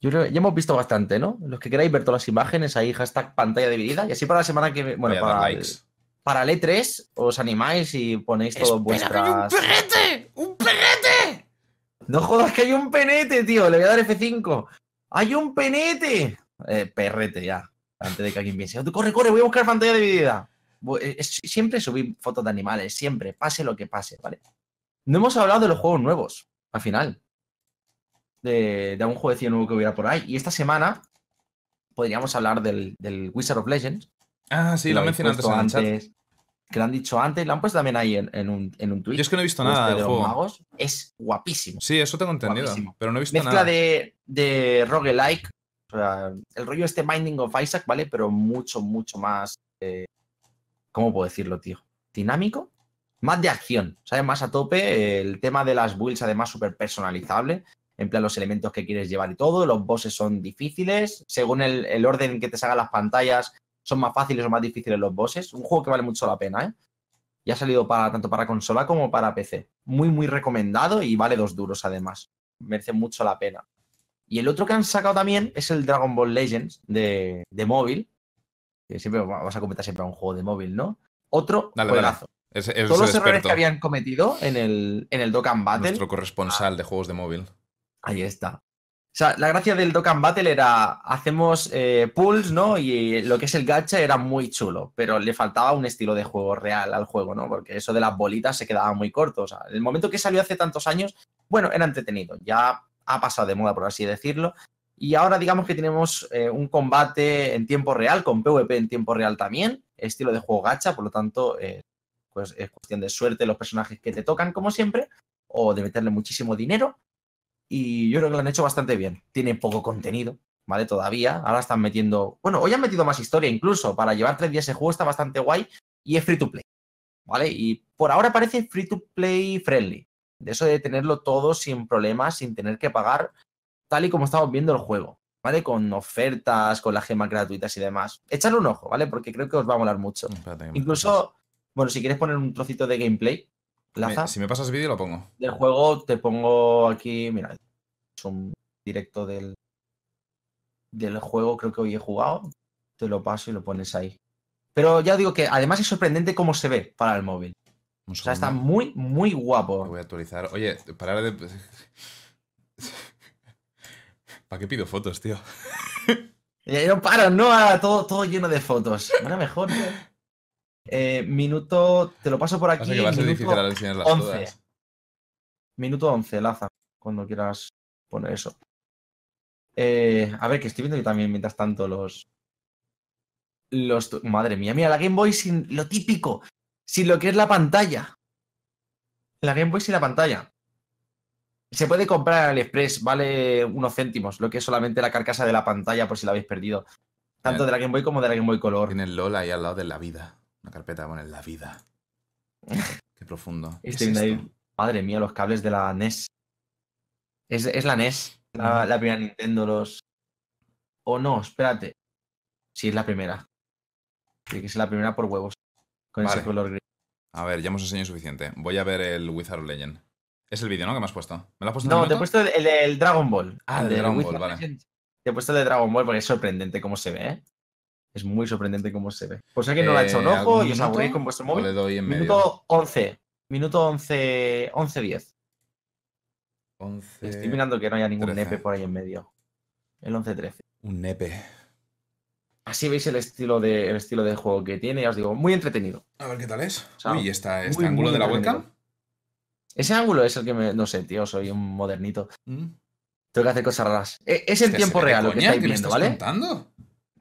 Yo creo ya hemos visto bastante, ¿no? Los que queráis ver todas las imágenes, ahí hashtag pantalla dividida. Y así para la semana que viene. Bueno, para,
likes.
para el E3 os animáis y ponéis todas vuestras.
perrete! ¡Un perrete!
No jodas que hay un penete, tío. Le voy a dar F5. ¡Hay un penete! Eh, perrete ya. Antes de que alguien piense. "Oh, Corre, corre, voy a buscar pantalla dividida. Eh, Siempre subir fotos de animales, siempre, pase lo que pase, ¿vale? No hemos hablado de los juegos nuevos, al final. De, de algún jueguecillo nuevo que hubiera por ahí. Y esta semana podríamos hablar del, del Wizard of Legends.
Ah, sí, lo
habéis
mencioné antes en el
puesto
chat.
Que lo han dicho antes, lo han puesto también ahí en, en un, en un tweet.
Yo es que no he visto nada
de los
juego.
magos. Es guapísimo.
Sí, eso tengo entendido.
Guapísimo.
Pero no he visto
Mezcla
nada.
de, de roguelike. O sea, el rollo este Binding of Isaac, ¿vale? Pero mucho, mucho más. eh, ¿Cómo puedo decirlo, tío? Dinámico. Más de acción, ¿sabes? Más a tope. El tema de las builds, además, súper personalizable. En plan, los elementos que quieres llevar y todo. Los bosses son difíciles. Según el, el orden en que te salgan las pantallas, son más fáciles o más difíciles los bosses. Un juego que vale mucho la pena, ¿eh? Y ha salido para, tanto para consola como para PC. Muy, muy recomendado y vale dos duros, además. Merece mucho la pena. Y el otro que han sacado también es el Dragon Ball Legends de, de móvil. Que siempre va- vas a comentar siempre a un juego de móvil, ¿no? Otro
Dale,
juegazo.
Es, es
Todos los errores que habían cometido en el, en el Dokkan Battle.
Nuestro corresponsal de juegos de móvil.
Ahí está. O sea, la gracia del Dokkan Battle era, hacemos eh, pulls, ¿no? Y lo que es el gacha era muy chulo, pero le faltaba un estilo de juego real al juego, ¿no? Porque eso de las bolitas se quedaba muy corto. O sea, el momento que salió hace tantos años, bueno, era entretenido. Ya ha pasado de moda, por así decirlo. Y ahora digamos que tenemos eh, un combate en tiempo real, con PvP en tiempo real también, estilo de juego gacha, por lo tanto, eh, pues es cuestión de suerte los personajes que te tocan, como siempre, o de meterle muchísimo dinero. Y yo creo que lo han hecho bastante bien. Tiene poco contenido, ¿vale? Todavía. Ahora están metiendo. Bueno, hoy han metido más historia incluso. Para llevar tres días ese juego está bastante guay y es free to play, ¿vale? Y por ahora parece free to play friendly. De eso de tenerlo todo sin problemas, sin tener que pagar, tal y como estamos viendo el juego, ¿vale? Con ofertas, con las gemas gratuitas y demás. Echadle un ojo, ¿vale? Porque creo que os va a molar mucho.
Espérate
Incluso, bueno, si quieres poner un trocito de gameplay. Laza
Me- si me pasas vídeo lo pongo.
del juego te pongo aquí, mira, es un directo del, del juego, creo que hoy he jugado, te lo paso y lo pones ahí. Pero ya digo que además es sorprendente cómo se ve para el móvil. O sea, está muy, muy
Lo
guapo.
voy a actualizar. Oye, parar de. ¿Para qué pido fotos, tío?
No para, no, todo, todo lleno de fotos. Era mejor. ¿no? Eh, minuto, te lo paso por aquí.
Que va a ser
minuto,
difícil ahora enseñarlas
11.
todas.
minuto 11, Laza, cuando quieras poner eso. Eh, a ver, que estoy viendo yo también mientras tanto los. Los. Madre mía, mira, la Game Boy sin lo típico, sin lo que es la pantalla. La Game Boy sin la pantalla. Se puede comprar en AliExpress, vale unos céntimos, lo que es solamente la carcasa de la pantalla por si la habéis perdido. Tanto de la Game Boy como de la Game Boy Color.
Tiene el LOL ahí al lado de la vida. Una carpeta el la vida. Qué profundo. ¿Qué es
Estoy viendo ahí-
esto?
Madre mía, los cables de la NES. Es, es la NES, la, la primera Nintendo, los. O no, espérate. Sí, es la primera. Tiene que ser la primera por huevos. Con
Vale.
ese color gris.
A ver, ya hemos enseñado suficiente. Voy a ver el Wizard of Legend. Es el vídeo, ¿no? Que me has puesto. ¿Me lo has puesto en
No, te he puesto el, Dragon Ball.
Ah,
el
Dragon Ball, vale.
Te he puesto el de Dragon Ball porque es sorprendente cómo se ve, ¿eh? Es muy sorprendente cómo se ve. Si alguien no lo ha hecho un
Eh,
ojo
¿algún
y os
minuto?
aburrís con vuestro
¿O
móvil.
le doy en medio?
Minuto 11. Minuto 11, 11 10.
11...
Estoy mirando que no haya ningún
13.
nepe por ahí en medio. El 11-13.
Un nepe.
Así veis el estilo de, el estilo de juego que tiene, ya os digo, muy entretenido.
A ver qué tal es.
sea,
Uy, está este
muy,
ángulo
muy
de la webcam.
Ese ángulo es el que me. No sé, tío, soy un modernito.
Mm.
Tengo que hacer cosas raras. E- Es en tiempo
¿se ve de
real lo que estáis
¿Qué me
viendo,
estás
¿vale?
contando?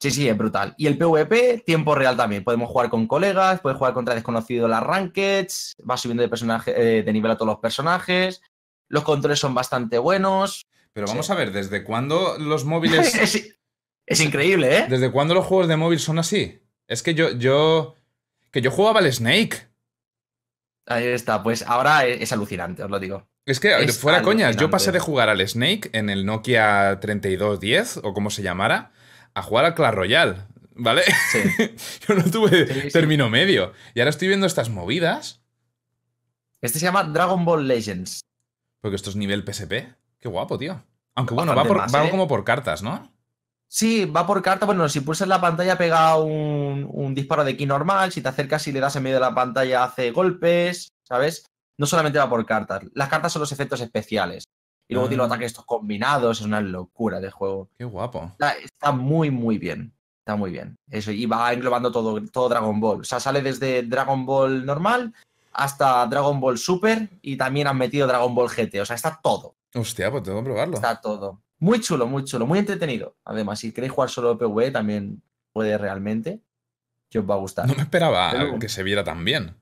Sí, sí, es brutal. Y el PvP, tiempo real también. Podemos jugar con colegas, puedes jugar contra desconocidos las rankeds, vas subiendo de personaje, eh, de nivel a todos los personajes. Los controles son bastante buenos.
Pero vamos
Sí.
a ver, ¿desde cuándo los móviles...
es, es increíble, ¿eh?
¿Desde cuándo los juegos de móvil son así? Es que yo... yo que yo jugaba al Snake.
Ahí está, pues ahora es, es alucinante, os lo digo.
Es que,
Es
fuera coñas, yo pasé de jugar al Snake en el Nokia 3210, o como se llamara, a jugar al Clash Royale, ¿vale?
Sí.
yo no tuve
Sí, sí.
término medio. Y ahora estoy viendo estas movidas,
Este se llama Dragon Ball Legends.
porque esto es nivel PSP. Qué guapo, tío. Aunque bueno, va, por-
más,
va
¿eh?
como por cartas, ¿no?
Sí, va por carta. Bueno, si pulsas la pantalla pega un, un disparo de ki normal. Si te acercas y le das en medio de la pantalla hace golpes, ¿sabes? No solamente va por cartas. Las cartas son los efectos especiales. Y luego tiene los
Ah.
ataques estos combinados. Es una locura de juego.
Qué guapo.
Está, está muy, muy bien. Está muy bien. Eso, y va englobando todo, todo Dragon Ball. O sea, sale desde Dragon Ball normal hasta Dragon Ball Super y también han metido Dragon Ball GT. O sea, está todo.
Hostia, pues tengo que probarlo.
Está todo. Muy chulo, muy chulo, muy entretenido. Además, si queréis jugar solo PvE, también puede realmente. Que os va a gustar.
No me esperaba
Pero-
que se viera tan bien.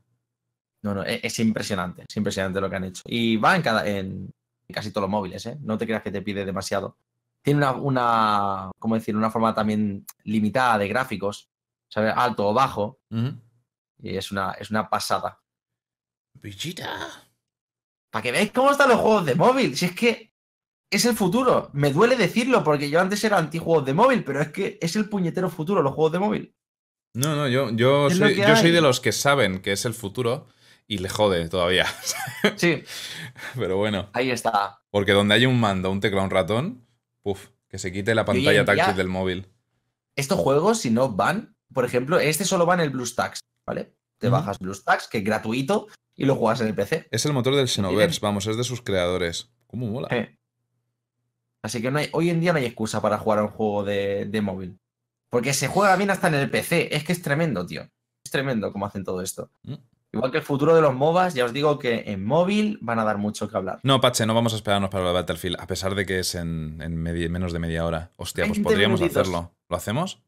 No, no, e- es, impresionante. Es impresionante lo que han hecho. Y va en, cada, en casi todos los móviles, ¿eh? No te creas que te pide demasiado. Tiene una, una ¿cómo decir? Una forma también limitada de gráficos. ¿sabes? Alto o bajo. Y es una, es una pasada.
Vegeta.
Para que veáis cómo están los juegos de móvil. Si es que es el futuro. Me duele decirlo porque yo antes era antijuegos de móvil, pero es que es el puñetero futuro los juegos de móvil.
No, no, yo, yo, soy, yo soy de los que saben que es el futuro y le jode todavía.
Sí,
Pero bueno,
ahí está.
porque donde hay un mando, un teclado, un ratón, puf, que se quite la pantalla táctil del móvil.
Estos juegos, si no van, por ejemplo, este solo va en el BlueStacks, ¿vale? Te
Ujú.
bajas BlueStacks, que es gratuito, y lo juegas en el PC.
Es el motor del Xenoverse, vamos, es de sus creadores. ¿Cómo mola?
Eh. Así que no hay- hoy en día no hay excusa para jugar a un juego de, de móvil. Porque se juega bien hasta en el PC. Es que es tremendo, tío. Es tremendo cómo hacen todo esto.
Mm.
Igual que el futuro de los MOBAs, ya os digo que en móvil van a dar mucho que hablar.
No, Pache, no vamos a esperarnos para el Battlefield, a pesar de que es en, menos de media hora. Hostia, pues
20
podríamos
minutitos.
hacerlo. ¿Lo hacemos?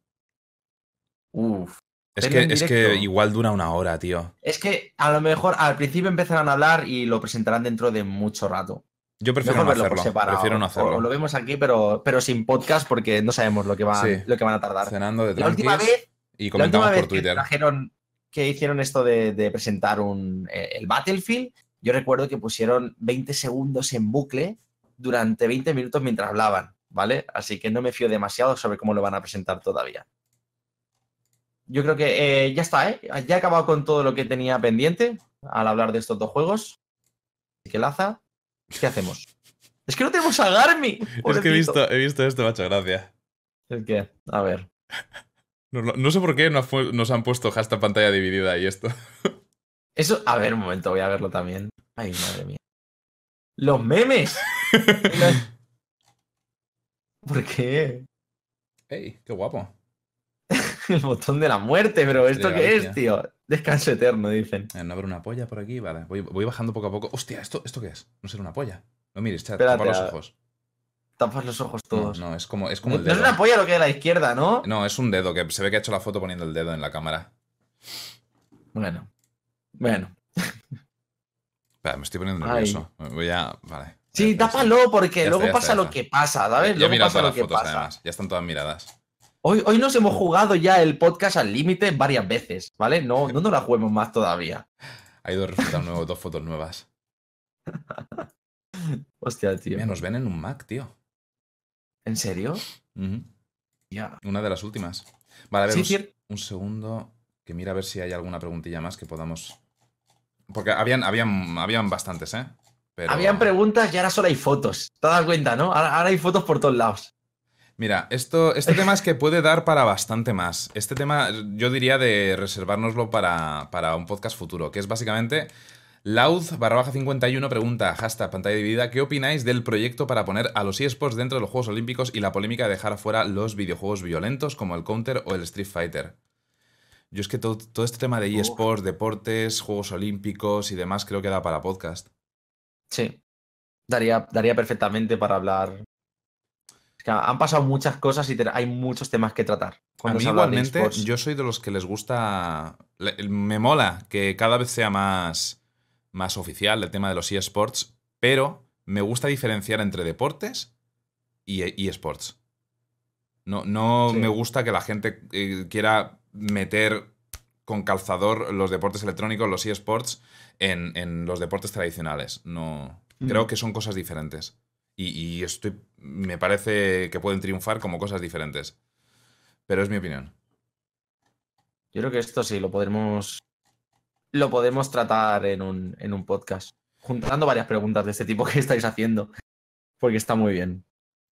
Uf.
Es que, es que igual dura una hora, tío.
Es que a lo mejor al principio empezarán a hablar y lo presentarán dentro de mucho rato.
Yo prefiero
Mejor
no
verlo por
hacerlo.
separado.
Prefiero no hacerlo.
o lo vemos aquí, pero, pero sin podcast porque no sabemos lo que van,
Sí.
lo que van a tardar.
Cenando de
La última vez
y
La
comentamos
última vez
por
que
Twitter.
trajeron, que hicieron esto de, de presentar un, eh, el Battlefield, yo recuerdo que pusieron 20 segundos en bucle durante 20 minutos mientras hablaban, ¿vale? Así que no me fío demasiado sobre cómo lo van a presentar todavía. Yo creo que eh, ya está, ¿eh? Ya he acabado con todo lo que tenía pendiente al hablar de estos dos juegos. Así que Laza, ¿qué hacemos? Es que no tenemos a Garmi.
Es que he visto, he visto esto, macho, gracias.
Es que, a ver.
No, no- sé por qué nos, han puesto hashtag pantalla dividida y esto.
Eso, a ver, un momento, voy a verlo también. Ay, madre mía. ¡Los memes! ¿Por qué?
¡Ey, qué guapo!
El botón de la muerte, pero ¿esto
Hostia,
qué es, tío? Descanso eterno, dicen.
Eh, ¿No habrá una polla por aquí? Vale, voy, voy bajando poco a poco. Hostia, ¿esto, ¿esto qué es? No será una polla. No mires, chat,
Espérate,
tapa los ojos.
Tapas los ojos
No,
todos.
no, es como, es como
No,
el
no es
dedo.
una polla lo que hay a la izquierda, ¿no?
No, es un dedo, que se ve que ha hecho la foto poniendo el dedo en la cámara.
Bueno. Bueno.
Espera, me estoy poniendo
Ay.
nervioso. Voy a. Vale.
Sí, tápalo porque
Ya
luego
está,
pasa lo que pasa, ¿sabes?
he
Luego pasa lo
las
que
fotos,
pasa.
además. Ya están todas miradas.
Hoy, hoy nos hemos jugado ya el podcast al límite varias veces, ¿vale? No, no nos la juguemos más todavía.
Hay dos resultados nuevos, dos fotos nuevas.
Hostia, tío.
Mira, nos ven en un Mac, tío.
¿En serio? Ya.
Una de las últimas. Vale, a ver,
Sí,
un,
cier-
un segundo. Que mira a ver si hay alguna preguntilla más que podamos. Porque habían, habían, habían bastantes, ¿eh? Pero...
Habían preguntas y ahora solo hay fotos. ¿Te das cuenta, no? Ahora, ahora hay fotos por todos lados.
Mira, esto, este tema es que puede dar para bastante más. Este tema yo diría de reservárnoslo para, para un podcast futuro, que es básicamente Loud barra baja 51 pregunta, hashtag pantalla dividida, ¿qué opináis del proyecto para poner a los eSports dentro de los Juegos Olímpicos y la polémica de dejar afuera los videojuegos violentos como el Counter o el Street Fighter? Yo es que todo, todo este tema de eSports, deportes, Juegos Olímpicos y demás creo que da para podcast.
Sí. Daría, daría perfectamente para hablar. Es que han pasado muchas cosas y hay muchos temas que tratar.
A mí igualmente, yo soy de los que les gusta. Me mola que cada vez sea más, más oficial el tema de los eSports, pero me gusta diferenciar entre deportes y y eSports. No, no
Sí.
me gusta que la gente eh, quiera meter con calzador los deportes electrónicos, los eSports, en, en los deportes tradicionales. No.
Mm.
Creo que son cosas diferentes. Y, y estoy. Me parece que pueden triunfar como cosas diferentes. Pero es mi opinión.
Yo creo que esto sí lo podremos. Lo podemos tratar en un, en un podcast. Juntando varias preguntas de este tipo que estáis haciendo. Porque está muy bien.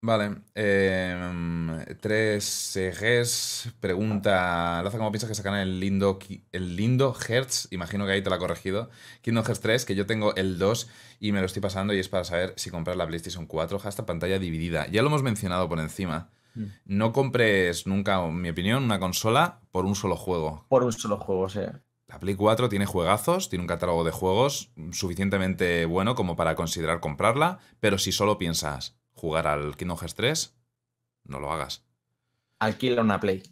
Vale. Eh, 3 Gs pregunta. Laza, ¿cómo piensas que sacan el lindo, el lindo Hertz? Imagino que ahí te lo ha corregido. Kingdom Hearts 3, que yo tengo el 2 y me lo estoy pasando y es para saber si comprar la PlayStation 4. Hasta pantalla dividida. Ya lo hemos mencionado por encima.
Mm.
No compres nunca, en mi opinión, una consola por un solo juego.
Por un solo juego, o sea.
La Play 4 tiene juegazos, tiene un catálogo de juegos suficientemente bueno como para considerar comprarla, pero si solo piensas jugar al Kingdom Hearts 3, no lo hagas.
Alquila una Play.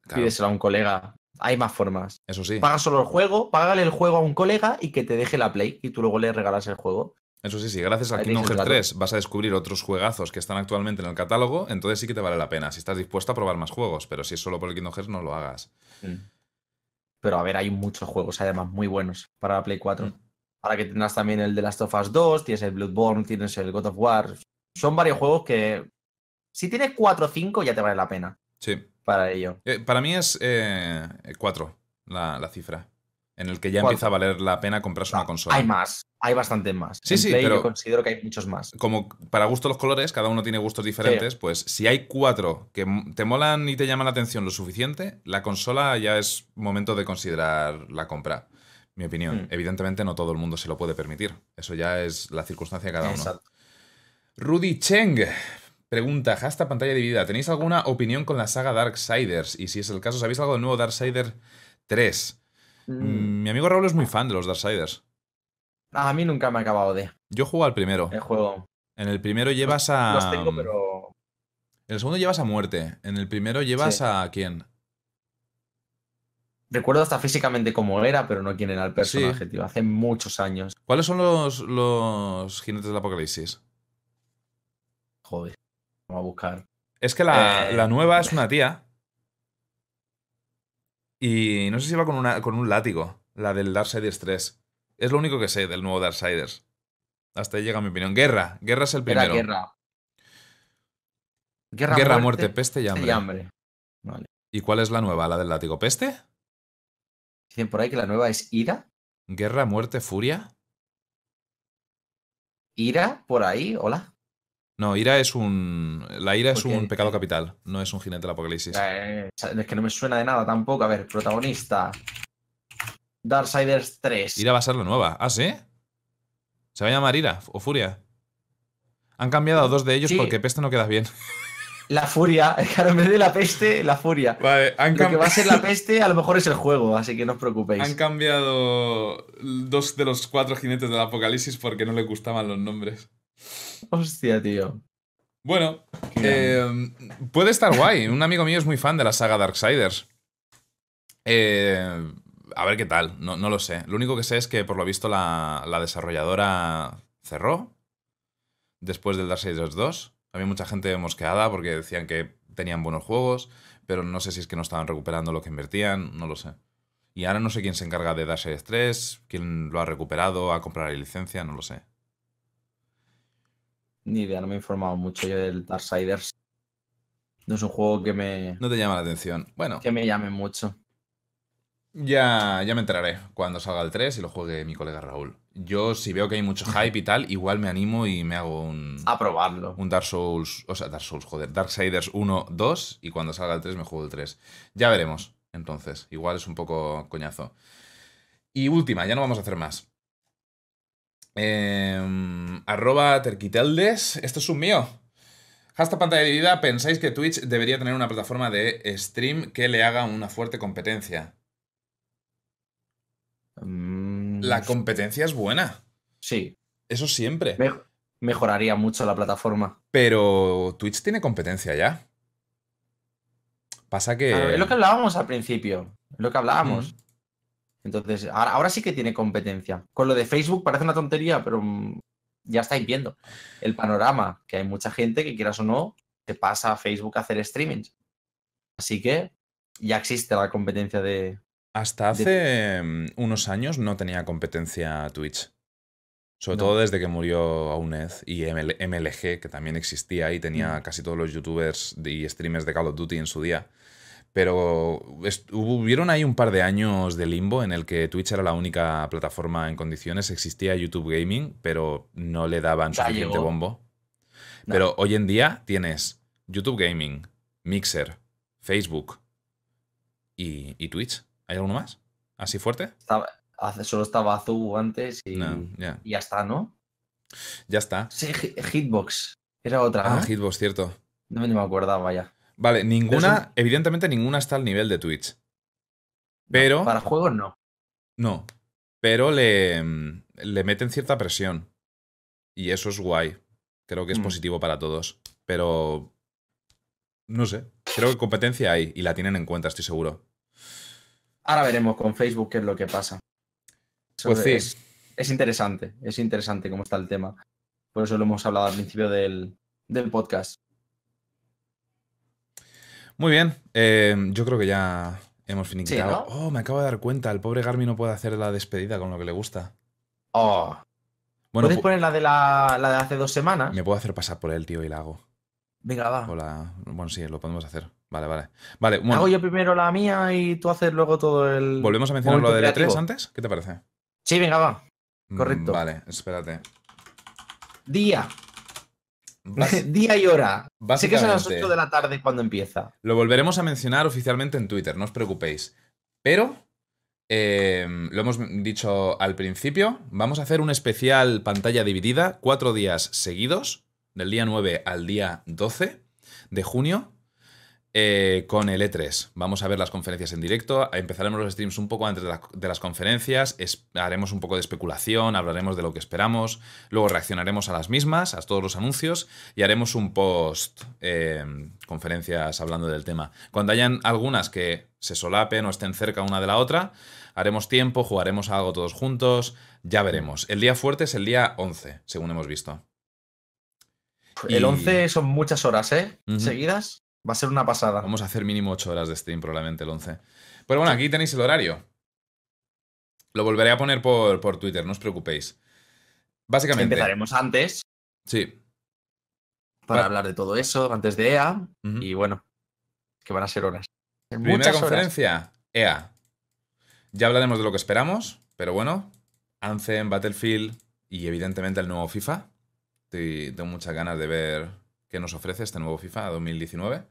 Claro,
Pídesela a un colega. Hay más formas.
eso sí,
Paga solo el juego, págale el juego a un colega y que te deje la Play y tú luego le regalas el juego.
eso sí, si gracias al
Ahí
Kingdom Hearts
dato.
3 vas a descubrir otros juegazos que están actualmente en el catálogo, entonces sí que te vale la pena. Si estás dispuesto a probar más juegos, pero si es solo por el Kingdom Hearts, no lo hagas.
Pero a ver, hay muchos juegos además muy buenos para la Play 4.
Mm.
Ahora que tendrás también el de Last of Us 2, tienes el Bloodborne, tienes el God of War. Son varios juegos que si tienes 4 o 5 ya te vale la pena
Sí.
para ello.
Eh, para mí es 4 la, la cifra, en el que ya empieza a valer la pena comprarse una consola.
Hay más, hay bastantes más.
Sí,
En
sí,
Play
pero-
Yo considero que hay muchos más.
como para gusto los colores, cada uno tiene gustos diferentes, pues si hay cuatro que te molan y te llaman la atención lo suficiente, la consola ya es momento de considerar la compra. Mi opinión.
Mm.
Evidentemente no todo el mundo se lo puede permitir. Eso ya es la circunstancia de cada uno. Rudy Cheng pregunta, hasta pantalla dividida, ¿tenéis alguna opinión con la saga Darksiders? Y si es el caso, ¿sabéis algo del nuevo Darksider 3?
Mm,
Mm, Mi amigo Raúl es muy fan de los Darksiders.
A mí nunca me ha acabado de
Yo juego al primero.
el juego.
En el primero llevas a...
Los tengo, pero
En el segundo llevas a muerte. En el primero llevas
Sí.
a quién?
recuerdo hasta físicamente cómo era, pero no quién era el personaje, tío. Hace muchos años.
¿Cuáles son los, los jinetes del apocalipsis?
Joder. Vamos a buscar.
Es que la,
Eh.
la nueva es una tía. Y no sé si va con, una, con un látigo. La del Darksiders 3. Es lo único que sé del nuevo Darksiders. Hasta ahí llega mi opinión. Guerra. Guerra es el
Era
primero.
guerra. Guerra,
Guerra, muerte, peste y
y
hambre.
hambre. Vale.
¿Y cuál es la nueva? ¿La del látigo? ¿Peste?
Dicen por ahí que la nueva es ira.
¿Guerra, muerte, furia?
Ira, por ahí, hola.
No, ira es un. La ira es
Porque-
un pecado capital, no es un jinete del apocalipsis.
Eh, es que no me suena de nada tampoco. A ver, protagonista. Darksiders 3.
Ira va a ser la nueva. ¿Ah, sí? ¿Se va a llamar Ira o Furia? Han cambiado a dos de ellos
Sí.
porque peste no queda bien.
La furia. Claro, en vez de la peste, la furia.
Vale, han,
Lo que va a ser la peste a lo mejor es el juego, así que no os preocupéis.
han cambiado dos de los cuatro jinetes del apocalipsis porque no les gustaban los nombres.
Hostia, tío.
Bueno, eh, puede estar guay. Un amigo mío es muy fan de la saga Darksiders. Eh, a ver qué tal, no, no lo sé. Lo único que sé es que por lo visto la, la desarrolladora cerró después del Darksiders 2. Había mucha gente mosqueada porque decían que tenían buenos juegos, pero no sé si es que no estaban recuperando lo que invertían, no lo sé. Y ahora no sé quién se encarga de Darksiders 3, quién lo ha recuperado, a comprar la licencia, no lo sé.
Ni idea, no me he informado mucho yo del Darksiders. No es un juego que me,
No te llama la atención. Bueno.
que me llame mucho.
Ya, ya me enteraré cuando salga el 3 y lo juegue mi colega Raúl. Yo, si veo que hay mucho hype y tal, igual me animo y me hago un,
A probarlo.
un Dark Souls, o sea, Dark Souls, joder, Darksiders 1, 2 y cuando salga el 3 me juego el 3. Ya veremos, entonces. Igual es un poco coñazo. Y última, ya no vamos a hacer más. Em, arroba Terquiteldes, esto es un mío. Hashtag pantalla dividida, ¿pensáis que Twitch debería tener una plataforma de stream que le haga una fuerte competencia?
Mm,
La competencia es buena.
Sí,
Eso siempre.
me- mejoraría mucho la plataforma.
Pero Twitch tiene competencia ya. Pasa que.
Claro, es lo que hablábamos al principio. Es lo que hablábamos.
Mm.
Entonces, ahora, ahora sí que tiene competencia. Con lo de Facebook parece una tontería, pero mm, ya estáis viendo el panorama, que hay mucha gente que quieras o no, te pasa a Facebook a hacer streamings. Así que ya existe la competencia de...
Hasta hace mm, unos años no tenía competencia Twitch. Sobre
No.
todo desde que murió Auned y ML MLG, que también existía y tenía
Mm.
casi todos los youtubers y streamers de Call of Duty en su día. Pero hubieron ahí un par de años de limbo en el que Twitch era la única plataforma en condiciones. Existía YouTube Gaming, pero no le daban
Ya
suficiente
llegó.
bombo.
No.
Pero hoy en día tienes YouTube Gaming, Mixer, Facebook y, y Twitch. ¿Hay alguno más? ¿Así fuerte?
Estaba- solo estaba Azul antes y,
No, ya.
y ya está, ¿no?
Ya está.
Sí, Hi- Hitbox. Era otra,
Ah,
¿no?
Hitbox, cierto.
No me- no me acordaba ya.
Vale, ninguna, evidentemente ninguna está al nivel de Twitch. Pero,
Para juegos no.
no, pero le, mm, le meten cierta presión. Y eso es guay. Creo que es
Mm.
positivo para todos. Pero, no sé, creo que competencia hay y la tienen en cuenta, estoy seguro.
Ahora veremos con Facebook qué es lo que pasa. Eso
Pues sí.
es, es interesante, es interesante cómo está el tema. Por eso lo hemos hablado al principio del, del podcast.
Muy bien, eh, yo creo que ya hemos finiquitado.
¿no?
Oh, me acabo de dar cuenta, el pobre Garmin no puede hacer la despedida con lo que le gusta.
Oh,
Bueno,
¿Puedes
pu-
poner la de, la, la de hace dos semanas?
me puedo hacer pasar por él, tío, y la hago.
Venga, va.
Hola. Bueno, sí, lo podemos hacer. Vale, vale. Vale, bueno,
Hago yo primero la mía y tú haces luego todo el.
¿volvemos a mencionar lo del E3
creativo.
antes? ¿Qué te parece?
Sí, venga, va.
Mm,
Correcto.
Vale, espérate.
Día. Día y hora. Sé que son las
básicamente,
8 de la tarde cuando empieza.
Lo volveremos a mencionar oficialmente en Twitter, no os preocupéis. Pero, eh, lo hemos dicho al principio, vamos a hacer un especial pantalla dividida, cuatro días seguidos, del día 9 al día 12 de junio, eh, con el E3. Vamos a ver las conferencias en directo, empezaremos los streams un poco antes de, la- de las conferencias, es- haremos un poco de especulación, hablaremos de lo que esperamos, luego reaccionaremos a las mismas, a todos los anuncios, y haremos un post eh, conferencias hablando del tema. Cuando hayan algunas que se solapen o estén cerca una de la otra, haremos tiempo, jugaremos a algo todos juntos, ya veremos. El día fuerte es el día 11, según hemos visto.
El
Y-
11 son muchas horas, ¿eh? Seguidas. Va a ser una pasada.
Vamos a hacer mínimo 8 horas de stream probablemente el 11. Pero bueno, aquí tenéis el horario. Lo volveré a poner por, por Twitter, no os preocupéis. Básicamente.
Empezaremos antes
Sí.
para
Va-
hablar de todo eso, antes de EA. Y bueno, que van a ser horas.
Primera
Muchas horas.
conferencia, EA. Ya hablaremos de lo que esperamos, pero bueno, Anthem, Battlefield y evidentemente el nuevo FIFA. Tengo muchas ganas de ver qué nos ofrece este nuevo FIFA 2019.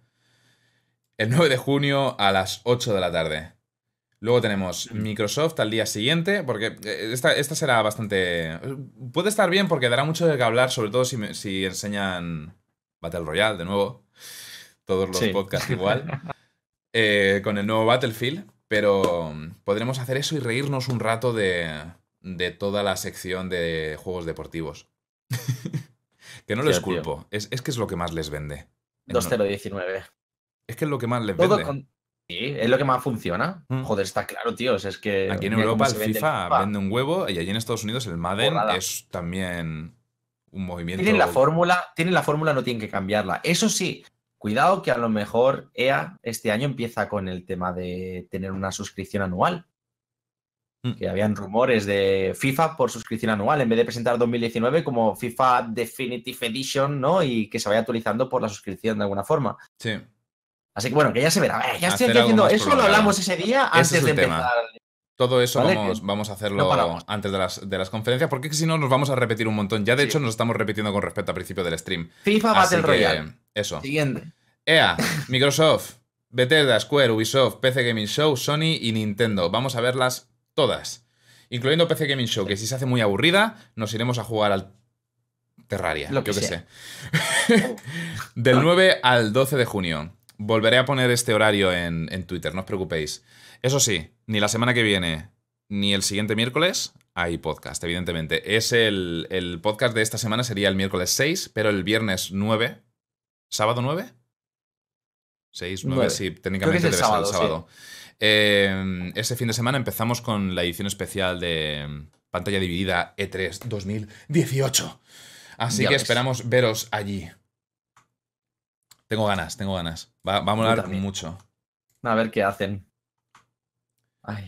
El 9 de junio a las 8 de la tarde. Luego tenemos
Mm.
Microsoft al día siguiente, porque eh, esta, esta será bastante... Puede estar bien porque dará mucho de qué hablar, sobre todo si, si enseñan Battle Royale de nuevo. Todos los
Sí.
podcasts igual. eh, con el nuevo Battlefield, pero podremos hacer eso y reírnos un rato de, de toda la sección de juegos deportivos. que no les
Tío, tío.
culpo, es, es que es lo que más les vende. No,
2019.
Es que es lo que más les vende.
con- Sí, es lo que más funciona.
Mm.
Joder, está claro, tío. o sea, es que.
Aquí en Europa el FIFA, vende un huevo y allí en Estados Unidos el Madden es también un movimiento.
Tienen la fórmula, tienen la fórmula, no tienen que cambiarla. Eso sí, cuidado que a lo mejor EA este año empieza con el tema de tener una suscripción anual.
Mm.
Que habían rumores de FIFA por suscripción anual, en vez de presentar 2019 como FIFA Definitive Edition, ¿no? Y que se vaya actualizando por la suscripción de alguna forma.
Sí.
Así que bueno, que ya se verá. Eh, ya estoy haciendo. Eso lo hablamos ese día
Ese
antes
es
de
tema.
empezar.
Todo eso
Vale,
vamos,
que
vamos a hacerlo antes de las, de las conferencias, porque si no nos vamos a repetir un montón. Ya de
Sí.
hecho nos estamos repitiendo con respecto al principio del stream.
FIFA
Así
Battle
que,
Royale.
Eso.
Siguiente.
EA, Microsoft, Bethesda, Square, Ubisoft, PC Gaming Show, Sony y Nintendo. Vamos a verlas todas. Incluyendo PC Gaming Show, que si se hace muy aburrida, nos iremos a jugar al Terraria.
Lo que
yo qué
sea.
sé. Del 9 al 12 de junio. Volveré a poner este horario en, en Twitter, no os preocupéis. Eso sí, ni la semana que viene ni el siguiente miércoles hay podcast, evidentemente. Es el, el podcast de esta semana sería el miércoles 6, pero el viernes 9. ¿Sábado 9? 6, 9,
Nueve.
sí, técnicamente debe
es el
ser el
sábado, sí.
sábado. Eh, ese fin de semana empezamos con la edición especial de mm, pantalla dividida E E3 2018. Así
Ya
que
ves.
esperamos veros allí. Tengo ganas, tengo ganas. Va, va a molar mucho.
A ver qué hacen. Ay,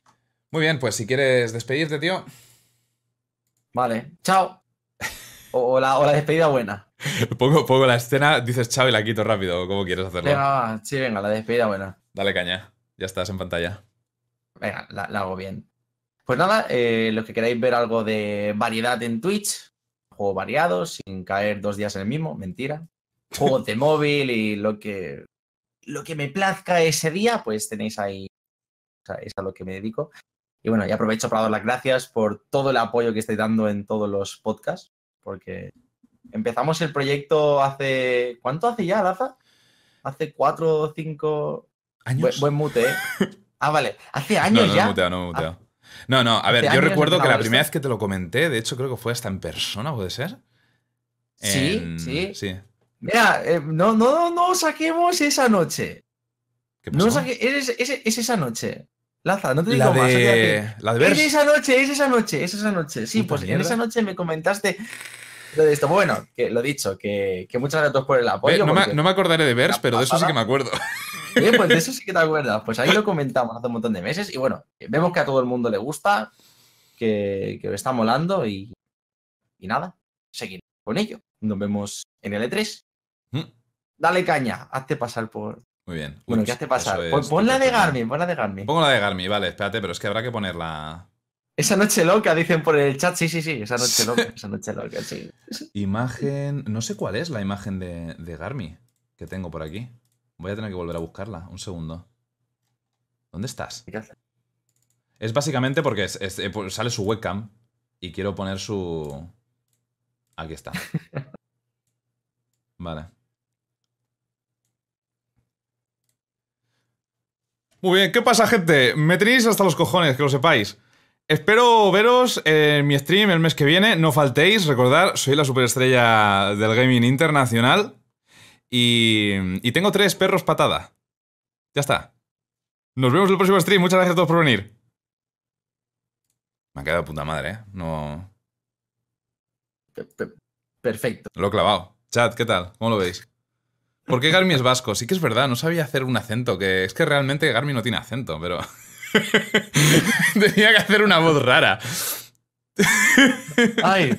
Muy bien, pues si quieres despedirte, tío.
vale. Chao. O, o la, o la despedida buena.
Pongo, pongo la escena, dices chao y la quito rápido. ¿Cómo quieres hacerlo?
Venga, sí, venga, la despedida buena.
Dale caña. Ya estás en pantalla.
Venga, la, la hago bien. Pues nada, eh, los que queráis ver algo de variedad en Twitch, juegos variados, sin caer dos días en el mismo, mentira. Juegos de móvil y lo que, lo que me plazca ese día, pues tenéis ahí, o sea, es a lo que me dedico. Y bueno, y aprovecho para dar las gracias por todo el apoyo que estáis dando en todos los podcasts, porque empezamos el proyecto hace, ¿cuánto hace ya, Laza? Hace cuatro o cinco...
¿Años?
buen mute, ¿eh? Ah, vale, hace
no,
años
no,
ya.
he muteado, no me he muteado. No, no, a ver, yo recuerdo que la primera vez que te lo comenté, de hecho creo que fue hasta en persona, ¿puede ser?
Sí, sí.
Sí.
Mira, eh, no, no, no saquemos esa noche.
¿Qué
No saque, es, es- es esa noche. Laza, no te digo
La
más.
de, la de
Es esa noche, es esa noche, es esa noche. Sí, pues en esa noche me comentaste lo de esto. Bueno, que lo dicho, que, que muchas gracias por el apoyo.
no, me,
porque-
no me acordaré de Vers, pero de eso sí que me acuerdo.
Bien, pues de eso sí que te acuerdas. Pues ahí lo comentamos hace un montón de meses. Y bueno, vemos que a todo el mundo le gusta, que, que está molando y, y nada, seguir con ello. Nos vemos en el E3.
Mm.
Dale caña, hazte pasar por.
Muy bien.
Bueno,
Ups,
¿qué hazte pasar? Pon,
es
pon la de. Garmin, pon la de Garmin.
Pongo la de Garmi, vale, espérate, pero es que habrá que ponerla.
Esa noche loca, dicen por el chat. Sí, sí, sí, esa noche loca, esa noche loca, sí.
Imagen. No sé cuál es la imagen de, de Garmi que tengo por aquí. Voy a tener que volver a buscarla. Un segundo. ¿Dónde estás? Es básicamente porque es- es- eh, pues sale su webcam y quiero poner su. Aquí está. Vale. Muy bien, ¿qué pasa, gente? Me tenéis hasta los cojones, que lo sepáis. Espero veros en mi stream el mes que viene. No faltéis, recordad, soy la superestrella del gaming internacional. Y, y tengo tres perros patada. Ya está. Nos vemos en el próximo stream. Muchas gracias a todos por venir. Me ha quedado puta madre, ¿eh? No.
Pe- pe- Perfecto.
Lo he clavado. Chat, ¿qué tal? ¿Cómo lo veis? ¿Por qué Garmi es vasco? Sí que es verdad, no sabía hacer un acento, que es que realmente Garmi no tiene acento, pero... Tenía que hacer una voz rara.
Ay,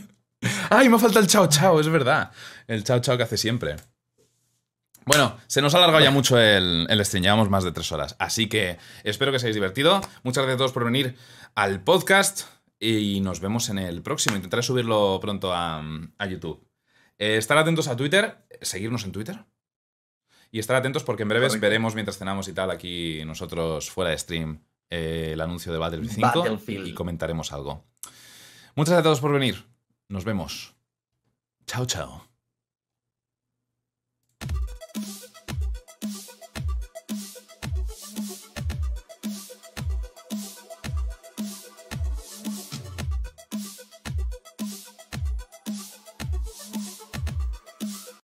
¡Ay, me falta el chao chao! Es verdad. El chao chao que hace siempre. Bueno, se nos ha alargado ya mucho el, el stream, llevamos más de tres horas. Así que espero que os hayáis divertido. Muchas gracias a todos por venir al podcast y nos vemos en el próximo. Intentaré subirlo pronto a, a YouTube. Eh, estar atentos a Twitter, seguirnos en Twitter. Y estar atentos porque en breves
Correcto.
veremos mientras cenamos y tal aquí nosotros fuera de stream eh, el anuncio de Battlefield 5
Battlefield.
y comentaremos algo. Muchas gracias a todos por venir. Nos vemos. Chao, chao.